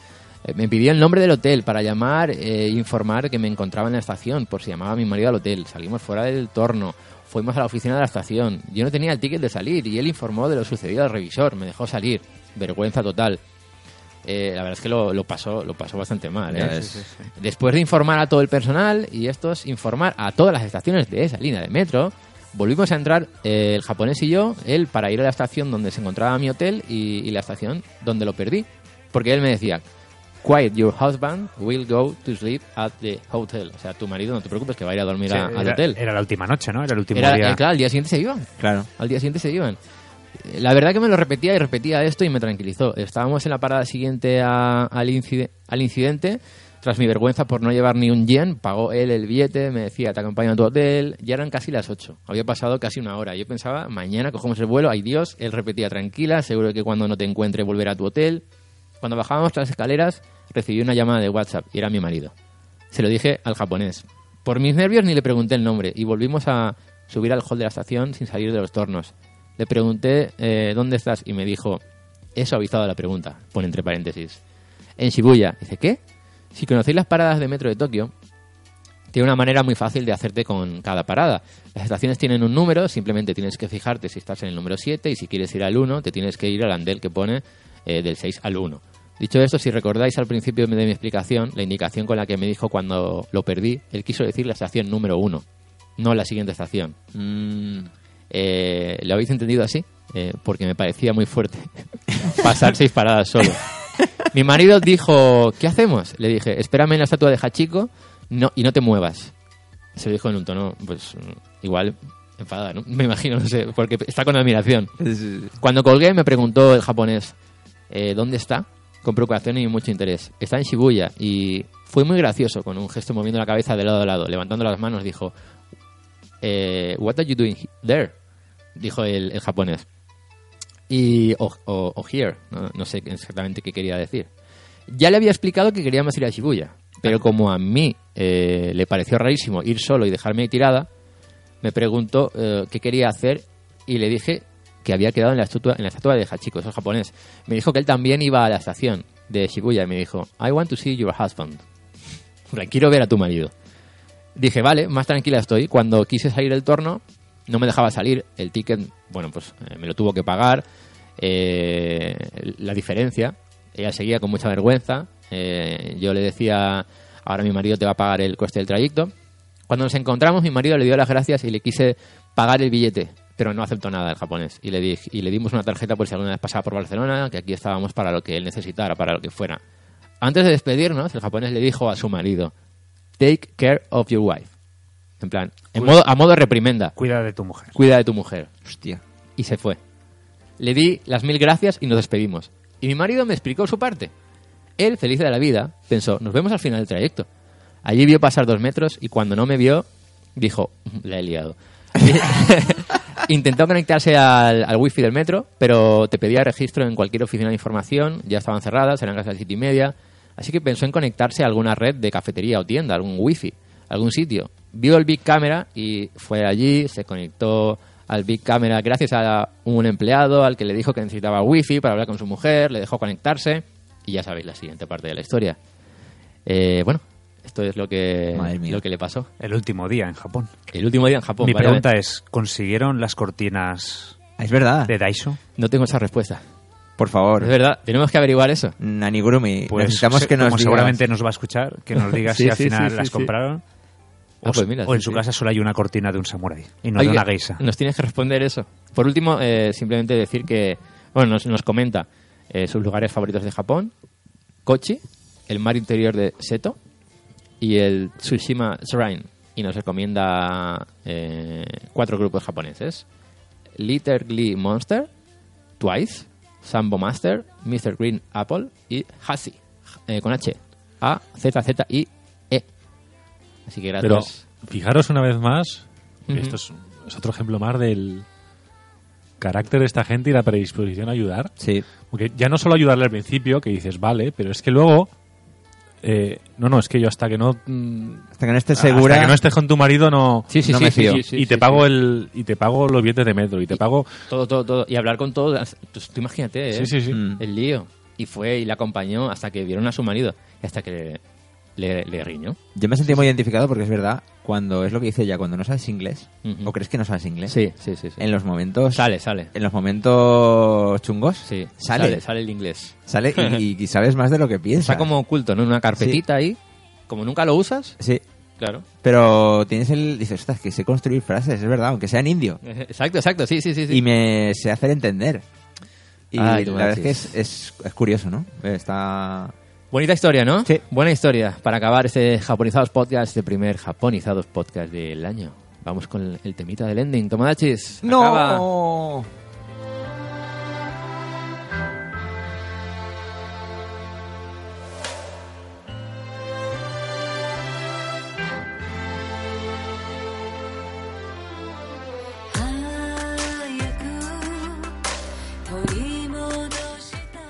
Eh, Me pidió el nombre del hotel para llamar e informar que me encontraba en la estación, por si llamaba a mi marido al hotel. Salimos fuera del torno, fuimos a la oficina de la estación. Yo no tenía el ticket de salir y él informó de lo sucedido al revisor, me dejó salir. Vergüenza total. Eh, la verdad es que lo, lo pasó, lo pasó bastante mal. ¿eh? Sí, sí, sí. Después de informar a todo el personal y estos informar a todas las estaciones de esa línea de metro, volvimos a entrar eh, el japonés y yo, él para ir a la estación donde se encontraba mi hotel y, y la estación donde lo perdí. Porque él me decía, Quiet, your husband will go to sleep at the hotel. O sea, tu marido no te preocupes que va a ir a dormir Sí, a- al era, hotel. Era la última noche, ¿no? Era el último Era- día. eh, claro, al día siguiente se iban. Claro. Al día siguiente se iban. La verdad que me lo repetía y repetía esto y me tranquilizó. Estábamos en la parada siguiente al, incide- al incidente. Tras mi vergüenza por no llevar ni un yen, pagó él el billete, me decía, te acompaño a tu hotel. Ya eran casi las 8. Había pasado casi una hora. Yo pensaba, mañana cogemos el vuelo, ay Dios. Él repetía, tranquila, seguro que cuando no te encuentre volverá a tu hotel. Cuando bajábamos las escaleras, recibí una llamada de WhatsApp y era mi marido. Se lo dije al japonés. Por mis nervios ni le pregunté el nombre y volvimos a subir al hall de la estación sin salir de los tornos. Le pregunté eh, dónde estás y me dijo, he suavizado la pregunta, pone entre paréntesis. En Shibuya. Dice, ¿qué? Si conocéis las paradas de metro de Tokio, tiene una manera muy fácil de hacerte con cada parada. Las estaciones tienen un número, simplemente tienes que fijarte si estás en el número 7 y si quieres ir al 1, te tienes que ir al andel que pone eh, del 6 al 1. Dicho esto, si recordáis al principio de mi explicación, la indicación con la que me dijo cuando lo perdí, él quiso decir la estación número 1, no la siguiente estación. Eh, ¿Lo habéis entendido así? Eh, porque me parecía muy fuerte pasar seis paradas solo. Mi marido dijo, ¿qué hacemos? Le dije, espérame en la estatua de Hachiko no, y no te muevas. Se lo dijo en un tono, pues, igual enfadada, ¿no? Me imagino, no sé, porque está con admiración. Cuando colgué me preguntó el japonés, eh, ¿dónde está? Con preocupación y mucho interés. Está en Shibuya y fue muy gracioso, con un gesto moviendo la cabeza de lado a lado, levantando las manos, dijo, eh, What are you doing there? Dijo el, el japonés. Y, o, o- o here, no, no sé exactamente qué quería decir. Ya le había explicado que queríamos ir a Shibuya, pero como a mí eh, le pareció rarísimo ir solo y dejarme tirada, me preguntó eh, qué quería hacer y le dije que había quedado en la estatua, en la estatua de Hachiko, eso es japonés. Me dijo que él también iba a la estación de Shibuya y me dijo, I want to see your husband. Quiero ver a tu marido. Dije, vale, más tranquila estoy. Cuando quise salir del torno, no me dejaba salir. El ticket, bueno, pues eh, me lo tuvo que pagar. Eh, la diferencia, ella seguía con mucha vergüenza. Eh, yo le decía, ahora mi marido te va a pagar el coste del trayecto. Cuando nos encontramos, mi marido le dio las gracias y le quise pagar el billete, pero no aceptó nada el japonés. Y le, di- y le dimos una tarjeta por si alguna vez pasaba por Barcelona, que aquí estábamos para lo que él necesitara, para lo que fuera. Antes de despedirnos, el japonés le dijo a su marido, Take care of your wife. En plan, en modo, a modo reprimenda. Cuida de tu mujer. Cuida de tu mujer. Hostia. Y se fue. Le di las mil gracias y nos despedimos. Y mi marido me explicó su parte. Él, feliz de la vida, pensó, nos vemos al final del trayecto. Allí vio pasar dos metros y cuando no me vio, dijo, la he liado. Intentó conectarse al, al wifi del metro, pero te pedía registro en cualquier oficina de información, ya estaban cerradas, eran casi las siete y media, así que pensó en conectarse a alguna red de cafetería o tienda, algún wifi, algún sitio. Vio el Big Camera y fue allí, se conectó al Big Camera gracias a un empleado al que le dijo que necesitaba wifi para hablar con su mujer, le dejó conectarse y ya sabéis la siguiente parte de la historia. Eh, bueno, esto es lo que, lo que le pasó. El último día en Japón. El último día en Japón. Mi pregunta vez. es, ¿consiguieron las cortinas Es verdad. de Daiso? No tengo esa respuesta. Por favor. Es verdad, tenemos que averiguar eso. Nanigurumi, Pues necesitamos que nos como digas. seguramente nos va a escuchar, que nos diga Sí, si al sí, final sí, las compraron. Ah, o, pues mira, o en sí, su sí. casa solo hay una cortina de un samurái y no de Oye, una geisha. Nos tienes que responder eso. Por último, eh, simplemente decir que, bueno, nos, nos comenta eh, sus lugares favoritos de Japón, Kochi, el mar interior de Seto y el Tsushima Shrine. Y nos recomienda eh, cuatro grupos japoneses. Little Glee Monster, Twice, Sambo Master, Mr. Green Apple y Hasi, eh, con H. A, Z, Z, I. Así que Pero gracias. fijaros una vez más, esto es, es otro ejemplo más del carácter de esta gente y la predisposición a ayudar. Sí. Porque ya no solo ayudarle al principio, que dices, vale, pero es que luego... eh, no, no, es que yo hasta que no... mm, Hasta que no estés segura. Hasta que no estés con tu marido no, Sí, sí, no sí, me fío. sí, sí, y te sí, pago sí. el y te pago los billetes de metro y te pago Todo, todo, todo. Y hablar con todos. Pues, tú imagínate, ¿eh? Sí, sí, sí. Mm. El lío. Y fue y la acompañó hasta que vieron a su marido. Y hasta que le, le riñó. Yo me sentí muy identificado porque es verdad, cuando es lo que dice ella, cuando no sabes inglés, o crees que no sabes inglés, Sí, sí, sí. sí. en los momentos. Sale, sale. En los momentos chungos, Sí, sale. sale, sale el inglés. Sale y, y sabes más de lo que piensas. Está como oculto, ¿no? En una carpetita ahí. Como nunca lo usas, Sí. claro. Pero tienes el. Dices, ostras, que sé construir frases, es verdad, aunque sea en indio. Exacto, exacto. Sí, sí, sí. Y me sé hacer entender. Y Ay, la verdad es que es, es, es curioso, ¿no? Está. Bonita historia, ¿no? Sí. Buena historia para acabar este Japonizados Podcast, este primer Japonizados Podcast del año. Vamos con el temita del ending. Tomodachis. acaba.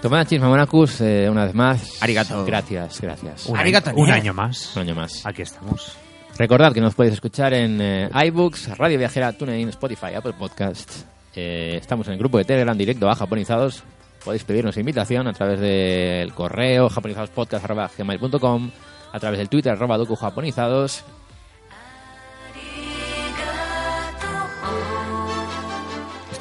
Tomodachis, Mamonacus, eh, una vez más. Arigato. Gracias, gracias. Un, Arigato, año, un año más. Un año más. Aquí estamos. Recordad que nos podéis escuchar en eh, iBooks, Radio Viajera, TuneIn, Spotify, Apple Podcasts. Eh, estamos en el grupo de Telegram directo a Japonizados. Podéis pedirnos invitación a través del correo japonizadospodcast.gmail.com a través del Twitter arroba docu japonizados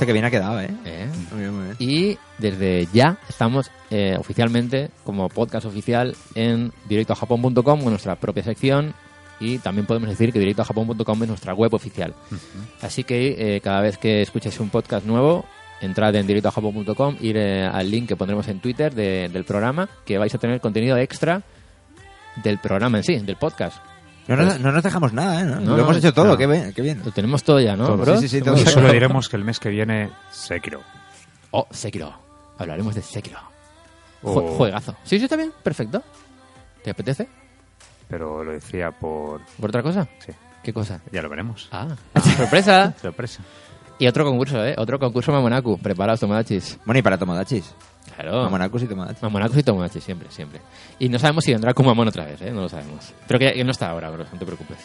Este que bien ha quedado, ¿eh? ¿eh? Muy bien, muy bien. Y desde ya estamos eh, oficialmente como podcast oficial en directoajapón.com con nuestra propia sección y también podemos decir que directoajapón.com es nuestra web oficial. Así que eh, cada vez que escuchéis un podcast nuevo, entrad en directoajapón.com, ir eh, al link que pondremos en Twitter de- del programa, que vais a tener contenido extra del programa en sí, del podcast. No, nos- no nos dejamos nada, ¿eh? ¿no? No, lo hemos hecho todo, no. qué bien. Qué bien. Lo tenemos todo ya, ¿no? Todo. Sí, sí, sí, todo. Solo diremos que el mes que viene, Sekiro. Oh, Sekiro. Hablaremos de Sekiro. O- Jue- Juegazo. Sí, sí, está bien. Perfecto. ¿Te apetece? Pero lo decía por... ¿Por otra cosa? Sí, ¿Qué cosa? ya lo veremos. Ah, sorpresa. Sorpresa. Y otro concurso, ¿eh? Otro concurso Mamonaku. Preparaos, Tomodachis. Bueno, y para Tomodachis. Claro. Mamonacus y Tomodachis. Mamonacos y Tomodachis, siempre, siempre. Y no sabemos si vendrá Kumamon otra vez, ¿eh? No lo sabemos. Pero que, que no está ahora, bro. No te preocupes.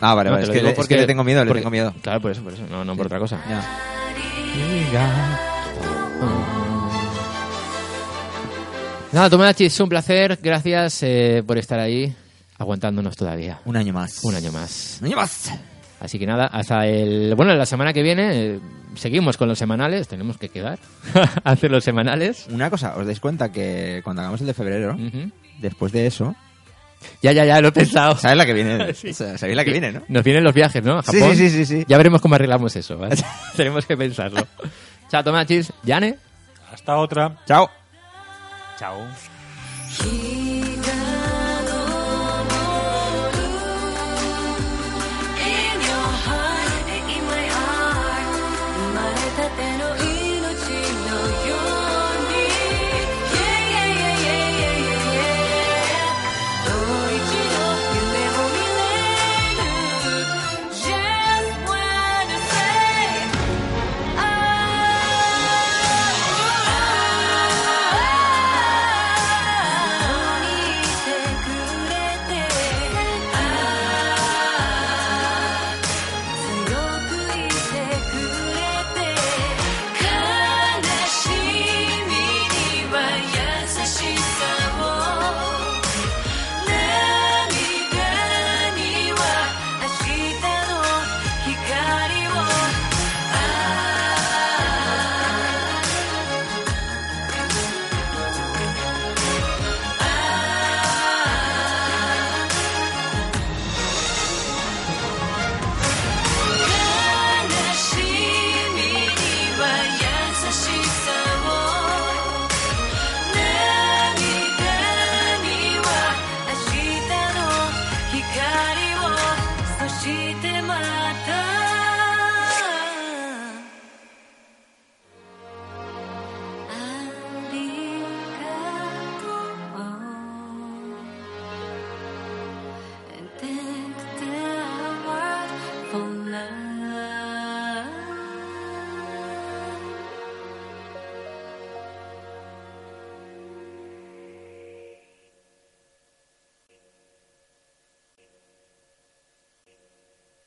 Ah, vale, No, vale. te Es lo que, le, es porque- que le tengo miedo, le porque- tengo miedo. Claro, por eso, por eso. No, no por otra cosa. Ya. Nada, Tomodachis, un placer. Gracias eh, por estar ahí, aguantándonos todavía. Un año más. Un año más. Un año más. Así que nada, hasta el. Bueno, la semana que viene eh, seguimos con los semanales. Tenemos que quedar a hacer los semanales. Una cosa, ¿os dais cuenta que cuando hagamos el de febrero, después de eso, Ya, ya, ya, lo he pensado. ¿sabes la que viene? Sí. O sea, ¿Sabéis la que viene, no? Nos vienen los viajes, ¿no? A Sí, Japón. sí, sí, sí, sí. Ya veremos cómo arreglamos eso, ¿vale? Tenemos que pensarlo. Chao, Tomachis. Yane. hasta otra. Chao. Chao.